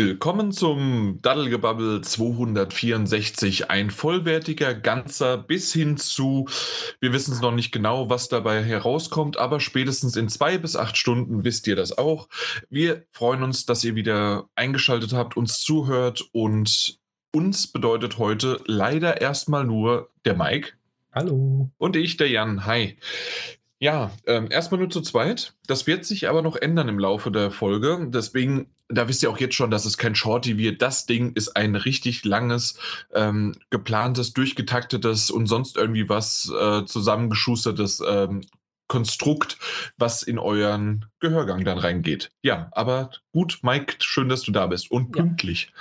Willkommen zum Daddelgebabbel 264. Ein vollwertiger, ganzer bis hin zu, wir wissen es noch nicht genau, was dabei herauskommt, aber spätestens in zwei bis acht Stunden wisst ihr das auch. Wir freuen uns, dass ihr wieder eingeschaltet habt, uns zuhört und uns bedeutet heute leider erstmal nur der Mike. Hallo. Und ich, der Jan. Hi. Ja, ähm, erstmal nur zu zweit. Das wird sich aber noch ändern im Laufe der Folge. Deswegen, da wisst ihr auch jetzt schon, dass es kein Shorty wird. Das Ding ist ein richtig langes, ähm, geplantes, durchgetaktetes und sonst irgendwie was äh, zusammengeschustertes ähm, Konstrukt, was in euren Gehörgang dann reingeht. Ja, aber gut, Mike, schön, dass du da bist und pünktlich.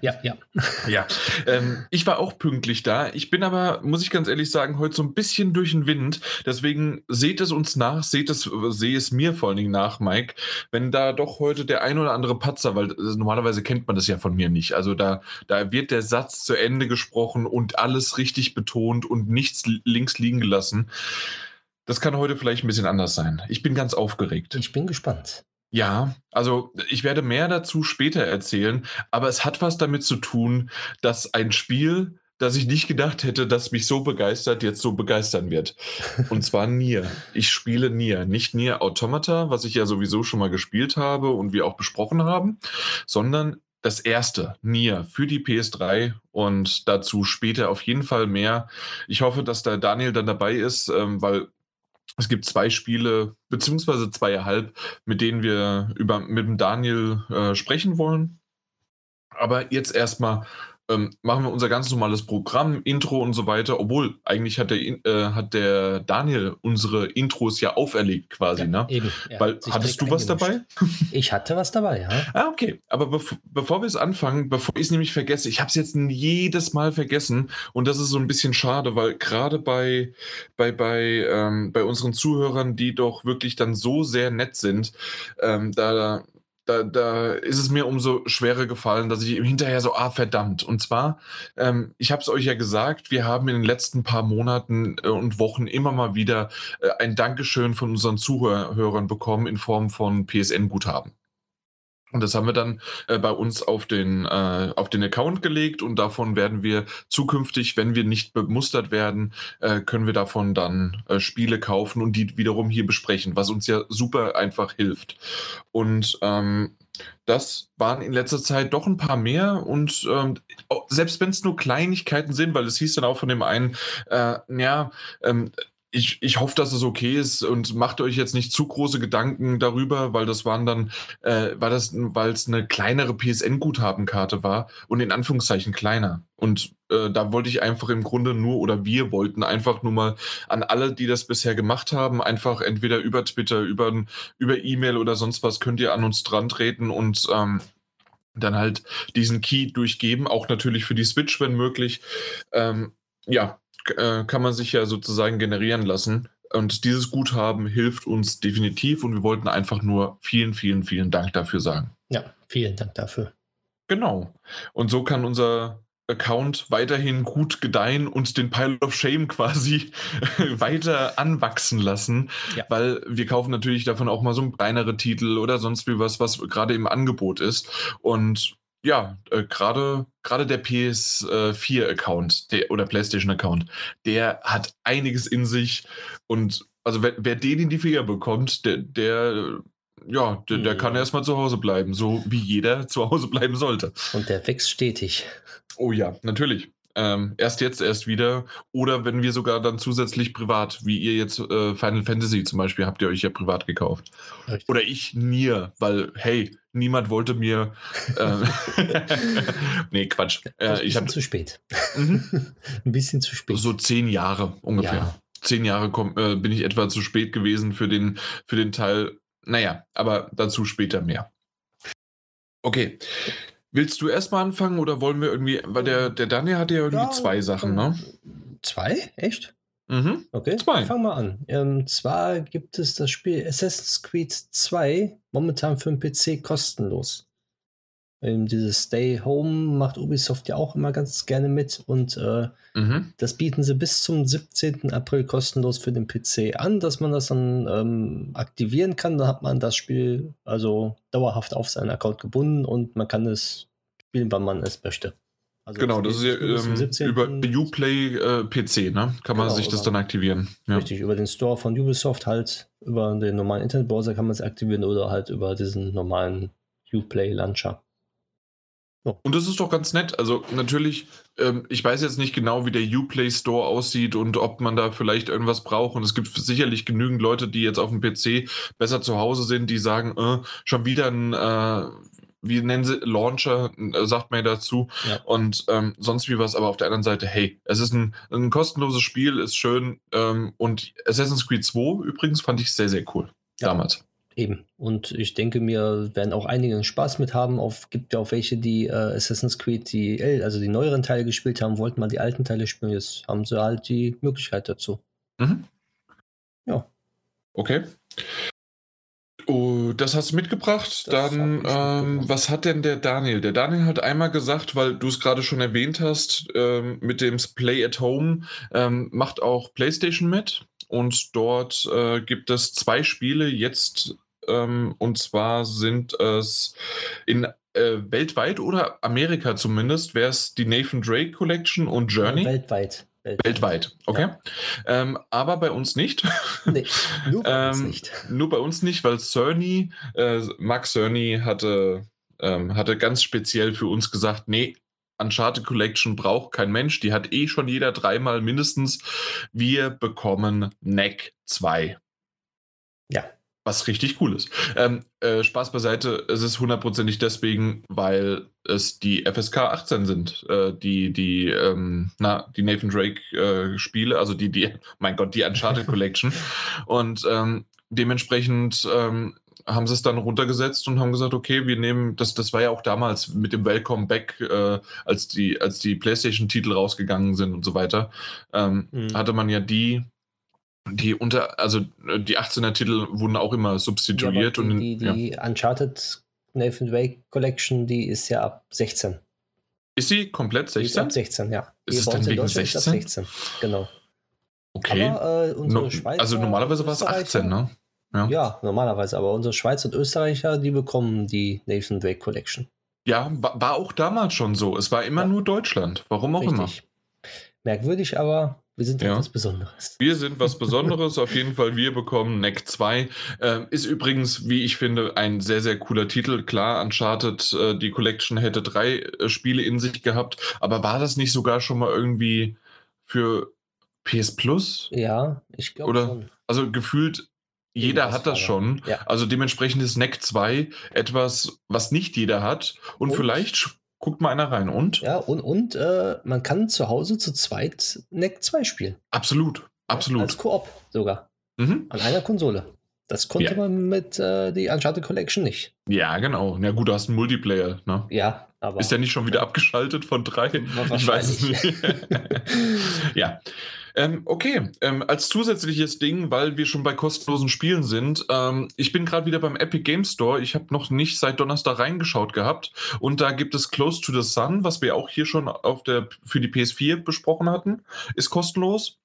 Ja, ja. ja, ähm, ich war auch pünktlich da. Ich bin aber, muss ich ganz ehrlich sagen, heute so ein bisschen durch den Wind. Deswegen seht es uns nach, seht es, sehe es mir vor allen Dingen nach, Mike, wenn da doch heute der ein oder andere Patzer, weil also normalerweise kennt man das ja von mir nicht. Also da, da wird der Satz zu Ende gesprochen und alles richtig betont und nichts links liegen gelassen. Das kann heute vielleicht ein bisschen anders sein. Ich bin ganz aufgeregt. Ich bin gespannt. Ja, also ich werde mehr dazu später erzählen, aber es hat was damit zu tun, dass ein Spiel, das ich nicht gedacht hätte, dass mich so begeistert, jetzt so begeistern wird. Und zwar Nier. Ich spiele Nier. Nicht Nier Automata, was ich ja sowieso schon mal gespielt habe und wir auch besprochen haben, sondern das erste, Nier, für die PS3 und dazu später auf jeden Fall mehr. Ich hoffe, dass da Daniel dann dabei ist, ähm, weil es gibt zwei Spiele, beziehungsweise zweieinhalb, mit denen wir über, mit dem Daniel äh, sprechen wollen. Aber jetzt erstmal ähm, machen wir unser ganz normales Programm, Intro und so weiter. Obwohl, eigentlich hat der, äh, hat der Daniel unsere Intros ja auferlegt quasi, Ja, ne? eben. Er Weil, hattest du was dabei? Ich hatte was dabei, ja. Ah, okay. Aber bev bevor wir es anfangen, bevor ich es nämlich vergesse, ich habe es jetzt jedes Mal vergessen und das ist so ein bisschen schade, weil gerade bei, bei, bei, ähm, bei unseren Zuhörern, die doch wirklich dann so sehr nett sind, ähm, da, da, da ist es mir umso schwerer gefallen, dass ich hinterher so, ah, verdammt. Und zwar, ähm, ich habe es euch ja gesagt, wir haben in den letzten paar Monaten äh, und Wochen immer mal wieder äh, ein Dankeschön von unseren Zuhörern bekommen in Form von PSN-Guthaben. Und das haben wir dann äh, bei uns auf den, äh, auf den Account gelegt und davon werden wir zukünftig, wenn wir nicht bemustert werden, äh, können wir davon dann äh, Spiele kaufen und die wiederum hier besprechen, was uns ja super einfach hilft. Und ähm, das waren in letzter Zeit doch ein paar mehr und ähm, selbst wenn es nur Kleinigkeiten sind, weil es hieß dann auch von dem einen, äh, ja, ähm, ich, ich hoffe, dass es okay ist und macht euch jetzt nicht zu große Gedanken darüber, weil das waren dann, äh, war das, weil es eine kleinere PSN-Guthabenkarte war und in Anführungszeichen kleiner. Und äh, da wollte ich einfach im Grunde nur, oder wir wollten einfach nur mal an alle, die das bisher gemacht haben, einfach entweder über Twitter, über, über E-Mail oder sonst was, könnt ihr an uns dran treten und ähm, dann halt diesen Key durchgeben, auch natürlich für die Switch, wenn möglich. Ähm, ja, äh, kann man sich ja sozusagen generieren lassen. Und dieses Guthaben hilft uns definitiv und wir wollten einfach nur vielen, vielen, vielen Dank dafür sagen. Ja, vielen Dank dafür. Genau. Und so kann unser Account weiterhin gut gedeihen und den Pile of Shame quasi weiter anwachsen lassen, Ja. weil wir kaufen natürlich davon auch mal so kleinere Titel oder sonst wie was, was gerade im Angebot ist. Und ja, äh, gerade gerade der PS4-Account der, oder PlayStation-Account, der hat einiges in sich und also wer, wer den in die Finger bekommt, der, der ja, der, der kann Mhm. erstmal zu Hause bleiben, so wie jeder zu Hause bleiben sollte. Und der wächst stetig. Oh ja, natürlich. Ähm, erst jetzt, erst wieder. Oder wenn wir sogar dann zusätzlich privat, wie ihr jetzt äh, Final Fantasy zum Beispiel, habt ihr euch ja privat gekauft. Richtig. Oder ich Nier, weil, hey, niemand wollte mir. Äh, nee, Quatsch. Äh, ein ich habe zu spät. Mhm. ein bisschen zu spät. so zehn Jahre ungefähr. Ja. Zehn Jahre komm, äh, bin ich etwa zu spät gewesen für den, für den Teil. Naja, aber dazu später mehr. Okay. Willst du erstmal anfangen oder wollen wir irgendwie, weil der, der Daniel hatte ja irgendwie Ja, zwei Sachen, ne? Zwei? Echt? Mhm. Okay, Zwei. fang mal an. Ähm, zwar gibt es das Spiel Assassin's Creed 2 momentan für den PC kostenlos. Ähm, dieses Stay Home macht Ubisoft ja auch immer ganz gerne mit und äh, Mhm. das bieten sie bis zum 17. April kostenlos für den PC an, dass man das dann ähm, aktivieren kann. Da hat man das Spiel also dauerhaft auf seinen Account gebunden und man kann es spielen, wann man es möchte. Also Genau, das ist ja ähm, 17.. über Uplay äh, PC, ne? Kann man Genau, sich das über- dann aktivieren. Ja. Richtig, über den Store von Ubisoft halt, über den normalen Internetbrowser kann man es aktivieren oder halt über diesen normalen Uplay-Launcher. Und das ist doch ganz nett. Also natürlich, ähm, ich weiß jetzt nicht genau, wie der Uplay Store aussieht und ob man da vielleicht irgendwas braucht. Und es gibt sicherlich genügend Leute, die jetzt auf dem PC besser zu Hause sind, die sagen, äh, schon wieder ein, äh, wie nennen sie, Launcher, äh, sagt man ja dazu. Ja. Und ähm, sonst wie was. Aber auf der anderen Seite, hey, es ist ein, ein kostenloses Spiel, ist schön. Ähm, und Assassin's Creed 2 übrigens fand ich sehr, sehr cool. Ja. Damals. Eben. Und ich denke mir, werden auch einige Spaß mit haben. Auf, gibt ja auch welche, die äh, Assassin's Creed, die, äl- also die neueren Teile gespielt haben, wollten mal die alten Teile spielen. Jetzt haben sie halt die Möglichkeit dazu. Mhm. Ja. Okay. Oh, das hast du mitgebracht. Das Dann, ähm, was hat denn der Daniel? Der Daniel hat einmal gesagt, weil du es gerade schon erwähnt hast, ähm, mit dem Play at Home ähm, macht auch PlayStation mit. Und dort äh, gibt es zwei Spiele jetzt. Ähm, und zwar sind es in äh, weltweit oder Amerika zumindest, wäre es die Nathan Drake Collection und Journey. Weltweit. Weltweit, okay. Ähm, aber bei uns nicht. Nee, nur bei uns Ähm, nicht. Nur bei uns nicht, weil Cerny, äh, Max Cerny hatte, ähm, hatte ganz speziell für uns gesagt, nee, Uncharted Collection braucht kein Mensch, die hat eh schon jeder dreimal mindestens. Wir bekommen Neck 2. Ja. Was richtig cool ist. Ähm, äh, Spaß beiseite, es ist hundertprozentig deswegen, weil es die FSK 18 sind, äh, die, die, ähm, na, die Nathan Drake äh, Spiele, also die, die, mein Gott, die Uncharted Collection. Und ähm, dementsprechend ähm, haben sie es dann runtergesetzt und haben gesagt, okay, wir nehmen, das, das war ja auch damals mit dem Welcome Back, äh, als die, als die PlayStation-Titel rausgegangen sind und so weiter, ähm, Mhm. hatte man ja die, die unter, also äh, die 18er-Titel wurden auch immer substituiert Ja, aber und die, die, ja. die Uncharted Nathan Drake Collection, die ist ja ab 16. ist sie komplett Die ist 16? ab 16, ja. Ist Die es dann wegen Deutschland ist ab 16? 16. Genau. Okay. Aber äh, No, also normalerweise war es Österreicher- 18, ne? Ja. Ja, normalerweise. Aber unsere Schweiz und Österreicher, die bekommen die Nathan Drake Collection. Ja, war, war auch damals schon so. Es war immer Ja. nur Deutschland. Warum auch immer. Merkwürdig, aber wir sind Ja. etwas Besonderes. Wir sind was Besonderes, auf jeden Fall. Wir bekommen Neck 2. Ähm, ist übrigens, wie ich finde, ein sehr, sehr cooler Titel. Klar, Uncharted, äh, die Collection hätte drei äh, Spiele in sich gehabt, aber war das nicht sogar schon mal irgendwie für PS Plus? Ja, ich glaube Oder- schon. Also gefühlt, jeder hat das schon. Ja. Also dementsprechend ist Neck 2 etwas, was nicht jeder hat. Und, Und- vielleicht guckt mal einer rein. Und? Ja, und, und äh, man kann zu Hause zu zweit NEC 2 spielen. Absolut. Absolut. Als Koop sogar. Mhm. An einer Konsole. Das konnte Ja. man mit äh, die Uncharted Collection nicht. Ja, genau. Na gut, du hast einen Multiplayer. Ne? Ja, aber. Ist der nicht schon wieder abgeschaltet von drei? Ich weiß es nicht. ja. Ähm, okay, ähm, als zusätzliches Ding, weil wir schon bei kostenlosen Spielen sind, ähm, ich bin gerade wieder beim Epic Game Store. Ich habe noch nicht seit Donnerstag reingeschaut gehabt und da gibt es Close to the Sun, was wir auch hier schon auf der, für die PS4 besprochen hatten, ist kostenlos.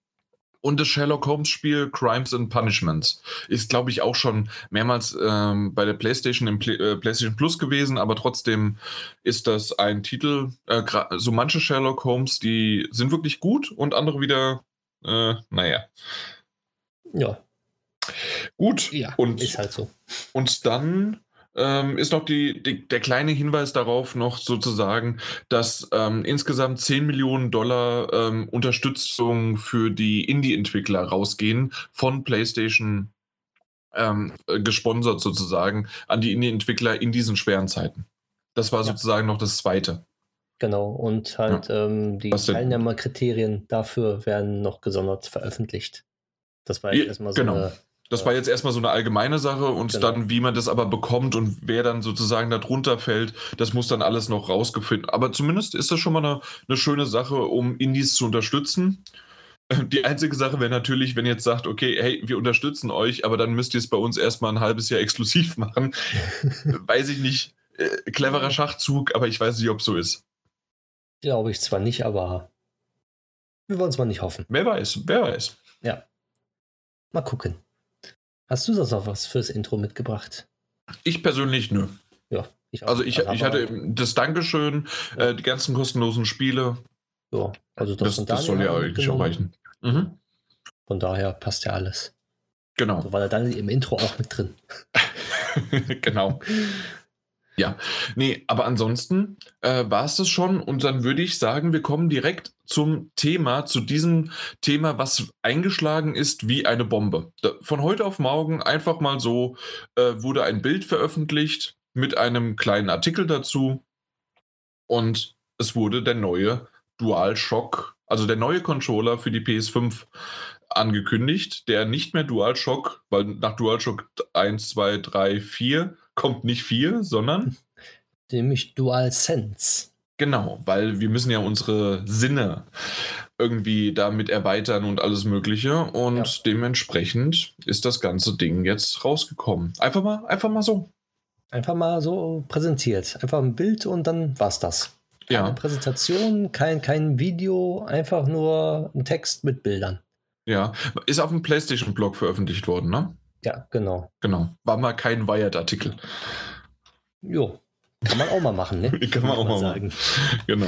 Und das Sherlock Holmes Spiel Crimes and Punishments ist, glaube ich, auch schon mehrmals ähm, bei der PlayStation im Play, äh, PlayStation Plus gewesen, aber trotzdem ist das ein Titel. Äh, so manche Sherlock Holmes, die sind wirklich gut und andere wieder, äh, naja. ja, Gut. ja, und, ist halt so. und dann ähm, ist noch die, die, der kleine Hinweis darauf noch sozusagen, dass ähm, insgesamt 10 Millionen Dollar ähm, Unterstützung für die Indie-Entwickler rausgehen von PlayStation ähm, äh, gesponsert sozusagen an die Indie-Entwickler in diesen schweren Zeiten. Das war Ja. sozusagen noch das Zweite. Genau. Und halt ähm, die? Teilnehmerkriterien dafür werden noch gesondert veröffentlicht. Das war jetzt Ja, erstmal so genau. eine. Das Ja. war jetzt erstmal so eine allgemeine Sache und Genau. dann, wie man das aber bekommt und wer dann sozusagen darunter fällt, das muss dann alles noch rausgefunden. Aber zumindest ist das schon mal eine, eine schöne Sache, um Indies zu unterstützen. Die einzige Sache wäre natürlich, wenn ihr jetzt sagt, okay, hey, wir unterstützen euch, aber dann müsst ihr es bei uns erstmal ein halbes Jahr exklusiv machen. Weiß ich nicht. Äh, cleverer Schachzug, aber ich weiß nicht, ob so ist. Glaube ich zwar nicht, aber wir wollen es mal nicht hoffen. Wer weiß, wer weiß. Ja. Mal gucken. Hast du sonst noch was fürs Intro mitgebracht? Ich persönlich nö. Ja. Ich also ich, ich hatte das Dankeschön, ja. äh, die ganzen kostenlosen Spiele. Ja, also das, das, das soll ja eigentlich auch reichen. Mhm. Von daher passt ja alles. Genau. So war er dann im Intro auch mit drin. genau. Ja, nee, aber ansonsten äh, war es das schon. Und dann würde ich sagen, wir kommen direkt zum Thema, zu diesem Thema, was eingeschlagen ist wie eine Bombe. Von heute auf morgen einfach mal so äh, wurde ein Bild veröffentlicht mit einem kleinen Artikel dazu. Und es wurde der neue DualShock, also der neue Controller für die PS5 angekündigt, der nicht mehr DualShock, weil nach DualShock 1, 2, 3, 4 kommt nicht 4, sondern nämlich DualSense. Genau, weil wir müssen ja unsere Sinne irgendwie damit erweitern und alles Mögliche. Und ja. dementsprechend ist das ganze Ding jetzt rausgekommen. Einfach mal, einfach mal so. Einfach mal so präsentiert. Einfach ein Bild und dann war's das. Keine ja. Präsentation, kein, kein Video, einfach nur ein Text mit Bildern. Ja, ist auf dem PlayStation-Blog veröffentlicht worden, ne? Ja, genau. Genau. War mal kein Wired-Artikel. Jo, kann man auch mal machen, ne? Kann man auch mal sagen. Machen. Genau.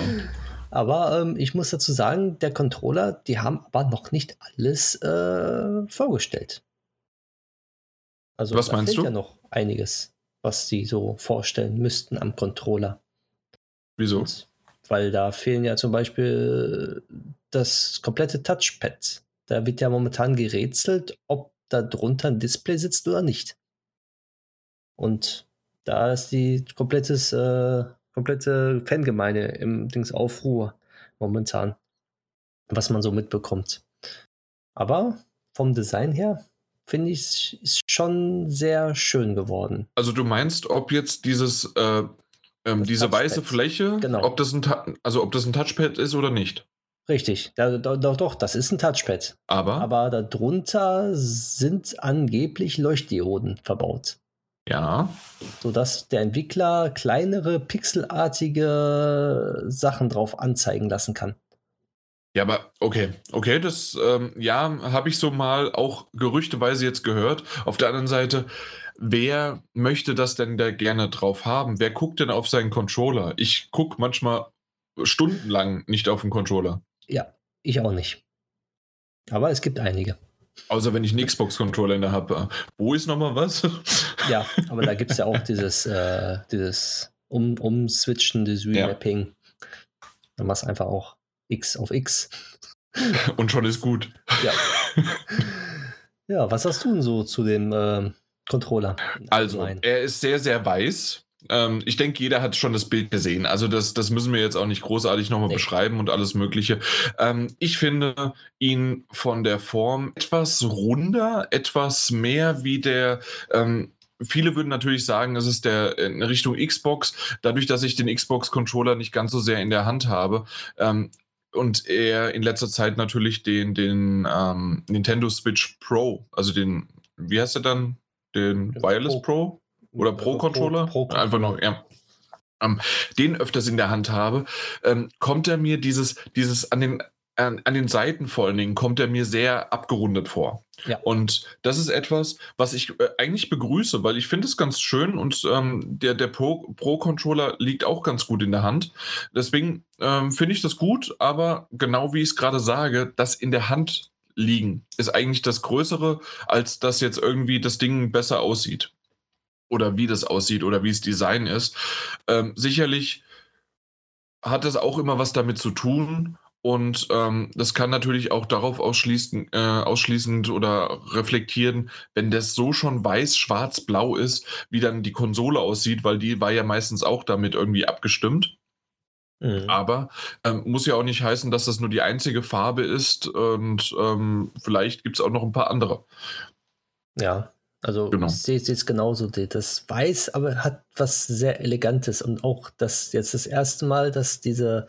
Aber ähm, ich muss dazu sagen, der Controller, die haben aber noch nicht alles äh, vorgestellt. Also was meinst du? ja noch einiges, was sie so vorstellen müssten am Controller. Wieso? Und, weil da fehlen ja zum Beispiel das komplette Touchpad. Da wird ja momentan gerätselt, ob da drunter ein Display sitzt oder nicht. Und da ist die komplettes, äh, komplette Fangemeinde im Dings Aufruhr momentan, was man so mitbekommt. Aber vom Design her finde ich es schon sehr schön geworden. Also du meinst, ob jetzt dieses äh, ähm, diese Touchpad. weiße Fläche, genau. ob das ein also ob das ein Touchpad ist oder nicht? Richtig, da, da, doch, doch, das ist ein Touchpad. Aber? Aber darunter sind angeblich Leuchtdioden verbaut. Ja. Sodass der Entwickler kleinere, pixelartige Sachen drauf anzeigen lassen kann. Ja, aber okay, okay, das ähm, ja, habe ich so mal auch gerüchteweise jetzt gehört. Auf der anderen Seite, wer möchte das denn da gerne drauf haben? Wer guckt denn auf seinen Controller? Ich gucke manchmal stundenlang nicht auf den Controller. Ja, ich auch nicht. Aber es gibt einige. Außer wenn ich einen Xbox-Controller in der habe. Wo ist nochmal was? ja, aber da gibt es ja auch dieses, äh, dieses um Umswitchen, dieses Remapping. Ja. Dann machst du einfach auch X auf X. Und schon ist gut. Ja. ja, was hast du denn so zu dem äh, Controller? Also, er ist sehr, sehr weiß. Ähm, ich denke, jeder hat schon das Bild gesehen. Also das, das müssen wir jetzt auch nicht großartig nochmal nee. beschreiben und alles Mögliche. Ähm, ich finde ihn von der Form etwas runder, etwas mehr wie der. Ähm, Viele würden natürlich sagen, es ist der in Richtung Xbox, dadurch, dass ich den Xbox-Controller nicht ganz so sehr in der Hand habe. Ähm, und er in letzter Zeit natürlich den, den ähm, Nintendo Switch Pro, also den, wie heißt er dann? Den Wireless Pro? Pro? Oder Pro-Controller, Pro, Pro einfach noch, ja, ähm, den öfters in der Hand habe, ähm, kommt er mir dieses, dieses an den, an, an, den Seiten vor allen Dingen, kommt er mir sehr abgerundet vor. Ja. Und das ist etwas, was ich äh, eigentlich begrüße, weil ich finde es ganz schön und ähm, der, der Pro-Controller Pro liegt auch ganz gut in der Hand. Deswegen ähm, finde ich das gut, aber genau wie ich es gerade sage, das in der Hand liegen ist eigentlich das Größere, als dass jetzt irgendwie das Ding besser aussieht oder wie das aussieht oder wie es Design ist. Ähm, sicherlich hat das auch immer was damit zu tun. Und ähm, das kann natürlich auch darauf ausschließen, äh, ausschließend oder reflektieren, wenn das so schon weiß, schwarz, blau ist, wie dann die Konsole aussieht, weil die war ja meistens auch damit irgendwie abgestimmt. Mhm. Aber ähm, muss ja auch nicht heißen, dass das nur die einzige Farbe ist und ähm, vielleicht gibt es auch noch ein paar andere. Ja, also genau. ich sehe es jetzt genauso. Das Weiß, aber hat was sehr Elegantes und auch das jetzt das erste Mal, dass diese,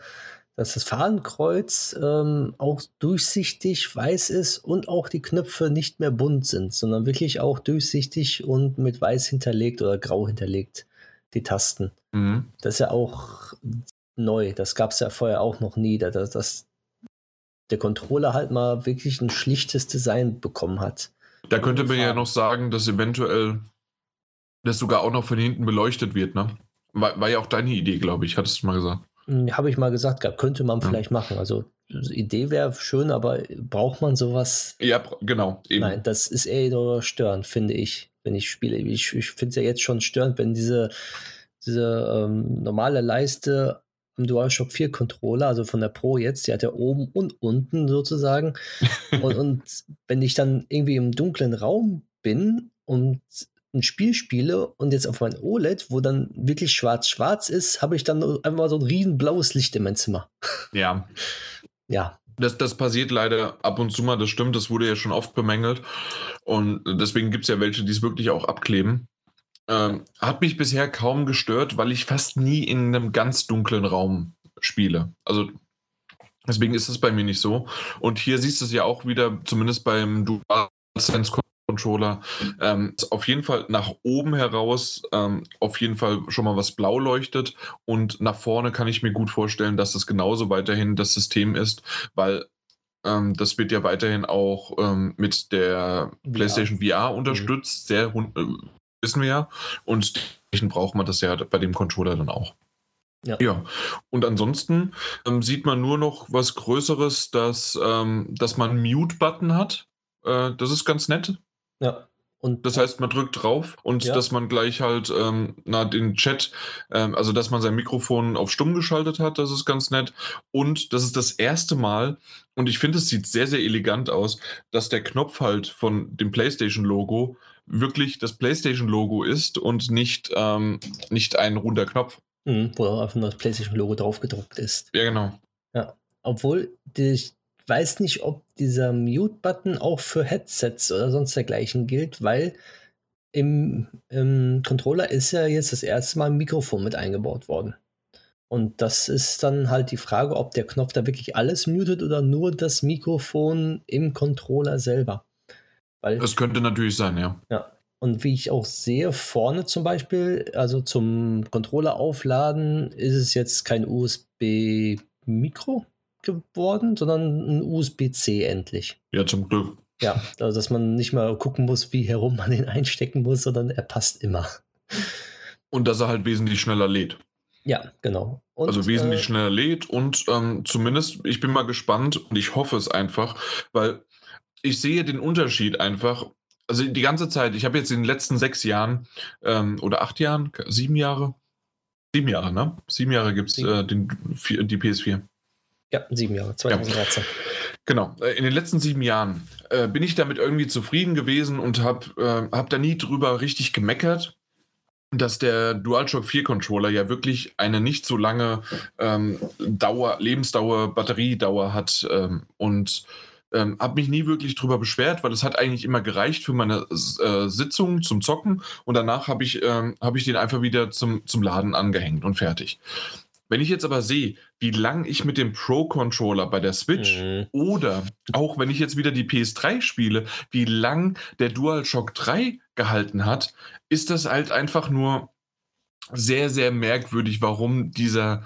dass das Fahnenkreuz ähm, auch durchsichtig weiß ist und auch die Knöpfe nicht mehr bunt sind, sondern wirklich auch durchsichtig und mit weiß hinterlegt oder grau hinterlegt. die Tasten. Mhm. Das ist ja auch neu. Das gab es ja vorher auch noch nie, dass, dass der Controller halt mal wirklich ein schlichtes Design bekommen hat. Da könnte man ja noch sagen, dass eventuell das sogar auch noch von hinten beleuchtet wird, ne? War, war ja auch deine Idee, glaube ich, hattest du mal gesagt. Hm, Habe ich mal gesagt, könnte man Ja. vielleicht machen. Also Idee wäre schön, aber braucht man sowas? Ja, genau. Eben. Nein, das ist eher nur störend, finde ich, wenn ich spiele. Ich, ich finde es ja jetzt schon störend, wenn diese, diese ähm, normale Leiste am DualShock 4 Controller, also von der Pro jetzt, die hat ja oben und unten sozusagen. und, und wenn ich dann irgendwie im dunklen Raum bin und ein Spiel spiele und jetzt auf mein OLED, wo dann wirklich schwarz-schwarz ist, habe ich dann einfach so ein riesen blaues Licht in mein Zimmer. Ja, Ja, das, das passiert leider ab und zu mal, das stimmt, das wurde ja schon oft bemängelt. Und deswegen gibt es ja welche, die es wirklich auch abkleben. Ähm, hat mich bisher kaum gestört, weil ich fast nie in einem ganz dunklen Raum spiele. Also deswegen ist es bei mir nicht so. Und hier siehst du es ja auch wieder, zumindest beim DualSense Controller, ähm, auf jeden Fall nach oben heraus ähm, auf jeden Fall schon mal was blau leuchtet. Und nach vorne kann ich mir gut vorstellen, dass das genauso weiterhin das System ist, weil ähm, das wird ja weiterhin auch ähm, mit der PlayStation VR unterstützt, sehr äh, wissen wir ja und dementsprechend braucht man das ja bei dem Controller dann auch. Ja. ja. Und ansonsten ähm, sieht man nur noch was Größeres, dass, ähm, dass man einen Mute-Button hat. Äh, das ist ganz nett. ja. Und Das heißt, man drückt drauf und Ja. dass man gleich halt ähm, na, den Chat, ähm, also dass man sein Mikrofon auf stumm geschaltet hat, das ist ganz nett. Und das ist das erste Mal, und ich finde, es sieht sehr, sehr elegant aus, dass der Knopf halt von dem PlayStation-Logo wirklich das PlayStation-Logo ist und nicht, ähm, nicht ein runder Knopf. Mhm, wo einfach nur das PlayStation-Logo drauf gedruckt ist. Ja, genau. Obwohl, die, ich weiß nicht, ob dieser Mute-Button auch für Headsets oder sonst dergleichen gilt, weil im, im Controller ist ja jetzt das erste Mal ein Mikrofon mit eingebaut worden. Und das ist dann halt die Frage, ob der Knopf da wirklich alles mutet oder nur das Mikrofon im Controller selber. Weil Das könnte natürlich sein, ja. ja. Und wie ich auch sehe, vorne zum Beispiel, also zum Controller aufladen, ist es jetzt kein USB-Mikro geworden, sondern ein USB-C endlich. Ja, zum Glück. Ja, also dass man nicht mal gucken muss, wie herum man den einstecken muss, sondern er passt immer. Und dass er halt wesentlich schneller lädt. Ja, genau. Und, also wesentlich äh, schneller lädt und ähm, zumindest, ich bin mal gespannt und ich hoffe es einfach, weil ich sehe den Unterschied einfach. Also die ganze Zeit, ich habe jetzt in den letzten sechs Jahren ähm, oder acht Jahren, sieben Jahre, sieben Jahre, ne? Sieben Jahre gibt es äh, den, die PS4. Ja, sieben Jahre, 2013. Genau, äh, in den letzten sieben Jahren äh, bin ich damit irgendwie zufrieden gewesen und habe äh, hab da nie drüber richtig gemeckert, dass der DualShock 4 Controller ja wirklich eine nicht so lange ähm, Dauer, Lebensdauer, Batteriedauer hat ähm, und ähm, habe mich nie wirklich drüber beschwert, weil es hat eigentlich immer gereicht für meine äh, Sitzung zum Zocken und danach habe ich, ähm, hab ich den einfach wieder zum, zum Laden angehängt und fertig. Wenn ich jetzt aber sehe, wie lang ich mit dem Pro-Controller bei der Switch Mhm. oder auch wenn ich jetzt wieder die PS3 spiele, wie lang der DualShock 3 gehalten hat, ist das halt einfach nur sehr, sehr merkwürdig, warum dieser,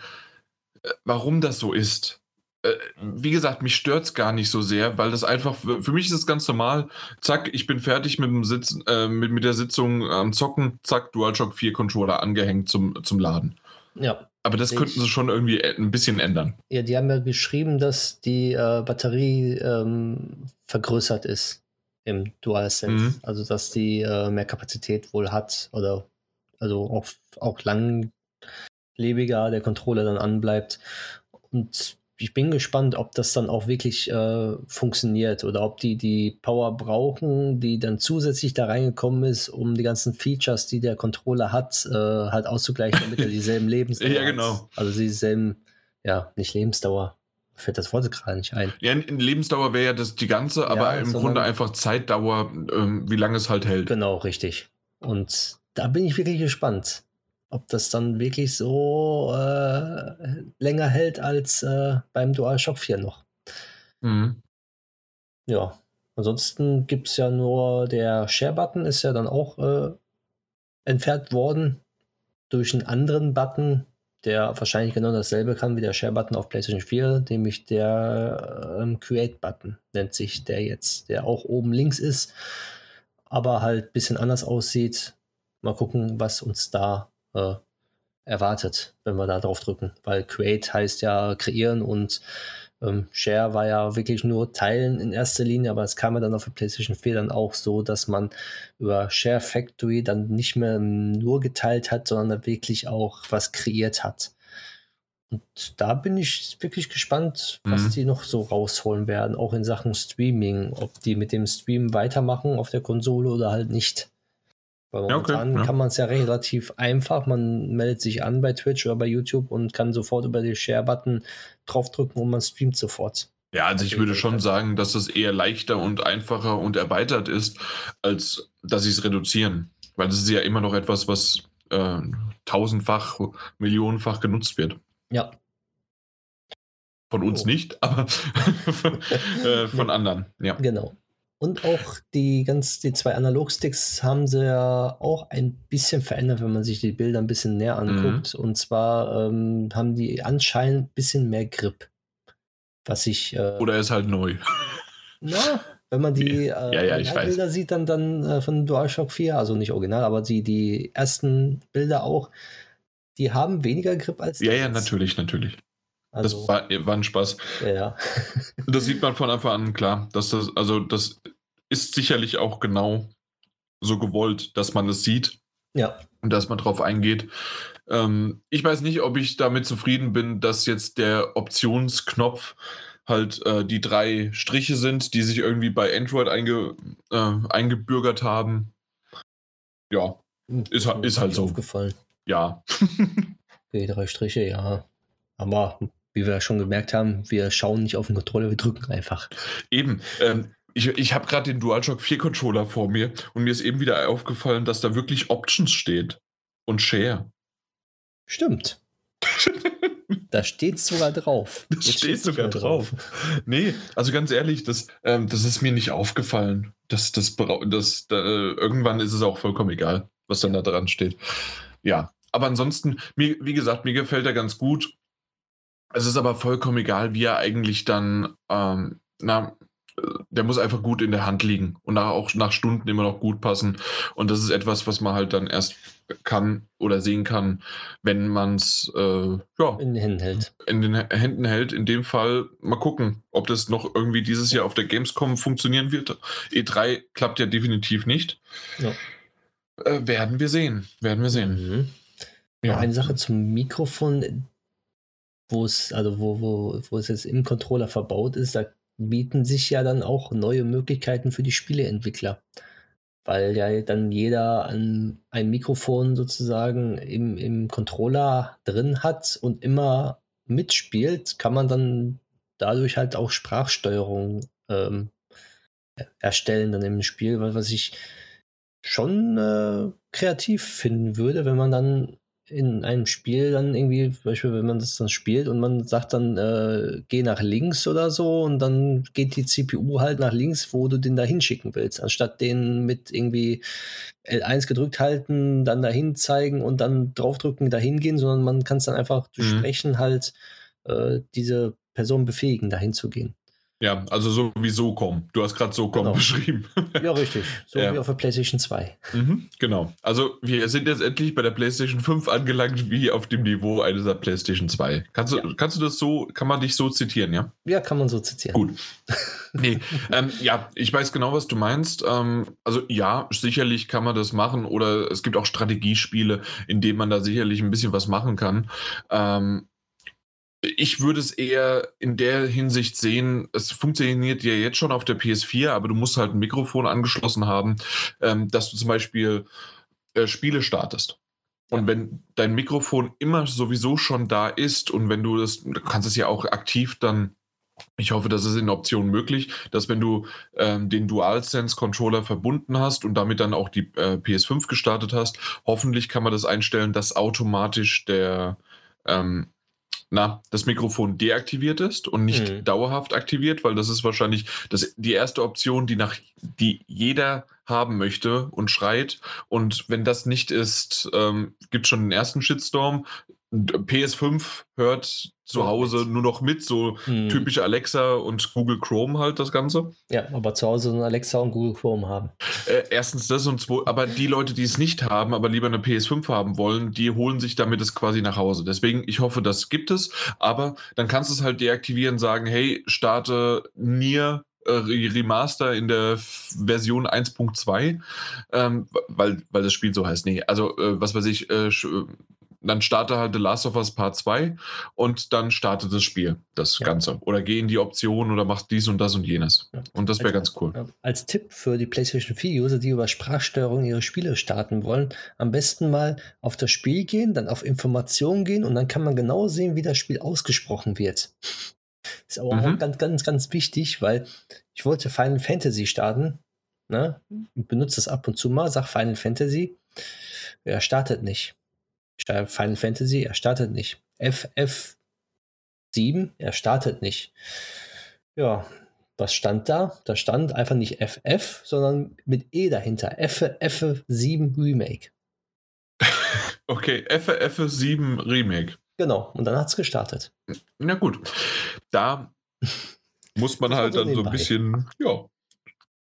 äh, warum das so ist. Äh, Wie gesagt, mich stört es gar nicht so sehr, weil das einfach, für mich ist es ganz normal, zack, ich bin fertig mit dem Sitzen, äh, mit, mit der Sitzung am Zocken, zack, DualShock 4 Controller angehängt zum, zum Laden. Ja. Aber das Ich- könnten sie schon irgendwie ein bisschen ändern. ja, die haben ja geschrieben, dass die äh, Batterie ähm, vergrößert ist im DualSense. Mhm. Also, dass die äh, mehr Kapazität wohl hat oder also auch, auch langlebiger der Controller dann anbleibt. Und ich bin gespannt, ob das dann auch wirklich äh, funktioniert oder ob die die Power brauchen, die dann zusätzlich da reingekommen ist, um die ganzen Features, die der Controller hat, äh, halt auszugleichen, damit er dieselben Lebensdauer Ja, hat. genau. Also dieselben, ja, nicht Lebensdauer. Fällt das Wort gerade nicht ein. Ja, in, Lebensdauer wäre ja das die ganze, aber im Grunde einfach Zeitdauer, ähm, wie lange es halt hält. Genau, richtig. Und da bin ich wirklich gespannt, ob das dann wirklich so äh, länger hält als äh, beim DualShock 4 noch. Mhm. Ja, ansonsten gibt es ja nur der Share-Button, ist ja dann auch äh, entfernt worden. durch einen anderen Button, der wahrscheinlich genau dasselbe kann wie der Share-Button auf PlayStation 4, nämlich der ähm, Create-Button nennt sich der jetzt, der auch oben links ist, aber halt ein bisschen anders aussieht. Mal gucken, was uns da äh, erwartet, wenn wir da drauf drücken, weil Create heißt ja kreieren und ähm, Share war ja wirklich nur Teilen in erster Linie, aber es kam ja dann auf der PlayStation 4 dann auch so, dass man über Share Factory dann nicht mehr nur geteilt hat, sondern wirklich auch was kreiert hat. Und da bin ich wirklich gespannt, was mhm. die noch so rausholen werden, auch in Sachen Streaming, ob die mit dem Stream weitermachen auf der Konsole oder halt nicht. Weil momentan ja, okay, kann man es ja relativ einfach. Man meldet sich an bei Twitch oder bei YouTube und kann sofort über den Share-Button draufdrücken und man streamt sofort. Ja, also ich würde schon sagen, dass das eher leichter und einfacher und erweitert ist, als dass sie es reduzieren. Weil das ist ja immer noch etwas, was äh, tausendfach, millionenfach genutzt wird. Ja. Von uns oh. nicht, aber äh, von anderen. Ja. Genau. Und auch die ganz, die zwei Analogsticks haben sie ja auch ein bisschen verändert, wenn man sich die Bilder ein bisschen näher mhm. anguckt. Mhm. Und zwar ähm, haben die anscheinend ein bisschen mehr Grip. Was ich. Äh, Oder ist halt neu. Na, wenn man die äh, ja, ja, Bilder sieht, dann, dann äh, von DualShock 4, also nicht original, aber die, die ersten Bilder auch, die haben weniger Grip als Ja, ja, natürlich, natürlich. Also, das war, war, ein Spaß. Ja, das sieht man von Anfang an klar, dass das, also das ist sicherlich auch genau so gewollt, dass man es sieht. Ja. Und dass man drauf eingeht. Ähm, ich weiß nicht, ob ich damit zufrieden bin, dass jetzt der Optionsknopf halt äh, die drei Striche sind, die sich irgendwie bei Android einge, äh, eingebürgert haben. Ja, hm, ist, ist halt so. Aufgefallen. Ja. okay, drei Striche, ja. Aber wie wir schon gemerkt haben, wir schauen nicht auf den Controller, wir drücken einfach. Eben. Ähm, ich, ich habe gerade den DualShock 4 Controller vor mir und mir ist eben wieder aufgefallen, dass da wirklich Options steht und Share. Stimmt. da steht sogar drauf. Das Jetzt steht sogar drauf. drauf. Nee, also ganz ehrlich, das, ähm, das ist mir nicht aufgefallen. Das, das, das, da, irgendwann ist es auch vollkommen egal, was dann da dran steht. Ja, aber ansonsten, mir, wie gesagt, mir gefällt er ganz gut. Es ist aber vollkommen egal, wie er eigentlich dann, ähm, na, der muss einfach gut in der Hand liegen und nach, auch nach Stunden immer noch gut passen. Und das ist etwas, was man halt dann erst kann oder sehen kann, wenn man es äh, ja, in den Händen hält. In den Händen hält. In dem Fall mal gucken, ob das noch irgendwie dieses Jahr auf der Gamescom funktionieren wird. E3 klappt ja definitiv nicht. Ja. Äh, werden wir sehen. Werden wir sehen. Mhm. Ja. Eine Sache zum Mikrofon wo es, also wo, wo, wo es jetzt im Controller verbaut ist, da bieten sich ja dann auch neue Möglichkeiten für die Spieleentwickler. Weil ja dann jeder ein, ein Mikrofon sozusagen im, im Controller drin hat und immer mitspielt, kann man dann dadurch halt auch Sprachsteuerung ähm, erstellen dann im Spiel, was ich schon äh, kreativ finden würde, wenn man dann in einem Spiel dann irgendwie, zum Beispiel, wenn man das dann spielt und man sagt dann, äh, geh nach links oder so und dann geht die CPU halt nach links, wo du den da hinschicken willst, anstatt den mit irgendwie L1 gedrückt halten, dann dahin zeigen und dann draufdrücken, dahin gehen, sondern man kann es dann einfach durch mhm. Sprechen halt äh, diese Person befähigen, dahin zu gehen. Ja, also so wie so kommen. Du hast gerade so kommen genau. beschrieben. Ja, richtig. So ja. wie auf der PlayStation 2. Mhm, genau. Also wir sind jetzt endlich bei der PlayStation 5 angelangt, wie auf dem Niveau eines der PlayStation 2. Kannst du, ja. kannst du das so, kann man dich so zitieren, ja? Ja, kann man so zitieren. Gut. nee, ähm, ja, ich weiß genau, was du meinst. Ähm, also ja, sicherlich kann man das machen oder es gibt auch Strategiespiele, in denen man da sicherlich ein bisschen was machen kann. Ähm, ich würde es eher in der Hinsicht sehen, es funktioniert ja jetzt schon auf der PS4, aber du musst halt ein Mikrofon angeschlossen haben, ähm, dass du zum Beispiel äh, Spiele startest. Und wenn dein Mikrofon immer sowieso schon da ist und wenn du das, du kannst es ja auch aktiv dann, ich hoffe, das ist in Option möglich, dass wenn du ähm, den DualSense-Controller verbunden hast und damit dann auch die äh, PS5 gestartet hast, hoffentlich kann man das einstellen, dass automatisch der, ähm, na, das Mikrofon deaktiviert ist und nicht Mhm. dauerhaft aktiviert, weil das ist wahrscheinlich das, die erste Option, die nach die jeder haben möchte und schreit. Und wenn das nicht ist, ähm, gibt schon den ersten Shitstorm. Und PS5 hört zu Hause nur noch mit, so Mhm. typisch Alexa und Google Chrome halt das Ganze. Ja, aber zu Hause so Alexa und Google Chrome haben. Äh, erstens das und zwei, aber die Leute, die es nicht haben, aber lieber eine PS5 haben wollen, die holen sich damit es quasi nach Hause. Deswegen, ich hoffe, das gibt es, aber dann kannst du es halt deaktivieren, sagen, hey, starte Nier äh, Remaster in der Version 1.2, ähm, weil, weil das Spiel so heißt. Nee, also äh, was weiß ich, äh, dann starte halt The Last of Us Part 2 und dann startet das Spiel, das Ja. Ganze. Oder geh in die Option oder mach dies und das und jenes. Ja. Und das wäre ganz cool. Ja, Als Tipp für die PlayStation 4-User, die über Sprachsteuerung ihre Spiele starten wollen, am besten mal auf das Spiel gehen, dann auf Informationen gehen und dann kann man genau sehen, wie das Spiel ausgesprochen wird. Ist aber Mhm. auch ganz, ganz, ganz wichtig, weil ich wollte Final Fantasy starten. Ne? Ich benutze das ab und zu mal, sag Final Fantasy. Er startet nicht. Final Fantasy, er startet nicht. FF7, er startet nicht. Ja, was stand da? Da stand einfach nicht FF, sondern mit E dahinter. F F7 Remake. Okay, FF7 Remake. Genau, und dann hat es gestartet. Na gut. Da muss man halt dann so ein bisschen, ja.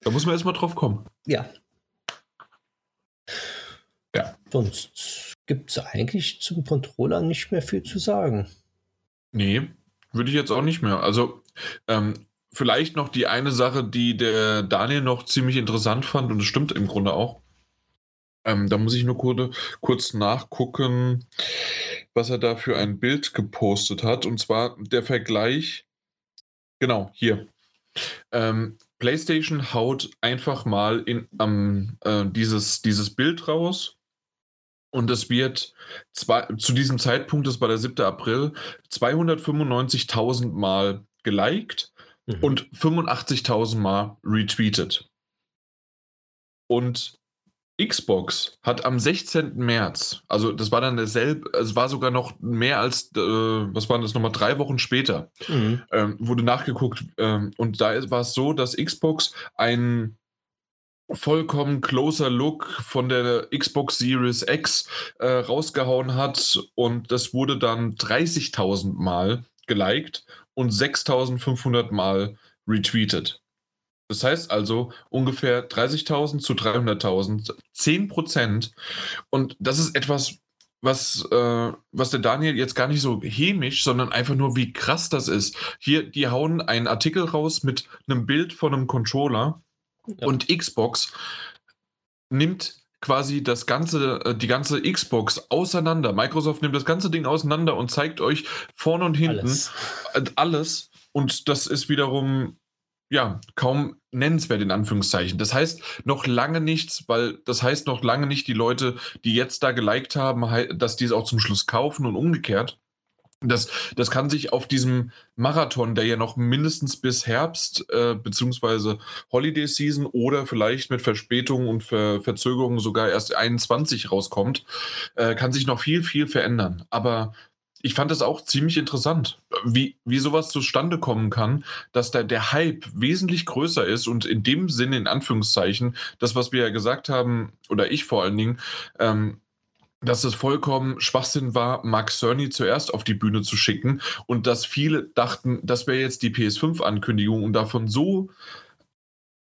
Da muss man erstmal drauf kommen. Ja. Ja. Sonst gibt es eigentlich zum Controller nicht mehr viel zu sagen. Nee, würde ich jetzt auch nicht mehr. Also, ähm, vielleicht noch die eine Sache, die der Daniel noch ziemlich interessant fand, und das stimmt im Grunde auch. Ähm, da muss ich nur kurz, kurz nachgucken, was er da für ein Bild gepostet hat. Und zwar der Vergleich. Genau, hier. Ähm, PlayStation haut einfach mal in, am, äh, dieses, dieses Bild raus. Und es wird zwei, zu diesem Zeitpunkt, das war der 7. April, 295.000 Mal geliked Mhm. und 85.000 Mal retweetet. Und Xbox hat am 16. März, also das war dann derselbe, es war sogar noch mehr als, äh, was waren das nochmal, drei Wochen später, Mhm. ähm, wurde nachgeguckt ähm, und da war es so, dass Xbox ein vollkommen closer Look von der Xbox Series X äh, rausgehauen hat und das wurde dann 30.000 Mal geliked und 6.500 Mal retweetet. Das heißt also ungefähr 30.000 zu 300.000, 10 Prozent. Und das ist etwas, was, äh, was der Daniel jetzt gar nicht so hämisch, sondern einfach nur, wie krass das ist. Hier, die hauen einen Artikel raus mit einem Bild von einem Controller Ja. und Xbox nimmt quasi das ganze, äh, die ganze Xbox auseinander. Microsoft nimmt das ganze Ding auseinander und zeigt euch vorne und hinten Alles. alles. Und das ist wiederum ja kaum nennenswert in Anführungszeichen. Das heißt noch lange nichts, weil das heißt noch lange nicht die Leute, die jetzt da geliked haben, dass die es auch zum Schluss kaufen und umgekehrt. Das, das kann sich auf diesem Marathon, der ja noch mindestens bis Herbst äh, beziehungsweise Holiday Season oder vielleicht mit Verspätung und Ver Verzögerung sogar erst 21 rauskommt, äh, kann sich noch viel, viel verändern. Aber ich fand es auch ziemlich interessant, wie, wie sowas zustande kommen kann, dass da der Hype wesentlich größer ist und in dem Sinne, in Anführungszeichen, das, was wir ja gesagt haben, oder ich vor allen Dingen, ähm, dass es vollkommen Schwachsinn war, Mark Cerny zuerst auf die Bühne zu schicken und dass viele dachten, das wäre jetzt die PS5-Ankündigung und davon so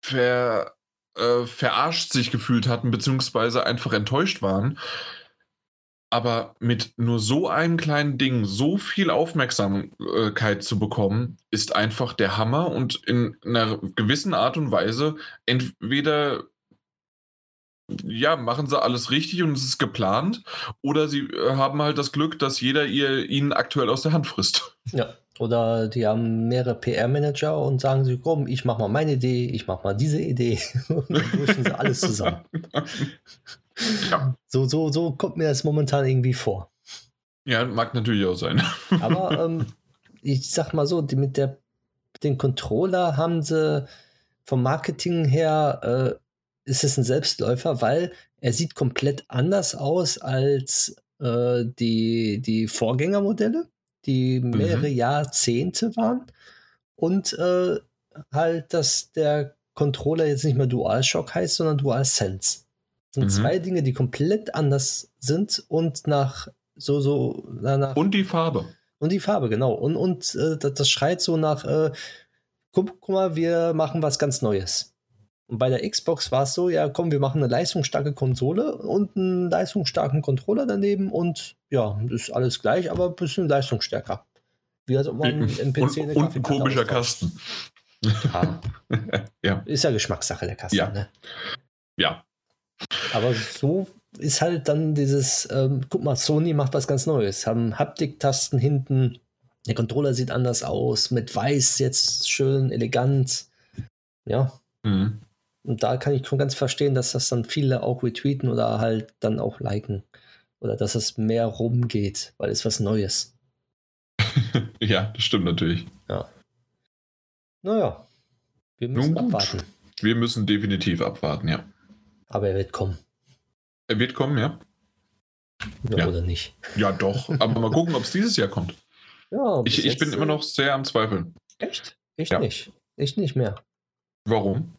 ver, äh, verarscht sich gefühlt hatten, beziehungsweise einfach enttäuscht waren. Aber mit nur so einem kleinen Ding so viel Aufmerksamkeit zu bekommen, ist einfach der Hammer und in einer gewissen Art und Weise entweder ja, machen sie alles richtig und es ist geplant, oder sie äh, haben halt das Glück, dass jeder ihr ihnen aktuell aus der Hand frisst. Ja. Oder die haben mehrere PR-Manager und sagen sie, komm, ich mach mal meine Idee, ich mach mal diese Idee. und dann durchen sie alles zusammen. Ja. So, so, so kommt mir das momentan irgendwie vor. Ja, mag natürlich auch sein. Aber ähm, ich sag mal so, die, mit, der, mit dem Controller haben sie vom Marketing her, äh, ist es ein Selbstläufer, weil er sieht komplett anders aus als äh, die, die Vorgängermodelle. die mehrere mhm. Jahrzehnte waren. Und äh, halt, dass der Controller jetzt nicht mehr DualShock heißt, sondern DualSense. Das sind mhm. zwei Dinge, die komplett anders sind und nach so, so, nach. Und die Farbe. Und die Farbe, genau. Und, und äh, das, das, schreit so nach, äh, guck, guck mal, wir machen was ganz Neues. Und bei der Xbox war es so, ja, komm, wir machen eine leistungsstarke Konsole und einen leistungsstarken Controller daneben und ja, ist alles gleich, aber ein bisschen leistungsstärker. Wie als ob man im PC und, und ein komischer Kasten. Ja. ja. Ist ja Geschmackssache der Kasten. Ja. Ne? ja. Aber so ist halt dann dieses, ähm, guck mal, Sony macht was ganz Neues. Haben Haptik-Tasten hinten, der Controller sieht anders aus, mit weiß jetzt schön elegant. Ja. Mhm. Und da kann ich schon ganz verstehen, dass das dann viele auch retweeten oder halt dann auch liken. Oder dass es mehr rumgeht, weil es was Neues. ja, das stimmt natürlich. Ja. Naja, wir müssen abwarten. Wir müssen definitiv abwarten, ja. Aber er wird kommen. Er wird kommen, ja. ja, ja. Oder nicht. Ja, doch. Aber mal gucken, ob es dieses Jahr kommt. Ja, ich, ich bin immer noch sehr am Zweifeln. Echt? Ich ja. nicht. Ich nicht mehr. Warum?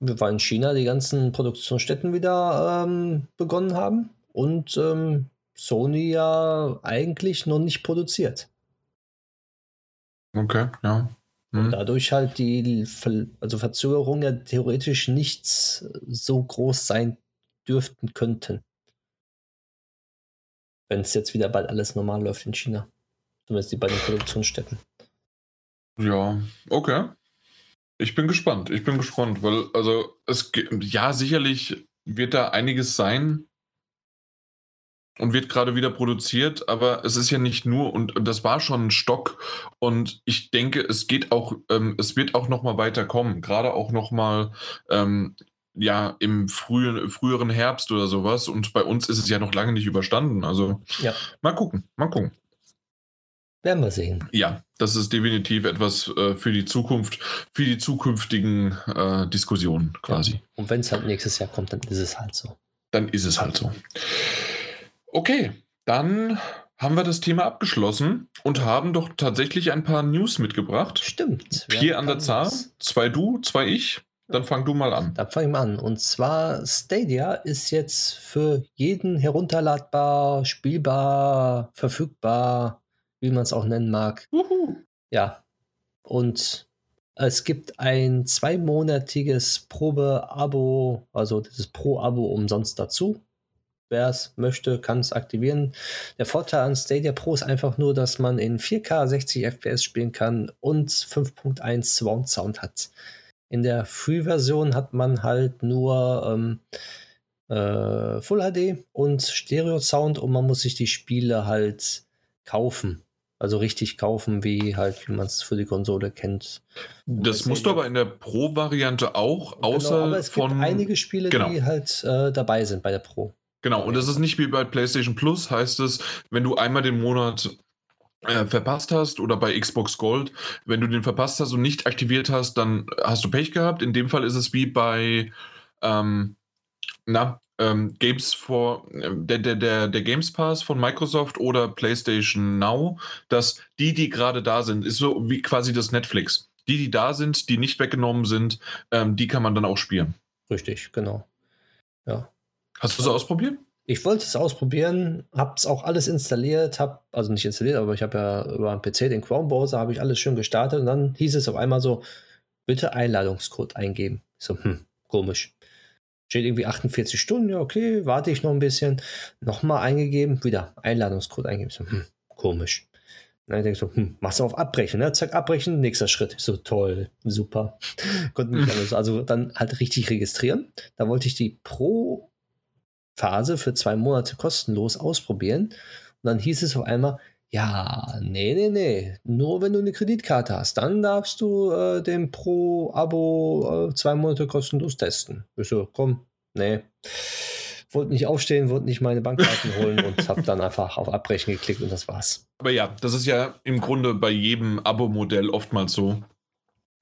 Weil in China die ganzen Produktionsstätten wieder ähm, begonnen haben und ähm, Sony ja eigentlich noch nicht produziert. Okay, ja. Und hm. dadurch halt die Ver also Verzögerungen ja theoretisch nicht so groß sein dürften könnten. Wenn es jetzt wieder bald alles normal läuft in China. Zumindest die beiden Produktionsstätten. Ja, okay. Ich bin gespannt. Ich bin gespannt, weil, also, es, ja, sicherlich wird da einiges sein, und wird gerade wieder produziert, aber es ist ja nicht nur und, und das war schon ein Stock und ich denke, es geht auch, ähm, es wird auch noch mal weiterkommen, gerade auch noch mal ähm, ja im frühen, früheren Herbst oder sowas und bei uns ist es ja noch lange nicht überstanden, also ja. mal gucken, mal gucken. Werden wir sehen. Ja, das ist definitiv etwas äh, für die Zukunft, für die zukünftigen äh, Diskussionen quasi. Ja. Und wenn es halt nächstes Jahr kommt, dann ist es halt so. Dann ist es halt so. Okay, dann haben wir das Thema abgeschlossen und haben doch tatsächlich ein paar News mitgebracht. Stimmt. Vier an der Zahl. Zwei du, zwei ich. Dann fang du mal an. Dann fang ich mal an. Und zwar Stadia ist jetzt für jeden herunterladbar, spielbar, verfügbar, wie man es auch nennen mag. Uhu. Ja. Und es gibt ein zweimonatiges Probe-Abo, also dieses Pro-Abo umsonst dazu wer es möchte, kann es aktivieren. Der Vorteil an Stadia Pro ist einfach nur, dass man in 4K 60 FPS spielen kann und 5.1 Surround Sound hat. In der Free-Version hat man halt nur ähm, äh, Full HD und Stereo Sound und man muss sich die Spiele halt kaufen. Also richtig kaufen, wie halt, wie man es für die Konsole kennt. Das musst du aber in der Pro-Variante auch, außer genau, aber es von. Gibt einige Spiele, genau. die halt äh, dabei sind bei der Pro. Genau, und das ist nicht wie bei PlayStation Plus, heißt es, wenn du einmal den Monat äh, verpasst hast oder bei Xbox Gold, wenn du den verpasst hast und nicht aktiviert hast, dann hast du Pech gehabt. In dem Fall ist es wie bei ähm, na, ähm, Games for der, der, der, der Games Pass von Microsoft oder PlayStation Now, dass die, die gerade da sind, ist so wie quasi das Netflix. Die, die da sind, die nicht weggenommen sind, ähm, die kann man dann auch spielen. Richtig, genau. Ja. Hast du es ausprobiert? Ich wollte es ausprobieren, habe es auch alles installiert, habe, also nicht installiert, aber ich habe ja über einen PC den Chrome Browser, habe ich alles schön gestartet und dann hieß es auf einmal so, bitte Einladungscode eingeben. Ich so, hm, komisch. Steht irgendwie 48 Stunden, ja, okay, warte ich noch ein bisschen. Nochmal eingegeben, wieder Einladungscode eingeben. So, hm, komisch. Dann denke ich so, hm, machst du auf Abbrechen, ne? Zack, abbrechen, nächster Schritt. Ich so, toll, super. Konnten mich also, also dann halt richtig registrieren. Da wollte ich die Pro Phase für zwei Monate kostenlos ausprobieren. Und dann hieß es auf einmal, ja, nee, nee, nee, nur wenn du eine Kreditkarte hast, dann darfst du äh, den Pro-Abo äh, zwei Monate kostenlos testen. Ich so, komm, nee. Wollte nicht aufstehen, wollte nicht meine Bankkarten holen und habe dann einfach auf Abbrechen geklickt und das war's. Aber ja, das ist ja im Grunde bei jedem Abo-Modell oftmals so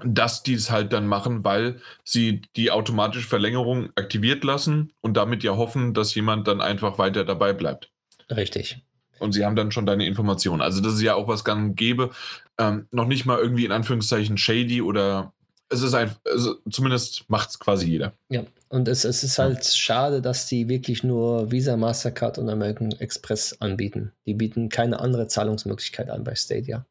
dass die es halt dann machen, weil sie die automatische Verlängerung aktiviert lassen und damit ja hoffen, dass jemand dann einfach weiter dabei bleibt. Richtig. Und sie haben dann schon deine Informationen. Also das ist ja auch was gang gäbe. Ähm, noch nicht mal irgendwie in Anführungszeichen shady oder es ist ein, also zumindest macht es quasi jeder. Ja, und es, es ist halt schade, dass die wirklich nur Visa, Mastercard und American Express anbieten. Die bieten keine andere Zahlungsmöglichkeit an bei Stadia.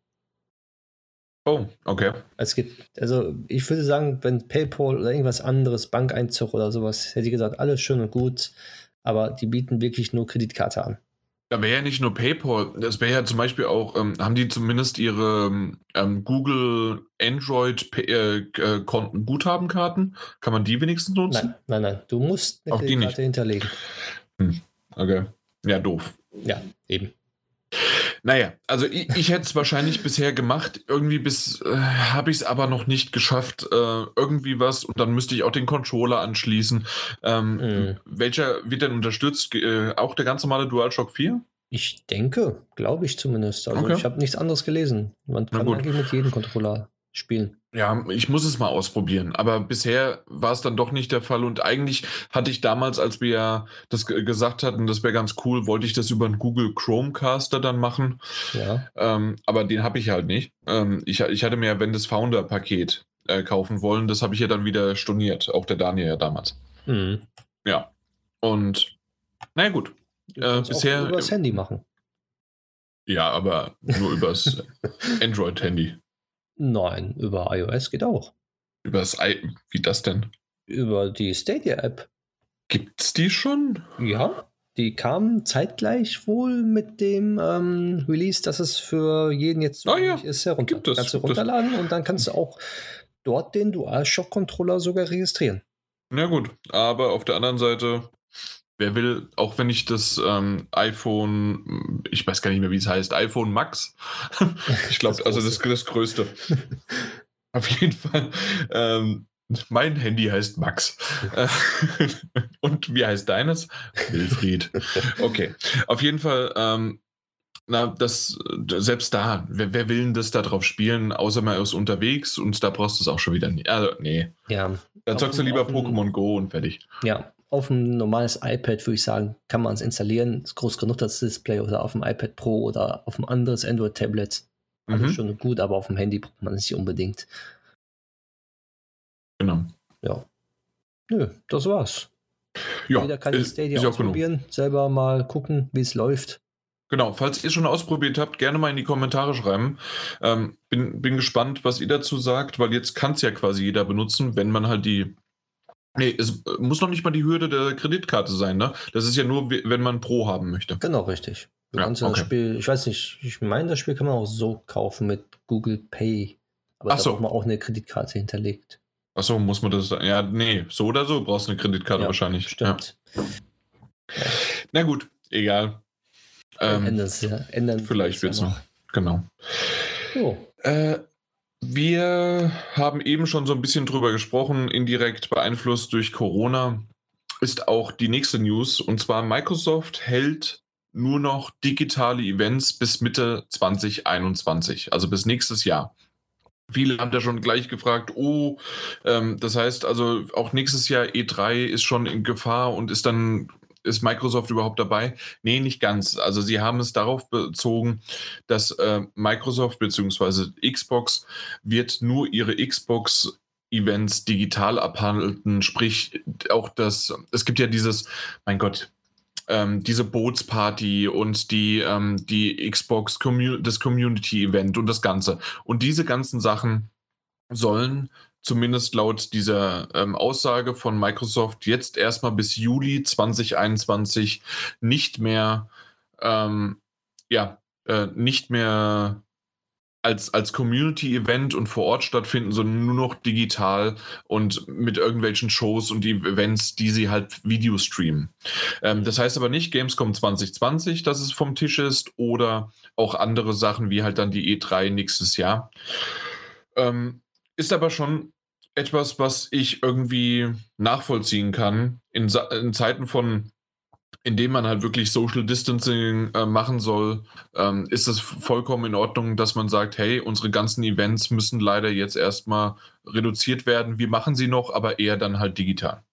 Oh, okay. Es gibt, also ich würde sagen, wenn PayPal oder irgendwas anderes, Bankeinzug oder sowas, hätte ich gesagt, alles schön und gut, aber die bieten wirklich nur Kreditkarte an. Da wäre ja nicht nur PayPal, das wäre ja zum Beispiel auch, ähm, haben die zumindest ihre ähm, Google Android äh, äh, Konten Guthabenkarten? Kann man die wenigstens nutzen? Nein, nein, nein. Du musst eine Kreditkarte hinterlegen. Hm, okay. Ja, doof. Ja, eben. Naja, also ich, ich hätte es wahrscheinlich bisher gemacht. Irgendwie bis äh, habe ich es aber noch nicht geschafft. Äh, irgendwie was und dann müsste ich auch den Controller anschließen. Ähm, mhm. Welcher wird denn unterstützt? Äh, auch der ganz normale DualShock 4? Ich denke, glaube ich zumindest. Also okay. ich habe nichts anderes gelesen. Man kann eigentlich mit jedem Controller spielen. Ja, ich muss es mal ausprobieren. Aber bisher war es dann doch nicht der Fall. Und eigentlich hatte ich damals, als wir ja das gesagt hatten, das wäre ganz cool, wollte ich das über einen Google Chromecaster dann machen. Ja. Ähm, aber den habe ich halt nicht. Ähm, ich, ich hatte mir ja Wendes Founder-Paket äh, kaufen wollen. Das habe ich ja dann wieder storniert. Auch der Daniel ja damals. Mhm. Ja. Und naja, gut. Äh, bisher. Auch übers Handy machen. Ja, aber nur übers Android-Handy. Nein, über iOS geht auch. Über das I Wie das denn? Über die Stadia-App. Gibt's die schon? Ja, die kam zeitgleich wohl mit dem ähm, Release, dass es für jeden jetzt ah, ja. ist, herunter. Gibt es, kannst du runterladen und dann kannst du auch dort den DualShock-Controller sogar registrieren. Na gut, aber auf der anderen Seite, wer will, auch wenn ich das ähm, iPhone, ich weiß gar nicht mehr, wie es heißt, iPhone Max, ich glaube, also das, das Größte. Auf jeden Fall. Ähm, mein Handy heißt Max. Und wie heißt deines? Wilfried. Okay. Auf jeden Fall, ähm, na, das, selbst da, wer, wer, will denn das da drauf spielen, außer man ist unterwegs und da brauchst du es auch schon wieder nicht. Also, nee. Ja. Dann zockst du lieber Pokémon Go und fertig. Ja, auf ein normales iPad, würde ich sagen, kann man es installieren. Ist groß genug das Display oder auf dem iPad Pro oder auf ein anderes Android-Tablet. Also mhm. schon gut, aber auf dem Handy braucht man es nicht unbedingt. Genau. Ja. Nö, das war's. Ja, Jeder kann die Stadia ausprobieren, genug. selber mal gucken, wie es läuft. Genau, falls ihr schon ausprobiert habt, gerne mal in die Kommentare schreiben. Ähm, bin, bin gespannt, was ihr dazu sagt, weil jetzt kann es ja quasi jeder benutzen, wenn man halt die Nee, es muss noch nicht mal die Hürde der Kreditkarte sein, ne? Das ist ja nur, wenn man Pro haben möchte. Genau, richtig. Du ja, kannst okay. das Spiel, ich weiß nicht, ich meine, das Spiel kann man auch so kaufen mit Google Pay. Aber Ach da so. hat man auch eine Kreditkarte hinterlegt. Achso, muss man das. Ja, nee, so oder so brauchst du eine Kreditkarte ja, wahrscheinlich. Stimmt. Ja. Na gut, egal. Ähm, ändern, ja, ändern vielleicht wird es noch. Genau. Oh. Äh, wir haben eben schon so ein bisschen drüber gesprochen, indirekt beeinflusst durch Corona ist auch die nächste News und zwar Microsoft hält nur noch digitale Events bis Mitte 2021, also bis nächstes Jahr. Viele haben da schon gleich gefragt, oh, ähm, das heißt also auch nächstes Jahr E3 ist schon in Gefahr und ist dann ist Microsoft überhaupt dabei? Nee, nicht ganz. Also sie haben es darauf bezogen, dass äh, Microsoft bzw. Xbox wird nur ihre Xbox Events digital abhandeln, sprich auch das, es gibt ja dieses, mein Gott, ähm, diese Bootsparty und die, ähm, die Xbox, Commu das Community Event und das Ganze. Und diese ganzen Sachen sollen zumindest laut dieser ähm, Aussage von Microsoft jetzt erstmal bis Juli 2021 nicht mehr, ähm, ja, äh, nicht mehr als, als Community-Event und vor Ort stattfinden, sondern nur noch digital und mit irgendwelchen Shows und Events, die sie halt Video streamen. Ähm, das heißt aber nicht Gamescom 2020, dass es vom Tisch ist oder auch andere Sachen wie halt dann die E3 nächstes Jahr. Ähm, ist aber schon etwas, was ich irgendwie nachvollziehen kann in, in Zeiten von in dem man halt wirklich Social Distancing äh, machen soll, ähm, ist es vollkommen in Ordnung, dass man sagt, hey, unsere ganzen Events müssen leider jetzt erstmal reduziert werden. Wir machen sie noch, aber eher dann halt digital.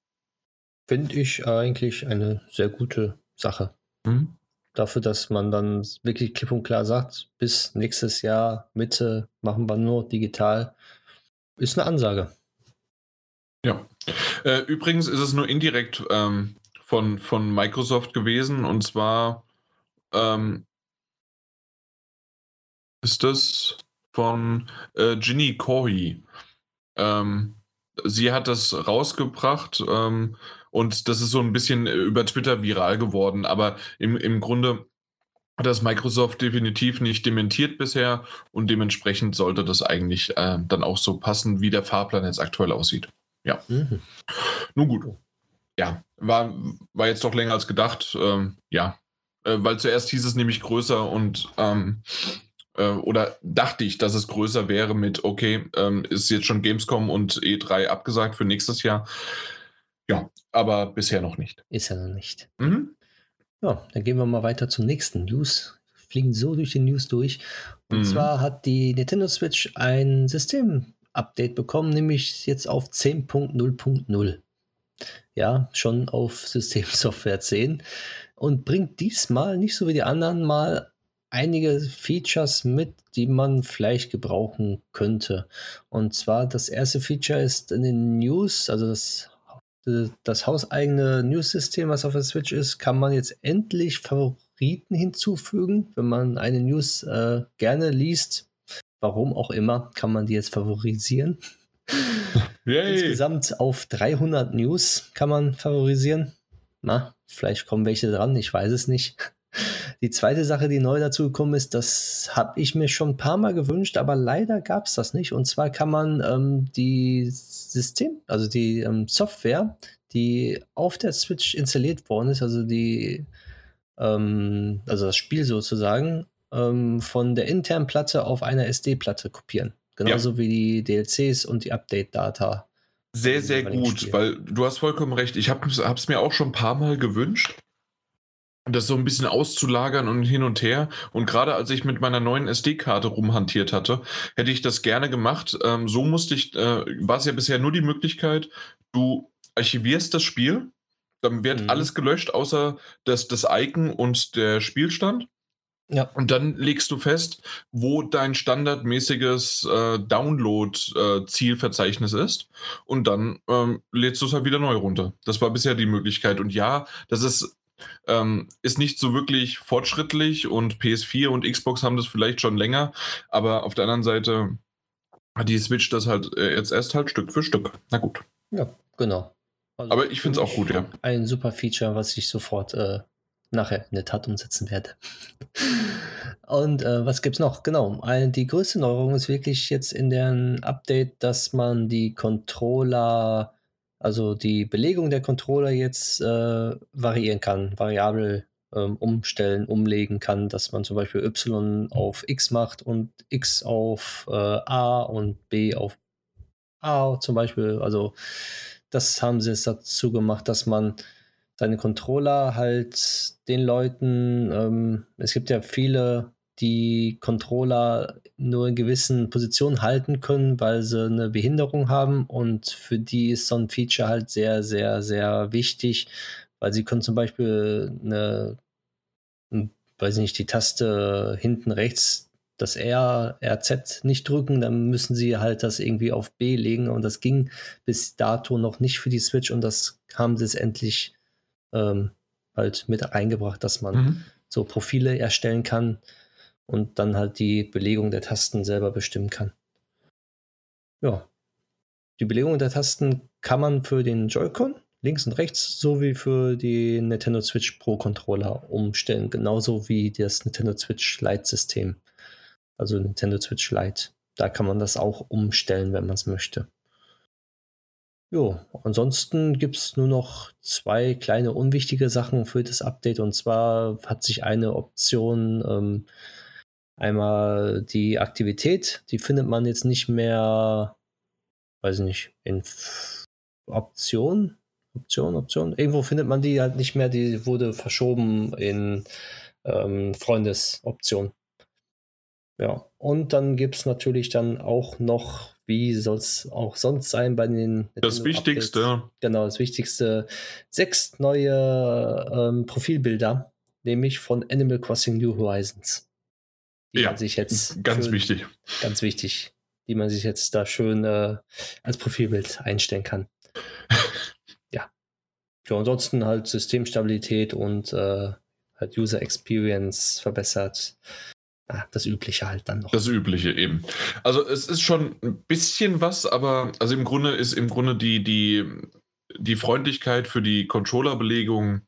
Finde ich eigentlich eine sehr gute Sache. Mhm. dafür, dass man dann wirklich klipp und klar sagt, bis nächstes Jahr Mitte machen wir nur digital, ist eine Ansage. Ja. Äh, übrigens ist es nur indirekt ähm, von, von Microsoft gewesen und zwar ähm, ist das von äh, Ginny Corey. Ähm, sie hat das rausgebracht ähm, und das ist so ein bisschen über Twitter viral geworden, aber im, im Grunde hat das Microsoft definitiv nicht dementiert bisher und dementsprechend sollte das eigentlich äh, dann auch so passen, wie der Fahrplan jetzt aktuell aussieht. Ja. Mhm. Nun gut. Ja, war, war jetzt doch länger als gedacht. Ähm, ja, äh, weil zuerst hieß es nämlich größer und ähm, äh, oder dachte ich, dass es größer wäre mit, okay, ähm, ist jetzt schon Gamescom und E3 abgesagt für nächstes Jahr. Ja, aber bisher noch nicht. Ist ja noch nicht. Mhm. Ja, dann gehen wir mal weiter zur nächsten News. Fliegen so durch die News durch. Und mhm. zwar hat die Nintendo Switch ein System-Update bekommen, nämlich jetzt auf 10.0.0. Ja, schon auf Systemsoftware 10 und bringt diesmal nicht so wie die anderen mal einige Features mit, die man vielleicht gebrauchen könnte. Und zwar das erste Feature ist in den News, also das, das hauseigene News-System, was auf der Switch ist, kann man jetzt endlich Favoriten hinzufügen. Wenn man eine News äh, gerne liest, warum auch immer, kann man die jetzt favorisieren. Yay. Insgesamt auf 300 News kann man favorisieren. Na, vielleicht kommen welche dran, ich weiß es nicht. Die zweite Sache, die neu dazu gekommen ist, das habe ich mir schon ein paar Mal gewünscht, aber leider gab es das nicht. Und zwar kann man ähm, die System, also die ähm, Software, die auf der Switch installiert worden ist, also die, ähm, also das Spiel sozusagen, ähm, von der internen Platte auf einer SD-Platte kopieren. Genauso ja. wie die DLCs und die Update-Data. Sehr, sehr gut, weil du hast vollkommen recht. Ich habe es mir auch schon ein paar Mal gewünscht das so ein bisschen auszulagern und hin und her. Und gerade als ich mit meiner neuen SD-Karte rumhantiert hatte, hätte ich das gerne gemacht. Ähm, so musste ich, äh, war es ja bisher nur die Möglichkeit, du archivierst das Spiel, dann wird mhm. alles gelöscht, außer das, das Icon und der Spielstand. Ja. Und dann legst du fest, wo dein standardmäßiges äh, Download-Zielverzeichnis äh, ist. Und dann ähm, lädst du es halt wieder neu runter. Das war bisher die Möglichkeit. Und ja, das ist ähm, ist nicht so wirklich fortschrittlich und PS4 und Xbox haben das vielleicht schon länger, aber auf der anderen Seite hat die Switch das halt äh, jetzt erst halt Stück für Stück. Na gut. Ja, genau. Also aber ich finde es auch gut, ja. Ein super Feature, was ich sofort äh, nachher in der Tat umsetzen werde. Und äh, was es noch? Genau, eine, die größte Neuerung ist wirklich jetzt in dem Update, dass man die Controller also die Belegung der Controller jetzt äh, variieren kann, variabel ähm, umstellen, umlegen kann, dass man zum Beispiel Y auf X macht und X auf äh, A und B auf A zum Beispiel. Also das haben sie jetzt dazu gemacht, dass man seine Controller halt den Leuten, ähm, es gibt ja viele die Controller nur in gewissen Positionen halten können, weil sie eine Behinderung haben. Und für die ist so ein Feature halt sehr, sehr, sehr wichtig, weil sie können zum Beispiel eine, weiß ich nicht, die Taste hinten rechts, das R, RZ nicht drücken, dann müssen sie halt das irgendwie auf B legen. Und das ging bis dato noch nicht für die Switch und das haben sie es endlich ähm, halt mit eingebracht, dass man mhm. so Profile erstellen kann und dann halt die Belegung der Tasten selber bestimmen kann. Ja. Die Belegung der Tasten kann man für den Joy-Con links und rechts sowie für die Nintendo Switch Pro Controller umstellen, genauso wie das Nintendo Switch Lite System. Also Nintendo Switch Lite. Da kann man das auch umstellen, wenn man es möchte. Jo, ansonsten gibt es nur noch zwei kleine unwichtige Sachen für das Update. Und zwar hat sich eine Option ähm, Einmal die Aktivität, die findet man jetzt nicht mehr, weiß ich nicht, in Option, Option, Option. Irgendwo findet man die halt nicht mehr, die wurde verschoben in ähm, Freundesoption. Ja, und dann gibt es natürlich dann auch noch, wie soll es auch sonst sein bei den. Das Wichtigste. Updates, genau, das Wichtigste. Sechs neue ähm, Profilbilder nämlich von Animal Crossing New Horizons. Die ja, sich jetzt ganz schön, wichtig. Ganz wichtig, die man sich jetzt da schön äh, als Profilbild einstellen kann. ja. Ja, ansonsten halt Systemstabilität und äh, halt User Experience verbessert. Ah, das Übliche halt dann noch. Das Übliche eben. Also es ist schon ein bisschen was, aber also im Grunde ist im Grunde die, die, die Freundlichkeit für die Controllerbelegung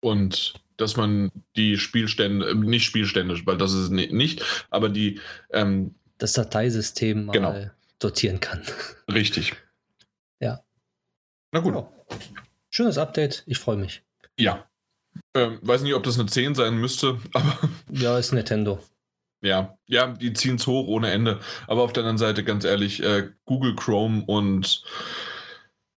und dass man die Spielstände, äh, nicht Spielstände, weil das ist nicht, aber die ähm, das Dateisystem mal genau. dotieren kann. Richtig. Ja. Na gut. Ja. Schönes Update, ich freue mich. Ja. Ähm, weiß nicht, ob das eine 10 sein müsste, aber. Ja, ist Nintendo. Ja, ja, die ziehen es hoch ohne Ende. Aber auf der anderen Seite, ganz ehrlich, äh, Google Chrome und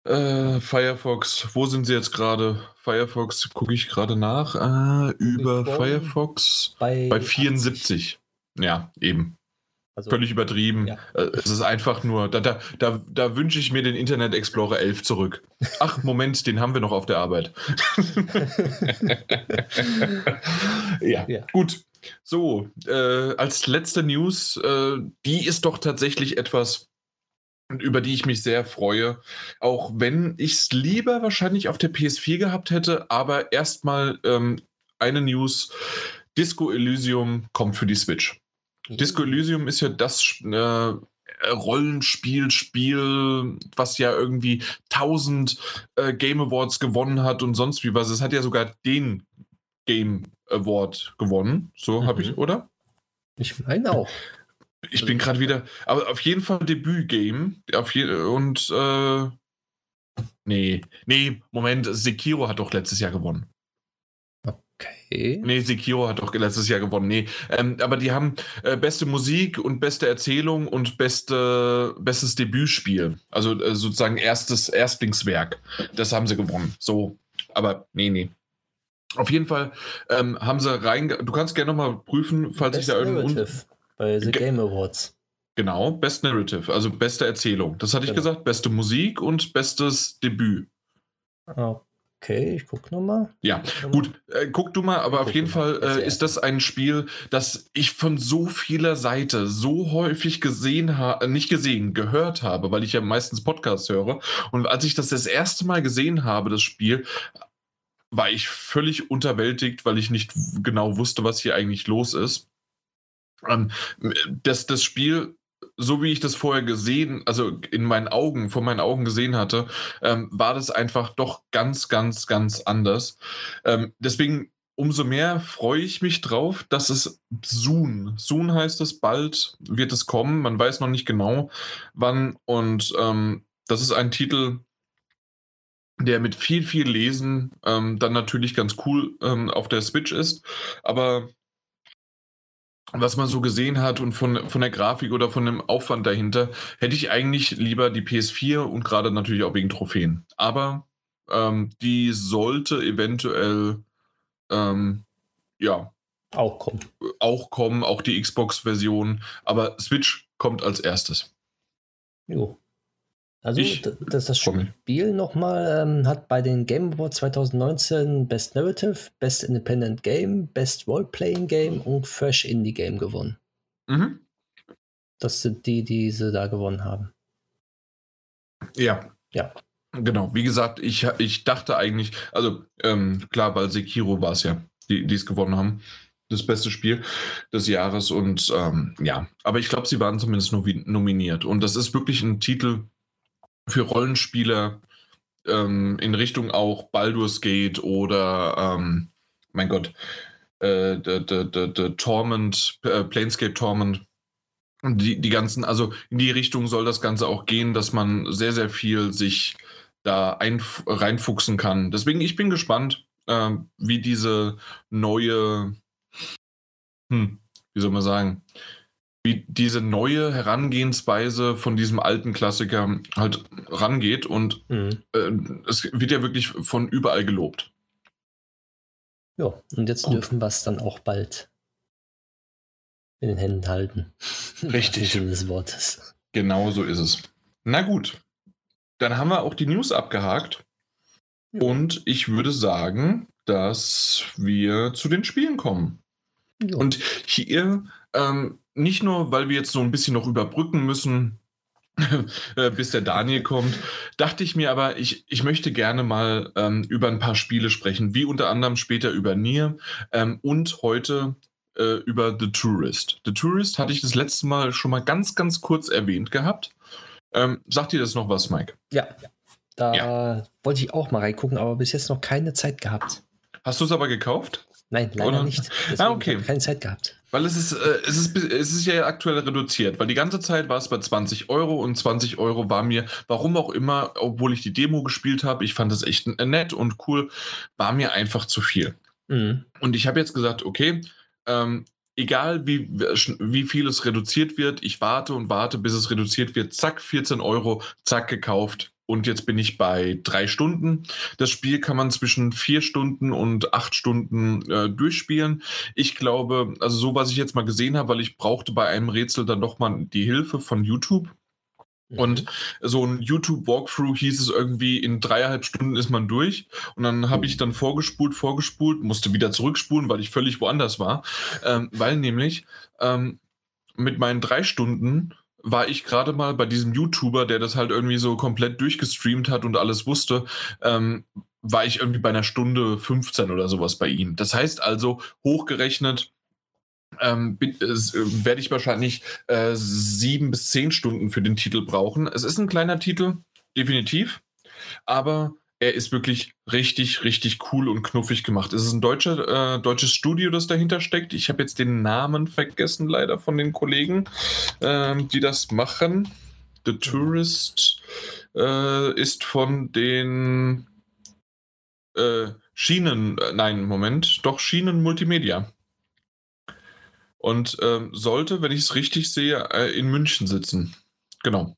äh, Firefox, wo sind sie jetzt gerade? Firefox gucke ich gerade nach. Äh, über Firefox bei, bei 74. 80. Ja, eben. Also, Völlig übertrieben. Ja. Äh, es ist einfach nur, da, da, da, da wünsche ich mir den Internet Explorer 11 zurück. Ach, Moment, den haben wir noch auf der Arbeit. ja. ja, gut. So, äh, als letzte News, äh, die ist doch tatsächlich etwas, über die ich mich sehr freue. Auch wenn ich es lieber wahrscheinlich auf der PS4 gehabt hätte, aber erstmal ähm, eine News. Disco Elysium kommt für die Switch. Disco Elysium ist ja das äh, Rollenspiel, Spiel, was ja irgendwie 1000 äh, Game Awards gewonnen hat und sonst wie was. Es hat ja sogar den Game Award gewonnen. So mhm. habe ich, oder? Ich meine auch. Ich bin gerade wieder, aber auf jeden Fall Debüt-Game. und äh, nee, nee, Moment, Sekiro hat doch letztes Jahr gewonnen. Okay. Nee, Sekiro hat doch letztes Jahr gewonnen. Nee, ähm, aber die haben äh, beste Musik und beste Erzählung und beste, bestes Debütspiel. Also äh, sozusagen erstes Erstlingswerk. Das haben sie gewonnen. So, aber nee, nee. Auf jeden Fall ähm, haben sie rein. Du kannst gerne nochmal prüfen, falls Best ich da irgendwo bei The Game Awards. Genau, Best Narrative, also beste Erzählung. Das hatte ich genau. gesagt, beste Musik und bestes Debüt. Okay, ich gucke nochmal. Ja, gut, äh, guck du mal, aber auf jeden Fall äh, ist das ein Spiel, das ich von so vieler Seite so häufig gesehen habe, äh, nicht gesehen, gehört habe, weil ich ja meistens Podcasts höre. Und als ich das das erste Mal gesehen habe, das Spiel, war ich völlig unterwältigt, weil ich nicht genau wusste, was hier eigentlich los ist. Ähm, das, das Spiel, so wie ich das vorher gesehen, also in meinen Augen, vor meinen Augen gesehen hatte, ähm, war das einfach doch ganz, ganz, ganz anders. Ähm, deswegen umso mehr freue ich mich drauf, dass es soon, soon heißt es, bald wird es kommen. Man weiß noch nicht genau wann. Und ähm, das ist ein Titel, der mit viel, viel Lesen ähm, dann natürlich ganz cool ähm, auf der Switch ist. Aber was man so gesehen hat und von, von der Grafik oder von dem Aufwand dahinter, hätte ich eigentlich lieber die PS4 und gerade natürlich auch wegen Trophäen. Aber ähm, die sollte eventuell ähm, ja auch kommen. Auch kommen, auch die Xbox-Version. Aber Switch kommt als erstes. Jo. Also ich, das, das Spiel nochmal ähm, hat bei den Game Awards 2019 Best Narrative, Best Independent Game, Best Role-Playing Game und Fresh Indie Game gewonnen. Mhm. Das sind die, die sie da gewonnen haben. Ja. Ja. Genau, wie gesagt, ich, ich dachte eigentlich, also ähm, klar, weil Sekiro war es ja, die es gewonnen haben. Das beste Spiel des Jahres und ähm, ja, aber ich glaube, sie waren zumindest nominiert. Und das ist wirklich ein Titel, für Rollenspieler ähm, in Richtung auch Baldur's Gate oder, ähm, mein Gott, äh, Torment, äh, Planescape Torment. Die, die ganzen, also in die Richtung soll das Ganze auch gehen, dass man sehr, sehr viel sich da ein, reinfuchsen kann. Deswegen, ich bin gespannt, äh, wie diese neue, hm, wie soll man sagen, wie diese neue Herangehensweise von diesem alten Klassiker halt rangeht und mhm. äh, es wird ja wirklich von überall gelobt. Ja, und jetzt dürfen wir es dann auch bald in den Händen halten. Richtig. des Wortes. Genau so ist es. Na gut, dann haben wir auch die News abgehakt. Ja. Und ich würde sagen, dass wir zu den Spielen kommen. Ja. Und hier, ähm, nicht nur, weil wir jetzt so ein bisschen noch überbrücken müssen, äh, bis der Daniel kommt, dachte ich mir aber, ich, ich möchte gerne mal ähm, über ein paar Spiele sprechen, wie unter anderem später über Nier ähm, und heute äh, über The Tourist. The Tourist hatte ich das letzte Mal schon mal ganz, ganz kurz erwähnt gehabt. Ähm, sagt dir das noch was, Mike? Ja, da wollte ich auch mal reingucken, aber bis jetzt noch keine Zeit gehabt. Hast du es aber gekauft? Nein, leider Oder? nicht. Ah, okay. habe ich keine Zeit gehabt. Weil es ist, äh, es, ist, es ist ja aktuell reduziert, weil die ganze Zeit war es bei 20 Euro und 20 Euro war mir, warum auch immer, obwohl ich die Demo gespielt habe, ich fand das echt nett und cool, war mir einfach zu viel. Mhm. Und ich habe jetzt gesagt, okay, ähm, egal wie, wie viel es reduziert wird, ich warte und warte, bis es reduziert wird, zack, 14 Euro, zack, gekauft. Und jetzt bin ich bei drei Stunden. Das Spiel kann man zwischen vier Stunden und acht Stunden äh, durchspielen. Ich glaube, also so was ich jetzt mal gesehen habe, weil ich brauchte bei einem Rätsel dann doch mal die Hilfe von YouTube. Mhm. Und so ein YouTube-Walkthrough hieß es irgendwie, in dreieinhalb Stunden ist man durch. Und dann habe ich dann vorgespult, vorgespult, musste wieder zurückspulen, weil ich völlig woanders war. Ähm, weil nämlich ähm, mit meinen drei Stunden war ich gerade mal bei diesem YouTuber, der das halt irgendwie so komplett durchgestreamt hat und alles wusste, ähm, war ich irgendwie bei einer Stunde 15 oder sowas bei ihm. Das heißt also, hochgerechnet, ähm, äh, äh, werde ich wahrscheinlich äh, sieben bis zehn Stunden für den Titel brauchen. Es ist ein kleiner Titel, definitiv, aber er ist wirklich richtig, richtig cool und knuffig gemacht. Es ist ein deutscher, äh, deutsches Studio, das dahinter steckt. Ich habe jetzt den Namen vergessen, leider von den Kollegen, ähm, die das machen. The Tourist äh, ist von den äh, Schienen, äh, nein, Moment, doch Schienen Multimedia. Und ähm, sollte, wenn ich es richtig sehe, äh, in München sitzen. Genau,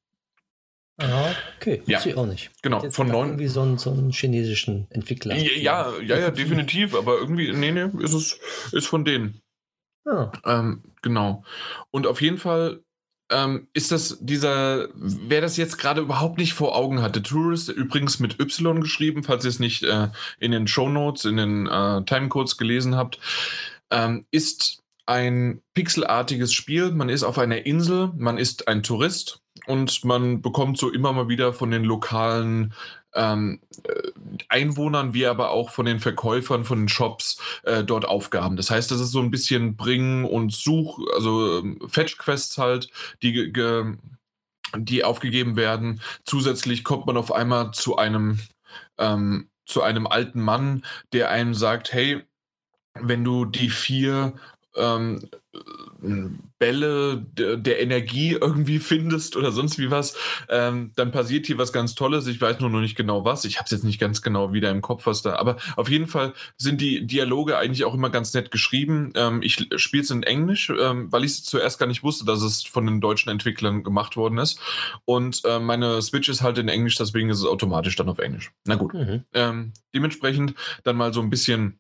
Ah, okay. Ja. Ich auch nicht. genau. Jetzt Von neun. Irgendwie so einen, so einen chinesischen Entwickler. Ja, ja, ja, definitiv. Aber irgendwie, nee, nee, ist es ist von denen. Ah, Ähm, genau. Und auf jeden Fall ähm, ist das dieser, wer das jetzt gerade überhaupt nicht vor Augen hatte, Tourist, übrigens mit Y geschrieben, falls ihr es nicht äh, in den Show Notes, in den äh, Timecodes gelesen habt, ähm, ist ein pixelartiges Spiel. Man ist auf einer Insel, man ist ein Tourist und man bekommt so immer mal wieder von den lokalen ähm, äh, Einwohnern, wie aber auch von den Verkäufern, von den Shops äh, dort Aufgaben. Das heißt, das ist so ein bisschen Bringen und Such, also ähm, Fetch-Quests halt, die, die aufgegeben werden. Zusätzlich kommt man auf einmal zu einem, ähm, zu einem alten Mann, der einem sagt, hey, wenn du die vier ähm, Bälle de- der Energie irgendwie findest oder sonst wie was, ähm, dann passiert hier was ganz Tolles. Ich weiß nur noch nicht genau was. Ich habe es jetzt nicht ganz genau wieder im Kopf, was da. Aber auf jeden Fall sind die Dialoge eigentlich auch immer ganz nett geschrieben. Ähm, ich spiele es in Englisch, ähm, weil ich es zuerst gar nicht wusste, dass es von den deutschen Entwicklern gemacht worden ist. Und äh, meine Switch ist halt in Englisch, deswegen ist es automatisch dann auf Englisch. Na gut. mhm. Ähm, dementsprechend dann mal so ein bisschen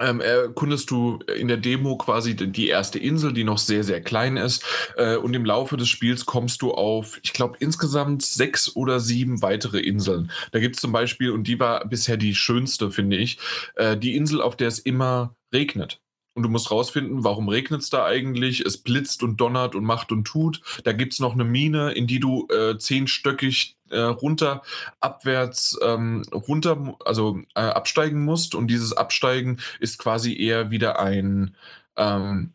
ähm, erkundest du in der Demo quasi die erste Insel, die noch sehr, sehr klein ist. Äh, und im Laufe des Spiels kommst du auf, ich glaube, insgesamt sechs oder sieben weitere Inseln. Da gibt es zum Beispiel, und die war bisher die schönste, finde ich, äh, die Insel, auf der es immer regnet. Und du musst rausfinden, warum regnet es da eigentlich? Es blitzt und donnert und macht und tut. Da gibt es noch eine Mine, in die du äh, zehnstöckig äh, runter, abwärts ähm, runter, also äh, absteigen musst. Und dieses Absteigen ist quasi eher wieder ein, ähm,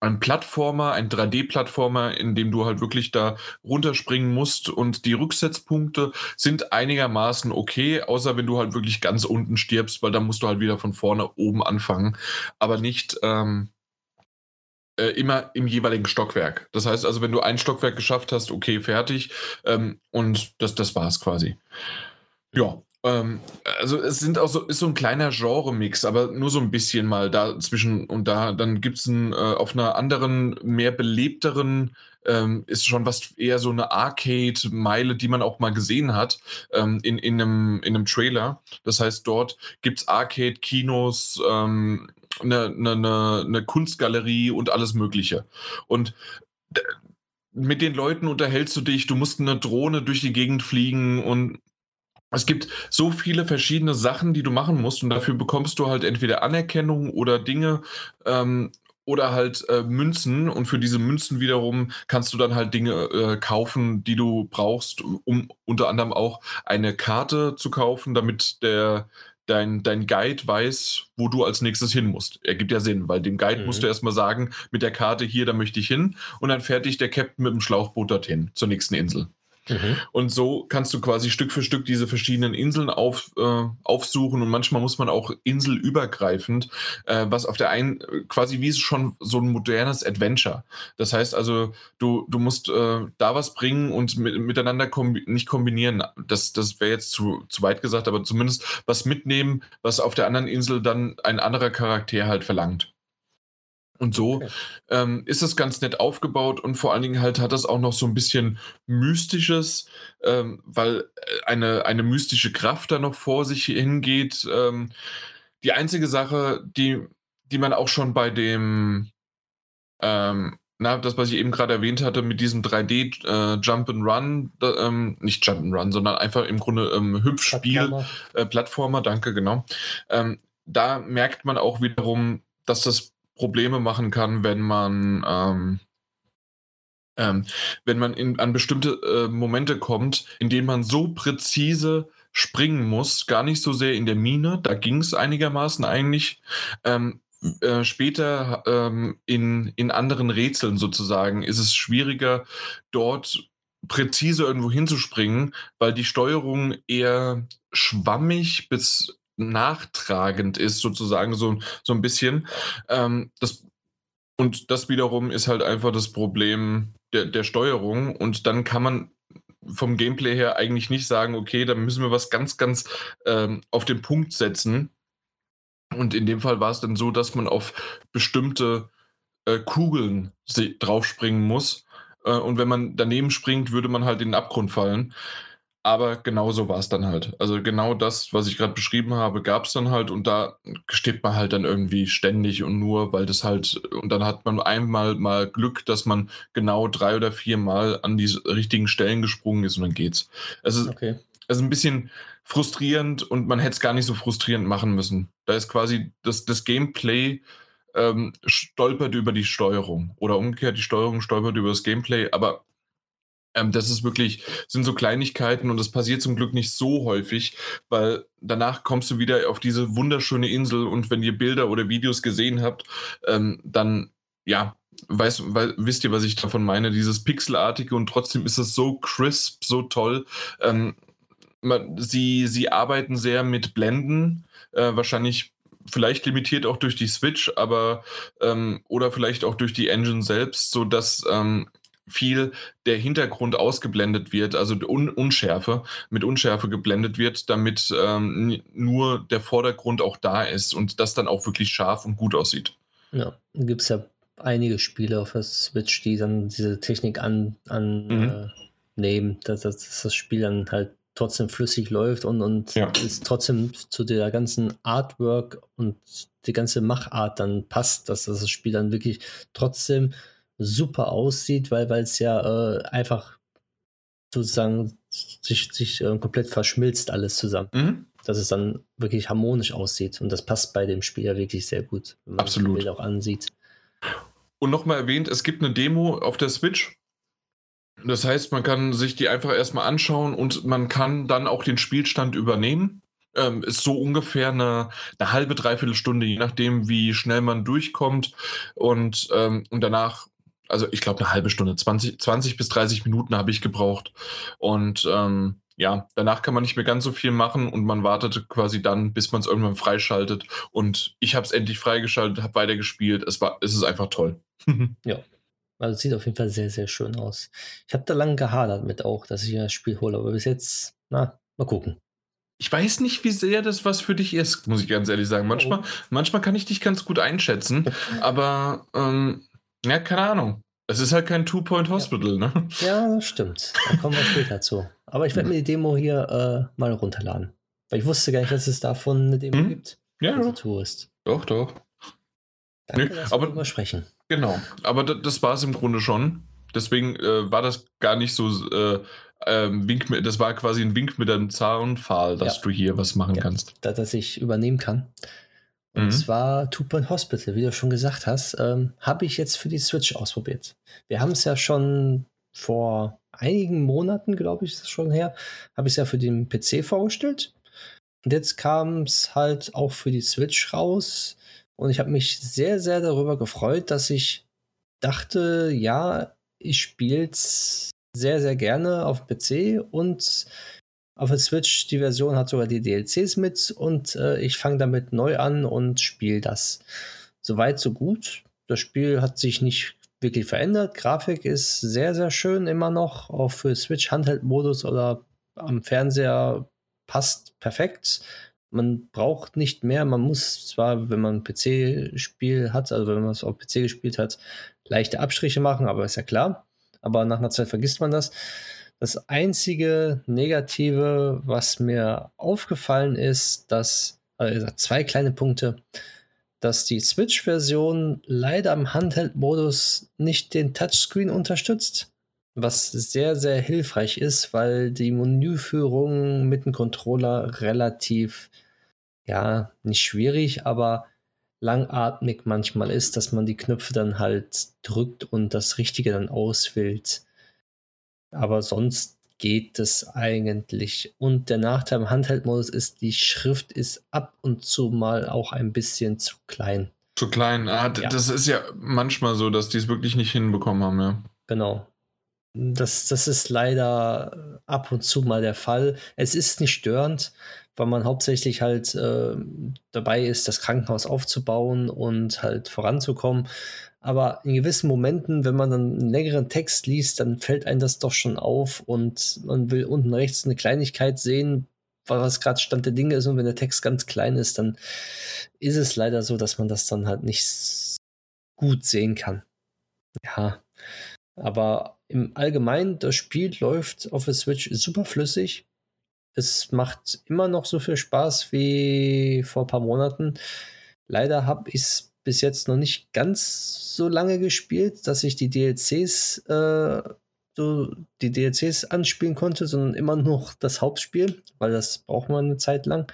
ein Plattformer, ein 3D-Plattformer, in dem du halt wirklich da runterspringen musst. Und die Rücksetzpunkte sind einigermaßen okay, außer wenn du halt wirklich ganz unten stirbst, weil dann musst du halt wieder von vorne oben anfangen. Aber nicht ähm, äh, immer im jeweiligen Stockwerk. Das heißt also, wenn du ein Stockwerk geschafft hast, okay, fertig. Ähm, und das, das war's quasi. Ja. Ähm, also es sind auch so, ist so ein kleiner Genre-Mix, aber nur so ein bisschen mal dazwischen und da. Dann gibt es äh, auf einer anderen, mehr belebteren, ähm, ist schon was eher so eine Arcade-Meile, die man auch mal gesehen hat ähm, in, in, einem, in einem Trailer. Das heißt, dort gibt es Arcade-Kinos, ähm, eine, eine, eine, Kunstgalerie und alles Mögliche. Und mit den Leuten unterhältst du dich, du musst eine Drohne durch die Gegend fliegen und es gibt so viele verschiedene Sachen, die du machen musst und dafür bekommst du halt entweder Anerkennung oder Dinge, ähm, oder halt äh, Münzen und für diese Münzen wiederum kannst du dann halt Dinge äh, kaufen, die du brauchst, um unter anderem auch eine Karte zu kaufen, damit der dein, dein Guide weiß, wo du als nächstes hin musst. Ergibt ja Sinn, weil dem Guide mhm. musst du erstmal sagen, mit der Karte hier, da möchte ich hin und dann fährt dich der Captain mit dem Schlauchboot dorthin, zur nächsten Insel. Mhm. Und so kannst du quasi Stück für Stück diese verschiedenen Inseln auf, äh, aufsuchen und manchmal muss man auch inselübergreifend, äh, was auf der einen quasi wie schon so ein modernes Adventure. Das heißt also, du, du musst äh, da was bringen und mit, miteinander kombi nicht kombinieren. Das, das wäre jetzt zu, zu weit gesagt, aber zumindest was mitnehmen, was auf der anderen Insel dann ein anderer Charakter halt verlangt. Und so okay. ähm, ist es ganz nett aufgebaut und vor allen Dingen halt hat das auch noch so ein bisschen Mystisches, ähm, weil äh, eine, eine mystische Kraft da noch vor sich hingeht. Ähm, die einzige Sache, die, die man auch schon bei dem, ähm, na, das, was ich eben gerade erwähnt hatte, mit diesem 3D äh, Jump and Run, ähm, nicht Jump and Run, sondern einfach im Grunde ähm, Hüpfspiel, Plattformer. Äh, Plattformer, danke, genau. Ähm, da merkt man auch wiederum, dass das Probleme machen kann, wenn man ähm, ähm, wenn man in, an bestimmte äh, Momente kommt, in denen man so präzise springen muss, gar nicht so sehr in der Mine, da ging es einigermaßen eigentlich. Ähm, äh, später ähm, in, in anderen Rätseln sozusagen ist es schwieriger, dort präzise irgendwo hinzuspringen, weil die Steuerung eher schwammig bis nachtragend ist, sozusagen, so, so ein bisschen. Ähm, das, und das wiederum ist halt einfach das Problem der, der Steuerung. Und dann kann man vom Gameplay her eigentlich nicht sagen, okay, da müssen wir was ganz, ganz ähm, auf den Punkt setzen. Und in dem Fall war es dann so, dass man auf bestimmte äh, Kugeln draufspringen muss. Äh, und wenn man daneben springt, würde man halt in den Abgrund fallen. Aber genau so war es dann halt. Also genau das, was ich gerade beschrieben habe, gab es dann halt und da steht man halt dann irgendwie ständig und nur, weil das halt, und dann hat man einmal mal Glück, dass man genau drei oder vier Mal an die richtigen Stellen gesprungen ist und dann geht's. Es ist, okay. es ist ein bisschen frustrierend und man hätte es gar nicht so frustrierend machen müssen. Da ist quasi das, das Gameplay ähm, stolpert über die Steuerung oder umgekehrt, die Steuerung stolpert über das Gameplay, aber ähm, das ist wirklich, sind so Kleinigkeiten und das passiert zum Glück nicht so häufig, weil danach kommst du wieder auf diese wunderschöne Insel und wenn ihr Bilder oder Videos gesehen habt, ähm, dann ja, Weiß, weiß, wisst ihr, was ich davon meine? Dieses Pixelartige und trotzdem ist es so crisp, so toll. Ähm, man, sie, sie arbeiten sehr mit Blenden, äh, wahrscheinlich vielleicht limitiert auch durch die Switch, aber ähm, oder vielleicht auch durch die Engine selbst, so dass ähm, viel der Hintergrund ausgeblendet wird, also Un Unschärfe, mit Unschärfe geblendet wird, damit ähm, nur der Vordergrund auch da ist und das dann auch wirklich scharf und gut aussieht. Ja, gibt es ja einige Spiele auf der Switch, die dann diese Technik annehmen, an, mhm. äh, dass, dass, das Spiel dann halt trotzdem flüssig läuft und, und ja. es trotzdem zu der ganzen Artwork und die ganze Machart dann passt, dass das Spiel dann wirklich trotzdem super aussieht, weil es ja äh, einfach sozusagen sich, sich äh, komplett verschmilzt alles zusammen. Mhm. Dass es dann wirklich harmonisch aussieht. Und das passt bei dem Spiel ja wirklich sehr gut, wenn man Absolut. das auch ansieht. Und nochmal erwähnt, es gibt eine Demo auf der Switch. Das heißt, man kann sich die einfach erstmal anschauen und man kann dann auch den Spielstand übernehmen. Ähm, ist so ungefähr eine, eine halbe, dreiviertel Stunde, je nachdem, wie schnell man durchkommt. Und, ähm, und danach also ich glaube eine halbe Stunde, 20, 20 bis 30 Minuten habe ich gebraucht. Und ähm, ja, danach kann man nicht mehr ganz so viel machen und man wartet quasi dann, bis man es irgendwann freischaltet. Und ich habe es endlich freigeschaltet, habe weitergespielt. Es, war, es ist einfach toll. ja. Also es sieht auf jeden Fall sehr, sehr schön aus. Ich habe da lange gehadert mit auch, dass ich das Spiel hole, aber bis jetzt, na, mal gucken. Ich weiß nicht, wie sehr das was für dich ist, muss ich ganz ehrlich sagen. Manchmal, oh. manchmal kann ich dich ganz gut einschätzen, aber ähm, ja, keine Ahnung. Es ist halt kein Two-Point-Hospital, ja. ne? Ja, das stimmt. Da kommen wir später zu. Aber ich werde mir die Demo hier äh, mal runterladen. Weil ich wusste gar nicht, dass es davon eine Demo hm? gibt. Ja, ja. Tourist. Doch, doch. Danke, nee, aber wir sprechen. Genau. Aber das war es im Grunde schon. Deswegen äh, war das gar nicht so äh, ähm, Wink mit, das war quasi ein Wink mit einem Zaunpfahl, dass Ja. du hier was machen Ja. kannst. da, dass ich übernehmen kann. Und Mhm. zwar Two Point Hospital, wie du schon gesagt hast, ähm, habe ich jetzt für die Switch ausprobiert. Wir haben es ja schon vor einigen Monaten, glaube ich, ist es schon her, habe ich es ja für den PC vorgestellt. Und jetzt kam es halt auch für die Switch raus. Und ich habe mich sehr, sehr darüber gefreut, dass ich dachte, ja, ich spiele es sehr, sehr gerne auf dem PC und auf der Switch, die Version hat sogar die DLCs mit und äh, ich fange damit neu an und spiele das. Soweit, so gut. Das Spiel hat sich nicht wirklich verändert. Grafik ist sehr, sehr schön immer noch. Auch für Switch Handheld-Modus oder am Fernseher passt perfekt. Man braucht nicht mehr. Man muss zwar, wenn man ein PC-Spiel hat, also wenn man es auf PC gespielt hat, leichte Abstriche machen, aber ist ja klar. Aber nach einer Zeit vergisst man das. Das einzige Negative, was mir aufgefallen ist, dass, also zwei kleine Punkte, dass die Switch-Version leider im Handheld-Modus nicht den Touchscreen unterstützt, was sehr, sehr hilfreich ist, weil die Menüführung mit dem Controller relativ, ja, nicht schwierig, aber langatmig manchmal ist, dass man die Knöpfe dann halt drückt und das Richtige dann auswählt. Aber sonst geht es eigentlich. Und der Nachteil im Handheld-Modus ist, die Schrift ist ab und zu mal auch ein bisschen zu klein. Zu klein. Ah, Ja. Das ist ja manchmal so, dass die es wirklich nicht hinbekommen haben, ja. Genau. Das, das ist leider ab und zu mal der Fall. Es ist nicht störend, weil man hauptsächlich halt äh, dabei ist, das Krankenhaus aufzubauen und halt voranzukommen. Aber in gewissen Momenten, wenn man dann einen längeren Text liest, dann fällt einem das doch schon auf und man will unten rechts eine Kleinigkeit sehen, was gerade Stand der Dinge ist. Und wenn der Text ganz klein ist, dann ist es leider so, dass man das dann halt nicht gut sehen kann. Ja, aber im Allgemeinen, das Spiel läuft auf der Switch super flüssig. Es macht immer noch so viel Spaß wie vor ein paar Monaten. Leider habe ich es bis jetzt noch nicht ganz so lange gespielt, dass ich die DLCs, äh, so die DLCs anspielen konnte, sondern immer noch das Hauptspiel, weil das braucht man eine Zeit lang.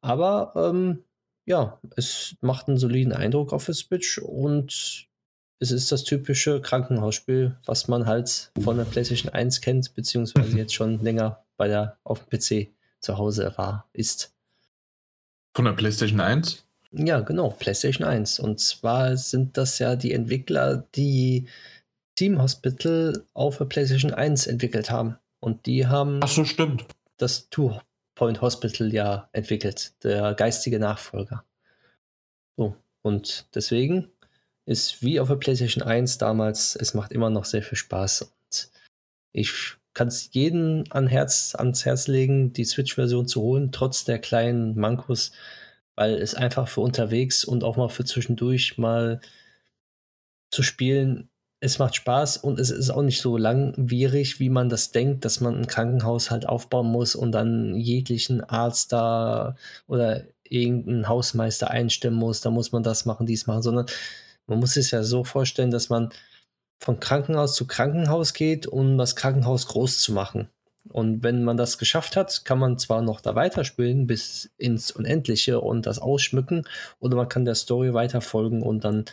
Aber ähm, ja, es macht einen soliden Eindruck auf der Switch und es ist das typische Krankenhausspiel, was man halt von der PlayStation 1 kennt, beziehungsweise jetzt schon länger bei der auf dem PC zu Hause war, ist. Von der PlayStation 1? Ja, genau, PlayStation 1. Und zwar sind das ja die Entwickler, die Team Hospital auf der PlayStation 1 entwickelt haben. Und die haben Ach so, stimmt. das Two Point Hospital ja entwickelt, der geistige Nachfolger. So, und deswegen ist wie auf der PlayStation 1 damals, es macht immer noch sehr viel Spaß. Und ich kann es jedem an Herz, ans Herz legen, die Switch-Version zu holen, trotz der kleinen Mankos, weil es einfach für unterwegs und auch mal für zwischendurch mal zu spielen, es macht Spaß und es ist auch nicht so langwierig, wie man das denkt, dass man ein Krankenhaus halt aufbauen muss und dann jeglichen Arzt da oder irgendeinen Hausmeister einstellen muss, da muss man das machen, dies machen, sondern man muss es ja so vorstellen, dass man von Krankenhaus zu Krankenhaus geht, um das Krankenhaus groß zu machen. Und wenn man das geschafft hat, kann man zwar noch da weiterspielen bis ins Unendliche und das ausschmücken, oder man kann der Story weiterfolgen und dann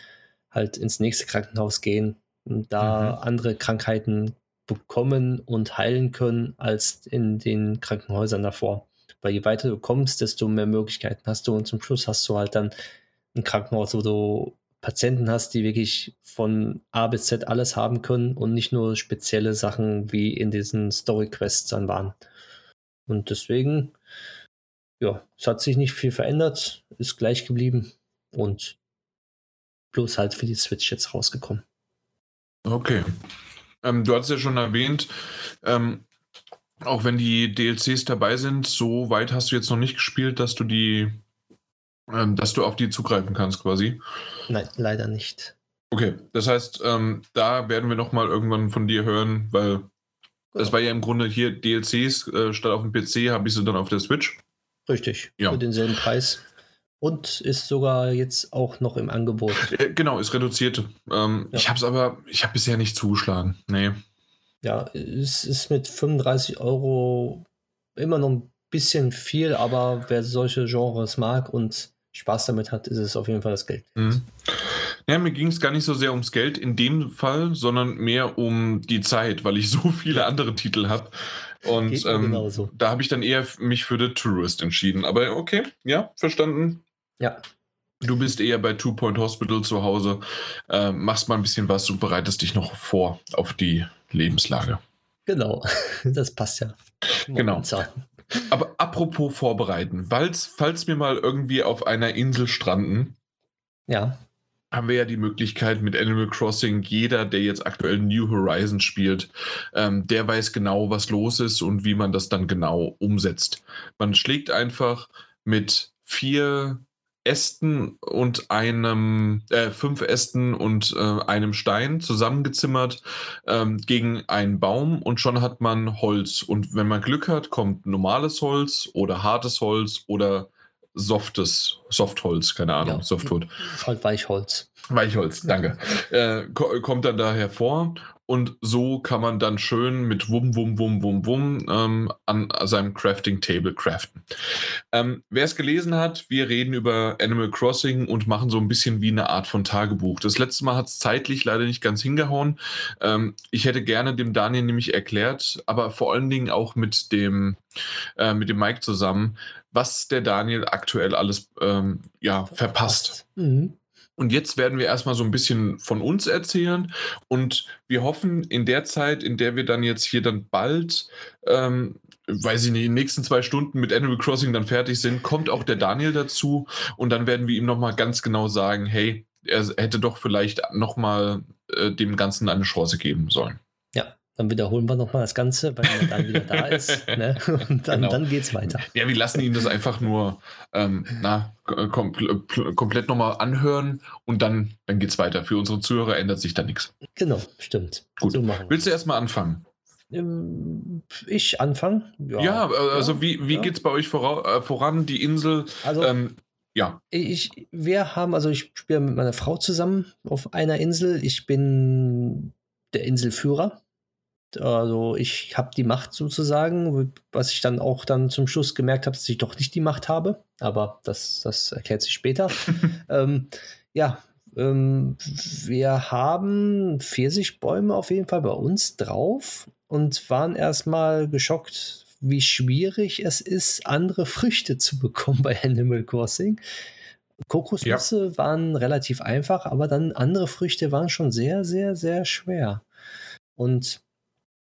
halt ins nächste Krankenhaus gehen und da Mhm. andere Krankheiten bekommen und heilen können als in den Krankenhäusern davor. Weil je weiter du kommst, desto mehr Möglichkeiten hast du und zum Schluss hast du halt dann ein Krankenhaus, wo du Patienten hast, die wirklich von A bis Z alles haben können und nicht nur spezielle Sachen wie in diesen Story-Quests dann waren. Und deswegen, ja, es hat sich nicht viel verändert, ist gleich geblieben und bloß halt für die Switch jetzt rausgekommen. Okay. Ähm, du hast ja schon erwähnt, ähm, auch wenn die DLCs dabei sind, so weit hast du jetzt noch nicht gespielt, dass du die, ähm, dass du auf die zugreifen kannst, quasi. Nein, leider nicht. Okay, das heißt, ähm, da werden wir noch mal irgendwann von dir hören, weil das war ja im Grunde hier DLCs äh, statt auf dem PC habe ich sie dann auf der Switch. Richtig, Ja. für denselben Preis. Und ist sogar jetzt auch noch im Angebot. Äh, genau, ist reduziert. Ähm, Ja. Ich habe es aber, ich habe bisher nicht zugeschlagen. Nee. Ja, es ist mit 35 Euro immer noch ein bisschen viel, aber wer solche Genres mag und Spaß damit hat, ist es auf jeden Fall das Geld. Mhm. Ja, mir ging es gar nicht so sehr ums Geld in dem Fall, sondern mehr um die Zeit, weil ich so viele andere Titel habe. Und ähm, da habe ich dann eher mich für The Tourist entschieden. Aber okay, ja, verstanden. Ja. Du bist eher bei Two Point Hospital zu Hause, äh, machst mal ein bisschen was und bereitest dich noch vor auf die Lebenslage. Genau, das passt ja. Genau. Aber apropos vorbereiten, falls, falls wir mal irgendwie auf einer Insel stranden, ja. haben wir ja die Möglichkeit mit Animal Crossing, jeder, der jetzt aktuell New Horizons spielt, ähm, der weiß genau, was los ist und wie man das dann genau umsetzt. Man schlägt einfach mit vier Ästen und einem, äh, fünf Ästen und äh, einem Stein zusammengezimmert ähm, gegen einen Baum und schon hat man Holz. Und wenn man Glück hat, kommt normales Holz oder hartes Holz oder softes, Softholz, keine Ahnung, ja, Softwood. Halt Weichholz. Weichholz, danke. äh, kommt dann da hervor und so kann man dann schön mit Wum, Wum, Wum, Wum, Wum ähm, an seinem Crafting Table craften. Ähm, Wer es gelesen hat, wir reden über Animal Crossing und machen so ein bisschen wie eine Art von Tagebuch. Das letzte Mal hat es zeitlich leider nicht ganz hingehauen. Ähm, ich hätte gerne dem Daniel nämlich erklärt, aber vor allen Dingen auch mit dem, äh, mit dem Mike zusammen, was der Daniel aktuell alles ähm, ja, verpasst. Mhm. Und jetzt werden wir erstmal so ein bisschen von uns erzählen und wir hoffen in der Zeit, in der wir dann jetzt hier dann bald, ähm, weiß ich nicht, in den nächsten zwei Stunden mit Animal Crossing dann fertig sind, kommt auch der Daniel dazu und dann werden wir ihm nochmal ganz genau sagen, hey, er hätte doch vielleicht nochmal äh, dem Ganzen eine Chance geben sollen. Dann wiederholen wir nochmal das Ganze, weil er dann wieder da ist. Ne? Und dann, genau. dann geht es weiter. Ja, wir lassen ihn das einfach nur ähm, na, kom komplett nochmal anhören und dann, dann geht es weiter. Für unsere Zuhörer ändert sich da nichts. Genau, stimmt. Gut. So Willst du erstmal anfangen? Ähm, ich anfangen? Ja, ja äh, also ja, wie, wie ja. geht es bei euch äh, voran? Die Insel? Also, ähm, ja. Ich, wir haben, also ich spiele mit meiner Frau zusammen auf einer Insel. Ich bin der Inselführer. Also ich habe die Macht sozusagen, was ich dann auch dann zum Schluss gemerkt habe, dass ich doch nicht die Macht habe. Aber das, das erklärt sich später. ähm, ja, ähm, wir haben Pfirsichbäume auf jeden Fall bei uns drauf und waren erstmal geschockt, wie schwierig es ist, andere Früchte zu bekommen bei Animal Crossing. Kokosnüsse ja. waren relativ einfach, aber dann andere Früchte waren schon sehr, sehr, sehr schwer. Und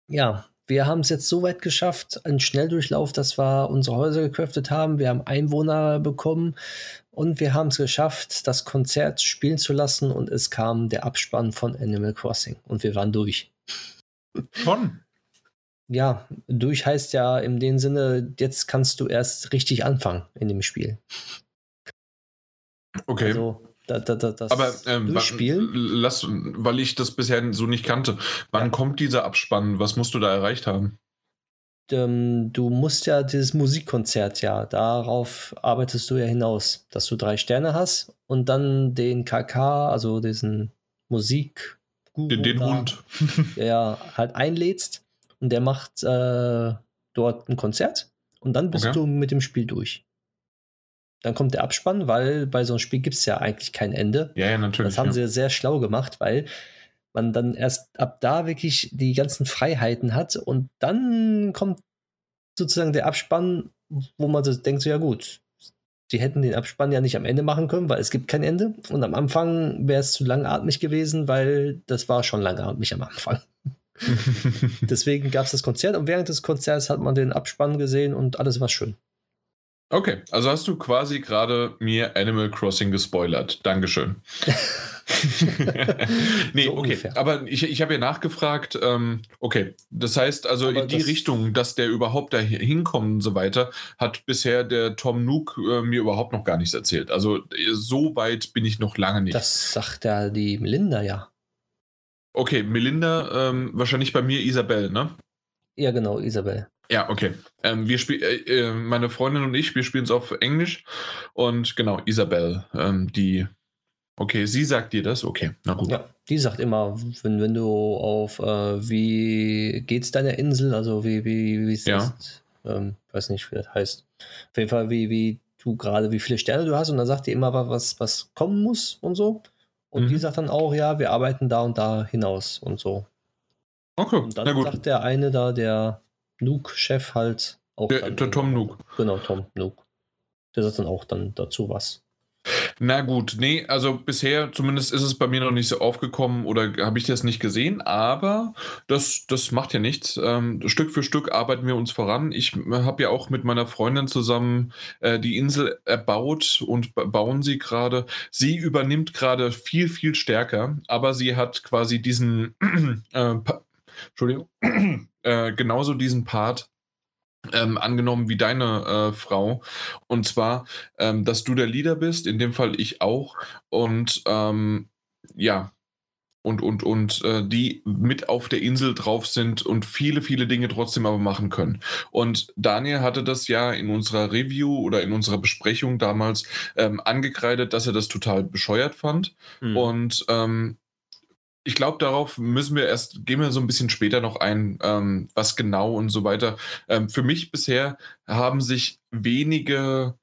ja, wir haben es jetzt so weit geschafft, einen Schnelldurchlauf, dass wir unsere Häuser gecraftet haben. Wir haben Einwohner bekommen und wir haben es geschafft, das Konzert spielen zu lassen und es kam der Abspann von Animal Crossing und wir waren durch. Schon? Ja, durch heißt ja in dem Sinne, jetzt kannst du erst richtig anfangen in dem Spiel. Okay. Also, da, da, da, Aber ähm, Durchspielen? Lass, weil ich das bisher so nicht kannte. Wann ja. kommt dieser Abspann? Was musst du da erreicht haben? Ähm, du musst ja dieses Musikkonzert, ja, darauf arbeitest du ja hinaus, dass du drei Sterne hast und dann den KK, also diesen Musik. Den, den da, Hund. der halt einlädst und der macht äh, dort ein Konzert und dann bist okay. du mit dem Spiel durch. Dann kommt der Abspann, weil bei so einem Spiel gibt es ja eigentlich kein Ende. Ja, ja, natürlich. Das haben ja. sie sehr schlau gemacht, weil man dann erst ab da wirklich die ganzen Freiheiten hat und dann kommt sozusagen der Abspann, wo man so denkt, so ja gut, die hätten den Abspann ja nicht am Ende machen können, weil es gibt kein Ende. Und am Anfang wäre es zu langatmig gewesen, weil das war schon langatmig am Anfang. Deswegen gab es das Konzert und während des Konzerts hat man den Abspann gesehen und alles war schön. Okay, also hast du quasi gerade mir Animal Crossing gespoilert. Dankeschön. nee, so okay. Ungefähr. Aber ich, ich habe ja nachgefragt, ähm, okay, das heißt also Aber in die Richtung, dass der überhaupt da hinkommt und so weiter, hat bisher der Tom Nook äh, mir überhaupt noch gar nichts erzählt. Also so weit bin ich noch lange nicht. Das sagt ja die Melinda ja. Okay, Melinda, ähm, wahrscheinlich bei mir Isabel, ne? Ja, genau, Isabel. Ja, okay. Ähm, wir spielen, äh, äh, meine Freundin und ich, wir spielen es auf Englisch und genau, Isabel, ähm, die Okay, sie sagt dir das? Okay, na gut. Ja, die sagt immer, wenn, wenn du auf äh, wie geht's deiner Insel, also wie, wie, wie ist Ja. das? Ähm, weiß nicht, wie das heißt. Auf jeden Fall, wie, wie du gerade, wie viele Sterne du hast, und dann sagt die immer, wa- was, was kommen muss und so. Und die Mhm. sagt dann auch, ja, wir arbeiten da und da hinaus und so. Okay, Und dann na gut. sagt der eine da, der Nuke-Chef halt auch. Der, der Tom Nook. Genau, Tom Nook. Der sagt dann auch dann dazu was. Na gut, nee, also bisher zumindest ist es bei mir noch nicht so aufgekommen oder habe ich das nicht gesehen, aber das, das macht ja nichts. Ähm, Stück für Stück arbeiten wir uns voran. Ich habe ja auch mit meiner Freundin zusammen äh, die Insel erbaut und ba- bauen sie gerade. Sie übernimmt gerade viel, viel stärker, aber sie hat quasi diesen, äh, Entschuldigung, äh, genauso diesen Part ähm, angenommen wie deine äh, Frau. Und zwar, ähm, dass du der Leader bist, in dem Fall ich auch. Und ähm, ja, und, und, und äh, die mit auf der Insel drauf sind und viele, viele Dinge trotzdem aber machen können. Und Daniel hatte das ja in unserer Review oder in unserer Besprechung damals ähm, angekreidet, dass er das total bescheuert fand. Hm. Und ähm, ich glaube, darauf müssen wir erst, gehen wir so ein bisschen später noch ein, ähm, was genau und so weiter. Ähm, für mich bisher haben sich wenige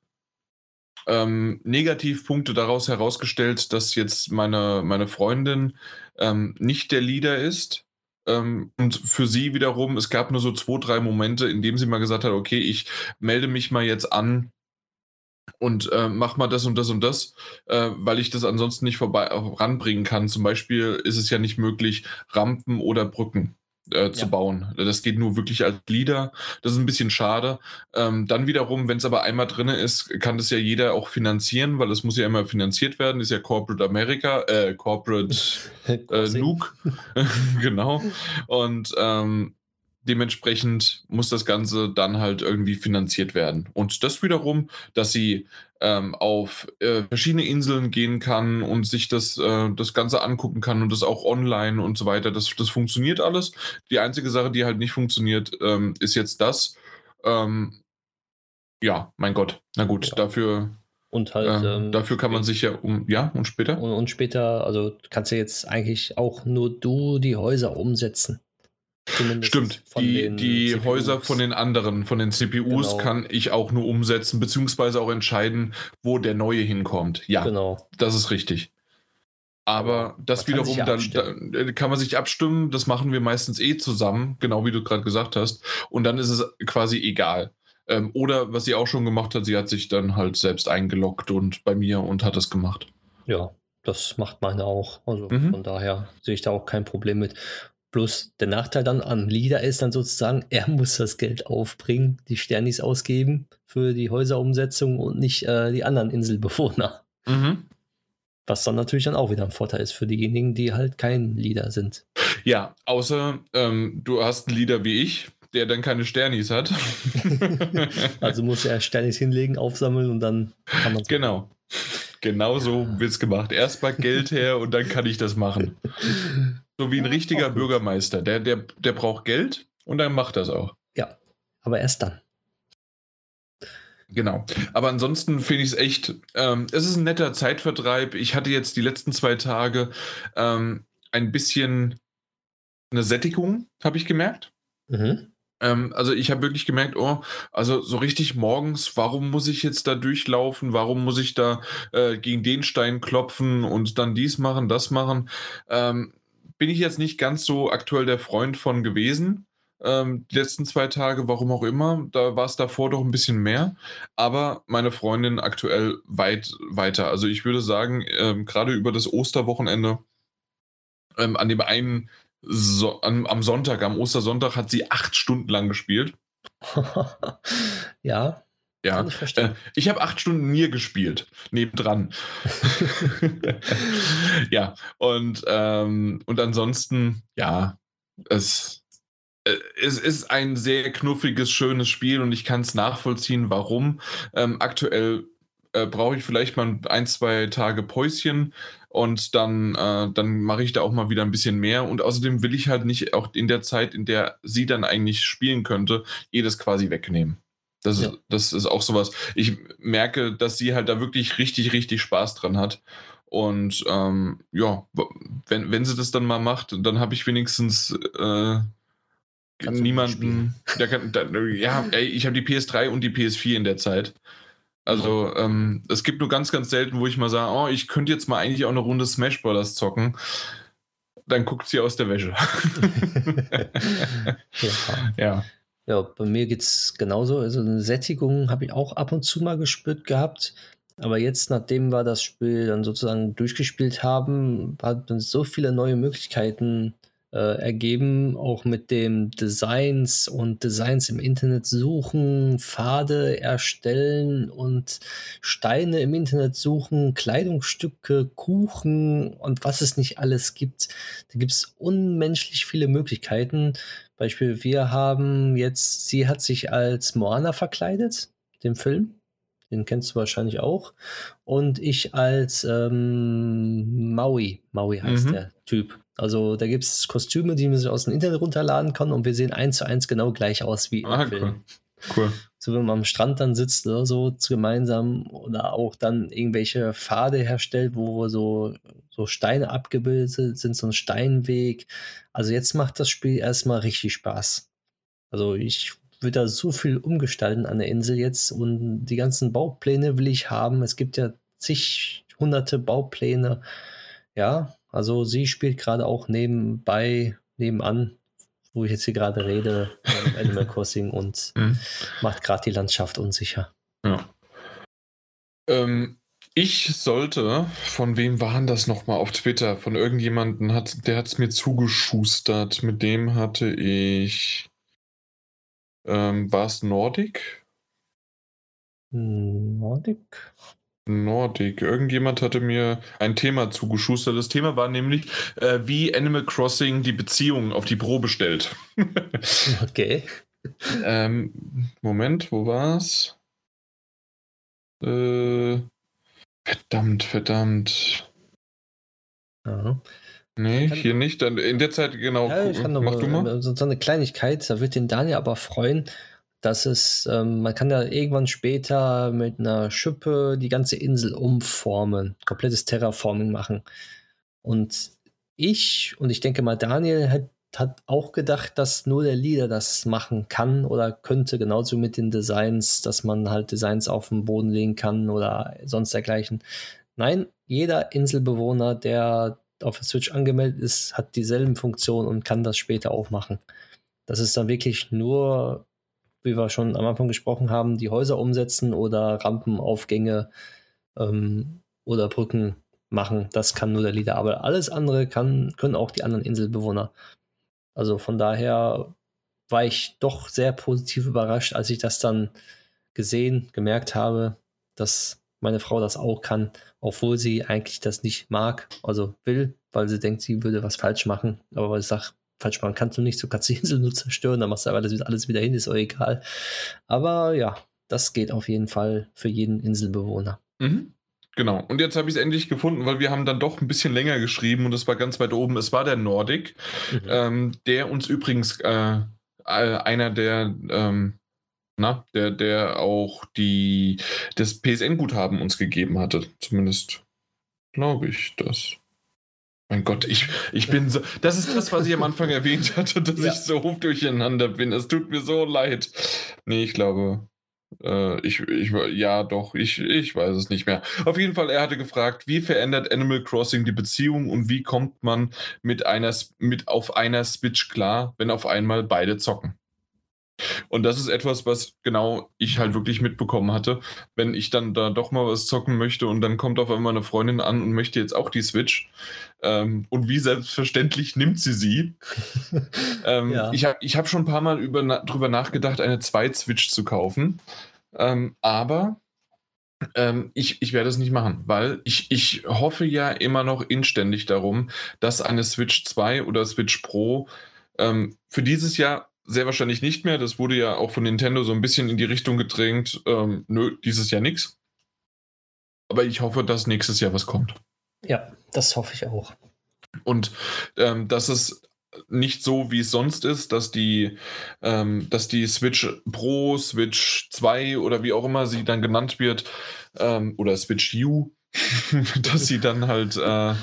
ähm, Negativpunkte daraus herausgestellt, dass jetzt meine, meine Freundin ähm, nicht der Leader ist. Ähm, und für sie wiederum, es gab nur so zwei, drei Momente, in denen sie mal gesagt hat, okay, ich melde mich mal jetzt an und äh, mach mal das und das und das, äh, weil ich das ansonsten nicht vorbei äh, ranbringen kann. Zum Beispiel ist es ja nicht möglich, Rampen oder Brücken äh, zu Ja. bauen. Das geht nur wirklich als Glieder. Das ist ein bisschen schade. Ähm, dann wiederum, wenn es aber einmal drin ist, kann das ja jeder auch finanzieren, weil es muss ja immer finanziert werden. Ist ja Corporate America, äh, Corporate äh. Nuke. genau. Und ähm, dementsprechend muss das Ganze dann halt irgendwie finanziert werden. Und das wiederum, dass sie ähm, auf äh, verschiedene Inseln gehen kann und sich das, äh, das Ganze angucken kann und das auch online und so weiter, das, das funktioniert alles. Die einzige Sache, die halt nicht funktioniert, ähm, ist jetzt das. Ähm, ja, mein Gott. Na gut, Ja. dafür, Und halt. äh, dafür kann man sich ja um. Ja, und später? Und, und später, also kannst du jetzt eigentlich auch nur du die Häuser umsetzen. Zumindest Stimmt, die, die. Häuser von den anderen, von den CPUs Genau. kann ich auch nur umsetzen, beziehungsweise auch entscheiden, wo der neue hinkommt. Ja, Genau. das ist richtig. Aber das man wiederum, dann, dann kann man sich abstimmen, das machen wir meistens eh zusammen, genau wie du gerade gesagt hast. Und dann ist es quasi egal. Ähm, oder was sie auch schon gemacht hat, sie hat sich dann halt selbst eingeloggt und bei mir und hat das gemacht. Ja, das macht meine auch. Also Mhm. von daher sehe ich da auch kein Problem mit. Bloß der Nachteil dann am Leader ist dann sozusagen, er muss das Geld aufbringen, die Sternis ausgeben für die Häuserumsetzung und nicht äh, die anderen Inselbewohner. Mhm. Was dann natürlich dann auch wieder ein Vorteil ist für diejenigen, die halt kein Leader sind. Ja, außer ähm, du hast einen Leader wie ich, der dann keine Sternis hat. Also muss er Sternis hinlegen, aufsammeln und dann kann man Genau. Genau so wird's gemacht. Erstmal Geld her und dann kann ich das machen. So wie ein richtiger. Bürgermeister. Der, der, der braucht Geld und dann macht das auch. Ja, aber erst dann. Genau. Aber ansonsten finde ich es echt, ähm, es ist ein netter Zeitvertreib. Ich hatte jetzt die letzten zwei Tage ähm, ein bisschen eine Sättigung, habe ich gemerkt. Mhm. Ähm, also ich habe wirklich gemerkt, oh, also so richtig morgens, warum muss ich jetzt da durchlaufen? Warum muss ich da äh, gegen den Stein klopfen und dann dies machen, das machen? Ähm, bin ich jetzt nicht ganz so aktuell der Freund von gewesen. Ähm, die letzten zwei Tage, warum auch immer, da war es davor doch ein bisschen mehr. Aber meine Freundin aktuell weit weiter. Also ich würde sagen, ähm, gerade über das Osterwochenende, ähm, an dem einen so, am, am Sonntag, am Ostersonntag, hat sie acht Stunden lang gespielt. ja, Ja. kann ich Äh, verstehen. ich habe acht Stunden Nier gespielt, nebendran. ja, und, ähm, und ansonsten, ja, es, äh, es ist ein sehr knuffiges, schönes Spiel und ich kann es nachvollziehen, warum. Ähm, aktuell äh, brauche ich vielleicht mal ein, zwei Tage Päuschen und dann, äh, dann mache ich da auch mal wieder ein bisschen mehr. Und außerdem will ich halt nicht auch in der Zeit, in der sie dann eigentlich spielen könnte, jedes quasi wegnehmen. Das, Ja. ist, das ist auch sowas. Ich merke, dass sie halt da wirklich richtig, richtig Spaß dran hat. Und ähm, ja, wenn, wenn sie das dann mal macht, dann habe ich wenigstens äh, niemanden. Der kann, der, ja, ey, ich habe die PS3 und die PS4 in der Zeit. Also ähm, es gibt nur ganz, ganz selten, wo ich mal sage, oh, ich könnte jetzt mal eigentlich auch eine Runde Smash Bros. zocken. Dann guckt sie aus der Wäsche. ja. ja. Ja, bei mir geht es genauso. Also eine Sättigung habe ich auch ab und zu mal gespürt gehabt. Aber jetzt, nachdem wir das Spiel dann sozusagen durchgespielt haben, hat man so viele neue Möglichkeiten äh, ergeben, auch mit dem Designs und Designs im Internet suchen, Pfade erstellen und Steine im Internet suchen, Kleidungsstücke, Kuchen und was es nicht alles gibt. Da gibt es unmenschlich viele Möglichkeiten. Beispiel, wir haben jetzt, sie hat sich als Moana verkleidet, dem Film. Den kennst du wahrscheinlich auch. Und ich als ähm, Maui. Maui heißt mhm. der Typ. Also da gibt es Kostüme, die man sich aus dem Internet runterladen kann und wir sehen eins zu eins genau gleich aus wie ah, im Film. Cool. cool. So wenn man am Strand dann sitzt oder so gemeinsam oder auch dann irgendwelche Pfade herstellt, wo so, so Steine abgebildet sind, so ein Steinweg. Also jetzt macht das Spiel erstmal richtig Spaß. Also ich würde da so viel umgestalten an der Insel jetzt und die ganzen Baupläne will ich haben. Es gibt ja zig hunderte Baupläne. Ja, also sie spielt gerade auch nebenbei, nebenan, wo ich jetzt hier gerade rede, Animal Crossing und mhm. macht gerade die Landschaft unsicher. Ja. Ähm, ich sollte, von wem waren das nochmal auf Twitter? Von irgendjemandem, hat, der hat es mir zugeschustert. Mit dem hatte ich. Ähm, war es Nordic? Nordic? Nordic. Irgendjemand hatte mir ein Thema zugeschustert. Das Thema war nämlich, äh, wie Animal Crossing die Beziehung auf die Probe stellt. okay. Ähm, Moment, wo war's? Äh, verdammt, verdammt. Ja. Nee, hier nicht. In der Zeit, genau. Ja, ich kann Mach mal, du mal. So eine Kleinigkeit, da wird den Daniel aber freuen dass es, ähm, man kann ja irgendwann später mit einer Schippe die ganze Insel umformen, komplettes Terraforming machen. Und ich und ich denke mal, Daniel hat, hat auch gedacht, dass nur der Leader das machen kann oder könnte, genauso mit den Designs, dass man halt Designs auf den Boden legen kann oder sonst dergleichen. Nein, jeder Inselbewohner, der auf der Switch angemeldet ist, hat dieselben Funktionen und kann das später auch machen. Das ist dann wirklich nur wie wir schon am Anfang gesprochen haben, die Häuser umsetzen oder Rampenaufgänge ähm, oder Brücken machen. Das kann nur der Leader. Aber alles andere kann, können auch die anderen Inselbewohner. Also von daher war ich doch sehr positiv überrascht, als ich das dann gesehen, gemerkt habe, dass meine Frau das auch kann, obwohl sie eigentlich das nicht mag, also will, weil sie denkt, sie würde was falsch machen. Aber weil ich sage, falsch machen kannst du nicht, so kannst du die Insel nur zerstören, dann machst du aber alles, alles wieder hin, ist auch egal. Aber ja, das geht auf jeden Fall für jeden Inselbewohner. Mhm. Genau. Und jetzt habe ich es endlich gefunden, weil wir haben dann doch ein bisschen länger geschrieben und es war ganz weit oben. Es war der Nordic, mhm. ähm, der uns übrigens äh, einer der, ähm, na, der, der auch die, das PSN-Guthaben uns gegeben hatte. Zumindest glaube ich das. Mein Gott, ich, ich bin so. Das ist das, was ich am Anfang erwähnt hatte, dass ja. ich so hoch durcheinander bin. Es tut mir so leid. Nee, ich glaube. Äh, ich, ich, ja, doch, ich, ich weiß es nicht mehr. Auf jeden Fall, er hatte gefragt, wie verändert Animal Crossing die Beziehung und wie kommt man mit einer mit auf einer Switch klar, wenn auf einmal beide zocken? Und das ist etwas, was genau ich halt wirklich mitbekommen hatte. Wenn ich dann da doch mal was zocken möchte und dann kommt auf einmal eine Freundin an und möchte jetzt auch die Switch. Ähm, und wie selbstverständlich nimmt sie sie. ähm, ja. Ich habe ich hab schon ein paar Mal über, na, drüber nachgedacht, eine Zweit-Switch zu kaufen. Ähm, aber ähm, ich, ich werde es nicht machen, weil ich, ich hoffe ja immer noch inständig darum, dass eine Switch 2 oder Switch Pro ähm, für dieses Jahr sehr wahrscheinlich nicht mehr. Das wurde ja auch von Nintendo so ein bisschen in die Richtung gedrängt. Ähm, nö, dieses Jahr nichts. Aber ich hoffe, dass nächstes Jahr was kommt. Ja, das hoffe ich auch. Und ähm, dass es nicht so, wie es sonst ist, dass die, ähm, dass die Switch Pro, Switch 2 oder wie auch immer sie dann genannt wird, ähm, oder Switch U, dass sie dann halt äh,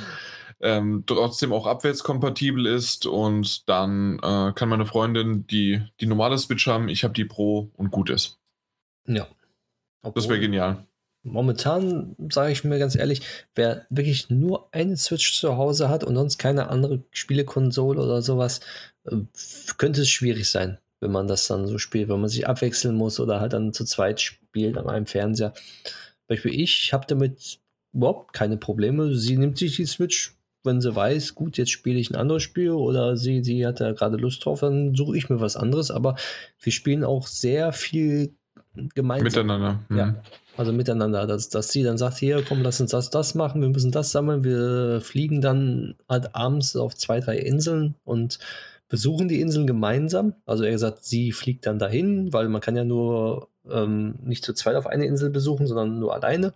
ähm, trotzdem auch abwärtskompatibel ist und dann äh, kann meine Freundin die, die normale Switch haben, ich habe die Pro und gut ist. Ja. Das wäre genial. Momentan sage ich mir ganz ehrlich, wer wirklich nur eine Switch zu Hause hat und sonst keine andere Spielekonsole oder sowas, äh, könnte es schwierig sein, wenn man das dann so spielt, wenn man sich abwechseln muss oder halt dann zu zweit spielt an einem Fernseher. Beispiel ich habe damit überhaupt keine Probleme. Sie nimmt sich die Switch, wenn sie weiß, gut, jetzt spiele ich ein anderes Spiel oder sie, sie hat da gerade Lust drauf, dann suche ich mir was anderes. Aber wir spielen auch sehr viel gemeinsam. Miteinander. Mhm. Ja, also miteinander. Dass, dass sie dann sagt, hier, komm, lass uns das, das machen, wir müssen das sammeln. Wir fliegen dann halt abends auf zwei, drei Inseln und besuchen die Inseln gemeinsam. Also er gesagt, sie fliegt dann dahin, weil man kann ja nur ähm, nicht zu zweit auf eine Insel besuchen, sondern nur alleine.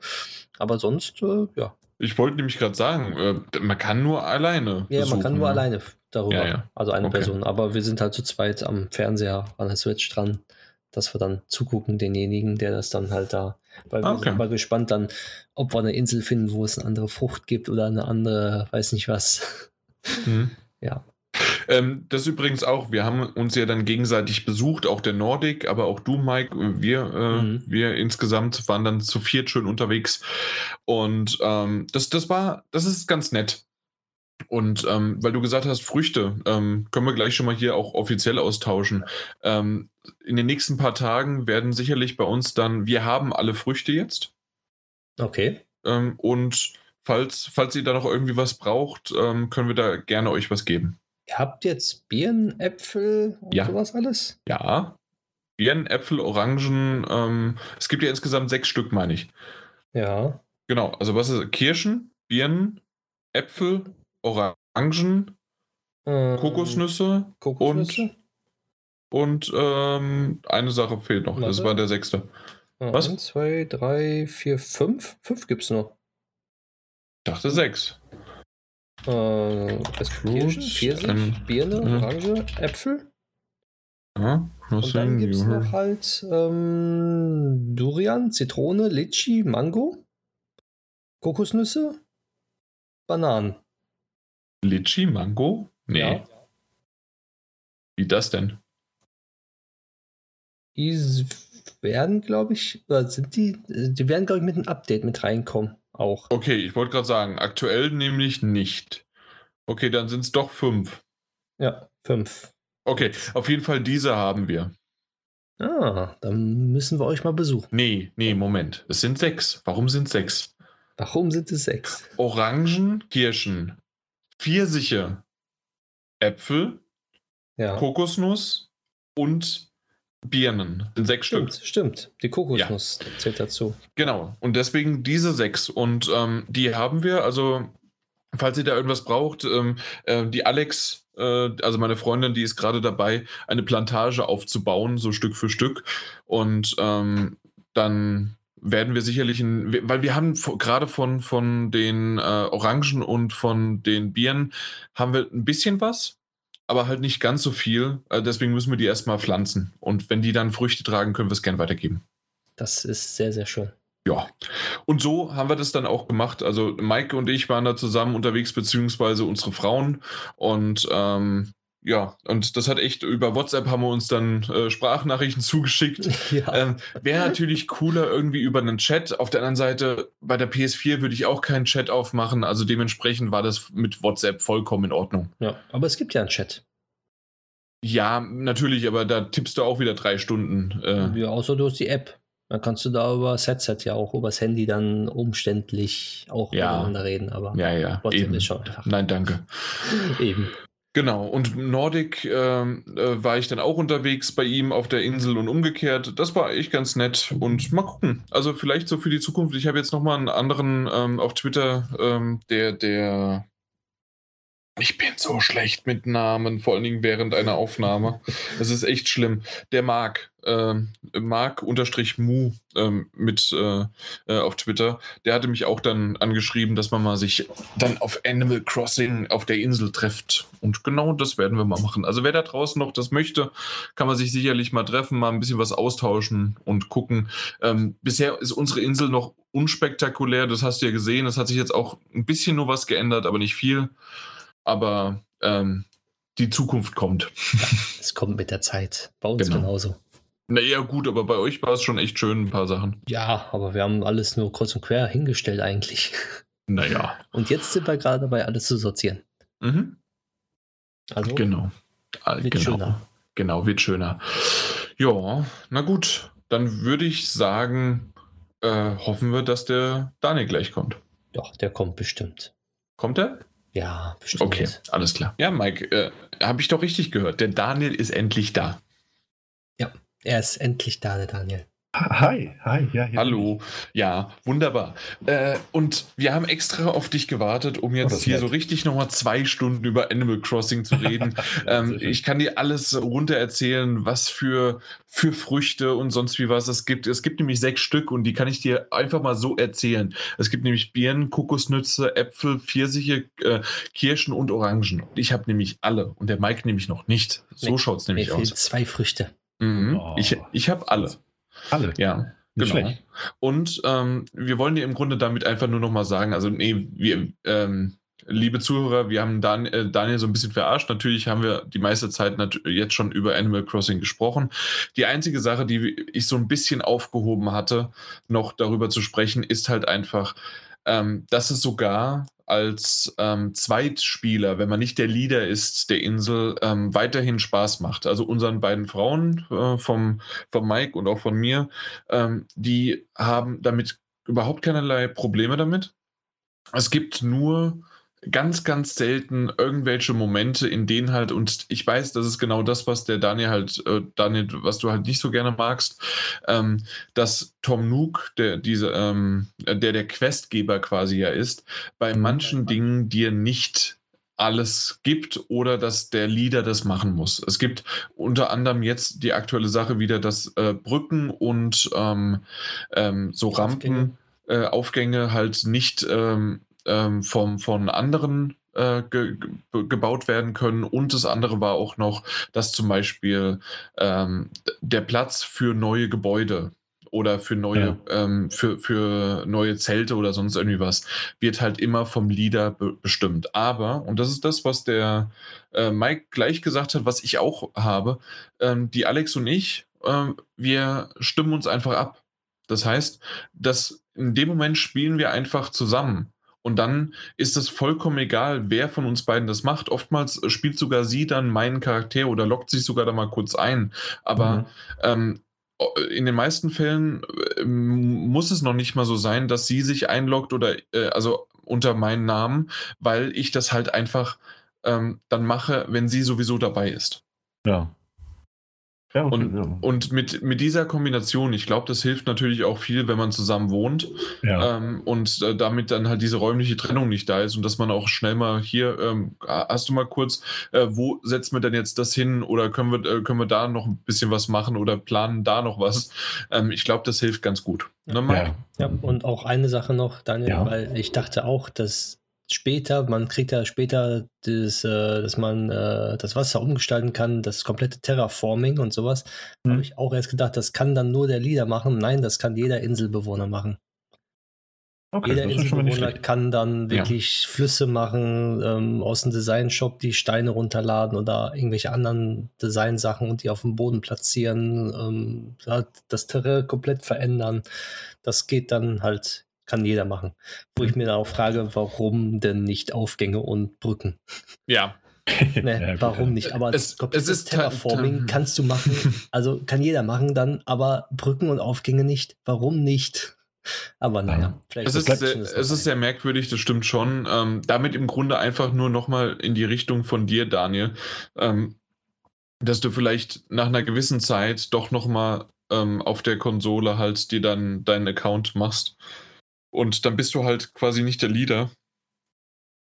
Aber sonst, äh, ja. Ich wollte nämlich gerade sagen, äh, man kann nur alleine. Ja, besuchen, man kann nur ja. alleine darüber. Ja, ja. Also eine Okay. Person. Aber wir sind halt zu zweit am Fernseher an der Switch dran, dass wir dann zugucken, denjenigen, der das dann halt da. Weil wir Ah, Okay. sind mal gespannt dann, ob wir eine Insel finden, wo es eine andere Frucht gibt oder eine andere, weiß nicht was. Mhm. Ja. Ähm, das übrigens auch, wir haben uns ja dann gegenseitig besucht, auch der Nordic, aber auch du, Mike, wir, äh, Mhm. wir insgesamt waren dann zu viert schön unterwegs. Und ähm, das, das war, das ist ganz nett. Und ähm, weil du gesagt hast, Früchte, ähm, können wir gleich schon mal hier auch offiziell austauschen. Ähm, in den nächsten paar Tagen werden sicherlich bei uns dann, wir haben alle Früchte jetzt. Okay. Ähm, und falls, falls ihr da noch irgendwie was braucht, ähm, können wir da gerne euch was geben. Ihr habt jetzt Birnen, Äpfel und Ja. sowas alles? Ja. Birnen, Äpfel, Orangen. Ähm, es gibt ja insgesamt sechs Stück, meine ich. Ja. Genau. Also was ist Kirschen, Birnen, Äpfel, Orangen, Ähm, Kokosnüsse Kokosnüsse. und ähm, eine Sache fehlt noch. Das Warte. war der sechste. Was? Eins, zwei, drei, vier, fünf. Fünf gibt's noch. Ich dachte sechs. Äh, Kirschen, Pfirsich, ähm, Birne, mhm. Orange, Äpfel. Ja, Und dann gibt es noch halt ähm, Durian, Zitrone, Litchi, Mango, Kokosnüsse, Bananen. Litchi, Mango? Nee. Ja. Wie das denn? Die werden, glaube ich, oder sind die, die werden, glaube ich, mit einem Update mit reinkommen. Auch. Okay, ich wollte gerade sagen, aktuell nämlich nicht. Okay, dann sind es doch fünf. Ja, fünf. Okay, auf jeden Fall diese haben wir. Ah, dann müssen wir euch mal besuchen. Nee, nee, Moment. Es sind sechs. Warum sind sechs? Warum sind es sechs? Orangen, Kirschen, Pfirsiche, Äpfel, Ja. Kokosnuss und Birnen. Sind sechs Stimmt, Stück. stimmt. Die Kokosnuss zählt dazu. Genau. Und deswegen diese sechs. Und ähm, die haben wir, also falls ihr da irgendwas braucht, ähm, äh, die Alex, äh, also meine Freundin, die ist gerade dabei, eine Plantage aufzubauen, so Stück für Stück. Und ähm, dann werden wir sicherlich, in, weil wir haben gerade von, von den äh, Orangen und von den Birnen haben wir ein bisschen was, aber halt nicht ganz so viel. Äh, deswegen müssen wir die erstmal pflanzen. Und wenn die dann Früchte tragen, können wir es gern weitergeben. Das ist sehr, sehr schön. Ja, und so haben wir das dann auch gemacht. Also Maike und ich waren da zusammen unterwegs, beziehungsweise unsere Frauen. Und ähm, ja, und das hat echt über WhatsApp haben wir uns dann äh, Sprachnachrichten zugeschickt. Ja. Ähm, Wäre natürlich cooler irgendwie über einen Chat. Auf der anderen Seite, bei der PS4 würde ich auch keinen Chat aufmachen. Also dementsprechend war das mit WhatsApp vollkommen in Ordnung. ja. Aber es gibt ja einen Chat. Ja, natürlich, aber da tippst du auch wieder drei Stunden. Äh, Ja, außer du hast die App. Dann kannst du da über das Headset ja auch übers Handy dann umständlich auch Ja. miteinander reden. Aber ja, ja, WhatsApp eben. ist schon einfach. Nein, danke. Eben. Genau, und Nordic ähm, äh, war ich dann auch unterwegs bei ihm auf der Insel und umgekehrt. Das war echt ganz nett und mal gucken. Also vielleicht so für die Zukunft. Ich habe jetzt nochmal einen anderen ähm, auf Twitter, ähm, der, der. Ich bin so schlecht mit Namen, vor allen Dingen während einer Aufnahme. Das ist echt schlimm. Der Marc, ähm, Marc-Mu ähm, mit äh, äh, auf Twitter, der hatte mich auch dann angeschrieben, dass man mal sich dann auf Animal Crossing auf der Insel trifft. Und genau das werden wir mal machen. Also wer da draußen noch das möchte, kann man sich sicherlich mal treffen, mal ein bisschen was austauschen und gucken. Ähm, bisher ist unsere Insel noch unspektakulär, das hast du ja gesehen. Das hat sich jetzt auch ein bisschen nur was geändert, aber nicht viel. Aber ähm, die Zukunft kommt. Es kommt mit der Zeit. Bei uns genau. genauso. Naja, gut, aber bei euch war es schon echt schön, ein paar Sachen. Ja, aber wir haben alles nur kurz und quer hingestellt eigentlich. Naja. Und jetzt sind wir gerade dabei, alles zu sortieren. Mhm. Also, genau. Wird genau. schöner. Genau, wird schöner. Ja, na gut. Dann würde ich sagen, äh, hoffen wir, dass der Daniel gleich kommt. Doch, der kommt bestimmt. Kommt er? Ja, bestimmt. Okay, alles klar. Ja, Mike, äh, habe ich doch richtig gehört. Der Daniel ist endlich da. Ja, er ist endlich da, der Daniel. Hi, hi, ja. Hallo, ja, wunderbar. Äh, und wir haben extra auf dich gewartet, um jetzt Oh, hier nett. so richtig nochmal zwei Stunden über Animal Crossing zu reden. ähm, ich kann dir alles runter erzählen, was für, für Früchte und sonst wie was es gibt. Es gibt nämlich sechs Stück und die kann ich dir einfach mal so erzählen. Es gibt nämlich Birnen, Kokosnüsse, Äpfel, Pfirsiche, äh, Kirschen und Orangen. Ich habe nämlich alle und der Mike nämlich noch nicht. So schaut es nämlich aus. zwei Früchte. Mhm. Oh. Ich, ich habe alle. Alle. Ja, Nicht genau. schlecht. Und ähm, wir wollen dir im Grunde damit einfach nur nochmal sagen, also nee, wir, ähm, liebe Zuhörer, wir haben Dan äh, Daniel so ein bisschen verarscht. Natürlich haben wir die meiste Zeit jetzt schon über Animal Crossing gesprochen. Die einzige Sache, die ich so ein bisschen aufgehoben hatte, noch darüber zu sprechen, ist halt einfach, ähm, dass es sogar als ähm, Zweitspieler, wenn man nicht der Leader ist der Insel, ähm, weiterhin Spaß macht. Also unseren beiden Frauen, äh, vom, vom Mike und auch von mir, ähm, die haben damit überhaupt keinerlei Probleme damit. Es gibt nur ganz, ganz selten irgendwelche Momente, in denen halt, und ich weiß, das ist genau das, was der Daniel halt, äh, Daniel, was du halt nicht so gerne magst, ähm, dass Tom Nook, der, diese, ähm, der der Questgeber quasi ja ist, bei manchen Dingen dir nicht alles gibt oder dass der Leader das machen muss. Es gibt unter anderem jetzt die aktuelle Sache wieder, dass äh, Brücken und ähm, ähm, so Rampen, äh, Aufgänge halt nicht ähm, ähm, vom, von anderen äh, ge ge gebaut werden können. Und das andere war auch noch, dass zum Beispiel ähm, der Platz für neue Gebäude oder für neue, ähm, für, für neue Zelte oder sonst irgendwie was, wird halt immer vom Leader be bestimmt. Aber, und das ist das, was der äh, Mike gleich gesagt hat, was ich auch habe, ähm, die Alex und ich, ähm, wir stimmen uns einfach ab. Das heißt, dass in dem Moment spielen wir einfach zusammen. Und dann ist es vollkommen egal, wer von uns beiden das macht. Oftmals äh, spielt sogar sie dann meinen Charakter oder lockt sich sogar da mal kurz ein. Aber Mhm. ähm, in den meisten Fällen äh, muss es noch nicht mal so sein, dass sie sich einloggt oder äh, also unter meinen Namen, weil ich das halt einfach ähm, dann mache, wenn sie sowieso dabei ist. Ja. Ja, okay, Und, ja. und mit, mit dieser Kombination, ich glaube, das hilft natürlich auch viel, wenn man zusammen wohnt ja. ähm, und äh, damit dann halt diese räumliche Trennung nicht da ist und dass man auch schnell mal hier, ähm, hast du mal kurz, äh, wo setzen wir denn jetzt das hin oder können wir, äh, können wir da noch ein bisschen was machen oder planen da noch was? Ähm, ich glaube, das hilft ganz gut. Ne? Ja, und auch eine Sache noch, Daniel, Ja. weil ich dachte auch, dass später, man kriegt ja später, das, äh, dass man äh, das Wasser umgestalten kann, das komplette Terraforming und sowas. Hm. Habe ich auch erst gedacht, das kann dann nur der Leader machen. Nein, das kann jeder Inselbewohner machen. Okay, Jeder Inselbewohner kann dann Ja. wirklich Flüsse machen, ähm, aus dem Designshop die Steine runterladen oder irgendwelche anderen Designsachen und die auf dem Boden platzieren, ähm, das Terrain komplett verändern. Das geht dann halt, kann jeder machen. Wo ich mir dann auch frage, warum denn nicht Aufgänge und Brücken? Ja. Ne, Ja, gut, warum nicht? Aber Es- es ist Terraforming kannst du machen. Also kann jeder machen dann, aber Brücken und Aufgänge nicht. Warum nicht? Aber naja, Ja. vielleicht Es ist, sehr, quetschen es ist sehr merkwürdig, das stimmt schon. Ähm, damit im Grunde einfach nur nochmal in die Richtung von dir, Daniel, ähm, dass du vielleicht nach einer gewissen Zeit doch nochmal ähm, auf der Konsole halt dir dann deinen Account machst. Und dann bist du halt quasi nicht der Leader,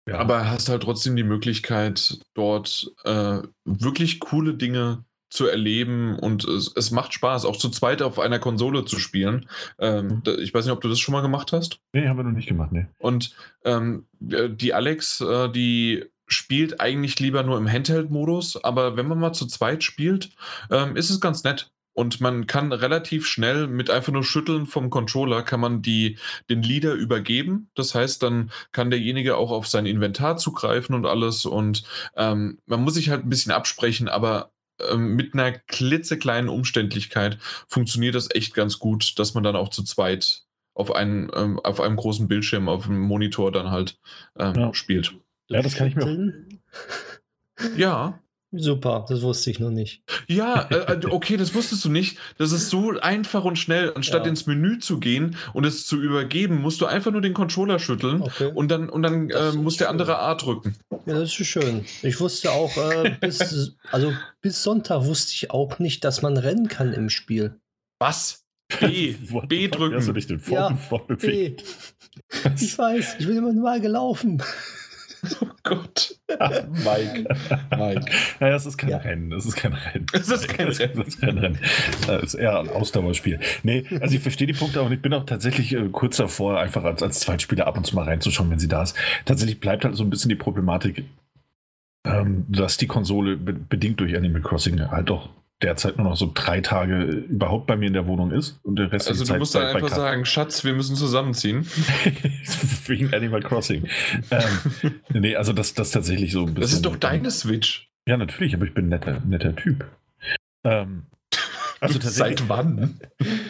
Ja. aber hast halt trotzdem die Möglichkeit, dort äh, wirklich coole Dinge zu erleben und es, es macht Spaß, auch zu zweit auf einer Konsole zu spielen. Ähm, Mhm. da- ich weiß nicht, ob du das schon mal gemacht hast. nee, haben wir noch nicht gemacht, ne. Und ähm, äh, die Alex, äh, die spielt eigentlich lieber nur im Handheld-Modus, aber wenn man mal zu zweit spielt, ähm, ist es ganz nett. Und man kann relativ schnell mit einfach nur Schütteln vom Controller kann man die, den Leader übergeben. Das heißt, dann kann derjenige auch auf sein Inventar zugreifen und alles. Und ähm, man muss sich halt ein bisschen absprechen, aber ähm, mit einer klitzekleinen Umständlichkeit funktioniert das echt ganz gut, dass man dann auch zu zweit auf, einen, ähm, auf einem großen Bildschirm, auf einem Monitor dann halt ähm, ja. spielt. Ja, das kann ich mir auch. Ja, Super, das wusste ich noch nicht. Ja, äh, äh, okay, das wusstest du nicht. Das ist so einfach und schnell. Anstatt ja. ins Menü zu gehen und es zu übergeben, musst du einfach nur den Controller schütteln okay. und dann, und dann äh, muss der andere A drücken. Ja, das ist schön. Ich wusste auch, äh, bis, also bis Sonntag wusste ich auch nicht, dass man rennen kann im Spiel. Was? B. B drücken. Hast du dich den ja, B. Ich weiß, ich bin immer nur gelaufen. Oh Gott. Mike. Mike. Naja, es ist kein ja. Rennen. Es ist kein Rennen. Es ist kein Rennen. Es ist kein Rennen. Es ist eher ein Ausdauerspiel. Nee, also ich verstehe die Punkte und ich bin auch tatsächlich äh, kurz davor, einfach als, als Zweitspieler ab und zu mal reinzuschauen, wenn sie da ist. Tatsächlich bleibt halt so ein bisschen die Problematik, ähm, dass die Konsole be bedingt durch Animal Crossing halt doch derzeit nur noch so drei Tage überhaupt bei mir in der Wohnung ist und der Rest Also du Zeit musst dann einfach sagen, Schatz, wir müssen zusammenziehen. Wegen Animal Crossing. ähm, nee, also das, das tatsächlich so ein bisschen. Das ist doch deine Switch. Ja, natürlich, aber ich bin ein netter, netter Typ. Ähm, also Seit wann?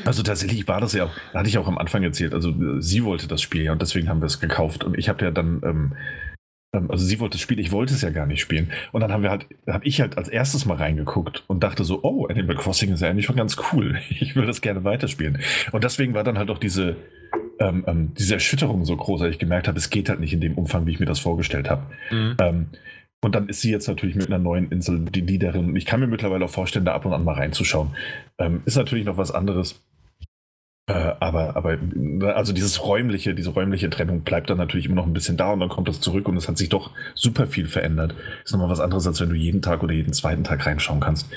Also tatsächlich war das ja auch, hatte ich auch am Anfang erzählt, also sie wollte das Spiel ja und deswegen haben wir es gekauft und ich habe ja dann ähm, also sie wollte es spielen, ich wollte es ja gar nicht spielen. Und dann haben wir halt, habe ich halt als erstes mal reingeguckt und dachte so, oh, Animal Crossing ist ja eigentlich schon ganz cool. Ich will das gerne weiterspielen. Und deswegen war dann halt auch diese, ähm, ähm, diese Erschütterung so groß, dass ich gemerkt habe, es geht halt nicht in dem Umfang, wie ich mir das vorgestellt habe. Mhm. Ähm, und dann ist sie jetzt natürlich mit einer neuen Insel die Leaderin. Und ich kann mir mittlerweile auch vorstellen, da ab und an mal reinzuschauen. Ähm, ist natürlich noch was anderes. Äh, aber, aber, also dieses räumliche, diese räumliche Trennung bleibt dann natürlich immer noch ein bisschen da und dann kommt das zurück und es hat sich doch super viel verändert. Ist nochmal was anderes, als wenn du jeden Tag oder jeden zweiten Tag reinschauen kannst.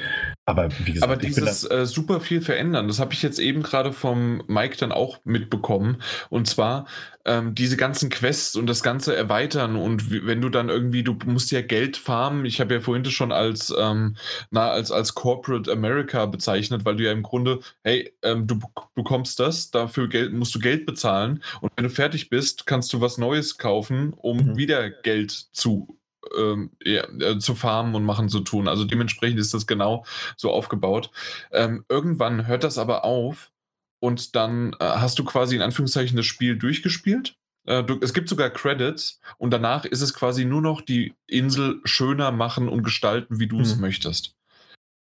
Aber wie gesagt, aber dieses äh, super viel verändern, das habe ich jetzt eben gerade vom Mike dann auch mitbekommen. Und zwar ähm, diese ganzen Quests und das Ganze erweitern. Und wenn du dann irgendwie, du musst ja Geld farmen. Ich habe ja vorhin das schon als, ähm, na, als, als Corporate America bezeichnet, weil du ja im Grunde, hey, ähm, du bekommst das, dafür Geld, musst du Geld bezahlen. Und wenn du fertig bist, kannst du was Neues kaufen, um mhm. wieder Geld zu ähm, ja, äh, zu farmen und machen zu tun. Also dementsprechend ist das genau so aufgebaut. Ähm, irgendwann hört das aber auf und dann äh, hast du quasi in Anführungszeichen das Spiel durchgespielt. Äh, du, es gibt sogar Credits und danach ist es quasi nur noch die Insel schöner machen und gestalten, wie du mhm. es möchtest.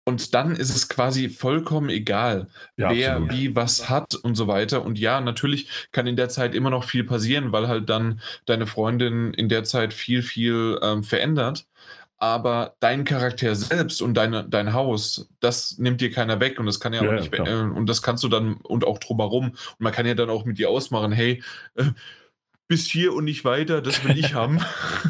Und dann ist es quasi vollkommen egal, ja, wer absolut. wie was hat und so weiter. Und ja, natürlich kann in der Zeit immer noch viel passieren, weil halt dann deine Freundin in der Zeit viel, viel ähm, verändert. Aber dein Charakter selbst und deine, dein Haus, das nimmt dir keiner weg und das kann ja, ja auch nicht. Äh, und das kannst du dann und auch drumherum. Und man kann ja dann auch mit dir ausmachen, hey, äh, bis hier und nicht weiter, das will ich haben.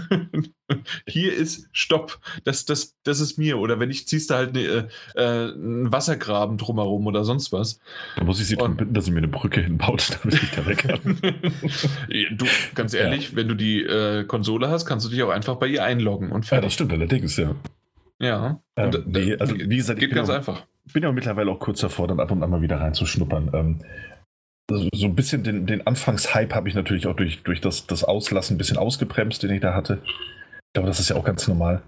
hier ist Stopp, das, das, das ist mir. Oder wenn ich ziehst du halt eine, äh, einen Wassergraben drumherum oder sonst was. Da muss ich sie darum bitten, dass sie mir eine Brücke hinbaut, damit ich da weg kann. du, ganz ehrlich, ja. wenn du die äh, Konsole hast, kannst du dich auch einfach bei ihr einloggen und fertig. Ja, das stimmt allerdings, ja. Ja. Ähm, und, nee, also wie gesagt, geht ganz auch, einfach. Ich bin ja mittlerweile auch kurz davor, dann ab und an mal wieder reinzuschnuppern. Ähm, so ein bisschen den, den Anfangshype habe ich natürlich auch durch, durch das, das Auslassen ein bisschen ausgebremst, den ich da hatte. Aber das ist ja auch ganz normal.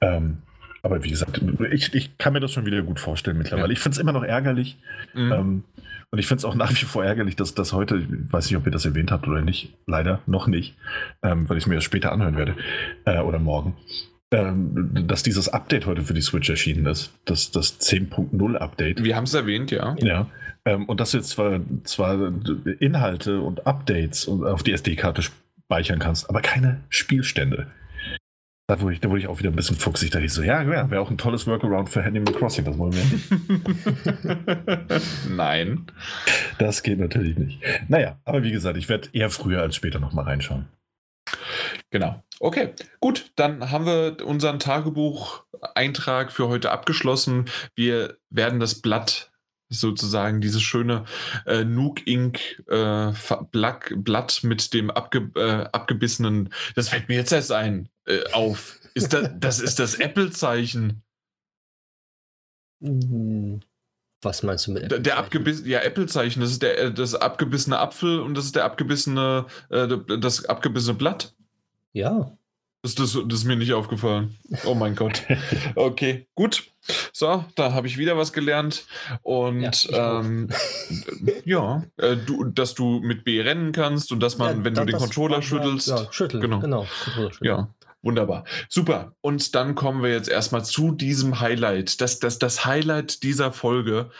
Ähm, aber wie gesagt, ich, ich kann mir das schon wieder gut vorstellen mittlerweile. Ja. Ich finde es immer noch ärgerlich. Mhm. Ähm, und ich finde es auch nach wie vor ärgerlich, dass das heute, ich weiß nicht, ob ihr das erwähnt habt oder nicht, leider noch nicht, ähm, weil ich es mir das später anhören werde äh, oder morgen, ähm, dass dieses Update heute für die Switch erschienen ist. Das, das 10.0 Update. Wir haben es erwähnt, ja. Ja. Ähm, und dass du jetzt zwar, zwar Inhalte und Updates auf die SD-Karte speichern kannst, aber keine Spielstände. Da wurde, ich, da wurde ich auch wieder ein bisschen fuchsig. Da ich so, ja, ja wäre auch ein tolles Workaround für Animal Crossing, das wollen wir nicht. Nein. Das geht natürlich nicht. Naja, aber wie gesagt, ich werde eher früher als später nochmal reinschauen. Genau. Okay, gut, dann haben wir unseren Tagebucheintrag für heute abgeschlossen. Wir werden das Blatt sozusagen dieses schöne äh, Nuke Ink äh, Blatt mit dem abge, äh, abgebissenen, das fällt mir jetzt erst ein, äh, auf. Ist das, das ist das Apple-Zeichen. Hm, Was meinst du mit Der, der abgebissene, ja, Apple-Zeichen, das ist der, äh, das abgebissene Apfel und das ist der abgebissene, äh, das abgebissene Blatt. Ja. Das, das, das ist mir nicht aufgefallen. Oh mein Gott. Okay, gut. So, da habe ich wieder was gelernt. Und ja, ähm, ja äh, du, dass du mit B rennen kannst und dass man, ja, wenn da, du den Controller schüttelst. Ja, schütteln, genau. genau ja, wunderbar. Super. Und dann kommen wir jetzt erstmal zu diesem Highlight. Das, das, das Highlight dieser Folge.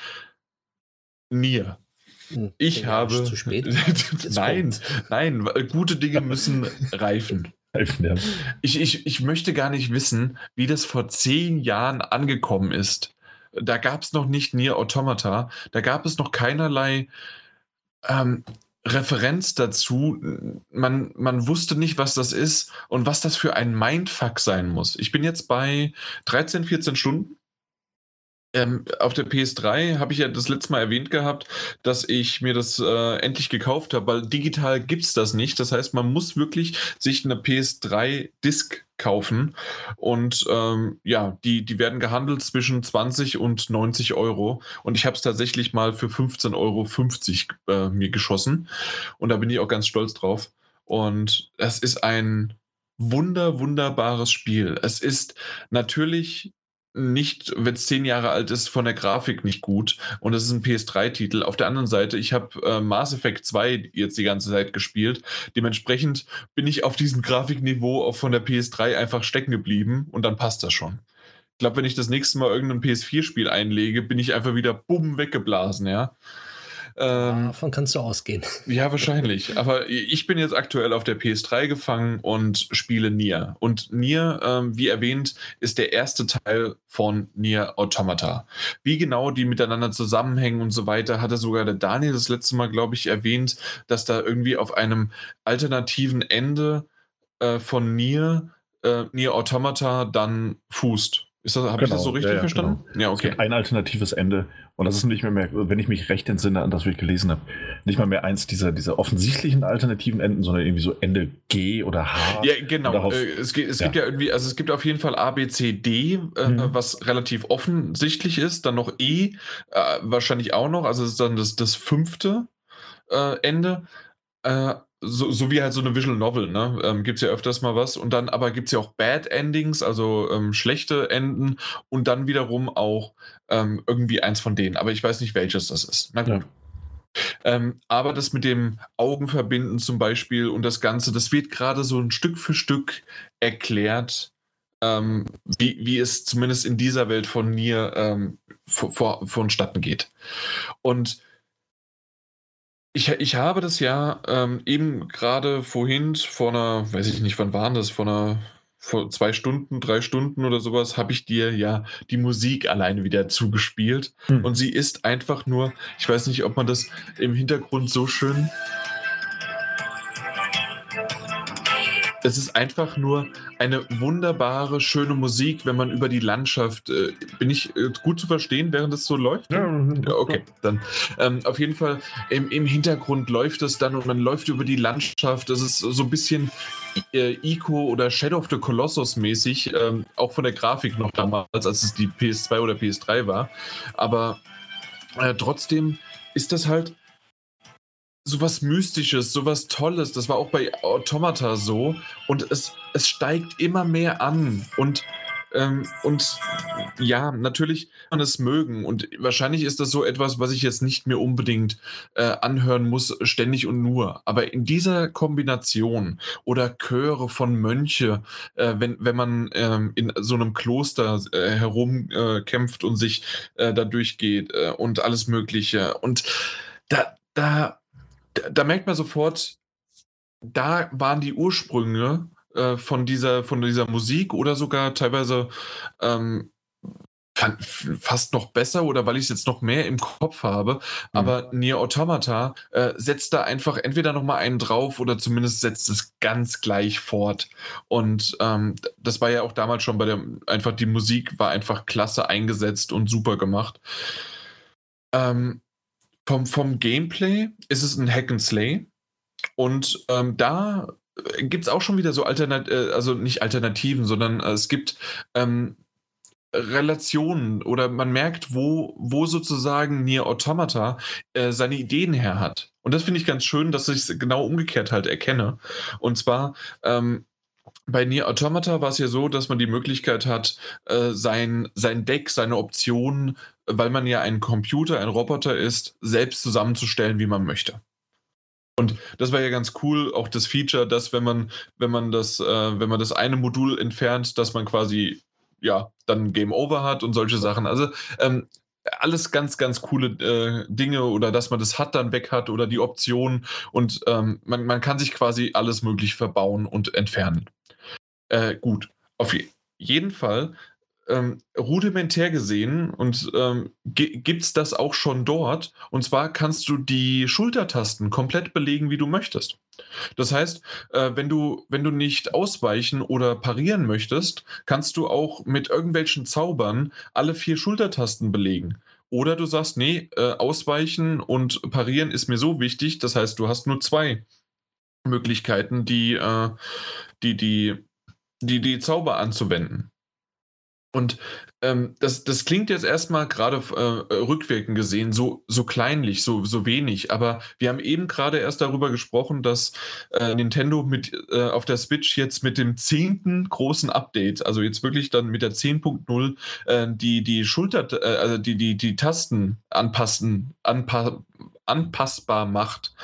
Nier. Hm, ich habe. Zu spät. nein, nein, gute Dinge müssen reifen. Ich, ich, ich möchte gar nicht wissen, wie das vor zehn Jahren angekommen ist. Da gab es noch nicht Nier Automata, da gab es noch keinerlei ähm, Referenz dazu. Man, man wusste nicht, was das ist und was das für ein Mindfuck sein muss. Ich bin jetzt bei 13, 14 Stunden ähm, auf der PS3 habe ich ja das letzte Mal erwähnt gehabt, dass ich mir das äh, endlich gekauft habe, weil digital gibt es das nicht. Das heißt, man muss wirklich sich eine PS3-Disc kaufen. Und ähm, ja, die, die werden gehandelt zwischen 20 und 90 Euro. Und ich habe es tatsächlich mal für 15,50 Euro äh, mir geschossen. Und da bin ich auch ganz stolz drauf. Und es ist ein wunder, wunderbares Spiel. Es ist natürlich nicht, wenn es zehn Jahre alt ist, von der Grafik nicht gut. Und es ist ein PS3-Titel. Auf der anderen Seite, ich habe äh, Mass Effect 2 jetzt die ganze Zeit gespielt. Dementsprechend bin ich auf diesem Grafikniveau auch von der PS3 einfach stecken geblieben und dann passt das schon. Ich glaube, wenn ich das nächste Mal irgendein PS4-Spiel einlege, bin ich einfach wieder bumm weggeblasen, ja. Ähm, Davon kannst du ausgehen. Ja, wahrscheinlich. Aber ich bin jetzt aktuell auf der PS3 gefangen und spiele Nier. Und Nier, ähm, wie erwähnt, ist der erste Teil von Nier Automata. Wie genau die miteinander zusammenhängen und so weiter, hatte sogar der Daniel das letzte Mal, glaube ich, erwähnt, dass da irgendwie auf einem alternativen Ende äh, von Nier, äh, Nier Automata dann fußt. Habe genau. ich das so genau. richtig ja, ja, verstanden? Genau. Ja, okay. Ein alternatives Ende. Und das ist nicht mehr, mehr, wenn ich mich recht entsinne an das, was ich gelesen habe, nicht mal mehr eins dieser, dieser offensichtlichen alternativen Enden, sondern irgendwie so Ende G oder H. Ja, genau. Darauf, äh, es, gibt, es ja. gibt ja irgendwie, also es gibt auf jeden Fall A, B, C, D, äh, mhm. was relativ offensichtlich ist. Dann noch E, äh, wahrscheinlich auch noch. Also es ist dann das, das fünfte äh, Ende. So, so wie halt so eine Visual Novel, ne? Ähm, gibt es ja öfters mal was. Und dann aber gibt es ja auch Bad Endings, also ähm, schlechte Enden und dann wiederum auch ähm, irgendwie eins von denen. Aber ich weiß nicht, welches das ist. Na gut. Ja. Ähm, aber das mit dem Augenverbinden zum Beispiel und das Ganze, das wird gerade so ein Stück für Stück erklärt, ähm, wie, wie es zumindest in dieser Welt von Nier ähm, vor, vor, vonstatten geht. Und ich, ich habe das ja ähm, eben gerade vorhin, vor einer, weiß ich nicht, wann waren das, vor einer, vor zwei Stunden, drei Stunden oder sowas, habe ich dir ja die Musik alleine wieder zugespielt. Hm. Und sie ist einfach nur, ich weiß nicht, ob man das im Hintergrund so schön es ist einfach nur eine wunderbare, schöne Musik, wenn man über die Landschaft. Äh, bin ich äh, gut zu verstehen, während es so läuft? Ja, ja okay. Dann ähm, auf jeden Fall im, im, Hintergrund läuft es dann und man läuft über die Landschaft. Das ist so ein bisschen äh, Ico oder Shadow of the Colossus mäßig, ähm, auch von der Grafik noch damals, als es die PS2 oder PS3 war. Aber äh, trotzdem ist das halt sowas Mystisches, sowas Tolles. Das war auch bei Automata so. Und es, es steigt immer mehr an. Und, ähm, und ja, natürlich kann man es mögen. Und wahrscheinlich ist das so etwas, was ich jetzt nicht mehr unbedingt äh, anhören muss, ständig und nur. Aber in dieser Kombination oder Chöre von Mönche, äh, wenn, wenn man ähm, in so einem Kloster äh, herumkämpft und sich äh, da durchgeht äh, und alles Mögliche. Und da, da da merkt man sofort, da waren die Ursprünge äh, von, dieser, von dieser Musik oder sogar teilweise ähm, fast noch besser oder weil ich es jetzt noch mehr im Kopf habe. Mhm. Aber Nier Automata äh, setzt da einfach entweder nochmal einen drauf oder zumindest setzt es ganz gleich fort. Und ähm, das war ja auch damals schon bei der, einfach die Musik war einfach klasse eingesetzt und super gemacht. Ähm, vom, vom Gameplay ist es ein Hack and Slay. Und ähm, da gibt es auch schon wieder so Alternativen, äh, also nicht Alternativen, sondern äh, es gibt ähm, Relationen oder man merkt, wo, wo sozusagen Nier Automata äh, seine Ideen her hat. Und das finde ich ganz schön, dass ich es genau umgekehrt halt erkenne. Und zwar ähm, bei Nier Automata war es ja so, dass man die Möglichkeit hat, äh, sein, sein Deck, seine Optionen, weil man ja ein Computer, ein Roboter ist, selbst zusammenzustellen, wie man möchte. Und das war ja ganz cool, auch das Feature, dass wenn man, wenn man das, äh, wenn man das eine Modul entfernt, dass man quasi ja, dann Game Over hat und solche Sachen. Also ähm, alles ganz, ganz coole äh, Dinge oder dass man das hat dann weg hat oder die Option und ähm, man, man kann sich quasi alles möglich verbauen und entfernen. Äh, gut, auf jeden Fall ähm, rudimentär gesehen und ähm, gibt es das auch schon dort. Und zwar kannst du die Schultertasten komplett belegen, wie du möchtest. Das heißt, äh, wenn, du, wenn du nicht ausweichen oder parieren möchtest, kannst du auch mit irgendwelchen Zaubern alle vier Schultertasten belegen. Oder du sagst, nee, äh, ausweichen und parieren ist mir so wichtig. Das heißt, du hast nur zwei Möglichkeiten, die, äh, die, die, die, die Zauber anzuwenden. Und ähm, das, das klingt jetzt erstmal gerade äh, rückwirkend gesehen so, so kleinlich, so, so wenig, aber wir haben eben gerade erst darüber gesprochen, dass äh, Nintendo mit äh, auf der Switch jetzt mit dem zehnten großen Update, also jetzt wirklich dann mit der 10.0, äh, die, die Schulter, äh, also die, die, die Tasten anpassen, anpa anpassbar macht.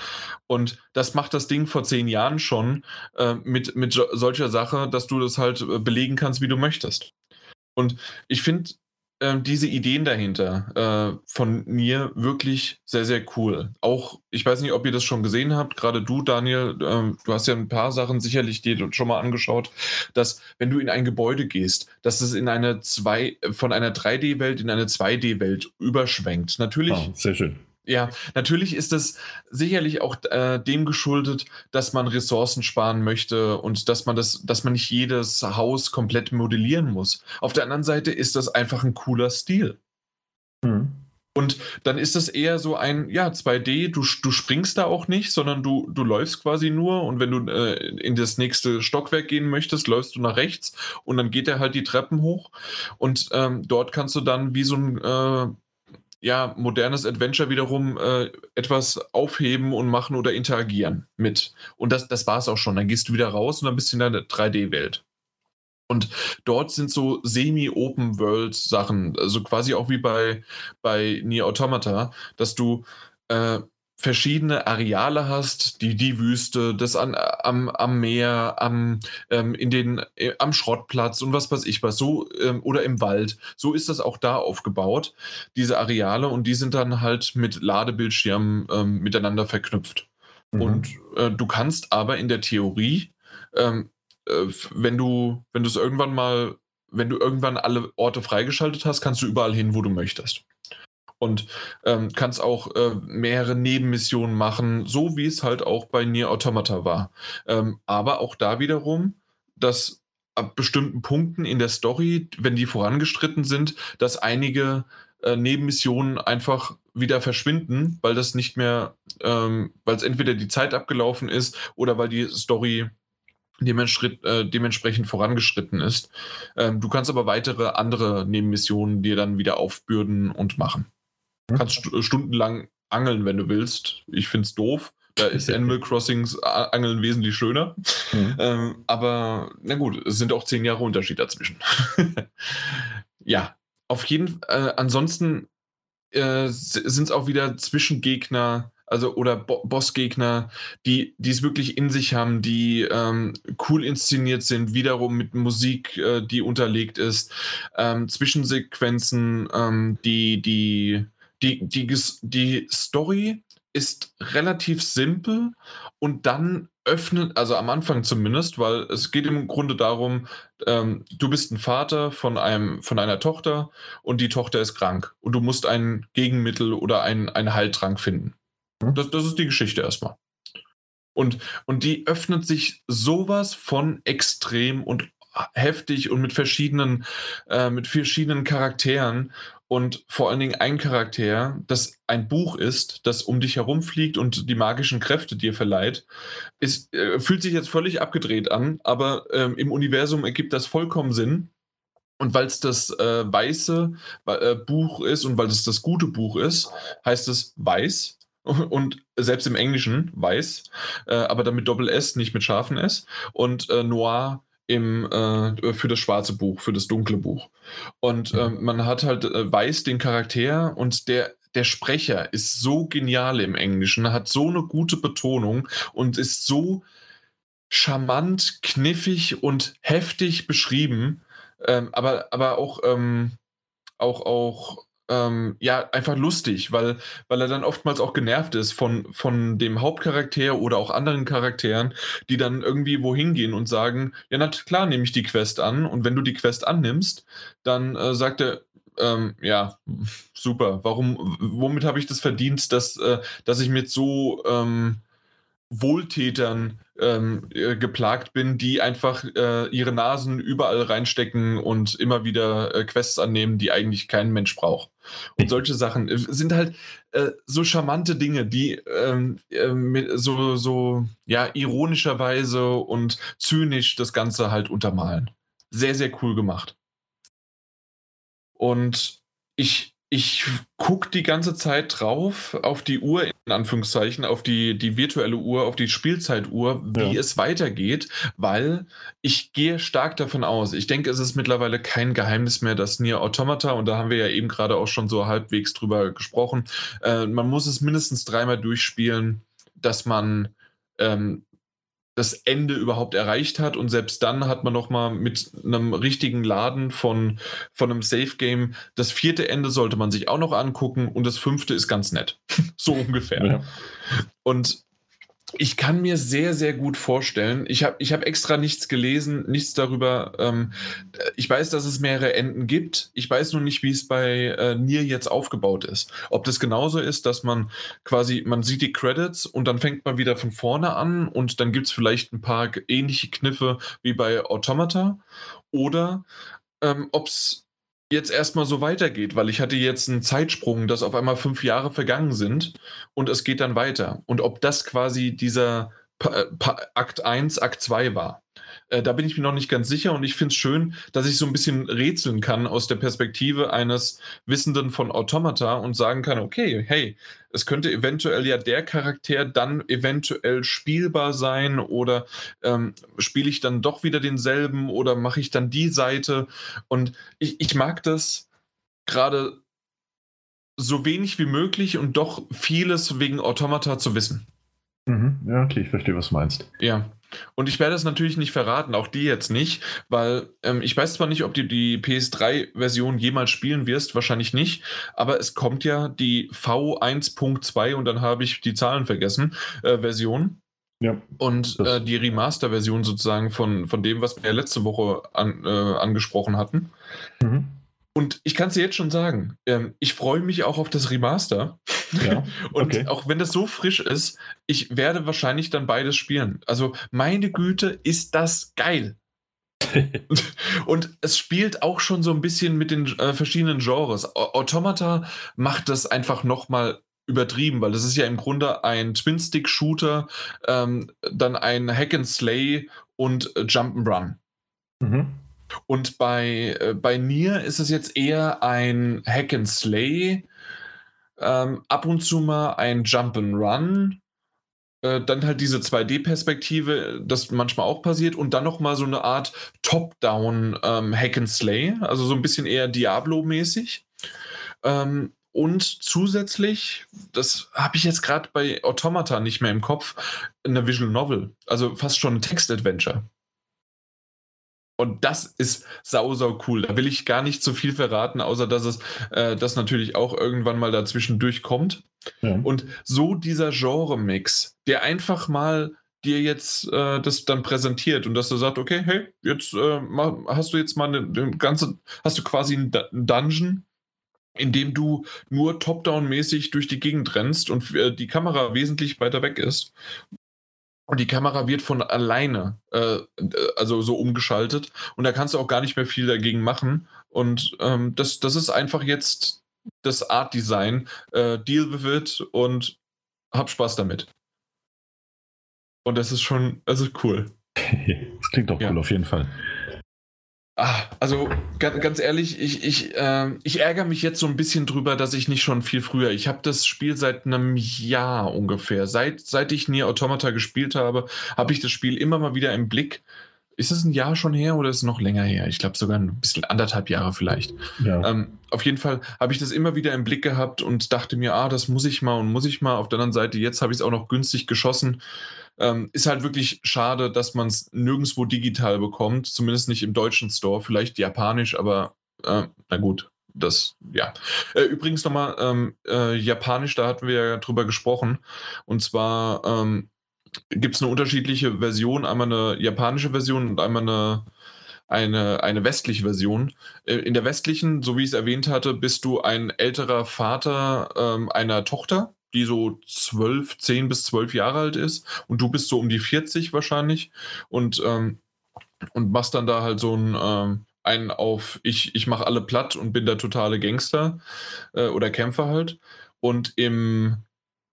Und das macht das Ding vor zehn Jahren schon äh, mit, mit solcher Sache, dass du das halt äh, belegen kannst, wie du möchtest. Und ich finde äh, diese Ideen dahinter äh, von mir wirklich sehr, sehr cool. Auch, ich weiß nicht, ob ihr das schon gesehen habt, gerade du, Daniel, äh, du hast ja ein paar Sachen sicherlich dir schon mal angeschaut, dass wenn du in ein Gebäude gehst, dass es in eine zwei, von einer 3D-Welt in eine 2D-Welt überschwenkt. Natürlich. Oh, sehr schön ja, natürlich ist es sicherlich auch äh, dem geschuldet, dass man Ressourcen sparen möchte und dass man das, dass man nicht jedes Haus komplett modellieren muss. Auf der anderen Seite ist das einfach ein cooler Stil. Mhm. Und dann ist das eher so ein, ja, 2D, du, du springst da auch nicht, sondern du, du läufst quasi nur und wenn du äh, in das nächste Stockwerk gehen möchtest, läufst du nach rechts und dann geht er halt die Treppen hoch und ähm, dort kannst du dann wie so ein äh, ja, modernes Adventure wiederum äh, etwas aufheben und machen oder interagieren mit. Und das, das war es auch schon. Dann gehst du wieder raus und dann bist du in der 3D-Welt. Und dort sind so semi-Open-World-Sachen, also quasi auch wie bei, bei Nier Automata, dass du äh, verschiedene Areale hast, die die Wüste, das an, am, am Meer, am, ähm, in den, äh, am Schrottplatz und was weiß ich was, so ähm, oder im Wald. So ist das auch da aufgebaut, diese Areale, und die sind dann halt mit Ladebildschirmen ähm, miteinander verknüpft. Mhm. Und äh, du kannst aber in der Theorie, ähm, äh, wenn du, wenn du es irgendwann mal, wenn du irgendwann alle Orte freigeschaltet hast, kannst du überall hin, wo du möchtest und ähm, kannst auch äh, mehrere Nebenmissionen machen, so wie es halt auch bei Nier Automata war. Ähm, aber auch da wiederum, dass ab bestimmten Punkten in der Story, wenn die vorangestritten sind, dass einige äh, Nebenmissionen einfach wieder verschwinden, weil das nicht mehr, ähm, weil es entweder die Zeit abgelaufen ist oder weil die Story äh, dementsprechend vorangeschritten ist. Ähm, du kannst aber weitere andere Nebenmissionen dir dann wieder aufbürden und machen. Du kannst st stundenlang angeln, wenn du willst. Ich finde es doof. Da ist Animal Crossings Angeln wesentlich schöner. Mhm. Ähm, aber na gut, es sind auch zehn Jahre Unterschied dazwischen. ja, auf jeden Fall. Äh, ansonsten äh, sind es auch wieder Zwischengegner, also oder Bo Bossgegner, die es wirklich in sich haben, die ähm, cool inszeniert sind, wiederum mit Musik, äh, die unterlegt ist, ähm, Zwischensequenzen, ähm, die die die, die, die Story ist relativ simpel und dann öffnet, also am Anfang zumindest, weil es geht im Grunde darum, ähm, du bist ein Vater von, einem, von einer Tochter und die Tochter ist krank und du musst ein Gegenmittel oder einen, einen Heiltrank finden. Mhm. Das, das ist die Geschichte erstmal. Und, und die öffnet sich sowas von extrem und heftig und mit verschiedenen, äh, mit verschiedenen Charakteren und vor allen Dingen ein Charakter, das ein Buch ist, das um dich herumfliegt und die magischen Kräfte dir verleiht, ist, äh, fühlt sich jetzt völlig abgedreht an, aber ähm, im Universum ergibt das vollkommen Sinn. Und weil es das äh, weiße äh, Buch ist und weil es das gute Buch ist, heißt es weiß. Und selbst im Englischen weiß, äh, aber dann mit Doppel S, nicht mit scharfen S. Und äh, Noir im, äh, für das schwarze Buch, für das dunkle Buch. Und äh, man hat halt äh, weiß den Charakter und der, der Sprecher ist so genial im Englischen, hat so eine gute Betonung und ist so charmant, kniffig und heftig beschrieben, ähm, aber, aber auch, ähm, auch, auch ähm, ja, einfach lustig, weil, weil er dann oftmals auch genervt ist von, von dem Hauptcharakter oder auch anderen Charakteren, die dann irgendwie wohin gehen und sagen, ja, na klar, nehme ich die Quest an und wenn du die Quest annimmst, dann äh, sagt er, ähm, ja, super, warum, womit habe ich das verdient, dass, äh, dass ich mit so ähm, Wohltätern ähm, äh, geplagt bin, die einfach äh, ihre Nasen überall reinstecken und immer wieder äh, Quests annehmen, die eigentlich kein Mensch braucht. Und solche Sachen äh, sind halt äh, so charmante Dinge, die ähm, mit so, so ja, ironischerweise und zynisch das Ganze halt untermalen. Sehr, sehr cool gemacht. Und ich ich gucke die ganze Zeit drauf auf die Uhr, in Anführungszeichen, auf die, die virtuelle Uhr, auf die Spielzeituhr, wie ja. es weitergeht, weil ich gehe stark davon aus. Ich denke, es ist mittlerweile kein Geheimnis mehr, dass Nier Automata, und da haben wir ja eben gerade auch schon so halbwegs drüber gesprochen, äh, man muss es mindestens dreimal durchspielen, dass man ähm, das Ende überhaupt erreicht hat und selbst dann hat man noch mal mit einem richtigen Laden von, von einem Safe Game das vierte Ende sollte man sich auch noch angucken und das fünfte ist ganz nett. so ungefähr. Ja. Und ich kann mir sehr, sehr gut vorstellen, ich habe ich hab extra nichts gelesen, nichts darüber. Ähm, ich weiß, dass es mehrere Enden gibt. Ich weiß nur nicht, wie es bei äh, Nier jetzt aufgebaut ist. Ob das genauso ist, dass man quasi, man sieht die Credits und dann fängt man wieder von vorne an und dann gibt es vielleicht ein paar ähnliche Kniffe wie bei Automata. Oder ähm, ob es jetzt erstmal so weitergeht, weil ich hatte jetzt einen Zeitsprung, dass auf einmal fünf Jahre vergangen sind und es geht dann weiter. Und ob das quasi dieser pa Akt 1, Akt 2 war. Äh, da bin ich mir noch nicht ganz sicher und ich finde es schön, dass ich so ein bisschen rätseln kann aus der Perspektive eines Wissenden von Automata und sagen kann, okay, hey, es könnte eventuell ja der Charakter dann eventuell spielbar sein oder ähm, spiele ich dann doch wieder denselben oder mache ich dann die Seite und ich, ich mag das gerade so wenig wie möglich und doch vieles wegen Automata zu wissen. Mhm. Ja, okay, ich verstehe, was du meinst. Ja. Und ich werde es natürlich nicht verraten, auch die jetzt nicht, weil ähm, ich weiß zwar nicht, ob du die PS3-Version jemals spielen wirst, wahrscheinlich nicht, aber es kommt ja die V1.2 und dann habe ich die Zahlen vergessen, äh, Version. Ja. Und äh, die Remaster-Version sozusagen von, von dem, was wir letzte Woche an, äh, angesprochen hatten. Mhm. Und ich kann es dir jetzt schon sagen, ähm, ich freue mich auch auf das Remaster. Ja, und okay. auch wenn das so frisch ist, ich werde wahrscheinlich dann beides spielen. Also meine Güte, ist das geil. und es spielt auch schon so ein bisschen mit den äh, verschiedenen Genres. Automata macht das einfach nochmal übertrieben, weil das ist ja im Grunde ein Twin-Stick-Shooter, ähm, dann ein Hack and Slay und äh, Jump'n'Run. Mhm. Und bei, äh, bei Nier ist es jetzt eher ein Hack and Slay, ähm, ab und zu mal ein Jump and Run, äh, dann halt diese 2D-Perspektive, das manchmal auch passiert und dann noch mal so eine Art Top-Down ähm, Hack and Slay, also so ein bisschen eher Diablo-mäßig. Ähm, und zusätzlich, das habe ich jetzt gerade bei Automata nicht mehr im Kopf, eine Visual Novel, also fast schon ein Text-Adventure. Und das ist sau, sau cool. Da will ich gar nicht zu viel verraten, außer dass es äh, das natürlich auch irgendwann mal dazwischen durchkommt. Ja. Und so dieser Genre-Mix, der einfach mal dir jetzt äh, das dann präsentiert und dass du sagst, okay, hey, jetzt äh, hast du jetzt mal eine, eine, ganze, hast du quasi einen, Dungeon, in dem du nur top-down-mäßig durch die Gegend rennst und äh, die Kamera wesentlich weiter weg ist und die Kamera wird von alleine, äh, also so umgeschaltet. Und da kannst du auch gar nicht mehr viel dagegen machen. Und ähm, das, das ist einfach jetzt das Art Design. Äh, deal with it und hab Spaß damit. Und das ist schon, also cool. das klingt doch cool, ja. auf jeden Fall. Ah, also ganz, ganz ehrlich, ich, ich, äh, ich ärgere mich jetzt so ein bisschen drüber, dass ich nicht schon viel früher. Ich habe das Spiel seit einem Jahr ungefähr. Seit, seit ich Nier Automata gespielt habe, habe ich das Spiel immer mal wieder im Blick. Ist es ein Jahr schon her oder ist es noch länger her? Ich glaube sogar ein bisschen anderthalb Jahre vielleicht. Ja. Ähm, auf jeden Fall habe ich das immer wieder im Blick gehabt und dachte mir, ah, das muss ich mal und muss ich mal. Auf der anderen Seite, jetzt habe ich es auch noch günstig geschossen. Ähm, ist halt wirklich schade, dass man es nirgendwo digital bekommt, zumindest nicht im deutschen Store, vielleicht japanisch, aber äh, na gut, das, ja. Äh, übrigens nochmal, ähm, äh, Japanisch, da hatten wir ja drüber gesprochen. Und zwar ähm, gibt es eine unterschiedliche Version, einmal eine japanische Version und einmal eine, eine, eine westliche Version. Äh, in der westlichen, so wie ich es erwähnt hatte, bist du ein älterer Vater ähm, einer Tochter die so zwölf, zehn bis zwölf Jahre alt ist und du bist so um die 40 wahrscheinlich und, ähm, und machst dann da halt so ein, ähm, einen auf, ich, ich mache alle platt und bin der totale Gangster äh, oder Kämpfer halt. Und im,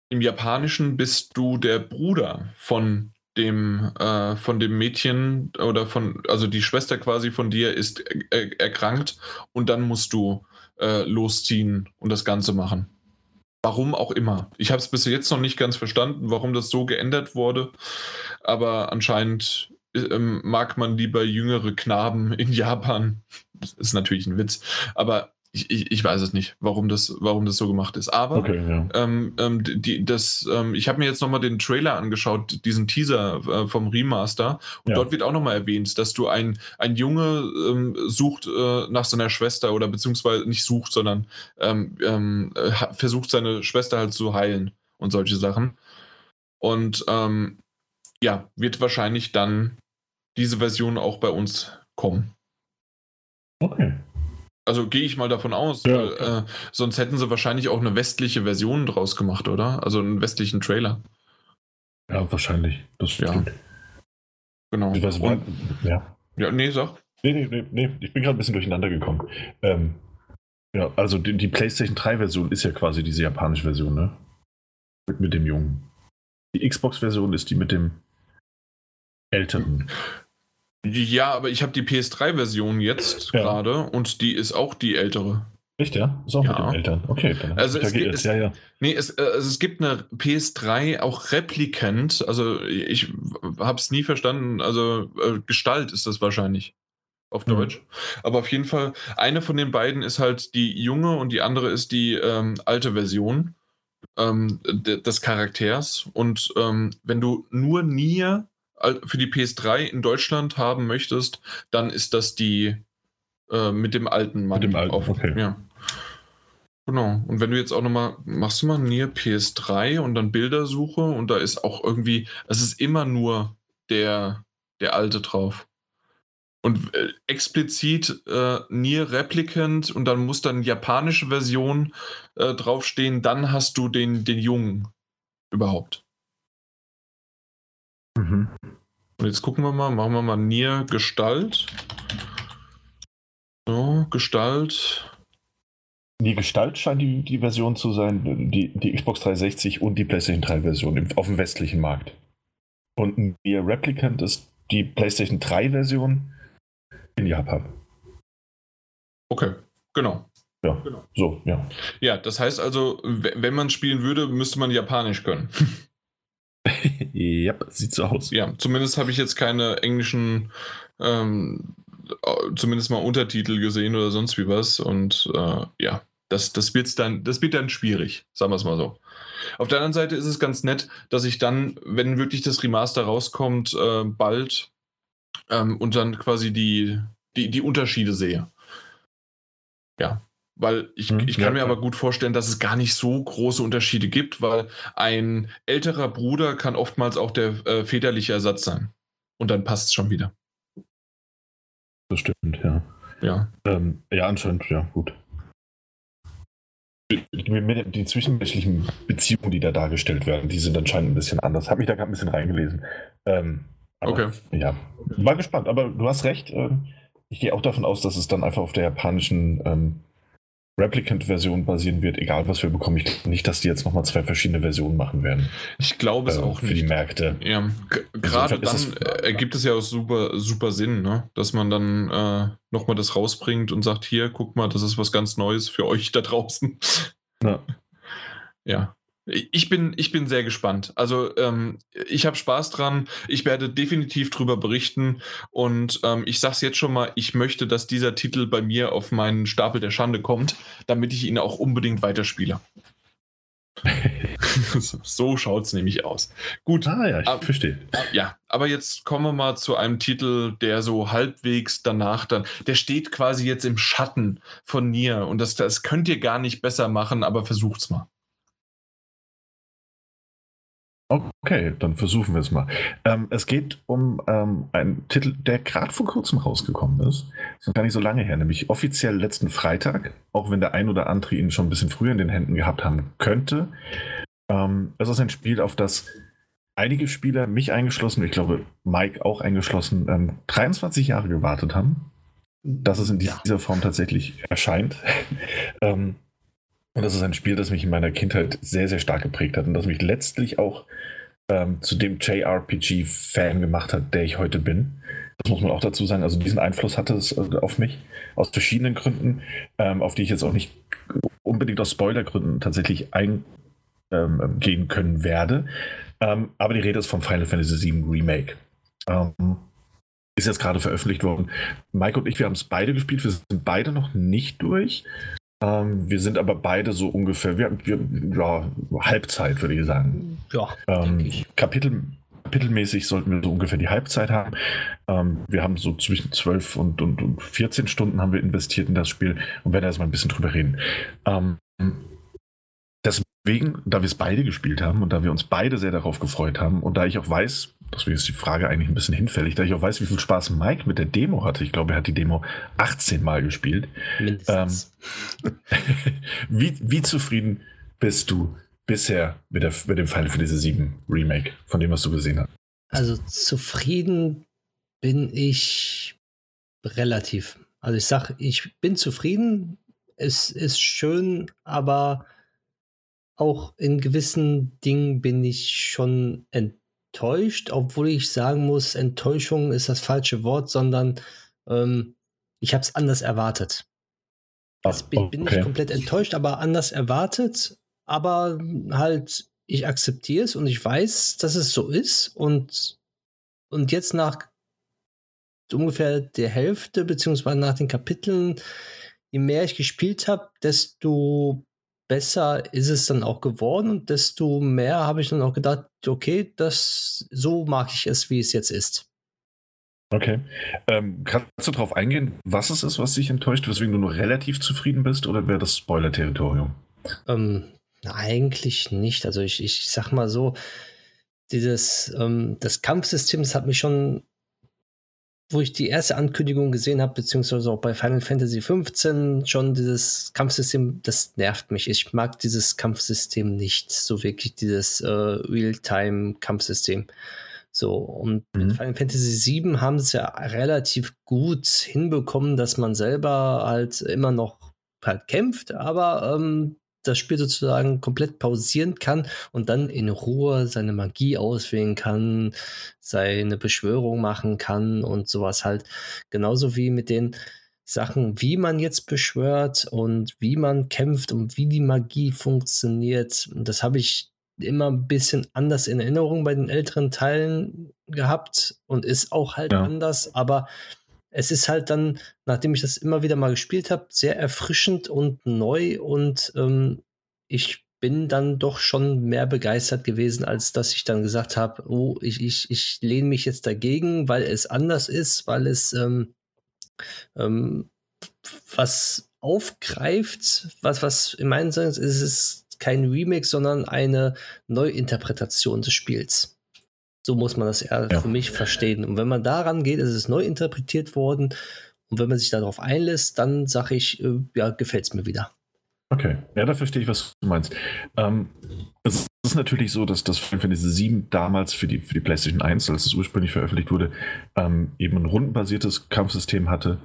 im Japanischen bist du der Bruder von dem, äh, von dem Mädchen oder von, also die Schwester quasi von dir ist er, erkrankt und dann musst du äh, losziehen und das Ganze machen. Warum auch immer. Ich habe es bis jetzt noch nicht ganz verstanden, warum das so geändert wurde. Aber anscheinend ähm, mag man lieber jüngere Knaben in Japan. Das ist natürlich ein Witz. Aber ich, ich, ich, weiß es nicht, warum das, warum das so gemacht ist. Aber okay, ja. ähm, ähm, die, das, ähm, ich habe mir jetzt nochmal den Trailer angeschaut, diesen Teaser äh, vom Remaster. Und ja. dort wird auch nochmal erwähnt, dass du ein, ein Junge ähm, sucht äh, nach seiner Schwester oder beziehungsweise nicht sucht, sondern ähm, ähm, äh, versucht seine Schwester halt zu heilen und solche Sachen. Und ja, wird wahrscheinlich dann diese Version auch bei uns kommen. Okay. Also gehe ich mal davon aus, ja, weil, äh, sonst hätten sie wahrscheinlich auch eine westliche Version draus gemacht, oder? Also einen westlichen Trailer. Ja, wahrscheinlich. Das stimmt. Ja. Genau. Ich weiß, Und, ja. ja, nee, sag. Nee, nee, nee, nee. ich bin gerade ein bisschen durcheinander gekommen. Ähm, ja, also die, die PlayStation 3-Version ist ja quasi diese japanische Version, ne? Mit, mit dem Jungen. Die Xbox-Version ist die mit dem älteren. Ja, aber ich habe die PS3-Version jetzt ja. gerade und die ist auch die ältere. Echt, ja? Ist auch ja. mit den Eltern. Okay, dann also es, gibt, es, ja, ja. Nee, es, äh, also es gibt eine PS3 auch Replikant. Also ich habe es nie verstanden. Also äh, Gestalt ist das wahrscheinlich auf mhm. Deutsch. Mhm. Aber auf jeden Fall, eine von den beiden ist halt die junge und die andere ist die ähm, alte Version ähm, des Charakters. Und ähm, wenn du nur Nier für die PS3 in Deutschland haben möchtest, dann ist das die äh, mit dem alten Mann. Mit dem alten, auf, okay. Ja. Genau. Und wenn du jetzt auch nochmal, machst du mal Nier PS3 und dann Bildersuche und da ist auch irgendwie, es ist immer nur der, der alte drauf. Und äh, explizit äh, Nier Replicant und dann muss dann japanische Version äh, draufstehen, dann hast du den, den Jungen überhaupt. Mhm. Und jetzt gucken wir mal, machen wir mal Nier Gestalt. So, Gestalt. Die Gestalt scheint die, die Version zu sein, die, die Xbox 360 und die PlayStation 3 Version auf dem westlichen Markt. Und Nier Replicant ist die PlayStation 3 Version in Japan. Okay, genau. Ja, genau. so, ja. Ja, das heißt also, wenn man spielen würde, müsste man Japanisch können. ja, sieht so aus. Ja, zumindest habe ich jetzt keine englischen, ähm, zumindest mal Untertitel gesehen oder sonst wie was. Und äh, ja, das, das, wird's dann, das wird dann schwierig, sagen wir es mal so. Auf der anderen Seite ist es ganz nett, dass ich dann, wenn wirklich das Remaster rauskommt, äh, bald ähm, und dann quasi die, die, die Unterschiede sehe. Ja, weil ich, hm, ich kann ja, mir aber gut vorstellen, dass es gar nicht so große Unterschiede gibt, weil ein älterer Bruder kann oftmals auch der äh, väterliche Ersatz sein. Und dann passt es schon wieder. Das stimmt, ja. Ja. Ähm, ja, anscheinend, ja, gut. Die, zwischenmenschlichen Beziehungen, die da dargestellt werden, die sind anscheinend ein bisschen anders. Habe ich da gerade ein bisschen reingelesen. Ähm, aber, okay. Ja, war gespannt, aber du hast recht. Ähm, ich gehe auch davon aus, dass es dann einfach auf der japanischen ähm, Replicant-Version basieren wird, egal was wir bekommen. Ich glaube nicht, dass die jetzt nochmal zwei verschiedene Versionen machen werden. Ich glaube es äh, auch für nicht. die Märkte. Ja, g- gerade dann es- äh, ergibt es ja auch super, super Sinn, ne? dass man dann äh, nochmal das rausbringt und sagt, hier, guck mal, das ist was ganz Neues für euch da draußen. Ja. Ja. Ich bin, ich bin sehr gespannt. Also ähm, ich habe Spaß dran. Ich werde definitiv drüber berichten. Und ähm, ich sage es jetzt schon mal, ich möchte, dass dieser Titel bei mir auf meinen Stapel der Schande kommt, damit ich ihn auch unbedingt weiterspiele. so schaut es nämlich aus. Gut, Ah ja, ich Ah. verstehe. ja, aber jetzt kommen wir mal zu einem Titel, der so halbwegs danach dann, der steht quasi jetzt im Schatten von Nier und das, das könnt ihr gar nicht besser machen, aber versucht's mal. Okay, dann versuchen wir es mal. Ähm, es geht um ähm, einen Titel, der gerade vor kurzem rausgekommen ist. Ist noch gar nicht so lange her, nämlich offiziell letzten Freitag, auch wenn der ein oder andere ihn schon ein bisschen früher in den Händen gehabt haben könnte. Ähm, es ist ein Spiel, auf das einige Spieler, mich eingeschlossen, ich glaube Mike auch eingeschlossen, ähm, 23 Jahre gewartet haben, dass es in Ja. dieser Form tatsächlich erscheint. ähm, und das ist ein Spiel, das mich in meiner Kindheit sehr, sehr stark geprägt hat und das mich letztlich auch ähm, zu dem JRPG-Fan gemacht hat, der ich heute bin. Das muss man auch dazu sagen. Also diesen Einfluss hatte es äh, auf mich aus verschiedenen Gründen, ähm, auf die ich jetzt auch nicht unbedingt aus Spoilergründen tatsächlich eingehen ähm, gehen können werde. Ähm, aber die Rede ist vom Final Fantasy VII Remake. Ähm, ist jetzt gerade veröffentlicht worden. Mike und ich, wir haben es beide gespielt. Wir sind beide noch nicht durch. Ähm, wir sind aber beide so ungefähr, wir, wir, ja, Halbzeit, würde ich sagen. Ja, Ähm, ich. Kapitel, kapitelmäßig sollten wir so ungefähr die Halbzeit haben. Ähm, wir haben so zwischen 12 und, und, und 14 Stunden haben wir investiert in das Spiel und werden erstmal ein bisschen drüber reden. Ähm, deswegen, da wir es beide gespielt haben und da wir uns beide sehr darauf gefreut haben und da ich auch weiß, deswegen ist die Frage eigentlich ein bisschen hinfällig, da ich auch weiß, wie viel Spaß Mike mit der Demo hatte. Ich glaube, er hat die Demo 18 Mal gespielt. Mindestens. wie, wie zufrieden bist du bisher mit, der, mit dem Final Fantasy VII Remake, von dem, was du gesehen hast? Also zufrieden bin ich relativ. Also ich sag, ich bin zufrieden. Es ist schön, aber auch in gewissen Dingen bin ich schon enttäuscht, obwohl ich sagen muss, Enttäuschung ist das falsche Wort, sondern ähm, ich habe es anders erwartet. Das bin, bin nicht komplett enttäuscht, aber anders erwartet. Aber halt, ich akzeptiere es und ich weiß, dass es so ist. Und, und jetzt nach ungefähr der Hälfte, beziehungsweise nach den Kapiteln, je mehr ich gespielt habe, desto besser ist es dann auch geworden und desto mehr habe ich dann auch gedacht, okay, das so mag ich es, wie es jetzt ist. Okay. Ähm, kannst du darauf eingehen, was es ist, was dich enttäuscht, weswegen du nur relativ zufrieden bist, oder wäre das Spoiler-Territorium? Ähm, eigentlich nicht. Also ich, ich sag mal so, dieses ähm, das Kampfsystem, das hat mich schon, wo ich die erste Ankündigung gesehen habe, beziehungsweise auch bei Final Fantasy 15 schon dieses Kampfsystem, das nervt mich. Ich mag dieses Kampfsystem nicht, so wirklich dieses äh, Realtime-Kampfsystem. So, und Mhm. mit Final Fantasy 7 haben sie es ja relativ gut hinbekommen, dass man selber halt immer noch halt kämpft, aber ähm, das Spiel sozusagen komplett pausieren kann und dann in Ruhe seine Magie auswählen kann, seine Beschwörung machen kann und sowas halt. Genauso wie mit den Sachen, wie man jetzt beschwört und wie man kämpft und wie die Magie funktioniert. Und das habe ich immer ein bisschen anders in Erinnerung bei den älteren Teilen gehabt und ist auch halt Ja. anders, aber es ist halt dann, nachdem ich das immer wieder mal gespielt habe, sehr erfrischend und neu und ähm, ich bin dann doch schon mehr begeistert gewesen, als dass ich dann gesagt habe, oh, ich, ich, ich lehne mich jetzt dagegen, weil es anders ist, weil es ähm, ähm, was aufgreift, was, was in meinen Sinne ist, ist es kein Remake, sondern eine Neuinterpretation des Spiels. So muss man das eher Ja. für mich verstehen. Und wenn man daran geht, ist es neu interpretiert worden. Und wenn man sich darauf einlässt, dann sage ich, äh, ja, gefällt es mir wieder. Okay, ja, da verstehe ich, was du meinst. Ähm, es ist natürlich so, dass das Final Fantasy 7 damals für die, für die PlayStation 1, als es ursprünglich veröffentlicht wurde, ähm, eben ein rundenbasiertes Kampfsystem hatte.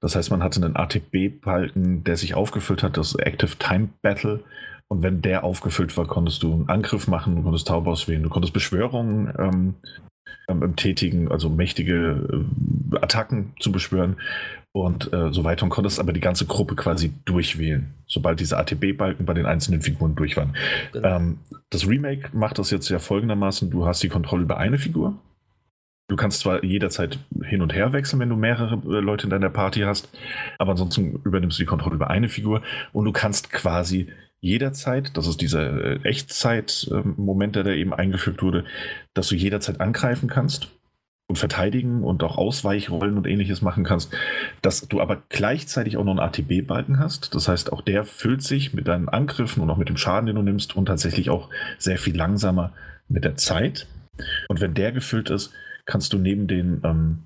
Das heißt, man hatte einen ATB-Balken, der sich aufgefüllt hat, das Active Time Battle. Und wenn der aufgefüllt war, konntest du einen Angriff machen, du konntest Taub auswählen, du konntest Beschwörungen ähm, ähm, tätigen, also mächtige äh, Attacken zu beschwören und äh, so weiter und konntest aber die ganze Gruppe quasi durchwählen, sobald diese ATB-Balken bei den einzelnen Figuren durch waren. Genau. Ähm, das Remake macht das jetzt ja folgendermaßen: Du hast die Kontrolle über eine Figur. Du kannst zwar jederzeit hin und her wechseln, wenn du mehrere äh, Leute in deiner Party hast, aber ansonsten übernimmst du die Kontrolle über eine Figur und du kannst quasi jederzeit, das ist dieser äh, Echtzeit-Moment, der da eben eingefügt wurde, dass du jederzeit angreifen kannst und verteidigen und auch Ausweichrollen und ähnliches machen kannst, dass du aber gleichzeitig auch noch einen ATB-Balken hast. Das heißt, auch der füllt sich mit deinen Angriffen und auch mit dem Schaden, den du nimmst und tatsächlich auch sehr viel langsamer mit der Zeit. Und wenn der gefüllt ist, kannst du neben den, ähm,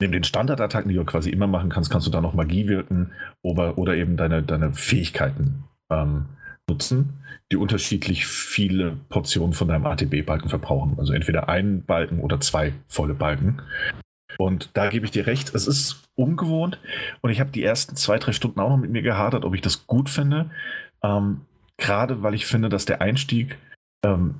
neben den Standardattacken, die du quasi immer machen kannst, kannst du da noch Magie wirken oder, oder eben deine, deine Fähigkeiten ähm, nutzen, die unterschiedlich viele Portionen von deinem ATB-Balken verbrauchen. Also entweder einen Balken oder zwei volle Balken. Und da gebe ich dir recht, es ist ungewohnt und ich habe die ersten zwei, drei Stunden auch noch mit mir gehadert, ob ich das gut finde. Ähm, Gerade weil ich finde, dass der Einstieg, ähm,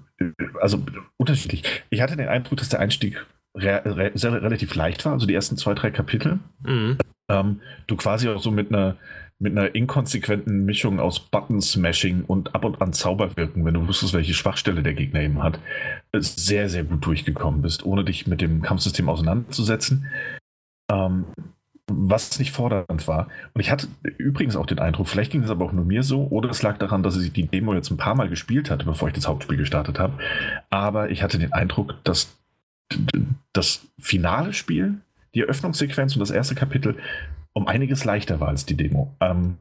also unterschiedlich. Ich hatte den Eindruck, dass der Einstieg re re sehr, relativ leicht war, also die ersten zwei, drei Kapitel. Mhm. Ähm, du quasi auch so mit einer mit einer inkonsequenten Mischung aus Button-Smashing und ab und an Zauberwirken, wenn du wusstest, welche Schwachstelle der Gegner eben hat, sehr, sehr gut durchgekommen bist, ohne dich mit dem Kampfsystem auseinanderzusetzen. Ähm, was nicht fordernd war. Und ich hatte übrigens auch den Eindruck, vielleicht ging es aber auch nur mir so, oder es lag daran, dass ich die Demo jetzt ein paar Mal gespielt hatte, bevor ich das Hauptspiel gestartet habe. Aber ich hatte den Eindruck, dass das finale Spiel, die Eröffnungssequenz und das erste Kapitel um einiges leichter war als die Demo. Ähm,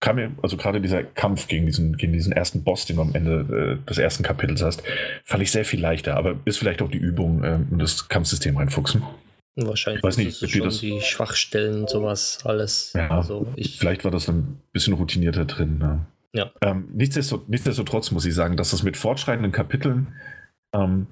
kam mir, also gerade dieser Kampf gegen diesen, gegen diesen ersten Boss, den du am Ende äh, des ersten Kapitels hast, fand ich sehr viel leichter, aber ist vielleicht auch die Übung äh, in das Kampfsystem reinfuchsen. Wahrscheinlich ich weiß nicht, ist schon das, die Schwachstellen und sowas alles. Ja, also ich, vielleicht war das ein bisschen routinierter drin. Ne? Ja. Ähm, nichtsdestotrotz, nichtsdestotrotz muss ich sagen, dass das mit fortschreitenden Kapiteln ähm,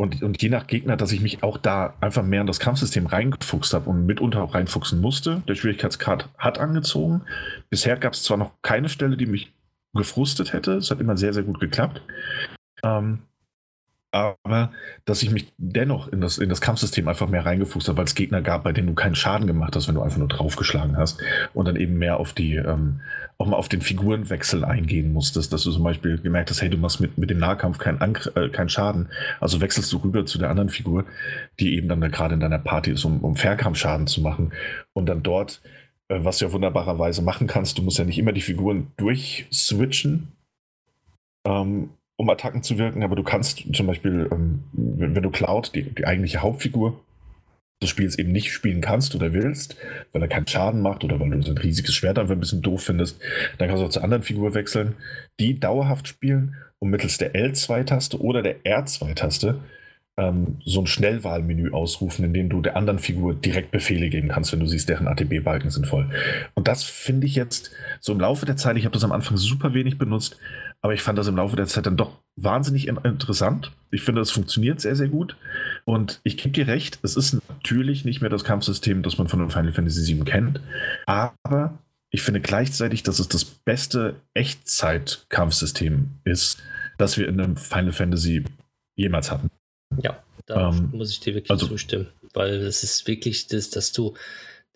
und, und je nach Gegner, dass ich mich auch da einfach mehr in das Kampfsystem reingefuchst habe und mitunter auch reinfuchsen musste. Der Schwierigkeitsgrad hat angezogen. Bisher gab es zwar noch keine Stelle, die mich gefrustet hätte. Es hat immer sehr, sehr gut geklappt. Ähm, aber dass ich mich dennoch in das, in das Kampfsystem einfach mehr reingefuchst habe, weil es Gegner gab, bei denen du keinen Schaden gemacht hast, wenn du einfach nur draufgeschlagen hast und dann eben mehr auf die, ähm, auch mal auf den Figurenwechsel eingehen musstest, dass du zum Beispiel gemerkt hast, hey, du machst mit, mit dem Nahkampf keinen äh, kein Schaden, also wechselst du rüber zu der anderen Figur, die eben dann da gerade in deiner Party ist, um, um Fernkampfschaden zu machen und dann dort, äh, was du ja wunderbarerweise machen kannst, du musst ja nicht immer die Figuren durchswitchen, ähm, um Attacken zu wirken, aber du kannst zum Beispiel, ähm, wenn, wenn, du Cloud, die, die eigentliche Hauptfigur des Spiels eben nicht spielen kannst oder willst, weil er keinen Schaden macht oder weil du so ein riesiges Schwert einfach ein bisschen doof findest, dann kannst du auch zur anderen Figur wechseln, die dauerhaft spielen und mittels der L2-Taste oder der R2-Taste ähm, so ein Schnellwahlmenü ausrufen, in dem du der anderen Figur direkt Befehle geben kannst, wenn du siehst, deren ATB-Balken sind voll. Und das finde ich jetzt so im Laufe der Zeit, ich habe das am Anfang super wenig benutzt, aber ich fand das im Laufe der Zeit dann doch wahnsinnig interessant. Ich finde, es funktioniert sehr, sehr gut. Und ich gebe dir recht, es ist natürlich nicht mehr das Kampfsystem, das man von Final Fantasy VII kennt. Aber ich finde gleichzeitig, dass es das beste Echtzeit-Kampfsystem ist, das wir in einem Final Fantasy jemals hatten. Ja, da ähm, muss ich dir wirklich also, zustimmen. Weil es ist wirklich das, dass du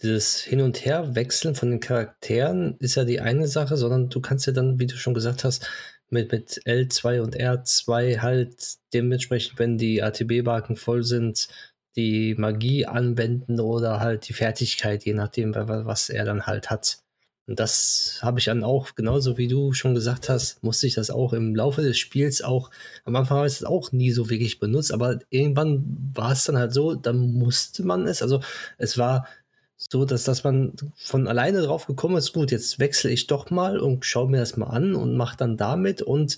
dieses Hin- und Her-Wechseln von den Charakteren ist ja die eine Sache, sondern du kannst ja dann, wie du schon gesagt hast, mit, mit L2 und R2 halt dementsprechend, wenn die ATB-Balken voll sind, die Magie anwenden oder halt die Fertigkeit, je nachdem, was er dann halt hat. Und das habe ich dann auch, genauso wie du schon gesagt hast, musste ich das auch im Laufe des Spiels auch, am Anfang habe ich es auch nie so wirklich benutzt, aber irgendwann war es dann halt so, dann musste man es. Also es war so, dass, dass man von alleine drauf gekommen ist, gut, jetzt wechsle ich doch mal und schaue mir das mal an und mache dann damit. Und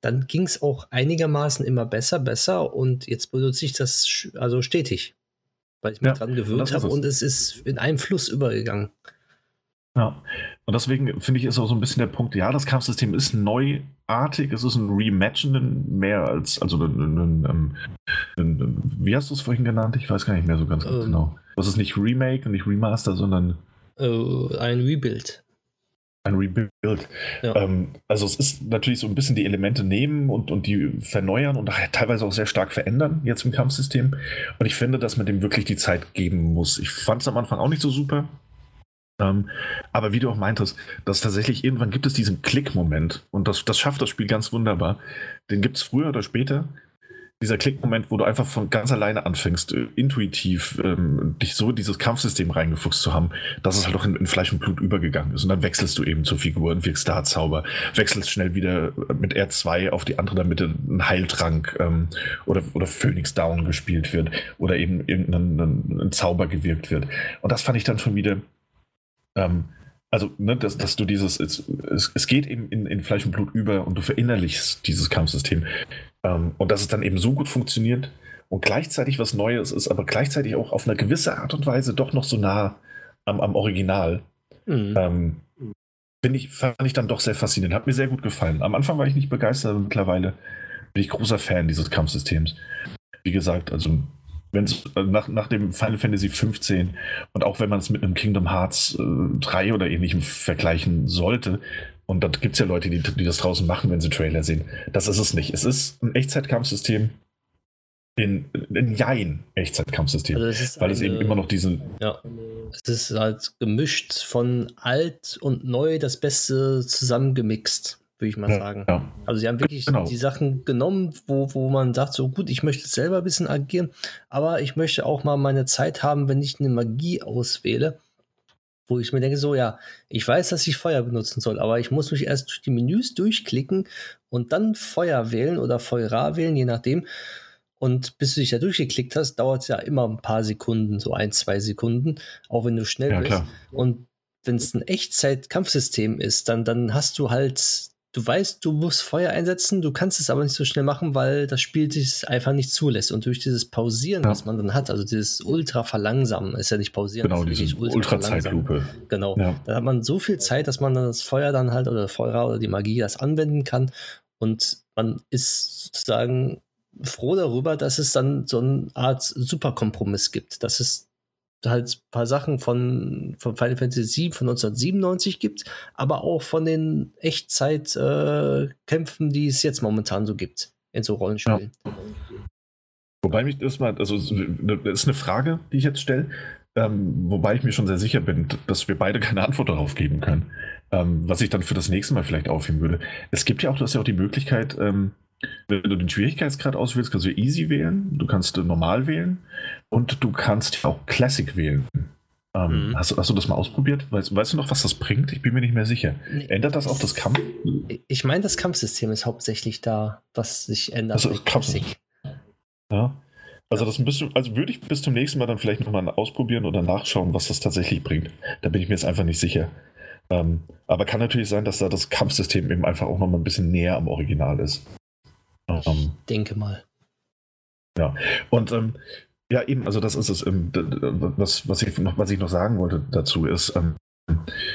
dann ging es auch einigermaßen immer besser, besser. Und jetzt benutze ich das also stetig, weil ich mich ja, dran gewöhnt habe und es ist in einem Fluss übergegangen. Ja, und deswegen finde ich, ist auch so ein bisschen der Punkt, ja, das Kampfsystem ist neuartig, es ist ein Rematchen mehr als, also ein, ein, ein, ein wie hast du es vorhin genannt? Ich weiß gar nicht mehr so ganz ähm, genau. Das ist nicht Remake und nicht Remaster, sondern Äh, ein Rebuild. Ein Rebuild. Ja. Ähm, also es ist natürlich so ein bisschen die Elemente nehmen und, und die verneuern und teilweise auch sehr stark verändern jetzt im Kampfsystem. Und ich finde, dass man dem wirklich die Zeit geben muss. Ich fand es am Anfang auch nicht so super. Ähm, aber wie du auch meintest, dass tatsächlich irgendwann gibt es diesen Klick-Moment und das, das schafft das Spiel ganz wunderbar. Den gibt es früher oder später dieser Klickmoment, wo du einfach von ganz alleine anfängst, äh, intuitiv ähm, dich so in dieses Kampfsystem reingefuchst zu haben, dass es halt auch in, in, Fleisch und Blut übergegangen ist. Und dann wechselst du eben zur Figur und wirkst da Zauber, wechselst schnell wieder mit R2 auf die andere, damit ein Heiltrank ähm, oder, oder Phoenix Down gespielt wird oder eben irgendein ein, ein Zauber gewirkt wird. Und das fand ich dann schon wieder. Ähm, also, ne, dass, dass du dieses, es, es geht eben in, in Fleisch und Blut über und du verinnerlichst dieses Kampfsystem. Ähm, und dass es dann eben so gut funktioniert und gleichzeitig was Neues ist, aber gleichzeitig auch auf eine gewisse Art und Weise doch noch so nah am, am Original. Mhm. Ähm, ich, fand ich dann doch sehr faszinierend. Hat mir sehr gut gefallen. Am Anfang war ich nicht begeistert, aber mittlerweile bin ich großer Fan dieses Kampfsystems. Wie gesagt, also wenn es äh, nach, nach dem Final Fantasy 15 und auch wenn man es mit einem Kingdom Hearts äh, 3 oder ähnlichem vergleichen sollte, und da gibt es ja Leute, die, die das draußen machen, wenn sie Trailer sehen. Das ist es nicht. Es ist ein Echtzeitkampfsystem in, in Jein Echtzeitkampfsystem. Also weil eine, es eben immer noch diesen. Ja. Es ist halt gemischt von alt und neu das Beste zusammengemixt, würde ich mal ja, sagen. Ja. Also sie haben wirklich genau. die Sachen genommen, wo, wo man sagt, so gut, ich möchte selber ein bisschen agieren, aber ich möchte auch mal meine Zeit haben, wenn ich eine Magie auswähle wo ich mir denke, so ja, ich weiß, dass ich Feuer benutzen soll, aber ich muss mich erst durch die Menüs durchklicken und dann Feuer wählen oder Feuer wählen, je nachdem. Und bis du dich da durchgeklickt hast, dauert es ja immer ein paar Sekunden, so ein, zwei Sekunden, auch wenn du schnell ja, bist. Klar. Und wenn es ein Echtzeit-Kampfsystem ist, dann, dann hast du halt du weißt, du musst Feuer einsetzen, du kannst es aber nicht so schnell machen, weil das Spiel sich einfach nicht zulässt. Und durch dieses Pausieren, ja. was man dann hat, also dieses Ultra verlangsamen, ist ja nicht pausieren, genau, diese Ultra-Zeitlupe. Genau. Ja. Da hat man so viel Zeit, dass man dann das Feuer dann halt oder Feuer oder die Magie das anwenden kann. Und man ist sozusagen froh darüber, dass es dann so eine Art Superkompromiss gibt. Dass es halt ein paar Sachen von, von Final Fantasy VII von 1997 gibt, aber auch von den Echtzeitkämpfen, äh, die es jetzt momentan so gibt in so Rollenspielen. Ja. Wobei mich das mal, also das ist eine Frage, die ich jetzt stelle, ähm, wobei ich mir schon sehr sicher bin, dass wir beide keine Antwort darauf geben können. Ähm, was ich dann für das nächste Mal vielleicht aufheben würde. Es gibt ja auch, du ja auch die Möglichkeit, ähm, wenn du den Schwierigkeitsgrad auswählst, kannst du Easy wählen, du kannst Normal wählen und du kannst auch Classic wählen. Ähm, mhm. hast, hast, du das mal ausprobiert? Weißt, weißt, du noch, was das bringt? Ich bin mir nicht mehr sicher. Nee. Ändert das auch das Kampf? Ich meine, das Kampfsystem ist hauptsächlich da, was sich ändert. Also, Classic. Ja. Also das müsste, also würde ich bis zum nächsten Mal dann vielleicht nochmal ausprobieren oder nachschauen, was das tatsächlich bringt. Da bin ich mir jetzt einfach nicht sicher. Ähm, aber kann natürlich sein, dass da das Kampfsystem eben einfach auch nochmal ein bisschen näher am Original ist. Ich ähm, denke mal. Ja, und ähm, ja, eben, also das ist es. Ähm, was, was, ich noch, was ich noch sagen wollte dazu ist, ähm,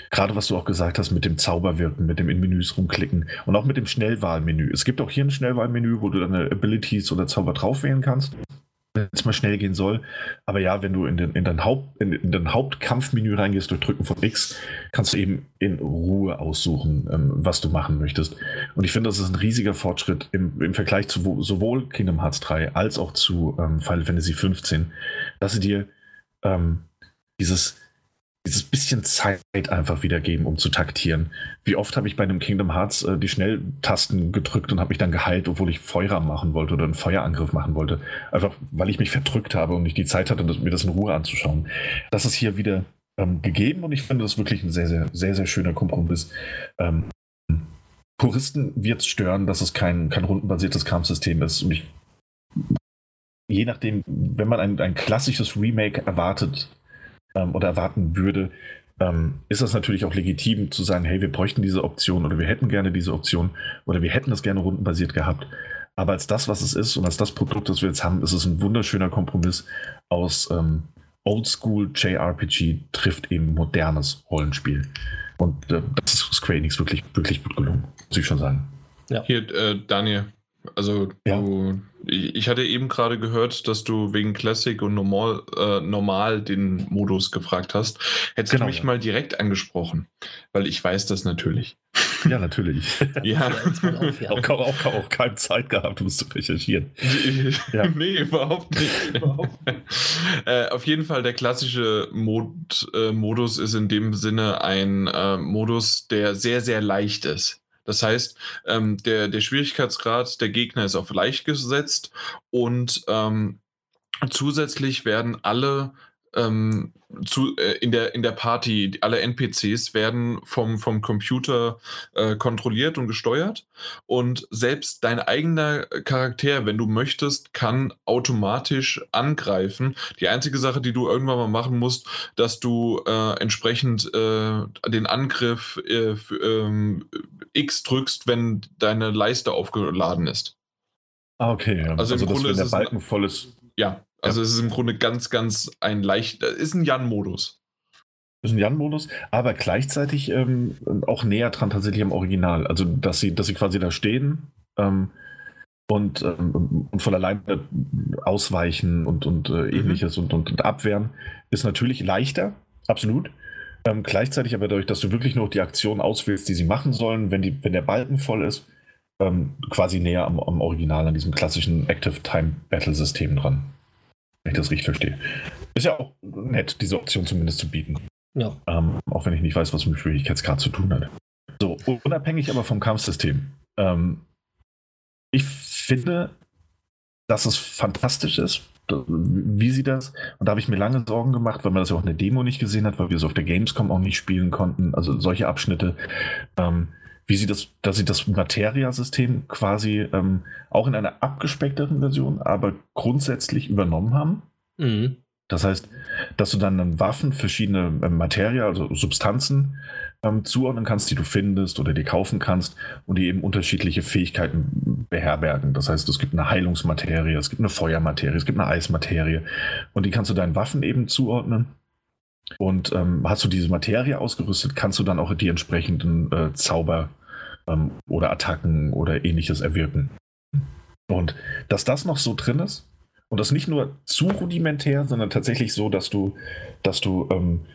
gerade was du auch gesagt hast mit dem Zauberwirken, mit dem in Menüs rumklicken und auch mit dem Schnellwahlmenü. Es gibt auch hier ein Schnellwahlmenü, wo du deine Abilities oder Zauber drauf wählen kannst wenn es mal schnell gehen soll. Aber ja, wenn du in den, in dein, Haupt, in, in dein Hauptkampfmenü reingehst durch Drücken von X, kannst du eben in Ruhe aussuchen, ähm, was du machen möchtest. Und ich finde, das ist ein riesiger Fortschritt im, im Vergleich zu sowohl Kingdom Hearts 3 als auch zu ähm, Final Fantasy 15, dass sie dir ähm, dieses dieses bisschen Zeit einfach wieder geben, um zu taktieren. Wie oft habe ich bei einem Kingdom Hearts äh, die Schnelltasten gedrückt und habe mich dann geheilt, obwohl ich Feuer machen wollte oder einen Feuerangriff machen wollte. Einfach, weil ich mich verdrückt habe und nicht die Zeit hatte, mir das in Ruhe anzuschauen. Das ist hier wieder ähm, gegeben und ich finde das wirklich ein sehr, sehr, sehr, sehr schöner Kompromiss. Ähm, Puristen wird es stören, dass es kein, kein rundenbasiertes Kampfsystem ist. Und ich, je nachdem, wenn man ein, ein klassisches Remake erwartet, ähm, oder erwarten würde, ähm, ist das natürlich auch legitim zu sagen, hey, wir bräuchten diese Option oder wir hätten gerne diese Option oder wir hätten das gerne rundenbasiert gehabt. Aber als das, was es ist und als das Produkt, das wir jetzt haben, ist es ein wunderschöner Kompromiss aus ähm, Oldschool JRPG trifft eben modernes Rollenspiel. Und äh, das ist Square Enix wirklich, wirklich gut gelungen, muss ich schon sagen. Ja. Hier, äh, Daniel, Also Ja. du, ich hatte eben gerade gehört, dass du wegen Classic und normal, äh, normal den Modus gefragt hast. Hättest Genau, du mich ja. mal direkt angesprochen, weil ich weiß das natürlich. Ja, natürlich. Ja. Auf, ja. auch, auch, auch keine Zeit gehabt, um es zu recherchieren. Ja. Nee, überhaupt nicht. äh, auf jeden Fall, der klassische Mod, äh, Modus ist in dem Sinne ein äh, Modus, der sehr, sehr leicht ist. Das heißt, ähm, der, der Schwierigkeitsgrad der Gegner ist auf leicht gesetzt und ähm, zusätzlich werden alle ähm, zu, äh, in, der, in der Party, alle NPCs werden vom, vom Computer äh, kontrolliert und gesteuert. Und selbst dein eigener Charakter, wenn du möchtest, kann automatisch angreifen. Die einzige Sache, die du irgendwann mal machen musst, dass du äh, entsprechend äh, den Angriff äh, ähm, X drückst, wenn deine Leiste aufgeladen ist. Ah, okay. Ja. Also Also, im dass Grunde wenn ist der Balken voll ist, Ja, also es ist im Grunde ganz, ganz ein leicht, äh, ist ein Jan-Modus. ist ein Jan-Modus, aber gleichzeitig ähm, auch näher dran tatsächlich am Original. Also, dass sie, dass sie quasi da stehen ähm, und, ähm, und von alleine ausweichen und, und äh, ähnliches und, und, und abwehren, ist natürlich leichter, absolut. Ähm, gleichzeitig aber dadurch, dass du wirklich nur die Aktion auswählst, die sie machen sollen, wenn, die, wenn der Balken voll ist, ähm, quasi näher am, am Original, an diesem klassischen Active Time Battle System dran. Wenn ich das richtig verstehe. Ist ja auch nett, diese Option zumindest zu bieten. Ja. Ähm, auch wenn ich nicht weiß, was mit Schwierigkeitsgrad zu tun hat. So, unabhängig aber vom Kampfsystem. Ähm, ich finde, dass es fantastisch ist, wie sie das. Und da habe ich mir lange Sorgen gemacht, weil man das ja auch in der Demo nicht gesehen hat, weil wir es auf der Gamescom auch nicht spielen konnten. Also solche Abschnitte. Ähm, wie sie das, dass sie das Materia-System quasi ähm, auch in einer abgespeckteren Version, aber grundsätzlich übernommen haben. Mhm. Das heißt, dass du dann an Waffen verschiedene ähm, Materia, also Substanzen ähm, zuordnen kannst, die du findest oder dir kaufen kannst und die eben unterschiedliche Fähigkeiten beherbergen. Das heißt, es gibt eine Heilungsmaterie, es gibt eine Feuermaterie, es gibt eine Eismaterie und die kannst du deinen Waffen eben zuordnen. Und ähm, hast du diese Materie ausgerüstet, kannst du dann auch die entsprechenden äh, Zauber ähm, oder Attacken oder ähnliches erwirken. Und dass das noch so drin ist, und das nicht nur zu rudimentär, sondern tatsächlich so, dass du, dass du ähm,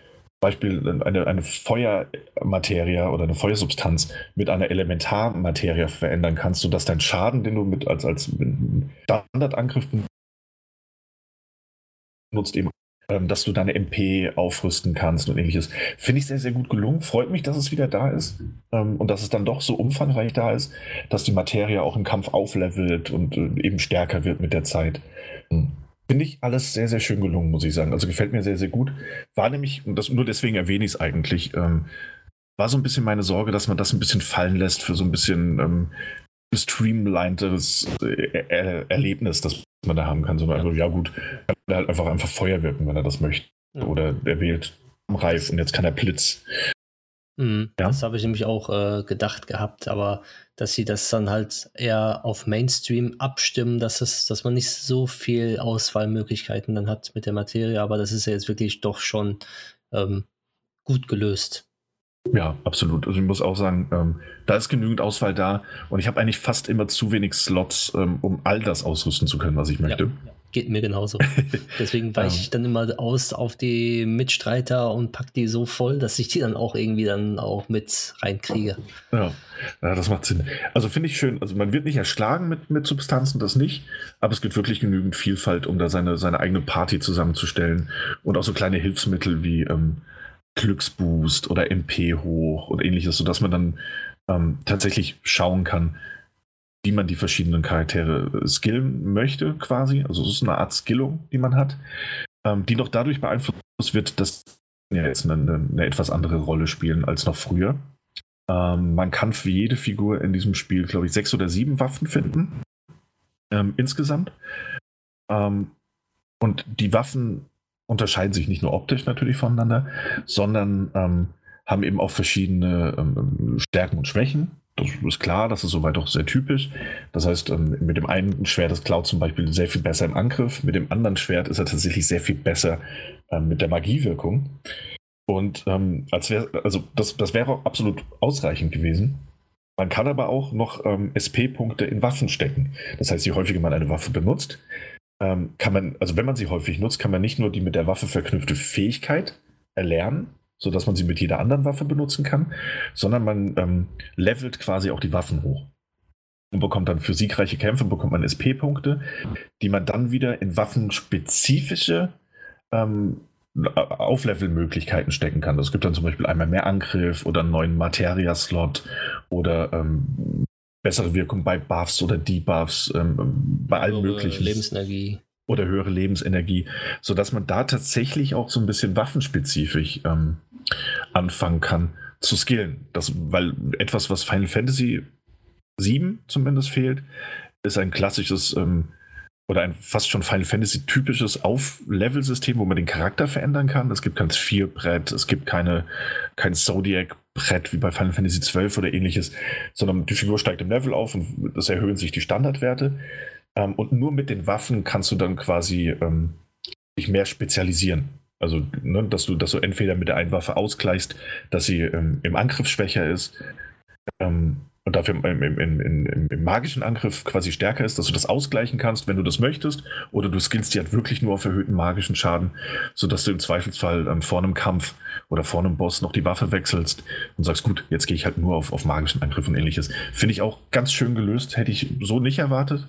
Beispiel eine, eine Feuermaterie oder eine Feuersubstanz mit einer Elementarmaterie verändern kannst, sodass dein Schaden, den du mit als, als Standardangriff benutzt, eben, ähm, dass du deine MP aufrüsten kannst und ähnliches. Finde ich sehr, sehr gut gelungen. Freut mich, dass es wieder da ist ähm, und dass es dann doch so umfangreich da ist, dass die Materie auch im Kampf auflevelt und äh, eben stärker wird mit der Zeit. Hm. Finde ich alles sehr, sehr schön gelungen, muss ich sagen. Also gefällt mir sehr, sehr gut. War nämlich, und das, nur deswegen erwähne ich es eigentlich, ähm, war so ein bisschen meine Sorge, dass man das ein bisschen fallen lässt für so ein bisschen ähm, streamlinedes äh, er Erlebnis, das man da haben kann. So, also, ja gut, kann er halt einfach, einfach Feuer wirken, wenn er das möchte. Ja. Oder er wählt Reif und jetzt kann er Blitz. Mhm. Ja. Das habe ich nämlich auch äh, gedacht gehabt, aber dass sie das dann halt eher auf Mainstream abstimmen, dass, es, dass man nicht so viel Auswahlmöglichkeiten dann hat mit der Materie, aber das ist ja jetzt wirklich doch schon ähm, gut gelöst. Ja, absolut. Also ich muss auch sagen, ähm, da ist genügend Auswahl da und ich habe eigentlich fast immer zu wenig Slots, ähm, um all das ausrüsten zu können, was ich möchte. Ja, geht mir genauso. Deswegen weiche Ähm. ich dann immer aus auf die Mitstreiter und pack die so voll, dass ich die dann auch irgendwie dann auch mit reinkriege. Ja, ja das macht Sinn. Also finde ich schön. Also man wird nicht erschlagen mit, mit Substanzen, das nicht, aber es gibt wirklich genügend Vielfalt, um da seine, seine eigene Party zusammenzustellen und auch so kleine Hilfsmittel wie ähm, Glücksboost oder MP hoch und ähnliches, sodass man dann ähm, tatsächlich schauen kann, wie man die verschiedenen Charaktere äh, skillen möchte, quasi. Also es ist eine Art Skillung, die man hat, ähm, die noch dadurch beeinflusst wird, dass ja jetzt eine, eine, etwas andere Rolle spielen als noch früher. Ähm, man kann für jede Figur in diesem Spiel, glaube ich, sechs oder sieben Waffen finden. Ähm, insgesamt. Ähm, und die Waffen unterscheiden sich nicht nur optisch natürlich voneinander, sondern ähm, haben eben auch verschiedene ähm, Stärken und Schwächen. Das ist klar, das ist soweit auch sehr typisch. Das heißt, ähm, mit dem einen Schwert ist Cloud zum Beispiel sehr viel besser im Angriff, mit dem anderen Schwert ist er tatsächlich sehr viel besser ähm, mit der Magiewirkung. Und ähm, als wäre, also das, das wäre auch absolut ausreichend gewesen. Man kann aber auch noch ähm, SP-Punkte in Waffen stecken. Das heißt, je häufiger man eine Waffe benutzt, ähm, kann man, also wenn man sie häufig nutzt, kann man nicht nur die mit der Waffe verknüpfte Fähigkeit erlernen, sodass man sie mit jeder anderen Waffe benutzen kann, sondern man ähm, levelt quasi auch die Waffen hoch. Und bekommt dann für siegreiche Kämpfe, bekommt man SP-Punkte, die man dann wieder in waffenspezifische ähm, Auflevel-Möglichkeiten stecken kann. Es gibt dann zum Beispiel einmal mehr Angriff oder einen neuen Materia-Slot oder ähm, bessere Wirkung bei Buffs oder Debuffs, ähm, bei allen möglichen. Lebensenergie. Oder höhere Lebensenergie, sodass man da tatsächlich auch so ein bisschen waffenspezifisch ähm, anfangen kann zu skillen. Das, weil etwas, was Final Fantasy 7 zumindest fehlt, ist ein klassisches ähm, oder ein fast schon Final Fantasy typisches Auf-Level-System, wo man den Charakter verändern kann. Es gibt kein Sphere-Brett, es gibt keine, kein Zodiac-Brett wie bei Final Fantasy 12 oder ähnliches, sondern die Figur steigt im Level auf und es erhöhen sich die Standardwerte. Ähm, und nur mit den Waffen kannst du dann quasi ähm, dich mehr spezialisieren. Also, ne, dass, du, dass du entweder mit der einen Waffe ausgleichst, dass sie ähm, im Angriff schwächer ist, ähm, und dafür im, im, im, im, magischen Angriff quasi stärker ist, dass du das ausgleichen kannst, wenn du das möchtest, oder du skillst die halt wirklich nur auf erhöhten magischen Schaden, sodass du im Zweifelsfall ähm, vor einem Kampf oder vor einem Boss noch die Waffe wechselst und sagst, gut, jetzt gehe ich halt nur auf, auf magischen Angriff und ähnliches. Finde ich auch ganz schön gelöst, hätte ich so nicht erwartet.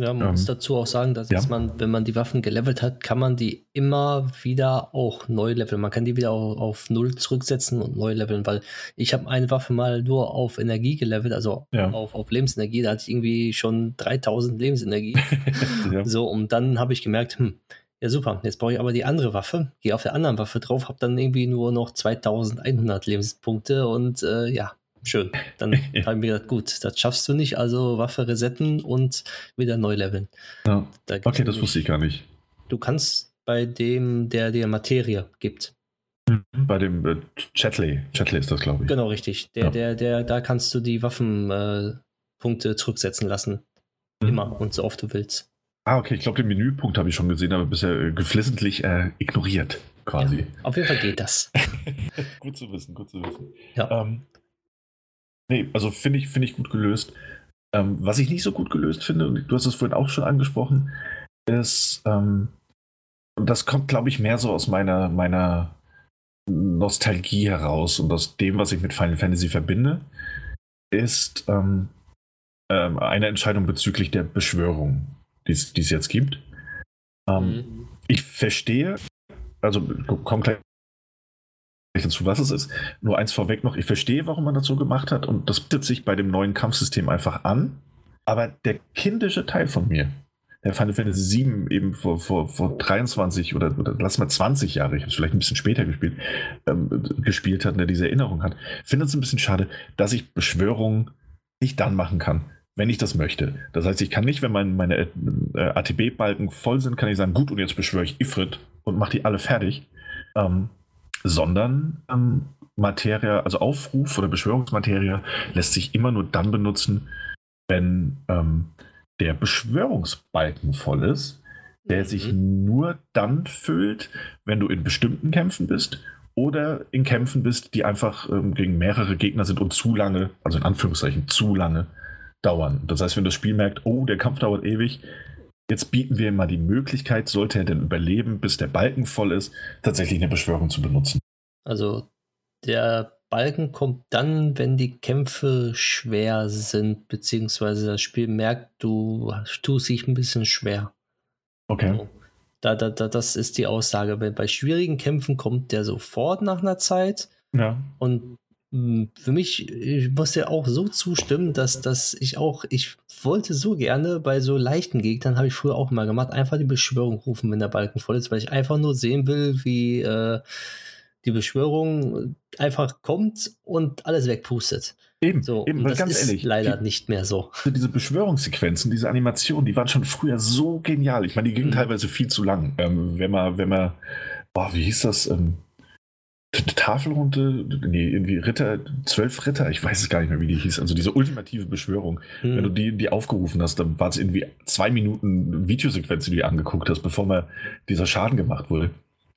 Ja, man ähm, muss dazu auch sagen, dass ja. man, wenn man die Waffen gelevelt hat, kann man die immer wieder auch neu leveln. Man kann die wieder auf, auf Null zurücksetzen und neu leveln, weil ich habe eine Waffe mal nur auf Energie gelevelt, also ja. auf, auf Lebensenergie. Da hatte ich irgendwie schon 3000 Lebensenergie. ja. So, und dann habe ich gemerkt, hm, ja super, jetzt brauche ich aber die andere Waffe, gehe auf der anderen Waffe drauf, habe dann irgendwie nur noch 2100 Lebenspunkte und äh, ja, Schön. Dann habe ich mir gedacht, gut, das schaffst du nicht, also Waffe resetten und wieder neu leveln. Ja. Da okay, das wusste ich gar nicht. Du kannst bei dem, der dir Materie gibt. Mhm, bei dem äh, Chatley. Chatley ist das, glaube ich. Genau, richtig. Der, ja. der, der, da kannst du die Waffenpunkte äh, zurücksetzen lassen. Mhm. Immer und so oft du willst. Ah, okay, ich glaube, den Menüpunkt habe ich schon gesehen, aber bisher äh, geflissentlich äh, ignoriert, quasi. Ja, auf jeden Fall geht das. gut zu wissen, gut zu wissen. Ja. Ähm, Nee, also finde ich, find ich gut gelöst. Ähm, was ich nicht so gut gelöst finde, und du hast es vorhin auch schon angesprochen, ist, ähm, und das kommt, glaube ich, mehr so aus meiner, meiner Nostalgie heraus und aus dem, was ich mit Final Fantasy verbinde, ist ähm, ähm eine Entscheidung bezüglich der Beschwörung, die es jetzt gibt. Ähm, mhm. Ich verstehe, also kommt gleich dazu, was es ist. Nur eins vorweg noch, ich verstehe, warum man das so gemacht hat und das bietet sich bei dem neuen Kampfsystem einfach an. Aber der kindische Teil von mir, der Final Fantasy 7 eben vor, vor, vor 23 oder, oder lass mal 20 Jahre, ich habe es vielleicht ein bisschen später gespielt, ähm, gespielt hat der diese Erinnerung hat, findet es ein bisschen schade, dass ich Beschwörungen nicht dann machen kann, wenn ich das möchte. Das heißt, ich kann nicht, wenn mein, meine äh, ATB-Balken voll sind, kann ich sagen, gut, und jetzt beschwöre ich Ifrit und mache die alle fertig. Ähm, sondern ähm, Materie, also Aufruf oder Beschwörungsmaterie lässt sich immer nur dann benutzen, wenn ähm, der Beschwörungsbalken voll ist, der mhm. sich nur dann füllt, wenn du in bestimmten Kämpfen bist oder in Kämpfen bist, die einfach ähm, gegen mehrere Gegner sind und zu lange, also in Anführungszeichen zu lange dauern. Das heißt, wenn das Spiel merkt, oh, der Kampf dauert ewig, Jetzt bieten wir ihm mal die Möglichkeit, sollte er denn überleben, bis der Balken voll ist, tatsächlich eine Beschwörung zu benutzen. Also der Balken kommt dann, wenn die Kämpfe schwer sind, beziehungsweise das Spiel merkt, du tust dich ein bisschen schwer. Okay. Also, da, da, da, das ist die Aussage. Bei schwierigen Kämpfen kommt der sofort nach einer Zeit. Ja. Und für mich, ich muss ja auch so zustimmen, dass, dass ich auch, ich wollte so gerne bei so leichten Gegnern, habe ich früher auch mal gemacht, einfach die Beschwörung rufen, wenn der Balken voll ist, weil ich einfach nur sehen will, wie äh, die Beschwörung einfach kommt und alles wegpustet. Eben, so, eben das ganz ist ehrlich, leider die, nicht mehr so. Diese Beschwörungssequenzen, diese Animationen, die waren schon früher so genial. Ich meine, die gingen mhm. teilweise viel zu lang. Ähm, wenn man, wenn man, boah, wie hieß das? Ähm, Tafelrunde, nee, irgendwie Ritter, zwölf Ritter, ich weiß es gar nicht mehr, wie die hieß. Also diese ultimative Beschwörung. Hm. Wenn du die, die aufgerufen hast, dann war es irgendwie zwei Minuten Videosequenz, die du dir angeguckt hast, bevor mal dieser Schaden gemacht wurde.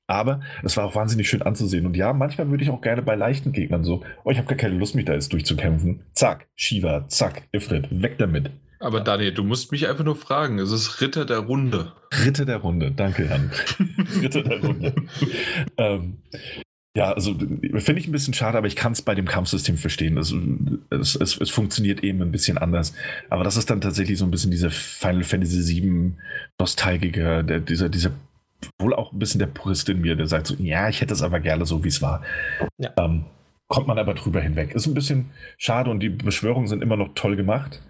Aber es war auch wahnsinnig schön anzusehen. Und ja, manchmal würde ich auch gerne bei leichten Gegnern so, oh, ich habe gar keine Lust, mich da jetzt durchzukämpfen. Zack, Shiva, zack, Ifrit, weg damit. Aber Daniel, du musst mich einfach nur fragen. Es ist Ritter der Runde. Ritter der Runde, danke, Jan. Ritter der Runde. ähm, ja, also finde ich ein bisschen schade, aber ich kann es bei dem Kampfsystem verstehen. Also, es, es, es, funktioniert eben ein bisschen anders. Aber das ist dann tatsächlich so ein bisschen dieser Final Fantasy VII Nostalgiker, der, dieser, dieser wohl auch ein bisschen der Purist in mir, der sagt so, ja, ich hätte es aber gerne so, wie es war. Ja. Ähm, kommt man aber drüber hinweg. Ist ein bisschen schade und die Beschwörungen sind immer noch toll gemacht.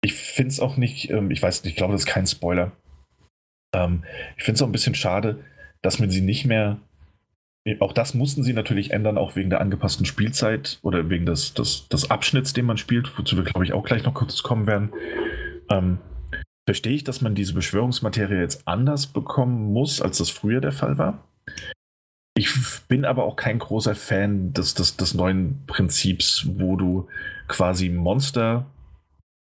Ich finde es auch nicht, ähm, ich weiß nicht, ich glaube, das ist kein Spoiler. Ähm, ich finde es auch ein bisschen schade, dass man sie nicht mehr auch das mussten sie natürlich ändern, auch wegen der angepassten Spielzeit oder wegen des, des, des Abschnitts, den man spielt, wozu wir, glaube ich, auch gleich noch kurz kommen werden. Ähm, verstehe ich, dass man diese Beschwörungsmaterie jetzt anders bekommen muss, als das früher der Fall war. Ich bin aber auch kein großer Fan des, des, des neuen Prinzips, wo du quasi Monster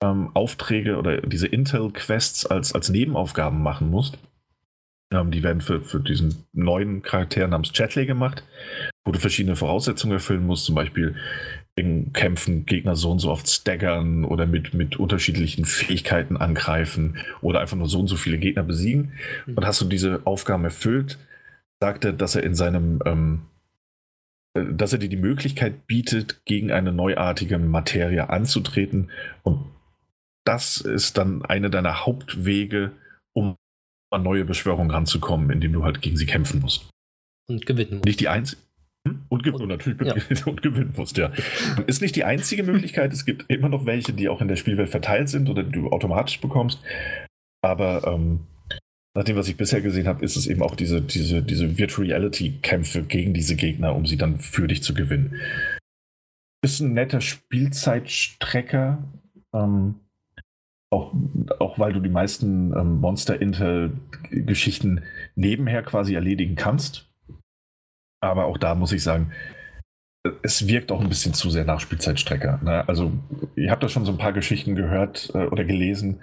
ähm, Aufträge oder diese Intel-Quests als, als Nebenaufgaben machen musst. Ähm, die werden für, für diesen neuen Charakter namens Chatley gemacht, wo du verschiedene Voraussetzungen erfüllen musst, zum Beispiel in Kämpfen Gegner so und so oft staggern oder mit, mit unterschiedlichen Fähigkeiten angreifen oder einfach nur so und so viele Gegner besiegen. Mhm. Und hast du diese Aufgaben erfüllt, sagt er, dass er in seinem, ähm, äh, dass er dir die Möglichkeit bietet, gegen eine neuartige Materie anzutreten. Und das ist dann eine deiner Hauptwege, um an neue Beschwörungen ranzukommen, indem du halt gegen sie kämpfen musst. Und gewinnen musst. Nicht die einzige. Hm? Und, und, und, natürlich ja. und gewinnen musst, ja. Ist nicht die einzige Möglichkeit. Es gibt immer noch welche, die auch in der Spielwelt verteilt sind oder die du automatisch bekommst. Aber ähm, nach dem, was ich bisher gesehen habe, ist es eben auch diese, diese, diese Virtual Reality-Kämpfe gegen diese Gegner, um sie dann für dich zu gewinnen. Ist ein netter Spielzeitstrecker. Ähm, auch, auch weil du die meisten ähm, Monster-Intel-Geschichten nebenher quasi erledigen kannst. Aber auch da muss ich sagen, es wirkt auch ein bisschen zu sehr nach Spielzeitstrecker. Ne? Also, ihr habt da schon so ein paar Geschichten gehört äh, oder gelesen,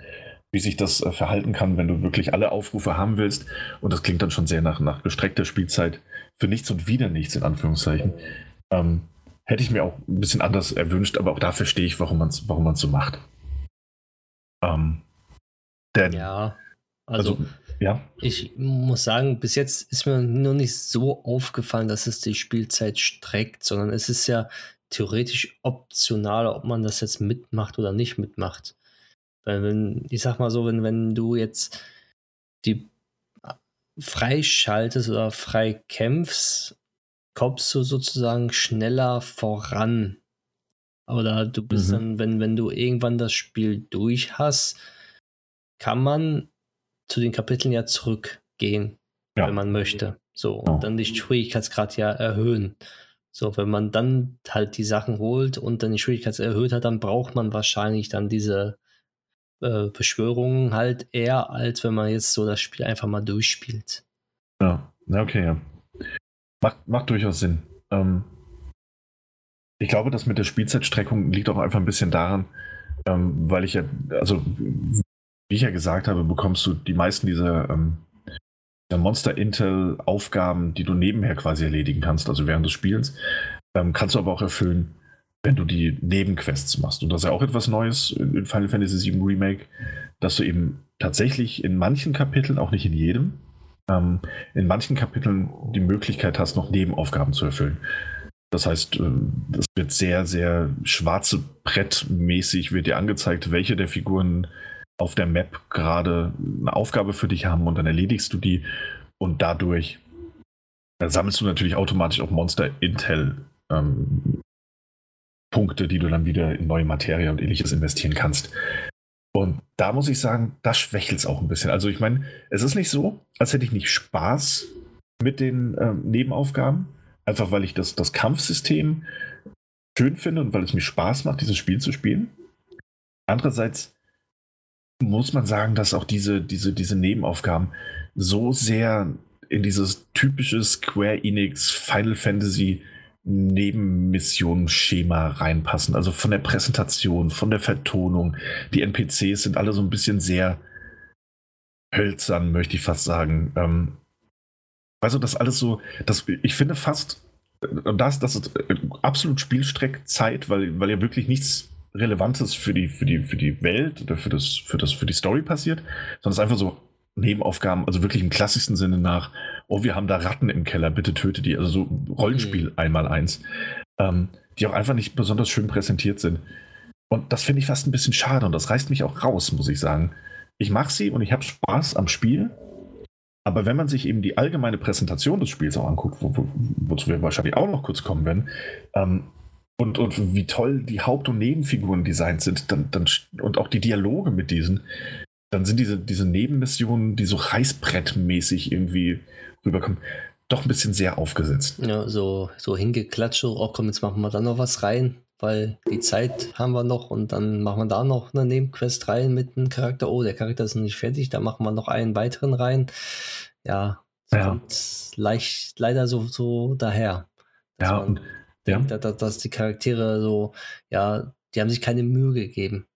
wie sich das äh, verhalten kann, wenn du wirklich alle Aufrufe haben willst. Und das klingt dann schon sehr nach, nach gestreckter Spielzeit für nichts und wieder nichts, in Anführungszeichen. Ähm, hätte ich mir auch ein bisschen anders erwünscht, aber auch da verstehe ich, warum man es warum so macht. Ähm, denn, ja, also, also, ja. Ich muss sagen, bis jetzt ist mir nur nicht so aufgefallen, dass es die Spielzeit streckt, sondern es ist ja theoretisch optional, ob man das jetzt mitmacht oder nicht mitmacht. Weil wenn, ich sag mal so, wenn, wenn du jetzt die freischaltest oder frei kämpfst, kommst du sozusagen schneller voran. Oder du bist mhm. dann, wenn, wenn du irgendwann das Spiel durch hast, kann man zu den Kapiteln ja zurückgehen, ja. wenn man möchte. So, und ja. dann die Schwierigkeitsgrad ja erhöhen. So, wenn man dann halt die Sachen holt und dann die Schwierigkeit erhöht hat, dann braucht man wahrscheinlich dann diese äh, Beschwörungen halt eher, als wenn man jetzt so das Spiel einfach mal durchspielt. Ja, okay, ja. Macht, macht durchaus Sinn. Ähm, ich glaube, das mit der Spielzeitstreckung liegt auch einfach ein bisschen daran, ähm, weil ich ja, also wie ich ja gesagt habe, bekommst du die meisten dieser, ähm, Monster Intel Aufgaben, die du nebenher quasi erledigen kannst, also während des Spiels, ähm, kannst du aber auch erfüllen, wenn du die Nebenquests machst. Und das ist ja auch etwas Neues in Final Fantasy VII Remake, dass du eben tatsächlich in manchen Kapiteln, auch nicht in jedem, ähm, in manchen Kapiteln die Möglichkeit hast, noch Nebenaufgaben zu erfüllen. Das heißt, es wird sehr, sehr schwarze Brettmäßig wird dir angezeigt, welche der Figuren auf der Map gerade eine Aufgabe für dich haben und dann erledigst du die und dadurch sammelst du natürlich automatisch auch Monster Intel ähm, Punkte, die du dann wieder in neue Materie und ähnliches investieren kannst. Und da muss ich sagen, das schwächelt es auch ein bisschen. Also ich meine, es ist nicht so, als hätte ich nicht Spaß mit den ähm, Nebenaufgaben, Einfach weil ich das, das Kampfsystem schön finde und weil es mir Spaß macht, dieses Spiel zu spielen. Andererseits muss man sagen, dass auch diese, diese, diese Nebenaufgaben so sehr in dieses typische Square Enix Final Fantasy Nebenmissionen-Schema reinpassen. Also von der Präsentation, von der Vertonung. Die NPCs sind alle so ein bisschen sehr hölzern, möchte ich fast sagen. Ähm, Also das alles so, das, ich finde fast, und das, das ist absolut Spielstreckzeit, weil, weil ja wirklich nichts Relevantes für die, für die, für die Welt oder für das, für das, für die Story passiert, sondern es ist einfach so Nebenaufgaben, also wirklich im klassischsten Sinne nach, oh, wir haben da Ratten im Keller, bitte töte die, also so Rollenspiel mhm. einmal eins, ähm, die auch einfach nicht besonders schön präsentiert sind. Und das finde ich fast ein bisschen schade und das reißt mich auch raus, muss ich sagen. Ich mache sie und ich habe Spaß am Spiel, aber wenn man sich eben die allgemeine Präsentation des Spiels auch anguckt, wo, wo, wozu wir wahrscheinlich auch noch kurz kommen werden, ähm, und, und wie toll die Haupt- und Nebenfiguren designt sind, dann, dann, und auch die Dialoge mit diesen, dann sind diese, diese Nebenmissionen, die so reißbrettmäßig irgendwie rüberkommen, doch ein bisschen sehr aufgesetzt. Ja, so, so hingeklatscht, oh komm, jetzt machen wir da noch was rein, weil die Zeit haben wir noch und dann machen wir da noch eine Nebenquest rein mit einem Charakter. Oh, der Charakter ist noch nicht fertig, da machen wir noch einen weiteren rein. Ja, ja. kommt leicht, leider so, so daher. Ja, und ja. dass, dass die Charaktere so, ja, die haben sich keine Mühe gegeben.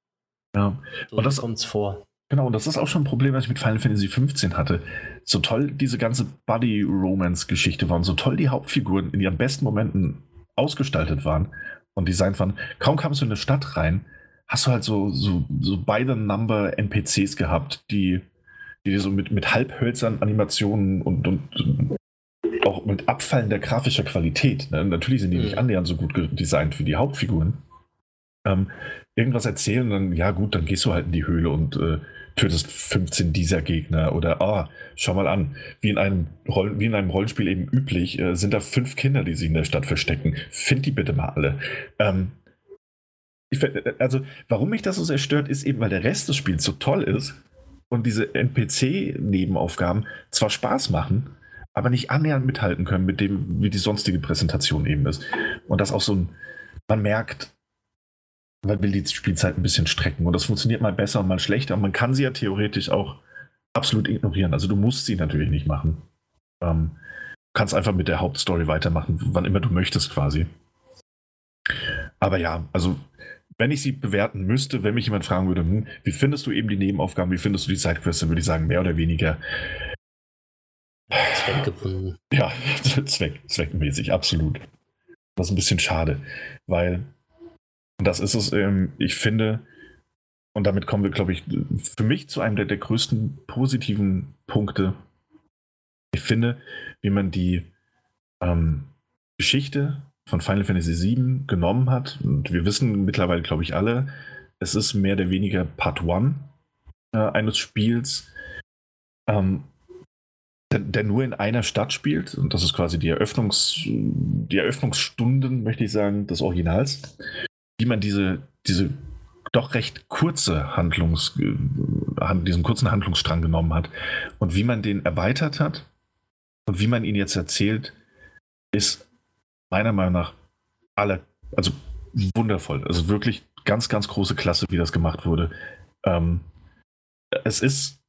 Ja, so und das kommt es vor. Genau, und das ist auch schon ein Problem, was ich mit Final Fantasy XV hatte. So toll diese ganze Buddy-Romance-Geschichte war und so toll die Hauptfiguren in ihren besten Momenten ausgestaltet waren und designt waren. Kaum kamst du in eine Stadt rein, hast du halt so, so, so the number NPCs gehabt, die, die so mit, mit halbhölzern Animationen und, und auch mit abfallender grafischer Qualität. Ne? Natürlich sind die mhm. nicht annähernd so gut designt wie die Hauptfiguren. Ähm, irgendwas erzählen, dann, ja gut, dann gehst du halt in die Höhle und äh, tötest 15 dieser Gegner. Oder, ah, schau mal an, wie in einem, Roll wie in einem Rollenspiel eben üblich, äh, sind da fünf Kinder, die sich in der Stadt verstecken. Find die bitte mal alle. Ähm, ich, äh, also, warum mich das so sehr stört, ist eben, weil der Rest des Spiels so toll ist und diese NPC-Nebenaufgaben zwar Spaß machen, aber nicht annähernd mithalten können mit dem, wie die sonstige Präsentation eben ist. Und das auch so ein, man merkt, man will die Spielzeit ein bisschen strecken. Und das funktioniert mal besser und mal schlechter. Und man kann sie ja theoretisch auch absolut ignorieren. Also du musst sie natürlich nicht machen. Ähm, kannst einfach mit der Hauptstory weitermachen, wann immer du möchtest quasi. Aber ja, also wenn ich sie bewerten müsste, wenn mich jemand fragen würde, hm, wie findest du eben die Nebenaufgaben, wie findest du die dann würde ich sagen, mehr oder weniger Zweckgebunden. Ja, Zweck, zweckmäßig, absolut. Das ist ein bisschen schade, weil das ist es, ähm, ich finde, und damit kommen wir, glaube ich, für mich zu einem der, der größten positiven Punkte. Ich finde, wie man die ähm, Geschichte von Final Fantasy VII genommen hat, und wir wissen mittlerweile, glaube ich, alle, es ist mehr oder weniger Part 1 äh, eines Spiels. Ähm, der, der, nur in einer Stadt spielt. Und das ist quasi die, Eröffnungs, die Eröffnungsstunden, möchte ich sagen, des Originals. Wie man diese, diese doch recht kurze Handlungs, diesen kurzen Handlungsstrang genommen hat und wie man den erweitert hat und wie man ihn jetzt erzählt, ist meiner Meinung nach alle, also wundervoll. Also wirklich ganz, ganz große Klasse, wie das gemacht wurde. Ähm, es ist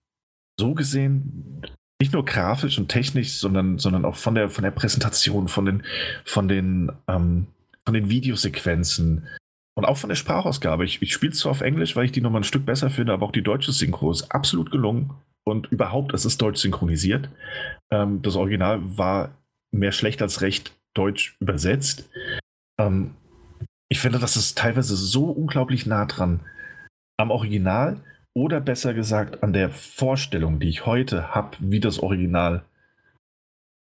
so gesehen nicht nur grafisch und technisch, sondern, sondern auch von der, von der Präsentation, von den, von den, ähm, von den Videosequenzen und auch von der Sprachausgabe. Ich, ich spiele es zwar auf Englisch, weil ich die nochmal ein Stück besser finde, aber auch die deutsche Synchro ist absolut gelungen. Und überhaupt, es ist deutsch synchronisiert. Ähm, das Original war mehr schlecht als recht deutsch übersetzt. Ähm, ich finde, das ist teilweise so unglaublich nah dran am Original oder besser gesagt an der Vorstellung, die ich heute habe, wie das Original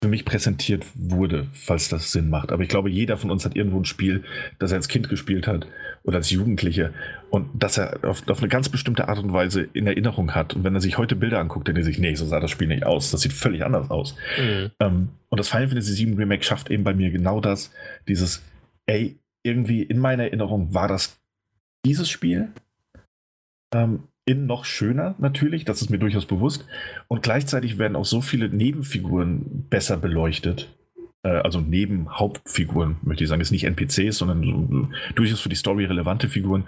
für mich präsentiert wurde, falls das Sinn macht. Aber ich glaube, jeder von uns hat irgendwo ein Spiel, das er als Kind gespielt hat oder als Jugendliche und das er auf, auf, eine ganz bestimmte Art und Weise in Erinnerung hat. Und wenn er sich heute Bilder anguckt, dann denkt er sich, nee, so sah das Spiel nicht aus. Das sieht völlig anders aus. Mhm. Ähm, und das Final Fantasy VII Remake schafft eben bei mir genau das, dieses, ey, irgendwie in meiner Erinnerung war das dieses Spiel. Ähm, in noch schöner natürlich, das ist mir durchaus bewusst. Und gleichzeitig werden auch so viele Nebenfiguren besser beleuchtet. Äh, also neben Hauptfiguren, möchte ich sagen, ist nicht NPCs, sondern so, durchaus für die Story relevante Figuren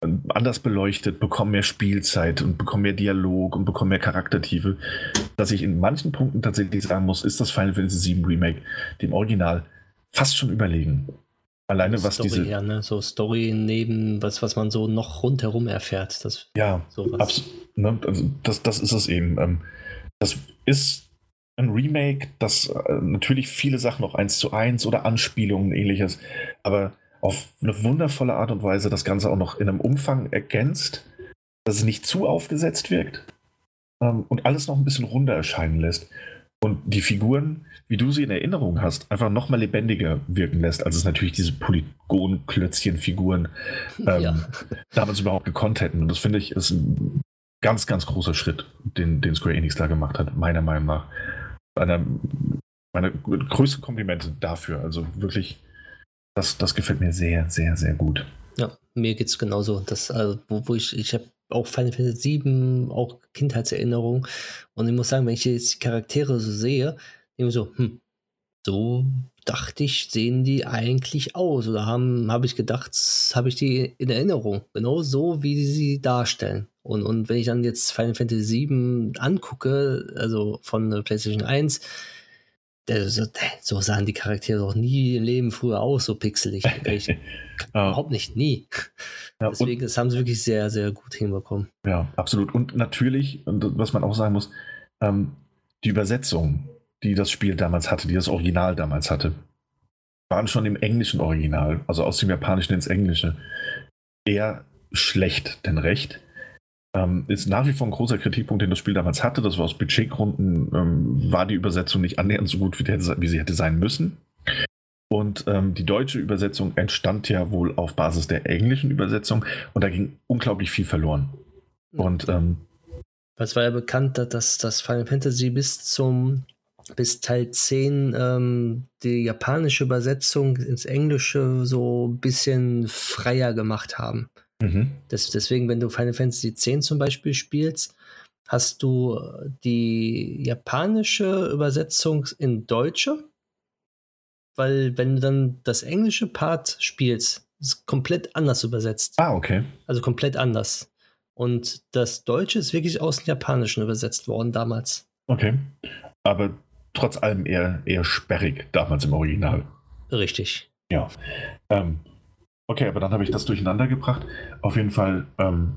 äh, anders beleuchtet, bekommen mehr Spielzeit und bekommen mehr Dialog und bekommen mehr Charaktertiefe. Dass ich in manchen Punkten tatsächlich sagen muss, ist das Final Fantasy VII Remake dem Original fast schon überlegen. Alleine was Story diese. Ja, ne? So Story neben, was, was man so noch rundherum erfährt. Das, ja, sowas. Ne? Also das, das ist es eben. Ähm, das ist ein Remake, das äh, natürlich viele Sachen noch eins zu eins oder Anspielungen ähnliches, aber auf eine wundervolle Art und Weise das Ganze auch noch in einem Umfang ergänzt, dass es nicht zu aufgesetzt wirkt ähm, und alles noch ein bisschen runder erscheinen lässt. Und die Figuren, wie du sie in Erinnerung hast, einfach noch mal lebendiger wirken lässt, als es natürlich diese Polygon-Klötzchen-Figuren ähm, ja. damals überhaupt gekonnt hätten. Und das finde ich ist ein ganz, ganz großer Schritt, den, den Square Enix da gemacht hat, meiner Meinung nach. Einer, meine größten Komplimente dafür. Also wirklich, das, das gefällt mir sehr, sehr, sehr gut. Ja, mir geht es genauso. Das, also, wo, wo ich, ich habe auch Final Fantasy VII, auch Kindheitserinnerungen. Und ich muss sagen, wenn ich jetzt die Charaktere so sehe, ich so, hm, so dachte ich, sehen die eigentlich aus. Oder haben, habe ich gedacht, habe ich die in Erinnerung. Genau so, wie sie darstellen. Und, und wenn ich dann jetzt Final Fantasy VII angucke, also von PlayStation 1, so, so sahen die Charaktere doch nie im Leben früher aus, so pixelig. Ich, ja. Überhaupt nicht, nie. Ja, Deswegen, das haben sie wirklich sehr, sehr gut hinbekommen. Ja, absolut. Und natürlich, was man auch sagen muss, ähm, die Übersetzung, die das Spiel damals hatte, die das Original damals hatte, waren schon im englischen Original, also aus dem Japanischen ins Englische, eher schlecht denn recht. Ähm, ist nach wie vor ein großer Kritikpunkt, den das Spiel damals hatte. Das war aus Budgetgründen, ähm, war die Übersetzung nicht annähernd so gut, wie, wie sie hätte sein müssen. Und ähm, die deutsche Übersetzung entstand ja wohl auf Basis der englischen Übersetzung und da ging unglaublich viel verloren. Und ähm, es war ja bekannt, dass das Final Fantasy bis zum bis Teil 10 ähm, die japanische Übersetzung ins Englische so ein bisschen freier gemacht haben. Mhm. Das, deswegen, wenn du Final Fantasy X zum Beispiel spielst, hast du die japanische Übersetzung in Deutsche, weil wenn du dann das englische Part spielst, ist komplett anders übersetzt. Ah, okay. Also komplett anders. Und das Deutsche ist wirklich aus dem Japanischen übersetzt worden damals. Okay. Aber trotz allem eher, eher sperrig damals im Original. Richtig. Ja. Ähm, Okay, aber dann habe ich das durcheinander gebracht. Auf jeden Fall ähm,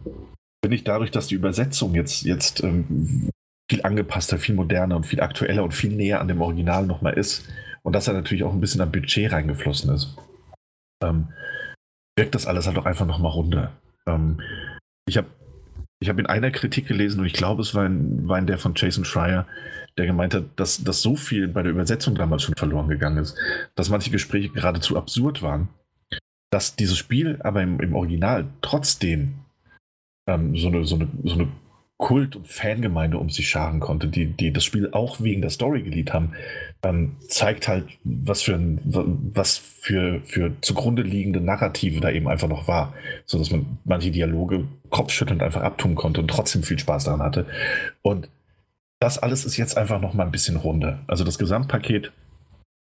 bin ich dadurch, dass die Übersetzung jetzt, jetzt ähm, viel angepasster, viel moderner und viel aktueller und viel näher an dem Original nochmal ist und dass er natürlich auch ein bisschen am Budget reingeflossen ist, ähm, wirkt das alles halt auch einfach nochmal runter. Ähm, ich habe ich hab in einer Kritik gelesen und ich glaube, es war in, war in der von Jason Schreier, der gemeint hat, dass, dass so viel bei der Übersetzung damals schon verloren gegangen ist, dass manche Gespräche geradezu absurd waren dass dieses Spiel aber im, im Original trotzdem ähm, so, eine, so, eine, so eine Kult- und Fangemeinde um sich scharen konnte, die, die das Spiel auch wegen der Story geliebt haben, ähm, zeigt halt, was für ein, was für, für zugrunde liegende Narrative da eben einfach noch war, so dass man manche Dialoge kopfschüttelnd einfach abtun konnte und trotzdem viel Spaß daran hatte. Und das alles ist jetzt einfach noch mal ein bisschen runder. Also das Gesamtpaket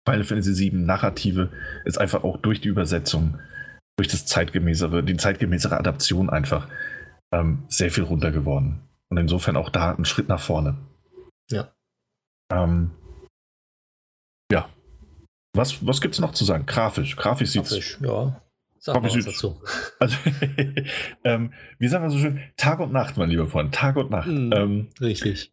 Final Fantasy VII Narrative ist einfach auch durch die Übersetzung, durch das zeitgemäßere, die zeitgemäßere Adaption einfach ähm, sehr viel runter geworden. Und insofern auch da ein Schritt nach vorne. Ja. Ähm, ja. Was, was gibt es noch zu sagen? Grafisch. Grafisch sieht Grafisch, ja. Sag mal dazu. Also, ähm, wie sagen wir so schön? Tag und Nacht, mein lieber Freund. Tag und Nacht. Mm, ähm, richtig.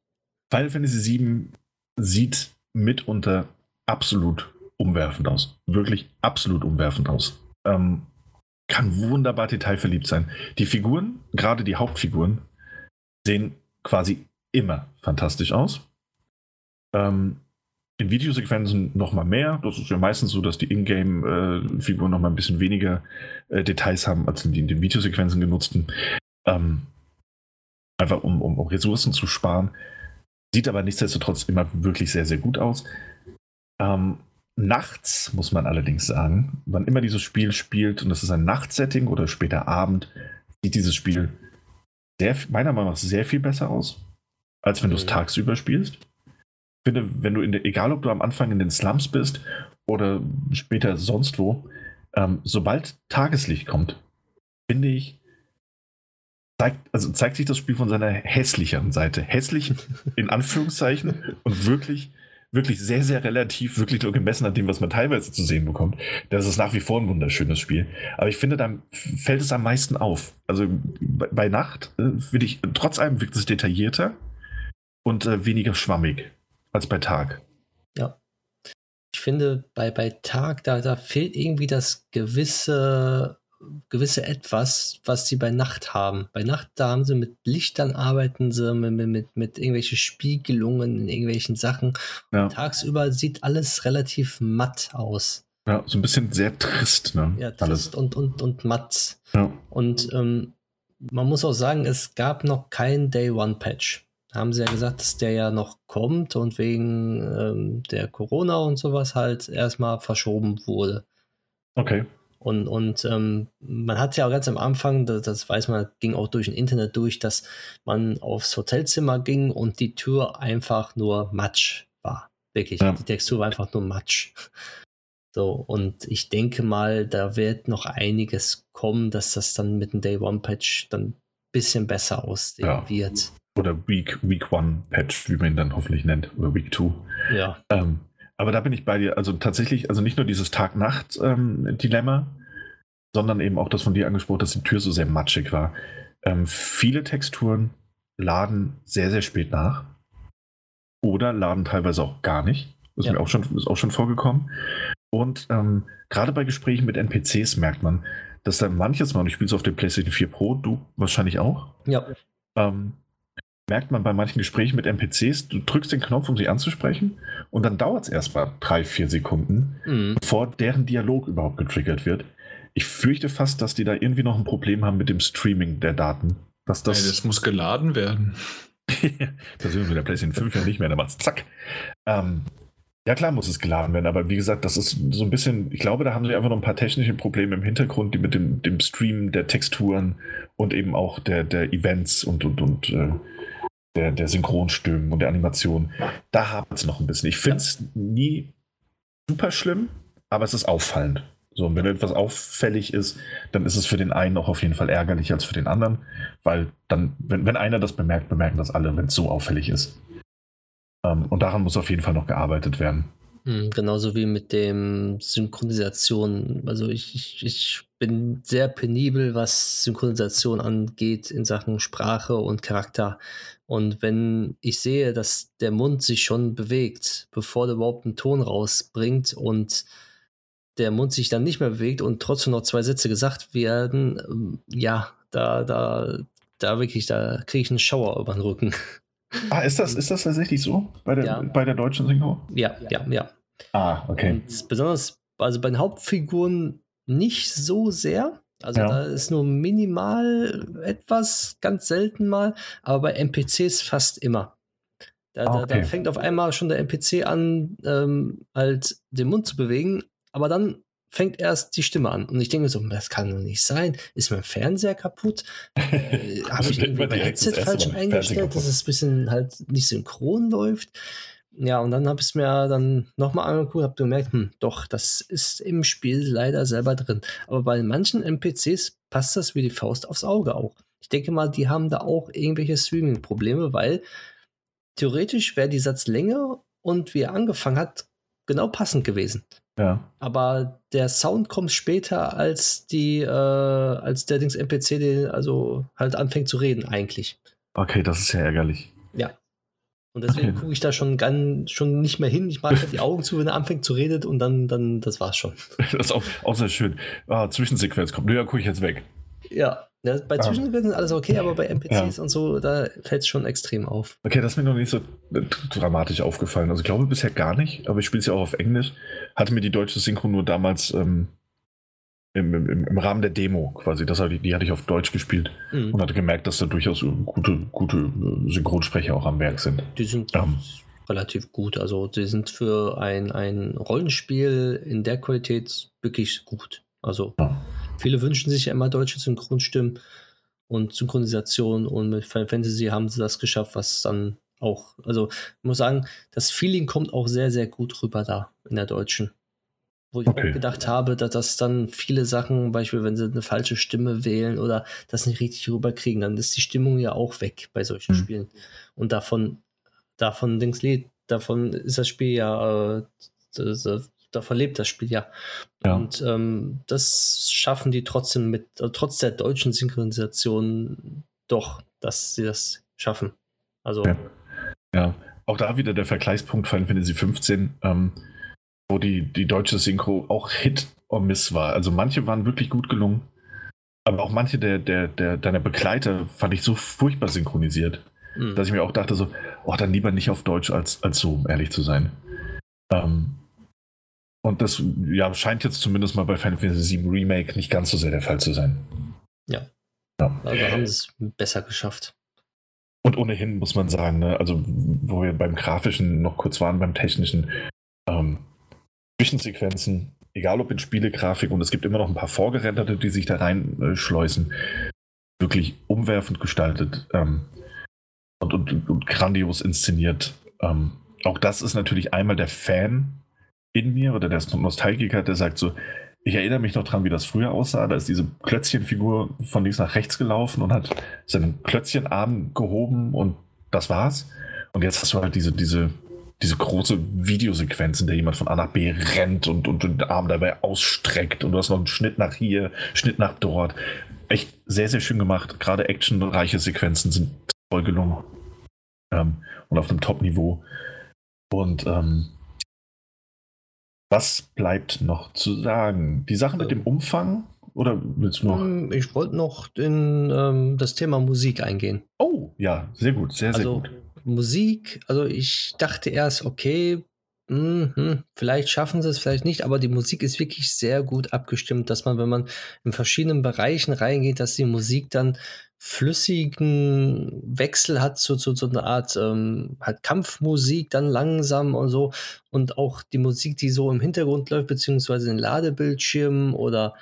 Final Fantasy VII sieht mitunter absolut umwerfend aus. Wirklich absolut umwerfend aus. Ähm, kann wunderbar detailverliebt sein. Die Figuren, gerade die Hauptfiguren, sehen quasi immer fantastisch aus. Ähm, in Videosequenzen noch mal mehr. Das ist ja meistens so, dass die Ingame-Figuren noch mal ein bisschen weniger äh, Details haben als die in den Videosequenzen genutzten. Ähm, einfach um, um, um Ressourcen zu sparen. Sieht aber nichtsdestotrotz immer wirklich sehr, sehr gut aus. Ähm, nachts, muss man allerdings sagen, wann immer dieses Spiel spielt, und das ist ein Nachtsetting oder später Abend, sieht dieses Spiel sehr, meiner Meinung nach sehr viel besser aus, als wenn mhm. du es tagsüber spielst. Ich finde, wenn du in der, egal ob du am Anfang in den Slums bist oder später sonst wo, ähm, sobald Tageslicht kommt, finde ich, zeigt, also zeigt sich das Spiel von seiner hässlicheren Seite. Hässlich in Anführungszeichen und wirklich wirklich sehr, sehr relativ, wirklich nur gemessen an dem, was man teilweise zu sehen bekommt. Das ist nach wie vor ein wunderschönes Spiel. Aber ich finde, dann fällt es am meisten auf. Also bei Nacht äh, finde ich, trotz allem wirkt es detaillierter und äh, weniger schwammig. als bei Tag. Ja. Ich finde, bei, bei Tag, da, da fehlt irgendwie das gewisse, gewisse Etwas, was sie bei Nacht haben. Bei Nacht, da haben sie mit Lichtern arbeiten sie, mit, mit, mit irgendwelchen Spiegelungen in irgendwelchen Sachen. Ja. Tagsüber sieht alles relativ matt aus. Ja, so ein bisschen sehr trist, ne? Ja, Alles. trist und, und, und matt. Ja. Und ähm, man muss auch sagen, es gab noch kein Day One Patch. Haben sie ja gesagt, dass der ja noch kommt und wegen ähm, der Corona und sowas halt erstmal verschoben wurde. Okay. Und, und ähm, man hat ja auch ganz am Anfang, das, das weiß man, ging auch durch ein Internet durch, dass man aufs Hotelzimmer ging und die Tür einfach nur Matsch war. Wirklich. Ja. Die Textur war einfach nur Matsch. So, und ich denke mal, da wird noch einiges kommen, dass das dann mit dem Day One Patch dann ein bisschen besser aussehen Ja. wird. Oder Week, Week One Patch, wie man ihn dann hoffentlich nennt. Oder Week Two. Ja. Ähm, aber da bin ich bei dir. Also tatsächlich, also nicht nur dieses Tag-Nacht-Dilemma, sondern eben auch das von dir angesprochen, dass die Tür so sehr matschig war. Ähm, viele Texturen laden sehr, sehr spät nach. Oder laden teilweise auch gar nicht. Das ist Ja. mir auch schon, ist auch schon vorgekommen. Und ähm, gerade bei Gesprächen mit NPCs merkt man, dass da manches Mal, und ich spiele es auf der PlayStation 4 Pro, du wahrscheinlich auch, Ja. ähm, merkt man bei manchen Gesprächen mit NPCs, du drückst den Knopf, um sie anzusprechen, und dann dauert es erstmal drei, vier Sekunden, Mhm. bevor deren Dialog überhaupt getriggert wird. Ich fürchte fast, dass die da irgendwie noch ein Problem haben mit dem Streaming der Daten. Dass Das, das, das muss geladen werden. da sind wir mit der PlayStation 5 ja nicht mehr, da macht's zack. Ähm, ja, klar muss es geladen werden, aber wie gesagt, das ist so ein bisschen, ich glaube, da haben sie einfach noch ein paar technische Probleme im Hintergrund, die mit dem, dem Stream der Texturen und eben auch der, der Events und, und, und äh, der, der Synchronstimmen und der Animation. Da hapert es noch ein bisschen. Ich finde es nie super schlimm, aber es ist auffallend. So, und wenn etwas auffällig ist, dann ist es für den einen auch auf jeden Fall ärgerlicher als für den anderen, weil dann, wenn, wenn einer das bemerkt, bemerken das alle, wenn es so auffällig ist. Ähm, und daran muss auf jeden Fall noch gearbeitet werden. Mhm, Genauso wie mit dem Synchronisation. Also ich, ich, ich bin sehr penibel, was Synchronisation angeht in Sachen Sprache und Charakter. Und wenn ich sehe, dass der Mund sich schon bewegt, bevor der überhaupt einen Ton rausbringt und der Mund sich dann nicht mehr bewegt und trotzdem noch zwei Sätze gesagt werden, ähm, ja, da, da, da wirklich, da kriege ich einen Schauer über den Rücken. Ah, ist das, ist das tatsächlich so bei der, Ja. bei der deutschen Synchro? Ja, ja, ja. Ah, okay. Und besonders, also bei den Hauptfiguren nicht so sehr. Also Ja. da ist nur minimal etwas, ganz selten mal, aber bei NPCs fast immer. Da, Ah, da, da okay. fängt auf einmal schon der NPC an, ähm, halt den Mund zu bewegen, aber dann fängt erst die Stimme an. Und ich denke mir so, das kann doch nicht sein. Ist mein Fernseher kaputt? Äh, Habe ich irgendwie mein Headset falsch eingestellt, dass es ein bisschen halt nicht synchron läuft? Ja, und dann habe ich es mir dann nochmal angeguckt, habe gemerkt, hm, doch, das ist im Spiel leider selber drin. Aber bei manchen NPCs passt das wie die Faust aufs Auge auch. Ich denke mal, die haben da auch irgendwelche Streaming-Probleme, weil theoretisch wäre die Satzlänge und wie er angefangen hat, genau passend gewesen. Ja. Aber der Sound kommt später als die, äh, als der Dings NPC, den also halt anfängt zu reden, eigentlich. Okay, das ist ja ärgerlich. Ja. Und deswegen Okay. gucke ich da schon ganz, schon nicht mehr hin. Ich mache halt die Augen zu, wenn er anfängt zu reden und dann, dann, das war's schon. Das ist auch, auch sehr schön. Ah, Zwischensequenz kommt. Nö, ja, gucke ich jetzt weg. Ja. ja bei Ah. Zwischensequenzen ist alles okay, aber bei NPCs und so, da fällt es schon extrem auf. Okay, das ist mir noch nicht so dramatisch aufgefallen. Also ich glaube bisher gar nicht, aber ich spiele es ja auch auf Englisch. Hatte mir die deutsche Synchro nur damals ähm, im, im, im Rahmen der Demo quasi. Das hatte, ich- die hatte ich auf Deutsch gespielt Mhm. und hatte gemerkt, dass da durchaus gute, gute äh, Synchronsprecher auch am Werk sind. Die sind Ähm. relativ gut. Also die sind für ein, ein Rollenspiel in der Qualität wirklich gut. Also Ja. viele wünschen sich ja immer deutsche Synchronstimmen und Synchronisation und mit Final Fantasy haben sie das geschafft, was dann auch, also ich muss sagen, das Feeling kommt auch sehr, sehr gut rüber da in der deutschen. Wo ich Okay. auch gedacht habe, dass das dann viele Sachen, Beispiel, wenn sie eine falsche Stimme wählen oder das nicht richtig rüberkriegen, dann ist die Stimmung ja auch weg bei solchen Mhm. Spielen. Und davon, davon, Dingslied, davon ist das Spiel ja, äh, das, das, davon lebt das Spiel ja. Ja. Und ähm, das schaffen die trotzdem mit, äh, trotz der deutschen Synchronisation doch, dass sie das schaffen. Also, Ja. Ja. auch da wieder der Vergleichspunkt Final Fantasy 15, ähm, wo die, die deutsche Synchro auch Hit or Miss war. Also manche waren wirklich gut gelungen, aber auch manche der, der, der deiner Begleiter fand ich so furchtbar synchronisiert, mhm. dass ich mir auch dachte so, oh, dann lieber nicht auf Deutsch als, als so, um ehrlich zu sein. Ähm, und das ja, scheint jetzt zumindest mal bei Final Fantasy VII Remake nicht ganz so sehr der Fall zu sein. Ja. ja. Also haben sie es besser geschafft. Und ohnehin muss man sagen, ne, also wo wir beim Grafischen noch kurz waren, beim Technischen, ähm, Zwischensequenzen, egal ob in Spielegrafik und es gibt immer noch ein paar vorgerenderte, die sich da reinschleusen, äh, wirklich umwerfend gestaltet ähm, und, und, und, grandios inszeniert. Ähm, auch das ist natürlich einmal der Fan in mir oder der Nostalgiker, der sagt so, ich erinnere mich noch dran, wie das früher aussah. Da ist diese Klötzchenfigur von links nach rechts gelaufen und hat seinen Klötzchenarm gehoben und das war's. Und jetzt hast du halt diese, diese, diese große Videosequenz, in der jemand von A nach B rennt und, und den Arm dabei ausstreckt und du hast noch einen Schnitt nach hier, Schnitt nach dort. Echt sehr, sehr schön gemacht. Gerade actionreiche Sequenzen sind voll gelungen ähm, und auf einem Top-Niveau. Und ähm, was bleibt noch zu sagen? Die Sache mit dem Umfang? Oder willst du noch? Ähm, ich wollte noch in ähm, das Thema Musik eingehen. Oh, ja, sehr gut, sehr, sehr also, gut. Musik, also ich dachte erst, okay, mh, vielleicht schaffen sie es, vielleicht nicht, aber die Musik ist wirklich sehr gut abgestimmt, dass man, wenn man in verschiedenen Bereichen reingeht, dass die Musik dann flüssigen Wechsel hat zu, zu, zu einer Art ähm, halt Kampfmusik, dann langsam und so. Und auch die Musik, die so im Hintergrund läuft, beziehungsweise in Ladebildschirmen oder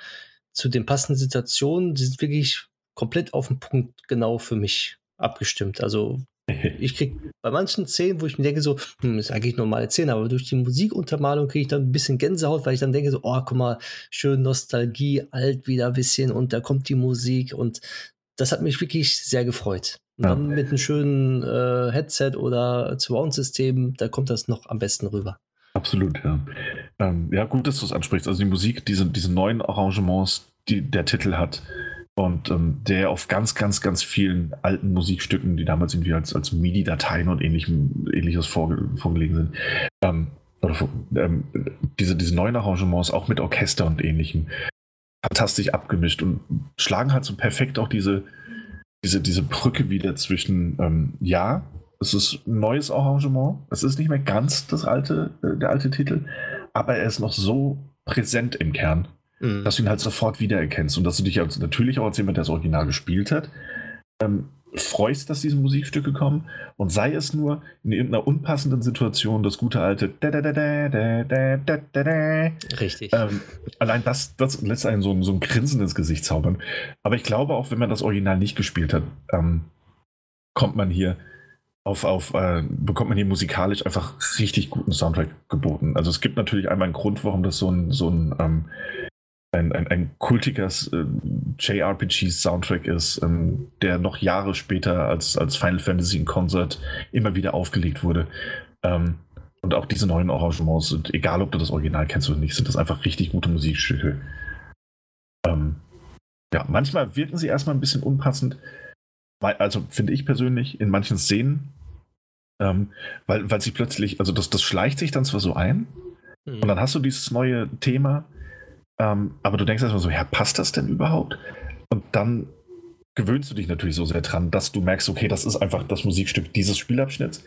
zu den passenden Situationen, die sind wirklich komplett auf den Punkt genau für mich abgestimmt. Also ich kriege bei manchen Szenen, wo ich mir denke, so, hm, ist eigentlich normale Szene, aber durch die Musikuntermalung kriege ich dann ein bisschen Gänsehaut, weil ich dann denke, so, oh, guck mal, schön Nostalgie, alt wieder ein bisschen und da kommt die Musik und das hat mich wirklich sehr gefreut. Und ja. dann mit einem schönen äh, Headset oder Surround-System, da kommt das noch am besten rüber. Absolut, ja. Ähm, ja, gut, dass du es ansprichst. Also die Musik, diese, diese neuen Arrangements, die der Titel hat und ähm, der auf ganz, ganz, ganz vielen alten Musikstücken, die damals irgendwie als, als MIDI-Dateien und ähnlichem, ähnliches vorge vorgelegen sind, ähm, oder, ähm, diese, diese neuen Arrangements auch mit Orchester und ähnlichem, fantastisch abgemischt und schlagen halt so perfekt auch diese, diese, diese Brücke wieder zwischen, ähm, ja, es ist ein neues Arrangement, es ist nicht mehr ganz das alte, äh, der alte Titel, aber er ist noch so präsent im Kern, mhm. dass du ihn halt sofort wiedererkennst und dass du dich als, natürlich auch als jemand, der das Original gespielt hat, ähm, freust, dass diese Musikstücke kommen und sei es nur in irgendeiner unpassenden Situation das gute alte Richtig. Ähm, allein das, das lässt einen so, so ein Grinsen ins Gesicht zaubern. Aber ich glaube, auch wenn man das Original nicht gespielt hat, ähm, kommt man hier auf, auf äh, bekommt man hier musikalisch einfach richtig guten Soundtrack geboten. Also es gibt natürlich einmal einen Grund, warum das so ein, so ein ähm, ein, ein, ein kultiger äh, JRPG-Soundtrack ist, ähm, der noch Jahre später als, als Final Fantasy in Concert immer wieder aufgelegt wurde. Ähm, und auch diese neuen Arrangements egal ob du das Original kennst oder nicht, sind das einfach richtig gute Musikstücke. Ähm, ja, manchmal wirken sie erstmal ein bisschen unpassend, also finde ich persönlich in manchen Szenen, ähm, weil, weil sie plötzlich, also das, das schleicht sich dann zwar so ein, mhm. und dann hast du dieses neue Thema, ähm, aber du denkst erstmal so, ja, passt das denn überhaupt? Und dann gewöhnst du dich natürlich so sehr dran, dass du merkst, okay, das ist einfach das Musikstück dieses Spielabschnitts.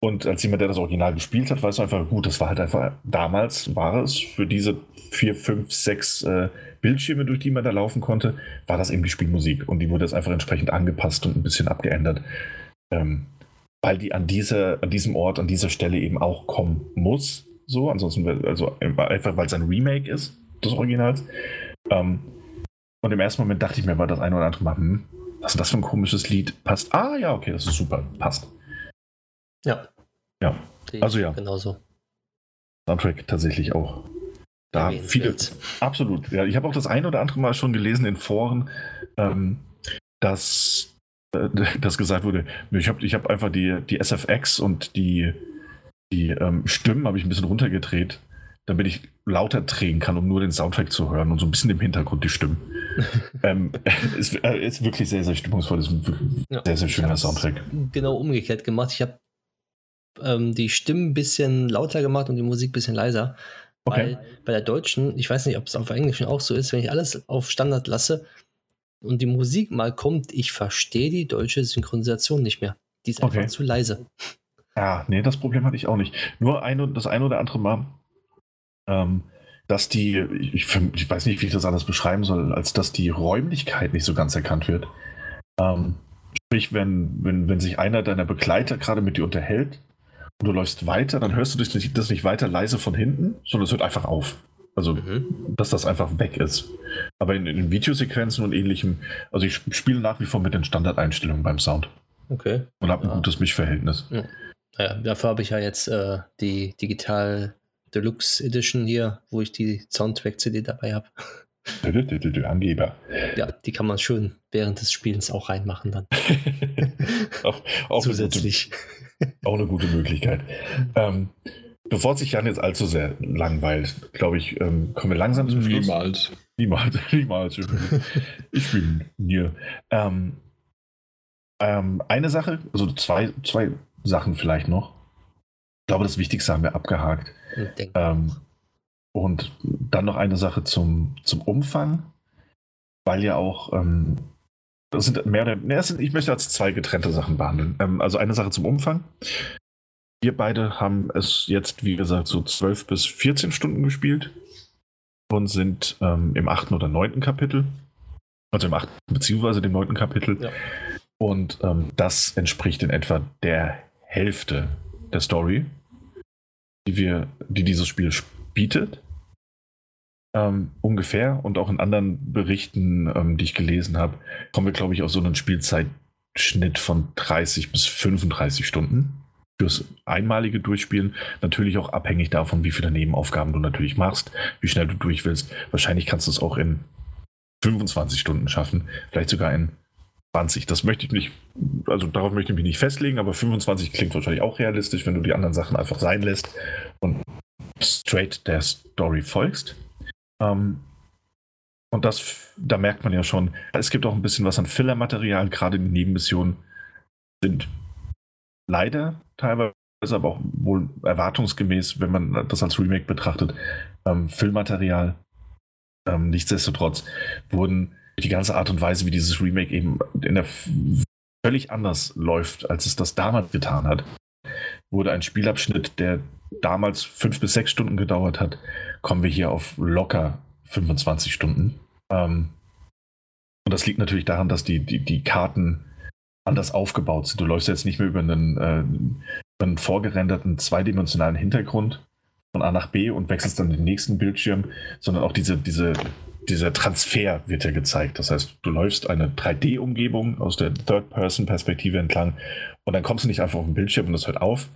Und als jemand, der das Original gespielt hat, weißt du einfach, gut, das war halt einfach, damals war es für diese vier, fünf, sechs äh, Bildschirme, durch die man da laufen konnte, war das eben die Spielmusik. Und die wurde jetzt einfach entsprechend angepasst und ein bisschen abgeändert. Ähm, weil die an, diese, an diesem Ort, an dieser Stelle eben auch kommen muss. So, ansonsten, also einfach weil es ein Remake ist des Originals. Ähm, und im ersten Moment dachte ich mir, war das eine oder andere Mal, hm, was ist das für ein komisches Lied? Passt. Ah, ja, okay, das ist super. Passt. Ja. Ja. Also ja. Genauso. Soundtrack tatsächlich auch. Da viele. Absolut. Ja, ich habe auch das eine oder andere Mal schon gelesen in Foren, ähm, dass, äh, dass gesagt wurde, ich habe ich hab einfach die, die SFX und die, die ähm, Stimmen habe ich ein bisschen runtergedreht damit ich lauter drehen kann, um nur den Soundtrack zu hören und so ein bisschen im Hintergrund die Stimmen. ähm, ist, äh, ist wirklich sehr, sehr stimmungsvoll. Ist ein ja, sehr, sehr schöner Soundtrack. Genau umgekehrt gemacht. Ich habe ähm, die Stimmen ein bisschen lauter gemacht und die Musik ein bisschen leiser. Okay. Weil bei der deutschen, ich weiß nicht, ob es auf Englischen auch so ist, wenn ich alles auf Standard lasse und die Musik mal kommt, ich verstehe die deutsche Synchronisation nicht mehr. Die ist einfach Okay. zu leise. Ja, nee, das Problem hatte ich auch nicht. Nur ein, das ein oder andere Mal, ähm, dass die, ich, ich weiß nicht, wie ich das alles beschreiben soll, als dass die Räumlichkeit nicht so ganz erkannt wird. Ähm, sprich, wenn, wenn, wenn sich einer deiner Begleiter gerade mit dir unterhält und du läufst weiter, dann hörst du das nicht, das nicht weiter leise von hinten, sondern es hört einfach auf. Also, Mhm. dass das einfach weg ist. Aber in, in Videosequenzen und ähnlichem, also ich sp- spiele nach wie vor mit den Standardeinstellungen beim Sound Okay. und habe ein Ja. gutes Mischverhältnis. Naja, dafür habe ich ja jetzt äh, die Digital Deluxe Edition hier, wo ich die Soundtrack-CD dabei habe. Angeber. Ja, die kann man schön während des Spielens auch reinmachen dann. auch, auch, Zusätzlich. Eine gute, auch eine gute Möglichkeit. Ähm, bevor sich Jan jetzt allzu sehr langweilt, glaube ich, ähm, kommen wir langsam zum Schluss. Niemals. Niemals. Niemals. Ich bin Nier. Ähm, ähm, eine Sache, also zwei, zwei Sachen vielleicht noch. Ich glaube, das Wichtigste haben wir abgehakt. Ähm, und dann noch eine Sache zum, zum Umfang, weil ja auch, ähm, das sind mehr oder ne, das sind, ich möchte als zwei getrennte Sachen behandeln. Ähm, also eine Sache zum Umfang. Wir beide haben es jetzt, wie gesagt, so 12 bis 14 Stunden gespielt und sind ähm, im achten oder neunten Kapitel. Also im achten beziehungsweise dem neunten Kapitel. Ja. Und ähm, das entspricht in etwa der Hälfte der Story, die wir, die dieses Spiel bietet. Ähm, ungefähr und auch in anderen Berichten, ähm, die ich gelesen habe, kommen wir, glaube ich, auf so einen Spielzeitschnitt von 30 bis 35 Stunden fürs einmalige Durchspielen. Natürlich auch abhängig davon, wie viele Nebenaufgaben du natürlich machst, wie schnell du durch willst. Wahrscheinlich kannst du es auch in 25 Stunden schaffen, vielleicht sogar in 20. Das möchte ich nicht, also darauf möchte ich mich nicht festlegen, aber 25 klingt wahrscheinlich auch realistisch, wenn du die anderen Sachen einfach sein lässt und straight der Story folgst. Ähm, und das, da merkt man ja schon, es gibt auch ein bisschen was an Filler-Material, gerade die Nebenmissionen sind leider teilweise, aber auch wohl erwartungsgemäß, wenn man das als Remake betrachtet, ähm, Füllmaterial. Ähm, nichtsdestotrotz wurden die ganze Art und Weise, wie dieses Remake eben in der völlig anders läuft, als es das damals getan hat, wurde ein Spielabschnitt, der damals fünf bis sechs Stunden gedauert hat, kommen wir hier auf locker 25 Stunden. Ähm, und das liegt natürlich daran, dass die, die, die Karten anders aufgebaut sind. Du läufst jetzt nicht mehr über einen, äh, einen vorgerenderten zweidimensionalen Hintergrund von A nach B und wechselst dann den nächsten Bildschirm, sondern auch diese, diese, dieser Transfer wird ja gezeigt. Das heißt, du läufst eine 3D-Umgebung aus der Third-Person-Perspektive entlang und dann kommst du nicht einfach auf den Bildschirm und das hört auf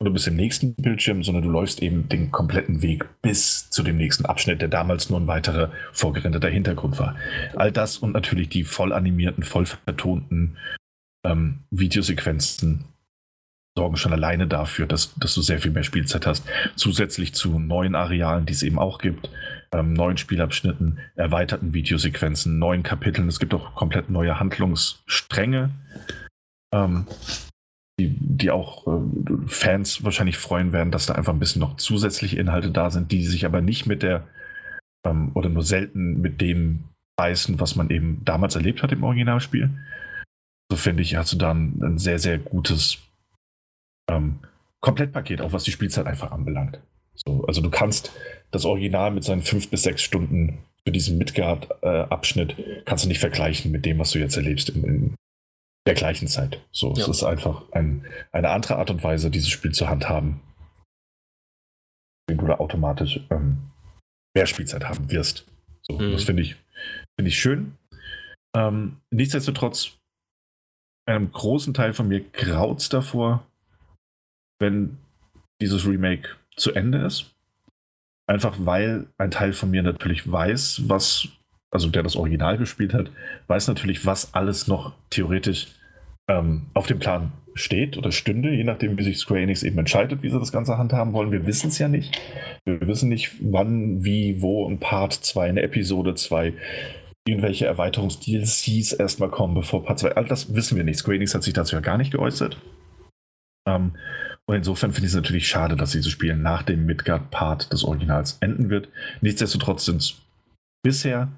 und du bist im nächsten Bildschirm, sondern du läufst eben den kompletten Weg bis zu dem nächsten Abschnitt, der damals nur ein weiterer vorgerenderter Hintergrund war. All das und natürlich die voll animierten, voll vertonten ähm, Videosequenzen sorgen schon alleine dafür, dass, dass du sehr viel mehr Spielzeit hast. Zusätzlich zu neuen Arealen, die es eben auch gibt, ähm, neuen Spielabschnitten, erweiterten Videosequenzen, neuen Kapiteln. Es gibt auch komplett neue Handlungsstränge, ähm, die, die auch äh, Fans wahrscheinlich freuen werden, dass da einfach ein bisschen noch zusätzliche Inhalte da sind, die sich aber nicht mit der ähm, oder nur selten mit dem beißen, was man eben damals erlebt hat im Originalspiel. So finde ich, hast du da ein, ein sehr, sehr gutes ähm, Komplettpaket, auch was die Spielzeit einfach anbelangt. So, also du kannst das Original mit seinen fünf bis sechs Stunden für diesen Midgard-Abschnitt kannst du nicht vergleichen mit dem, was du jetzt erlebst in, in der gleichen Zeit. So, es Ja. ist einfach ein, eine andere Art und Weise, dieses Spiel zu handhaben. Wenn du da automatisch ähm, mehr Spielzeit haben wirst. So, Mhm. Das finde ich, finde ich schön. Ähm, nichtsdestotrotz, einem großen Teil von mir graut davor, wenn dieses Remake zu Ende ist. Einfach weil ein Teil von mir natürlich weiß, was, also der das Original gespielt hat, weiß natürlich, was alles noch theoretisch ähm, auf dem Plan steht oder stünde, je nachdem, wie sich Square Enix eben entscheidet, wie sie das Ganze handhaben wollen. Wir wissen es ja nicht. Wir wissen nicht, wann, wie, wo ein Part 2, eine Episode 2, irgendwelche Erweiterungs-DLCs erstmal kommen, bevor Part 2. All das wissen wir nicht. Square Enix hat sich dazu ja gar nicht geäußert. Ähm, Und insofern finde ich es natürlich schade, dass dieses Spiel nach dem Midgard-Part des Originals enden wird. Nichtsdestotrotz sind es bisher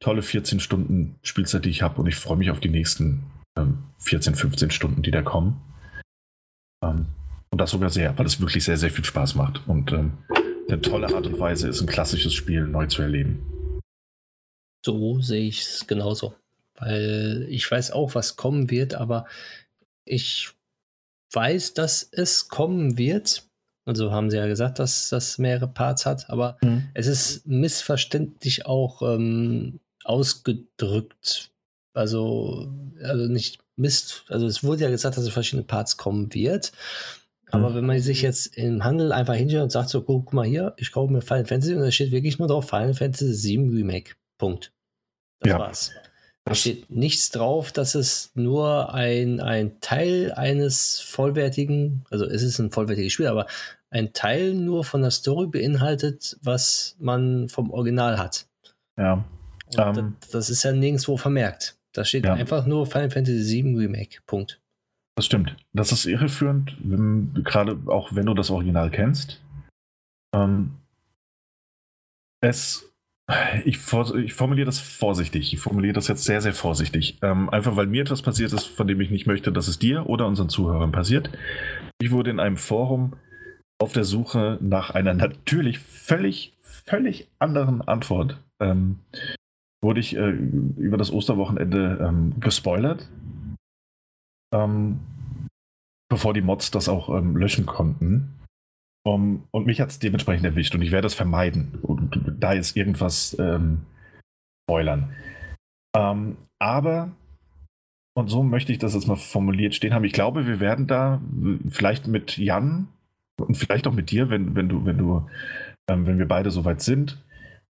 tolle 14 Stunden Spielzeit, die ich habe und ich freue mich auf die nächsten ähm, 14, 15 Stunden, die da kommen. Ähm, und das sogar sehr, weil es wirklich sehr, sehr viel Spaß macht. Und ähm, eine tolle Art und Weise ist, ein klassisches Spiel neu zu erleben. So sehe ich es genauso. Weil ich weiß auch, was kommen wird, aber ich weiß, dass es kommen wird. Also haben sie ja gesagt, dass das mehrere Parts hat, aber mhm. es ist missverständlich auch ähm, ausgedrückt. Also, also nicht Mist. Also es wurde ja gesagt, dass es verschiedene Parts kommen wird. Aber mhm. wenn man sich jetzt im Handel einfach hinstellt und sagt so, guck mal hier, ich kaufe mir Final Fantasy und da steht wirklich nur drauf Final Fantasy VII Remake. Punkt. Das ja. war's. Da steht nichts drauf, dass es nur ein, ein Teil eines vollwertigen, also es ist ein vollwertiges Spiel, aber ein Teil nur von der Story beinhaltet, was man vom Original hat. Ja. Ähm. das, das, ist ja nirgendwo vermerkt. Da steht ja. einfach nur Final Fantasy VII Remake. Punkt. Das stimmt. Das ist irreführend, gerade auch wenn du das Original kennst. Ähm, es ich, ich, formuliere das vorsichtig. Ich formuliere das jetzt sehr, sehr vorsichtig. Ähm, einfach weil mir etwas passiert ist, von dem ich nicht möchte, dass es dir oder unseren Zuhörern passiert. Ich wurde in einem Forum auf der Suche nach einer natürlich völlig, völlig anderen Antwort. Ähm, wurde ich äh, über das Osterwochenende ähm, gespoilert. Ähm, bevor die Mods das auch ähm, löschen konnten. Um, und mich hat es dementsprechend erwischt und ich werde es vermeiden, und da jetzt irgendwas ähm, spoilern. Ähm, aber, und so möchte ich das jetzt mal formuliert stehen haben, ich glaube, wir werden da vielleicht mit Jan und vielleicht auch mit dir, wenn, wenn du, wenn du, ähm, wenn wir beide soweit sind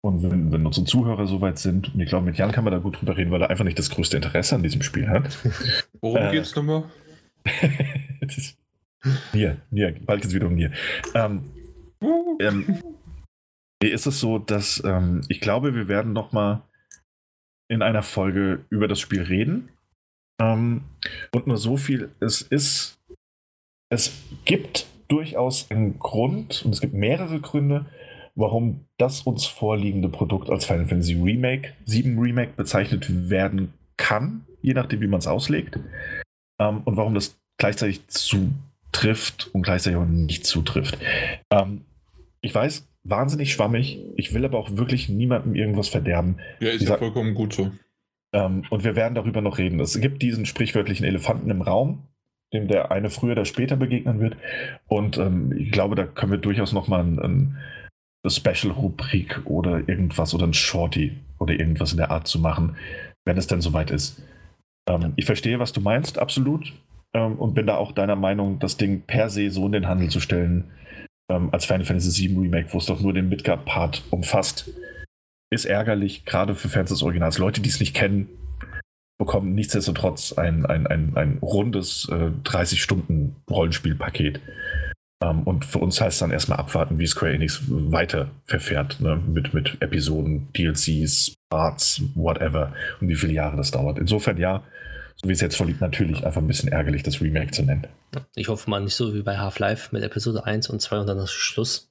und wenn, wenn unsere Zuhörer soweit sind, und ich glaube, mit Jan kann man da gut drüber reden, weil er einfach nicht das größte Interesse an diesem Spiel hat. Worum äh, geht's nochmal? Nier, Nier, bald geht es wieder um Nier. Ähm, ähm, ist es so, dass ähm, ich glaube, wir werden noch mal in einer Folge über das Spiel reden. Ähm, und nur so viel, es ist, es gibt durchaus einen Grund, und es gibt mehrere Gründe, warum das uns vorliegende Produkt als Final Fantasy Remake, 7 Remake bezeichnet werden kann, je nachdem, wie man es auslegt. Ähm, und warum das gleichzeitig zu trifft und gleichzeitig auch nicht zutrifft. Ähm, ich weiß, wahnsinnig schwammig. Ich will aber auch wirklich niemandem irgendwas verderben. Ja, ist ja vollkommen gut so. Ähm, und wir werden darüber noch reden. Es gibt diesen sprichwörtlichen Elefanten im Raum, dem der eine früher oder später begegnen wird. Und ähm, ich glaube, da können wir durchaus noch mal ein, ein Special-Rubrik oder irgendwas oder ein Shorty oder irgendwas in der Art zu machen, wenn es dann soweit ist. Ähm, ich verstehe, was du meinst, absolut ähm, und bin da auch deiner Meinung, das Ding per se so in den Handel zu stellen, ähm, als Final Fantasy VII Remake, wo es doch nur den Midgard-Part umfasst, ist ärgerlich, gerade für Fans des Originals. Leute, die es nicht kennen, bekommen nichtsdestotrotz ein, ein, ein, ein rundes äh, 30-Stunden-Rollenspielpaket. Ähm, und für uns heißt es dann erstmal abwarten, wie Square Enix weiter verfährt, ne? mit, mit Episoden, DLCs, Parts, whatever, und wie viele Jahre das dauert. Insofern ja, so wie es jetzt vorliegt, natürlich einfach ein bisschen ärgerlich, das Remake zu nennen. Ich hoffe mal nicht so wie bei Half-Life mit Episode 1 und 2 und dann ist Schluss.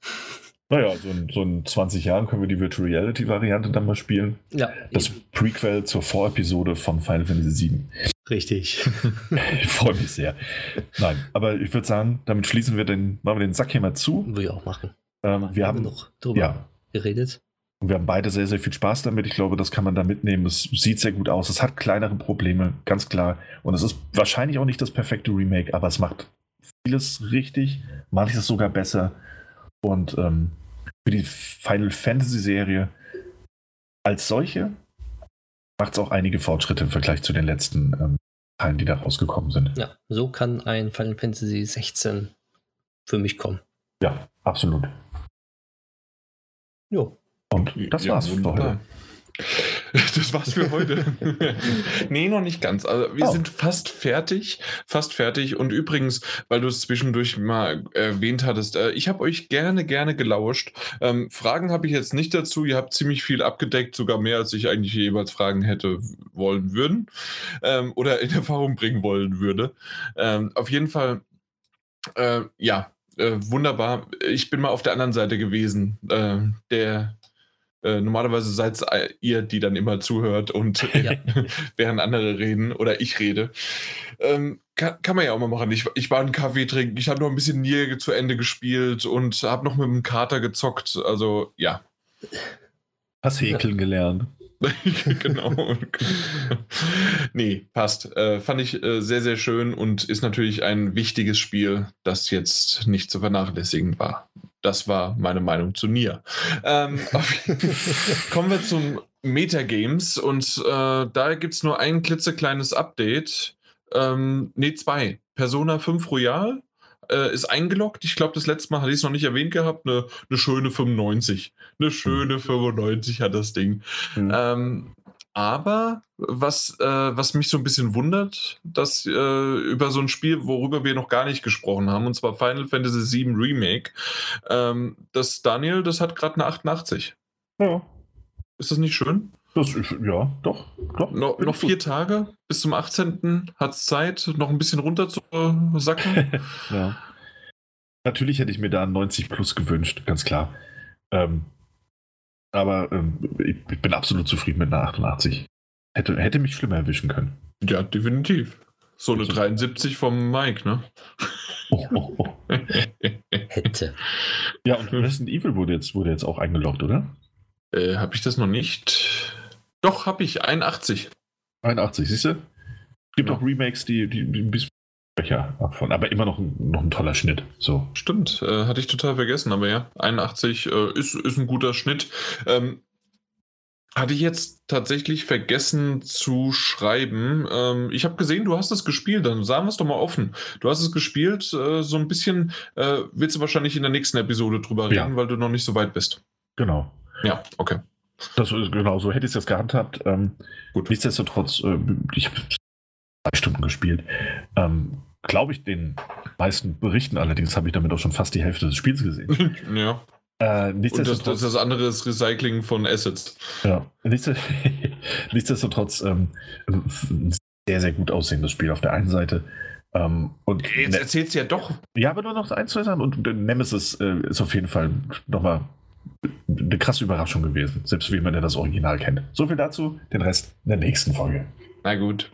Naja, so in, so in 20 Jahren können wir die Virtual Reality-Variante dann mal spielen. Ja. Das eben. Prequel zur Vorepisode von Final Fantasy VII. Richtig. ich freue mich sehr. Nein, aber ich würde sagen, damit schließen wir den, machen wir den Sack hier mal zu. Würde ich auch machen. Ähm, wir haben noch drüber ja. geredet. Und wir haben beide sehr, sehr viel Spaß damit. Ich glaube, das kann man da mitnehmen. Es sieht sehr gut aus. Es hat kleinere Probleme, ganz klar. Und es ist wahrscheinlich auch nicht das perfekte Remake, aber es macht vieles richtig, manches sogar besser. Und ähm, für die Final Fantasy Serie als solche macht es auch einige Fortschritte im Vergleich zu den letzten ähm, Teilen, die da rausgekommen sind. Ja, so kann ein Final Fantasy 16 für mich kommen. Ja, absolut. Jo. Und das ja, war's wunderbar. für heute. Das war's für heute. nee, noch nicht ganz. Also wir oh. sind fast fertig. Fast fertig. Und übrigens, weil du es zwischendurch mal erwähnt hattest, äh, ich habe euch gerne, gerne gelauscht. Ähm, Fragen habe ich jetzt nicht dazu. Ihr habt ziemlich viel abgedeckt, sogar mehr, als ich eigentlich jeweils fragen hätte wollen würden. Ähm, oder in Erfahrung bringen wollen würde. Ähm, auf jeden Fall, äh, ja, äh, wunderbar. Ich bin mal auf der anderen Seite gewesen. Äh, der äh, normalerweise seid ihr, die dann immer zuhört und ja. während andere reden oder ich rede. Ähm, kann, kann, man ja auch mal machen. Ich, ich war einen Kaffee trinken, ich habe noch ein bisschen Nier zu Ende gespielt und habe noch mit dem Kater gezockt. Also ja. Hast häkeln gelernt. genau. nee, passt. Äh, fand ich äh, sehr, sehr schön und ist natürlich ein wichtiges Spiel, das jetzt nicht zu vernachlässigen war. Das war meine Meinung zu Nier. Ähm, kommen wir zum Metagames und äh, da gibt es nur ein klitzekleines Update. Ähm, nee, zwei. Persona 5 Royal äh, ist eingeloggt. Ich glaube, das letzte Mal hatte ich es noch nicht erwähnt gehabt. Eine, eine schöne 95. Eine schöne 95 hat das Ding. Mhm. Ähm, aber was, äh, was mich so ein bisschen wundert, dass äh, über so ein Spiel, worüber wir noch gar nicht gesprochen haben, und zwar Final Fantasy VII Remake, ähm, das Daniel, das hat gerade eine 88. Ja. Ist das nicht schön? Das ist, ja, doch. doch no, noch vier Tage bis zum 18. hat es Zeit, noch ein bisschen runter zu sacken. ja. Natürlich hätte ich mir da 90 plus gewünscht, ganz klar. Ähm, aber ähm, ich, bin absolut zufrieden mit einer 88. Hätte, hätte mich schlimmer erwischen können. Ja, definitiv. So eine 73 vom Mike, ne? Oh, oh, oh. hätte. Ja, und Resident Evil wurde jetzt, wurde jetzt auch eingeloggt, oder? Äh, Habe ich das noch nicht? Doch, habe ich. 81. 81, siehst du? Gibt ja. auch Remakes, die, die, die ein bisschen schwächer davon, aber immer noch ein, noch ein toller Schnitt. So. Stimmt, äh, hatte ich total vergessen, aber ja, 81 äh, ist, ist ein guter Schnitt. Ähm, hatte ich jetzt tatsächlich vergessen zu schreiben. Ähm, ich habe gesehen, du hast es gespielt, dann sagen wir es doch mal offen. Du hast es gespielt, äh, so ein bisschen äh, willst du wahrscheinlich in der nächsten Episode drüber reden, ja. weil du noch nicht so weit bist. Genau. Ja, okay. Das ist genau so hätte ich es jetzt gehandhabt. Ähm, Gut. Nichtsdestotrotz, äh, ich habe zwei Stunden gespielt. Ähm, Glaube ich den meisten Berichten allerdings habe ich damit auch schon fast die Hälfte des Spiels gesehen. ja. Äh, nichtsdestotrotz, Und das, das, das, andere ist Recycling von Assets. Ja, nichtsdestotrotz ähm, ein sehr, sehr gut aussehendes Spiel auf der einen Seite. Ähm, und Jetzt ne erzählst du ja doch. Ja, aber nur noch ein, zwei Sachen. Und Nemesis äh, ist auf jeden Fall nochmal eine krasse Überraschung gewesen, selbst wie man ja das Original kennt. So viel dazu, den Rest in der nächsten Folge. Na gut.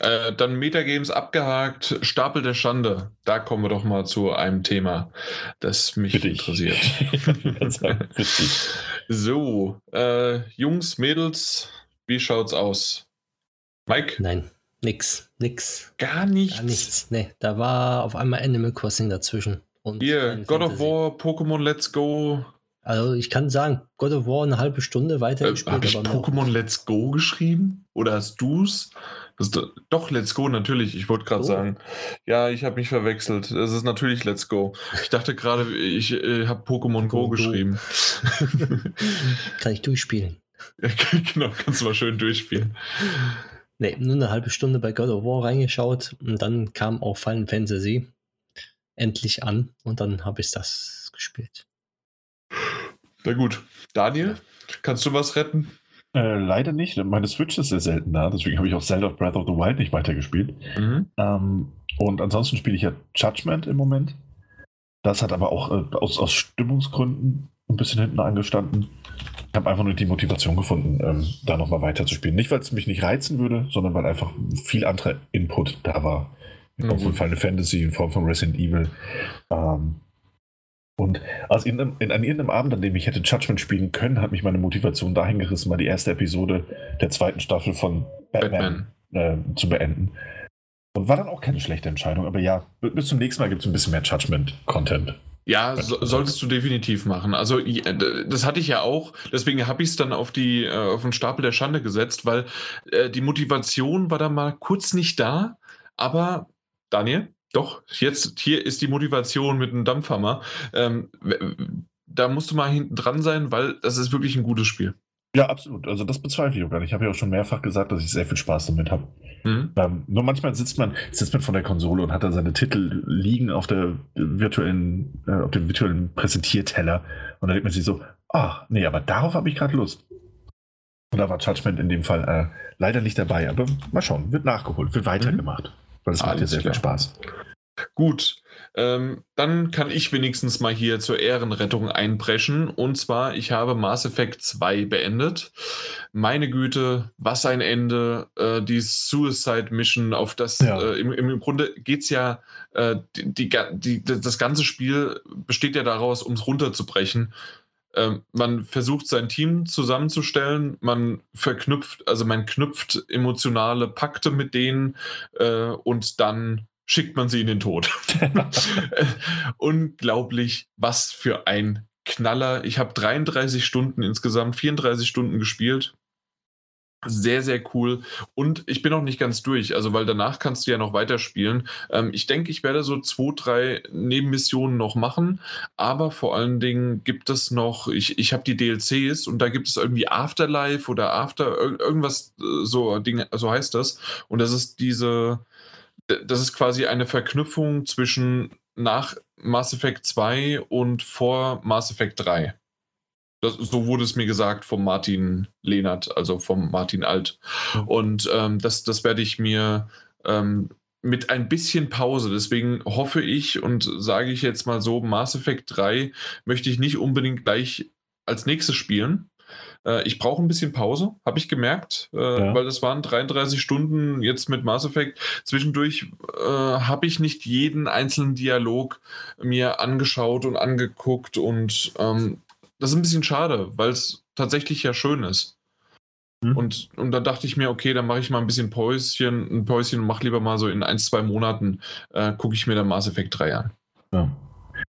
Äh, dann Metagames abgehakt, Stapel der Schande. Da kommen wir doch mal zu einem Thema, das mich Bitte interessiert. so, äh, Jungs, Mädels, wie schaut's aus? Mike? Nein, nix, nix. Gar nichts? Gar nichts, nee. Da war auf einmal Animal Crossing dazwischen. Und Hier, God of War, Pokémon Let's Go, also ich kann sagen, God of War eine halbe Stunde weitergespielt. Äh, Habe ich Pokémon Let's Go geschrieben? Oder hast du's? Doch, Let's Go, natürlich. Ich wollte gerade oh. sagen. Ja, ich habe mich verwechselt. Es ist natürlich Let's Go. Ich dachte gerade, ich äh, habe Pokémon Go, Go geschrieben. Kann ich durchspielen. Ja, genau, kannst du mal schön durchspielen. Nee, nur eine halbe Stunde bei God of War reingeschaut und dann kam auch Final Fantasy endlich an und dann habe ich das gespielt. Na gut. Daniel, kannst du was retten? Äh, leider nicht. Meine Switch ist sehr selten da, deswegen habe ich auch Zelda of Breath of the Wild nicht weitergespielt. Mhm. Ähm, und ansonsten spiele ich ja Judgment im Moment. Das hat aber auch äh, aus, aus Stimmungsgründen ein bisschen hinten angestanden. Ich habe einfach nur die Motivation gefunden, ähm, da nochmal weiterzuspielen. Nicht, weil es mich nicht reizen würde, sondern weil einfach viel anderer Input da war. In Form mhm. von Final Fantasy, in Form von Resident Evil. Ähm, und aus in, in, an irgendeinem Abend, an dem ich hätte Judgment spielen können, hat mich meine Motivation dahin gerissen, mal die erste Episode der zweiten Staffel von Batman, Batman. Äh, zu beenden. Und war dann auch keine schlechte Entscheidung. Aber ja, bis zum nächsten Mal gibt es ein bisschen mehr Judgment-Content. Ja, so, solltest du definitiv machen. Also das hatte ich ja auch, deswegen habe ich es dann auf die äh, auf den Stapel der Schande gesetzt, weil äh, die Motivation war da mal kurz nicht da. Aber Daniel, doch, jetzt hier ist die Motivation mit einem Dampfhammer. Ähm, da musst du mal hinten dran sein, weil das ist wirklich ein gutes Spiel. Ja, absolut. Also das bezweifle ich auch gar nicht. Ich habe ja auch schon mehrfach gesagt, dass ich sehr viel Spaß damit habe. Mhm. Ähm, nur manchmal sitzt man, sitzt man von der Konsole und hat dann seine Titel liegen auf der virtuellen, äh, auf dem virtuellen Präsentierteller und dann denkt man sich so, ach, nee, aber darauf habe ich gerade Lust. Und da war Judgment in dem Fall äh, leider nicht dabei, aber mal schauen, wird nachgeholt, wird weitergemacht. Mhm. Weil es macht ja sehr klar. viel Spaß. Gut. Ähm, dann kann ich wenigstens mal hier zur Ehrenrettung einpreschen. Und zwar, ich habe Mass Effect 2 beendet. Meine Güte, was ein Ende. Äh, die Suicide Mission, auf das Ja. äh, im, im Grunde geht es ja, äh, die, die, die, das ganze Spiel besteht ja daraus, um es runterzubrechen. Ähm, man versucht sein Team zusammenzustellen, man verknüpft, also man knüpft emotionale Pakte mit denen äh, und dann schickt man sie in den Tod. Unglaublich, was für ein Knaller. Ich habe 33 Stunden insgesamt, 34 Stunden gespielt. Sehr, sehr cool. Und ich bin noch nicht ganz durch, also weil danach kannst du ja noch weiterspielen. Ähm, ich denke, ich werde so zwei, drei Nebenmissionen noch machen, aber vor allen Dingen gibt es noch, ich, ich habe die DLCs und da gibt es irgendwie Afterlife oder After, ir- irgendwas, äh, so Dinge, so heißt das. Und das ist diese, das ist quasi eine Verknüpfung zwischen nach Mass Effect 2 und vor Mass Effect 3. Das, so wurde es mir gesagt vom Martin Lehnert, also vom Martin Alt. Mhm. Und ähm, das, das werde ich mir ähm, mit ein bisschen Pause, deswegen hoffe ich und sage ich jetzt mal so, Mass Effect 3 möchte ich nicht unbedingt gleich als nächstes spielen. Äh, ich brauche ein bisschen Pause, habe ich gemerkt, äh, Ja. weil das waren 33 Stunden jetzt mit Mass Effect. Zwischendurch äh, habe ich nicht jeden einzelnen Dialog mir angeschaut und angeguckt und ähm, das ist ein bisschen schade, weil es tatsächlich ja schön ist. Mhm. Und, und dann dachte ich mir, okay, dann mache ich mal ein bisschen Päuschen, ein Päuschen und mache lieber mal so in ein, zwei Monaten, äh, gucke ich mir dann Mass Effect 3 an. Ja.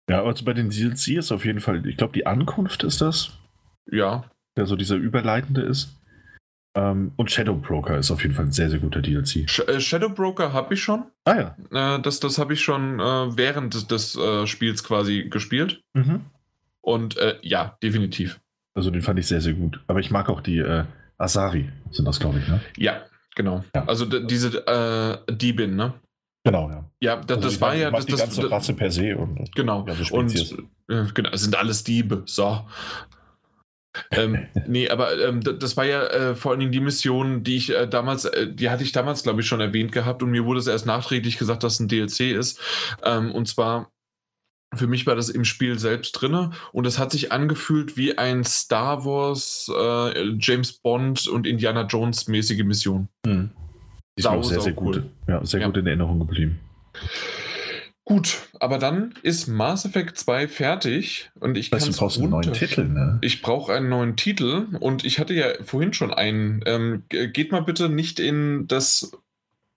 ja, also bei den DLC ist auf jeden Fall, ich glaube, die Ankunft ist das, Ja, der so dieser überleitende ist. Ähm, und Shadow Broker ist auf jeden Fall ein sehr, sehr guter DLC. Sh äh, Shadow Broker habe ich schon. Ah ja. Äh, das das habe ich schon äh, während des, des äh, Spiels quasi gespielt. Mhm. Und äh, ja, definitiv. Also den fand ich sehr, sehr gut. Aber ich mag auch die äh, Asari, sind das, glaube ich, ne? Ja, genau. Ja. Also diese äh, Diebin, ne? Genau, ja. Ja, da, Also das war ja das, die das, ganze das Rasse per se und genau. Und äh, genau, es sind alles Diebe. So. ähm, nee, aber ähm, das war ja äh, vor allen Dingen die Mission, die ich äh, damals, äh, die hatte ich damals, glaube ich, schon erwähnt gehabt und mir wurde es erst nachträglich gesagt, dass es ein DLC ist. Ähm, und zwar, für mich war das im Spiel selbst drinne und es hat sich angefühlt wie ein Star Wars, äh, James Bond und Indiana Jones mäßige Mission. Mhm. Die Sau, auch sehr, sehr cool. gut. Ja, sehr Ja. gut in Erinnerung geblieben. Gut, aber dann ist Mass Effect 2 fertig und ich kann du brauchst einen neuen Titel, ne? Ich brauche einen neuen Titel und ich hatte ja vorhin schon einen. Ähm, ge- geht mal bitte nicht in das,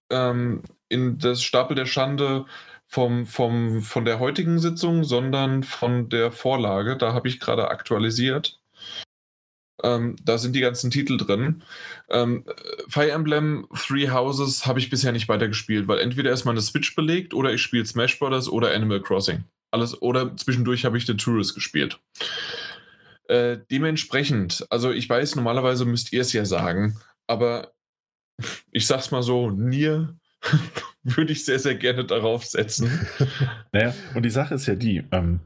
ähm, in das Stapel der Schande vom, vom, von der heutigen Sitzung, sondern von der Vorlage. Da habe ich gerade aktualisiert. Ähm, da sind die ganzen Titel drin. Ähm, äh, Fire Emblem Three Houses habe ich bisher nicht weitergespielt, weil entweder ist meine Switch belegt oder ich spiele Smash Brothers oder Animal Crossing. Alles, oder zwischendurch habe ich The Tourist gespielt. Äh, dementsprechend, also ich weiß, normalerweise müsst ihr es ja sagen, aber ich sag's mal so, Nier würde ich sehr, sehr gerne darauf setzen. Naja, und die Sache ist ja die, ähm,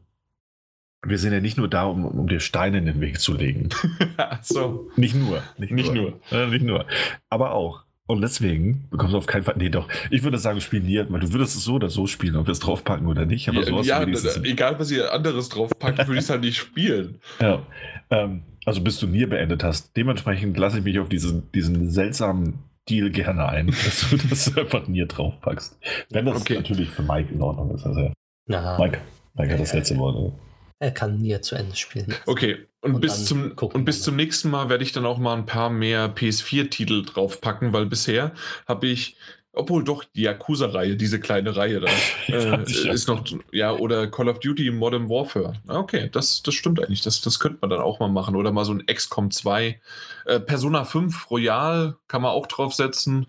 wir sind ja nicht nur da, um, um dir Steine in den Weg zu legen. so, Nicht nur. Nicht, nicht nur. nur. Äh, nicht nur. Aber auch. Und deswegen bekommst du auf keinen Fall. Nee, doch. Ich würde sagen, spiel Nier, weil du würdest es so oder so spielen, ob wir es draufpacken oder nicht. Aber ja, d- egal was ihr anderes draufpackt, würde ich es halt nicht spielen. Ja. Ähm, also bis du Nier beendet hast. Dementsprechend lasse ich mich auf diesen, diesen seltsamen Deal gerne ein, dass du, dass du einfach Nier draufpackst. Wenn das Okay. natürlich für Mike in Ordnung ist. Also, Na, Mike, Mike hat das letzte Wort. er kann nie zu Ende spielen. Okay, und, Und bis, zum, und bis zum nächsten Mal werde ich dann auch mal ein paar mehr PS4-Titel draufpacken, weil bisher habe ich, obwohl doch die Yakuza-Reihe, diese kleine Reihe da, äh, ist noch, ja, oder Call of Duty Modern Warfare. Ah, Okay, das, das stimmt eigentlich, das, das könnte man dann auch mal machen. Oder mal so ein XCOM 2. Äh, Persona 5 Royal kann man auch draufsetzen.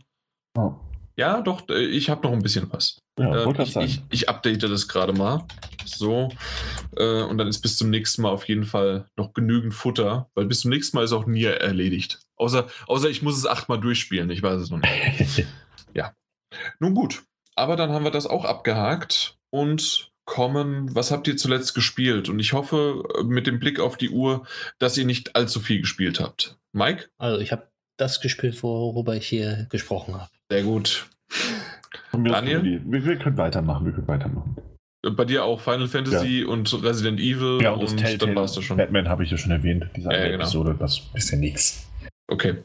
Oh. Ja, doch, äh, ich habe noch ein bisschen was. Ja, grad ich, ich, ich update das gerade mal. So. Äh, und dann ist bis zum nächsten Mal auf jeden Fall noch genügend Futter, weil bis zum nächsten Mal ist auch Nier erledigt. Außer, außer ich muss es achtmal durchspielen, ich weiß es noch nicht. Nun gut, aber dann haben wir das auch abgehakt und kommen, was habt ihr zuletzt gespielt? Und ich hoffe, äh, mit dem Blick auf die Uhr, dass ihr nicht allzu viel gespielt habt. Mike? Also ich habe das gespielt, worüber ich hier gesprochen habe. Sehr gut. Daniel? Wir, wir, können weitermachen, wir können weitermachen. Bei dir auch Final Fantasy ja. und Resident Evil ja, und, und dann warst du schon. Batman habe ich ja schon erwähnt, diese ja, genau. Episode, das ist ja nichts. Okay.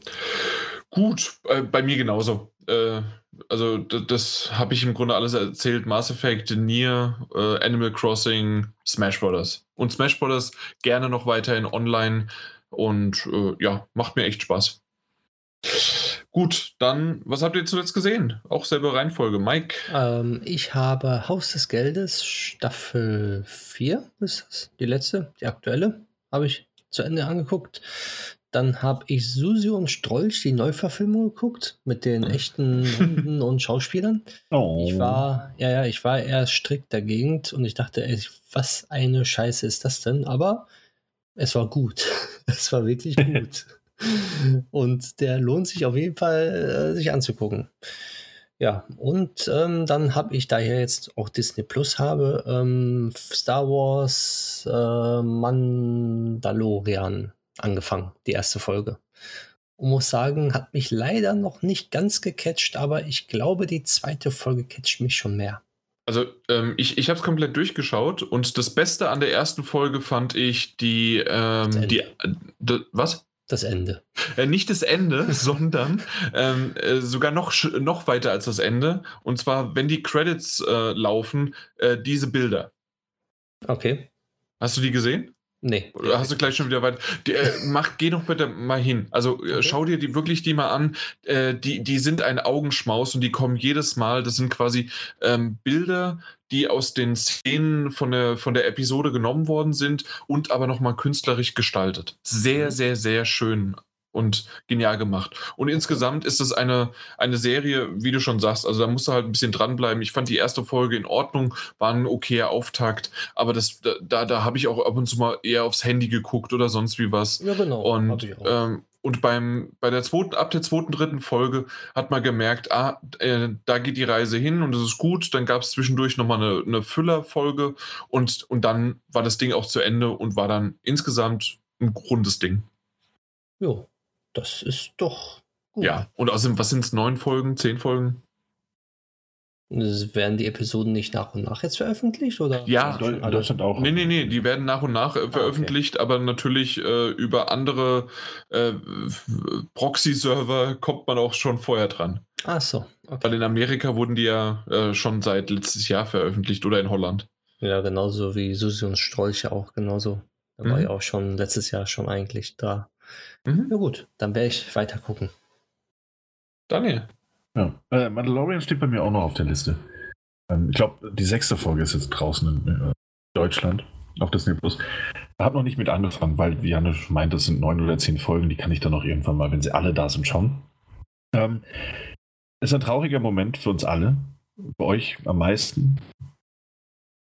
Gut, äh, bei mir genauso. Äh, also das, habe ich im Grunde alles erzählt. Mass Effect, Nier, äh, Animal Crossing, Smash Bros. Und Smash Bros. gerne noch weiterhin online und äh, ja, macht mir echt Spaß. Gut, dann, was habt ihr zuletzt gesehen? Auch selber Reihenfolge. Mike? Ähm, ich habe Haus des Geldes, Staffel 4 ist das, die letzte, die aktuelle, habe ich zu Ende angeguckt. Dann habe ich Susi und Strolch, die Neuverfilmung geguckt, mit den hm. echten Hunden und Schauspielern. Oh. Ich war, ja, ja, ich war eher strikt dagegen und ich dachte, ey, was eine Scheiße ist das denn? Aber es war gut. Es war wirklich gut. und der lohnt sich auf jeden Fall, äh, sich anzugucken. Ja, und ähm, dann habe ich, da ich jetzt auch Disney Plus habe, ähm, Star Wars äh, Mandalorian angefangen, die erste Folge. Und muss sagen, hat mich leider noch nicht ganz gecatcht, aber ich glaube, die zweite Folge catcht mich schon mehr. Also ähm, ich, ich habe es komplett durchgeschaut und das Beste an der ersten Folge fand ich die, ähm, die, äh, was? Das Ende. Äh, nicht das Ende, sondern ähm, äh, sogar noch, noch weiter als das Ende. Und zwar, wenn die Credits äh, laufen, äh, diese Bilder. Okay. Hast du die gesehen? Nee. Oder hast du gleich schon wieder weiter? Die, äh, mach, geh doch bitte mal hin. Also äh, okay. schau dir die wirklich die mal an. Äh, die, die sind ein Augenschmaus und die kommen jedes Mal. Das sind quasi ähm, Bilder, die aus den Szenen von der, von der Episode genommen worden sind und aber nochmal künstlerisch gestaltet. Sehr, mhm. sehr, sehr schön und genial gemacht. Und insgesamt ist es eine, eine Serie, wie du schon sagst, also da musst du halt ein bisschen dranbleiben. Ich fand die erste Folge in Ordnung, war ein okayer Auftakt, aber das, da, da habe ich auch ab und zu mal eher aufs Handy geguckt oder sonst wie was. Ja, genau. Und, ähm, und beim, bei der zweiten, ab der zweiten, dritten Folge hat man gemerkt, ah, äh, da geht die Reise hin und es ist gut. Dann gab es zwischendurch nochmal eine, eine Füllerfolge und, und dann war das Ding auch zu Ende und war dann insgesamt ein rundes Ding. Jo, das ist doch gut. Ja, und außerdem, was sind es? Neun Folgen, zehn Folgen? Werden die Episoden nicht nach und nach jetzt veröffentlicht? Oder ja, in Deutschland auch. Nee, nee, nee, die werden nach und nach äh, veröffentlicht, ah, okay. aber natürlich äh, über andere äh, Proxy-Server kommt man auch schon vorher dran. Ach so. Okay. Weil in Amerika wurden die ja äh, schon seit letztes Jahr veröffentlicht oder in Holland. Ja, genauso wie Susi und Strolche auch genauso. Da mhm. war ja auch schon letztes Jahr schon eigentlich da. Mhm. Na gut, dann werde ich weiter gucken. Daniel. Ja, äh, Mandalorian steht bei mir auch noch auf der Liste. Ähm, ich glaube, die sechste Folge ist jetzt draußen in äh, Deutschland auf Disney Plus. Ich habe noch nicht mit angefangen, weil, wie Janne meint, das sind neun oder zehn Folgen, die kann ich dann auch irgendwann mal, wenn sie alle da sind, schauen. Ähm, ist ein trauriger Moment für uns alle. Für euch am meisten.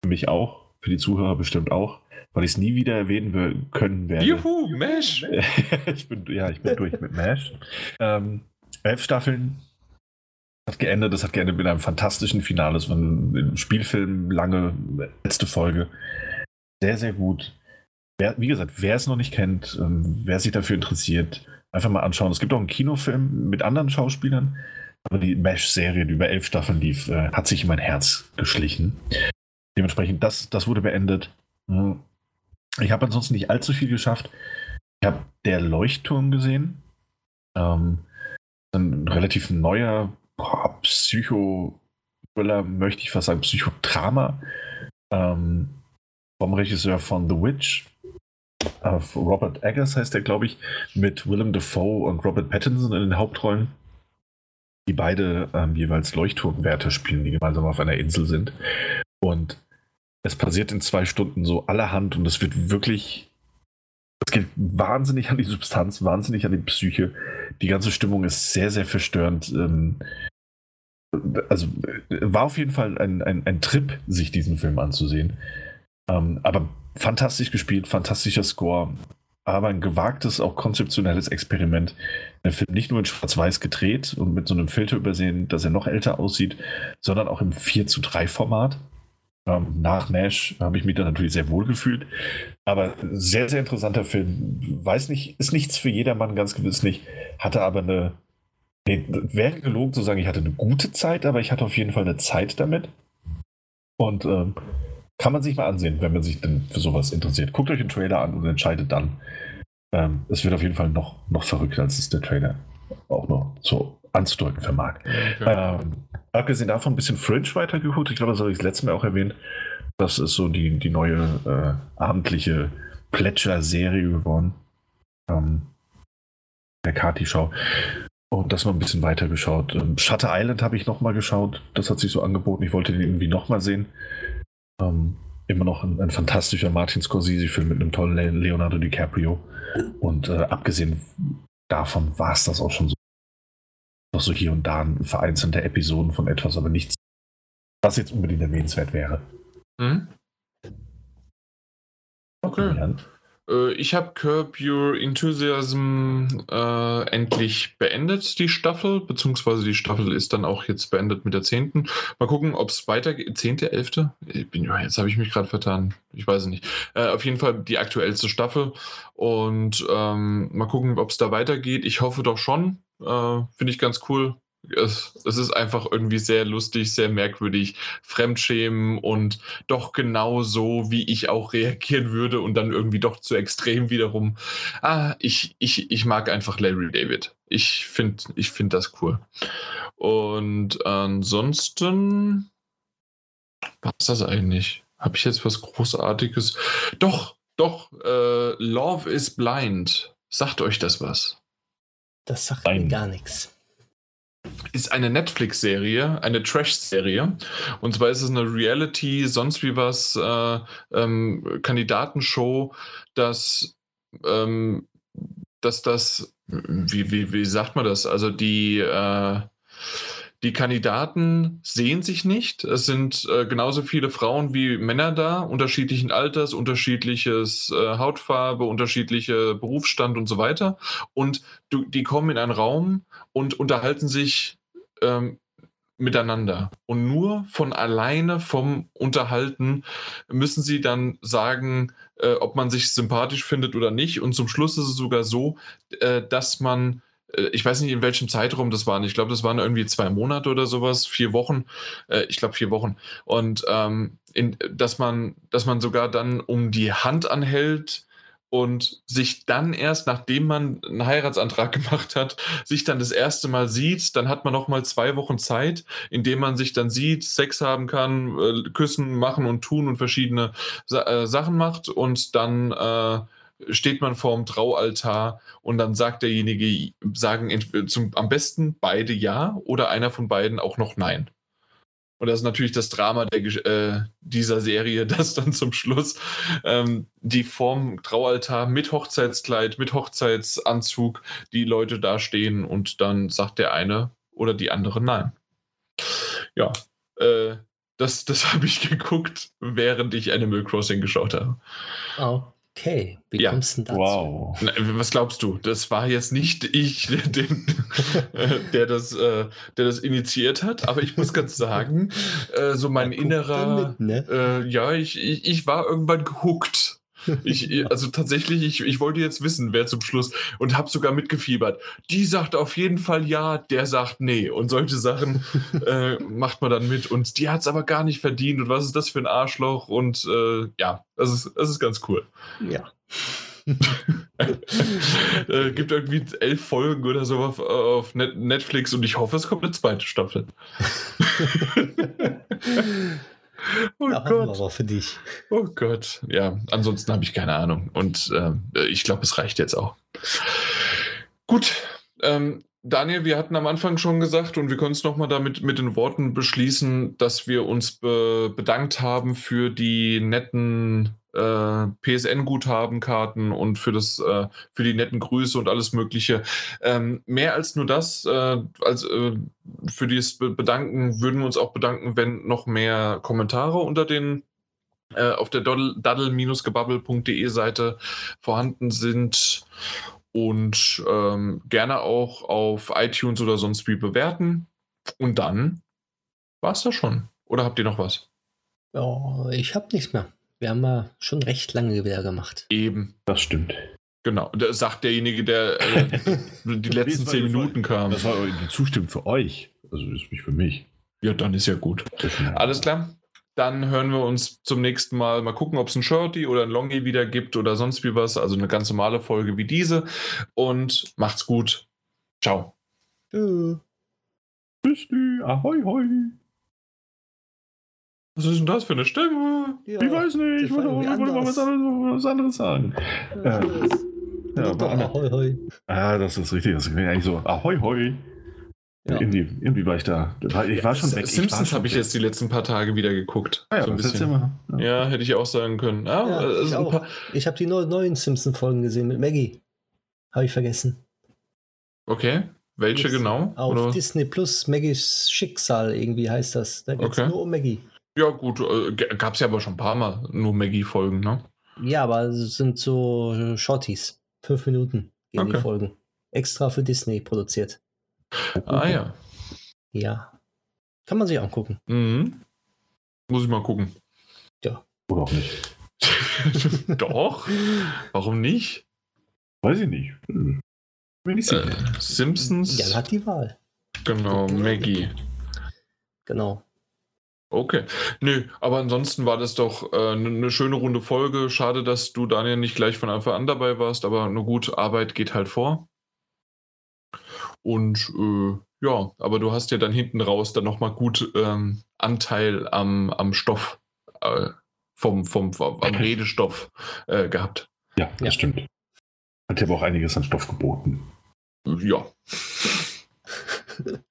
Für mich auch. Für die Zuhörer bestimmt auch weil ich es nie wieder erwähnen können werde. Juhu, Mesh! ich bin, ja, ich bin durch mit Mesh. Ähm, elf Staffeln. Hat geendet, das hat geendet mit einem fantastischen Finale. Es war ein Spielfilm, lange, letzte Folge. Sehr, sehr gut. Wer, wie gesagt, wer es noch nicht kennt, ähm, wer sich dafür interessiert, einfach mal anschauen. Es gibt auch einen Kinofilm mit anderen Schauspielern, aber die Mesh-Serie, die über elf Staffeln lief, äh, hat sich in mein Herz geschlichen. Dementsprechend, das, das wurde beendet. Ich habe ansonsten nicht allzu viel geschafft. Ich habe der Leuchtturm gesehen. Ähm, ein relativ neuer Psycho-Thriller, möchte ich fast sagen, Psychodrama ähm, vom Regisseur von The Witch. Äh, Robert Eggers heißt der, glaube ich, mit Willem Dafoe und Robert Pattinson in den Hauptrollen. Die beide ähm, jeweils Leuchtturmwärter spielen, die gemeinsam auf einer Insel sind. Und es passiert in zwei Stunden so allerhand und es wird wirklich. Es geht wahnsinnig an die Substanz, wahnsinnig an die Psyche. Die ganze Stimmung ist sehr, sehr verstörend. Ähm, also war auf jeden Fall ein, ein, ein Trip, sich diesen Film anzusehen. Ähm, aber fantastisch gespielt, fantastischer Score, aber ein gewagtes, auch konzeptionelles Experiment. Der Film nicht nur in Schwarz-Weiß gedreht und mit so einem Filter übersehen, dass er noch älter aussieht, sondern auch im 4 zu 3 Format. Ähm, nach Nash habe ich mich da natürlich sehr wohl gefühlt. Aber sehr, sehr interessanter Film. Weiß nicht, ist nichts für jedermann, ganz gewiss nicht. Hatte aber eine. Nee, wäre gelogen zu sagen, ich hatte eine gute Zeit, aber ich hatte auf jeden Fall eine Zeit damit. Und ähm, kann man sich mal ansehen, wenn man sich denn für sowas interessiert. Guckt euch den Trailer an und entscheidet dann. Ähm, es wird auf jeden Fall noch, noch verrückter, als es der Trailer auch noch so anzudeuten vermag. Okay. Ähm, abgesehen davon ein bisschen Fringe weitergeguckt. Ich glaube, das habe ich das letzte Mal auch erwähnt. Das ist so die, die neue äh, abendliche Plätscher-Serie geworden. Ähm, der Kati-Show. Und das noch ein bisschen weiter geschaut. Ähm, Shutter Island habe ich nochmal geschaut. Das hat sich so angeboten. Ich wollte den irgendwie nochmal sehen. Ähm, immer noch ein, ein, fantastischer Martin Scorsese-Film mit einem tollen Leonardo DiCaprio. Und äh, abgesehen davon war es das auch schon so. Noch so hier und da vereinzelte Episoden von etwas, aber nichts, was jetzt unbedingt erwähnenswert wäre. Mhm. Okay. Äh, ich habe Curb Your Enthusiasm äh, endlich beendet, die Staffel, beziehungsweise die Staffel ist dann auch jetzt beendet mit der 10. Mal gucken, ob es weitergeht. 10., 11.? Jetzt habe ich mich gerade vertan. Ich weiß es nicht. Äh, auf jeden Fall die aktuellste Staffel. Und ähm, mal gucken, ob es da weitergeht. Ich hoffe doch schon. Äh, Finde ich ganz cool es, es, ist einfach irgendwie sehr lustig, sehr merkwürdig, Fremdschämen und doch genau so, wie ich auch reagieren würde und dann irgendwie doch zu extrem wiederum. Ah, ich, ich, ich mag einfach Larry David. Ich finde ich find das cool. Und ansonsten was ist das eigentlich? Habe ich jetzt was Großartiges? Doch, doch, äh, Love is Blind. Sagt euch das was? Das sagt Nein. mir gar nichts ist eine Netflix-Serie, eine Trash-Serie. Und zwar ist es eine Reality, sonst wie was, äh, ähm, Kandidatenshow, dass, ähm, dass das, wie, wie, wie sagt man das? Also die, äh, die Kandidaten sehen sich nicht. Es sind äh, genauso viele Frauen wie Männer da, unterschiedlichen Alters, unterschiedliches äh, Hautfarbe, unterschiedliche Berufsstand und so weiter. Und du, die kommen in einen Raum und unterhalten sich ähm, miteinander. Und nur von alleine vom Unterhalten müssen sie dann sagen, äh, ob man sich sympathisch findet oder nicht. Und zum Schluss ist es sogar so, äh, dass man ich weiß nicht, in welchem Zeitraum das waren. Ich glaube, das waren irgendwie zwei Monate oder sowas, vier Wochen. Äh, ich glaube, vier Wochen. Und ähm, in, dass, man, dass man sogar dann um die Hand anhält und sich dann erst, nachdem man einen Heiratsantrag gemacht hat, sich dann das erste Mal sieht, dann hat man noch mal zwei Wochen Zeit, indem man sich dann sieht, Sex haben kann, äh, küssen, machen und tun und verschiedene Sa äh, Sachen macht und dann äh, steht man vor dem Traualtar und dann sagt derjenige, sagen zum, am besten beide ja oder einer von beiden auch noch nein. Und das ist natürlich das Drama der, äh, dieser Serie, dass dann zum Schluss ähm, die Form Traualtar mit Hochzeitskleid, mit Hochzeitsanzug, die Leute da stehen und dann sagt der eine oder die andere nein. Ja, äh, das, das habe ich geguckt, während ich Animal Crossing geschaut habe. Oh. Okay, wie ja. kommst du denn dazu? Wow. Was glaubst du? Das war jetzt nicht ich, den, der, das, äh, der das initiiert hat, aber ich muss ganz sagen, äh, so mein innerer, mit, ne? äh, ja, ich, ich, ich war irgendwann gehuckt. Ich, also tatsächlich, ich, ich wollte jetzt wissen, wer zum Schluss und habe sogar mitgefiebert. Die sagt auf jeden Fall ja, der sagt nee. Und solche Sachen äh, macht man dann mit. Und die hat es aber gar nicht verdient. Und was ist das für ein Arschloch? Und äh, ja, das ist, das ist ganz cool. Ja. äh, gibt irgendwie elf Folgen oder so auf, auf Netflix und ich hoffe, es kommt eine zweite Staffel. Oh ja, Gott. Aber für dich. Oh Gott. Ja, ansonsten habe ich keine Ahnung. Und äh, ich glaube, es reicht jetzt auch. Gut. Ähm, Daniel, wir hatten am Anfang schon gesagt und wir können es nochmal damit mit den Worten beschließen, dass wir uns be bedankt haben für die netten äh, PSN-Guthabenkarten und für das, äh, für die netten Grüße und alles Mögliche. Ähm, mehr als nur das, äh, als äh, für dieses Bedanken würden wir uns auch bedanken, wenn noch mehr Kommentare unter den äh, auf der daddle-gebabbel.de Seite vorhanden sind und ähm, gerne auch auf iTunes oder sonst wie bewerten. Und dann war es das schon. Oder habt ihr noch was? Oh, ich habe nichts mehr. Wir haben ja schon recht lange wieder gemacht. Eben. Das stimmt. Genau, das sagt derjenige, der äh, die letzten zehn Minuten kam. Das war die Zustimmung für euch. Also ist nicht für mich. Ja, dann ist ja gut. Alles klar. dann hören wir uns zum nächsten Mal. Mal gucken, ob es ein Shorty oder ein Longy wieder gibt oder sonst wie was. Also eine ganz normale Folge wie diese. Und macht's gut. Ciao. Tschüss. Tschüss, ahoi, hoi. Was ist denn das für eine Stimme? Ja, ich weiß nicht, ich wollte, wollte mal was anderes, was anderes sagen. Ja, Ja, ja, aber ahoi, hoi. Ah, das ist richtig. Das klingt eigentlich so. Ahoi, hoi. Ja. Irgendwie, irgendwie war ich da. Ich war schon weg. Simpsons habe ich jetzt die letzten paar Tage wieder geguckt. Ah, ja, so ein bisschen. immer. Ja. Ja, hätte ich auch sagen können. Ah, Ja, also ich auch. paar, Ich habe die neu- neuen Simpson-Folgen gesehen mit Maggie. Habe ich vergessen. okay. Welche Jetzt genau? Auf Oder? Disney Plus Maggies Schicksal, irgendwie heißt das. Da geht es Okay. nur um Maggie. Ja, gut. Äh, Gab es ja aber schon ein paar Mal nur Maggie-Folgen, ne? Ja, aber es sind so Shorties. Fünf Minuten gehen die Okay. Folgen. Extra für Disney produziert. Ah ja. Ja. Kann man sich angucken. Mhm. Muss ich mal gucken. Oder auch nicht. Doch. Warum nicht? Weiß ich nicht. Hm. Äh, Simpsons. Jan hat die Wahl. Genau, Maggie. Genau. Okay. Nö, aber ansonsten war das doch eine ne schöne runde Folge. Schade, dass du, Daniel, nicht gleich von Anfang an dabei warst, aber nur gut, Arbeit geht halt vor. Und äh, ja, aber du hast ja dann hinten raus dann nochmal gut ähm, Anteil am, am Stoff, äh, vom, vom, vom am Redestoff äh, gehabt. ja, das ja. stimmt. Hat ja aber auch einiges an Stoff geboten. Ja.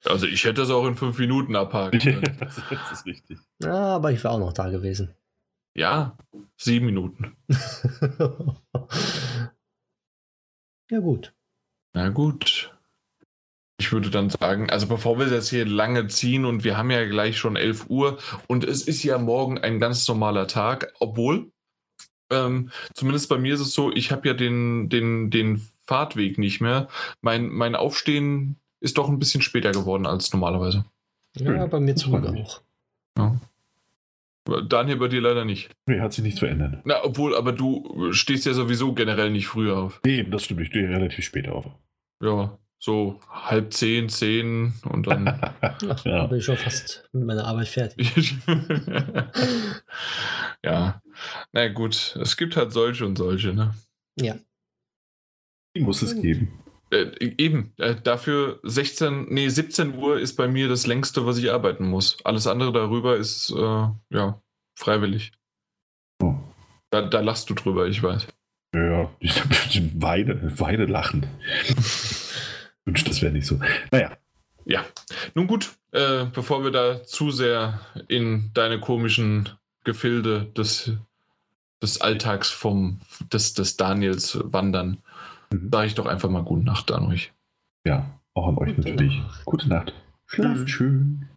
Also ich hätte das auch in fünf Minuten abhaken können. das ist richtig. Ja, aber ich war auch noch da gewesen. Ja, sieben Minuten. ja, gut. Na gut. Ich würde dann sagen, also bevor wir das hier lange ziehen und wir haben ja gleich schon 11 Uhr und es ist ja morgen ein ganz normaler Tag, obwohl, ähm, zumindest bei mir ist es so, ich habe ja den, den, den Fahrtweg nicht mehr. Mein, mein Aufstehen ist doch ein bisschen später geworden als normalerweise. Ja, bei mir mich. auch. Daniel, bei dir leider nicht. Nee, hat sich nichts verändert. Na, obwohl, aber du stehst ja sowieso generell nicht früher auf. Nee, das stimmt. Ich stehe relativ spät auf. Ja, so halb zehn, zehn und dann. Ja, Ja. bin ich schon fast mit meiner Arbeit fertig. ja, na gut, es gibt halt solche und solche, ne? Ja. Die muss es geben. Äh, eben, äh, dafür 16, nee, 17 Uhr ist bei mir das längste, was ich arbeiten muss. Alles andere darüber ist, äh, ja, freiwillig. Oh. Da, da lachst du drüber, ich weiß. Ja, ich weine, weine lachen. Wünscht, das wäre nicht so. Naja, Ja, nun gut, äh, bevor wir da zu sehr in deine komischen Gefilde des, des Alltags vom, des, des Daniels wandern. Sage ich doch einfach mal gute Nacht an euch. ja, auch an euch Gute natürlich. Nacht. Gute Nacht. Schlaft Tschüss. schön.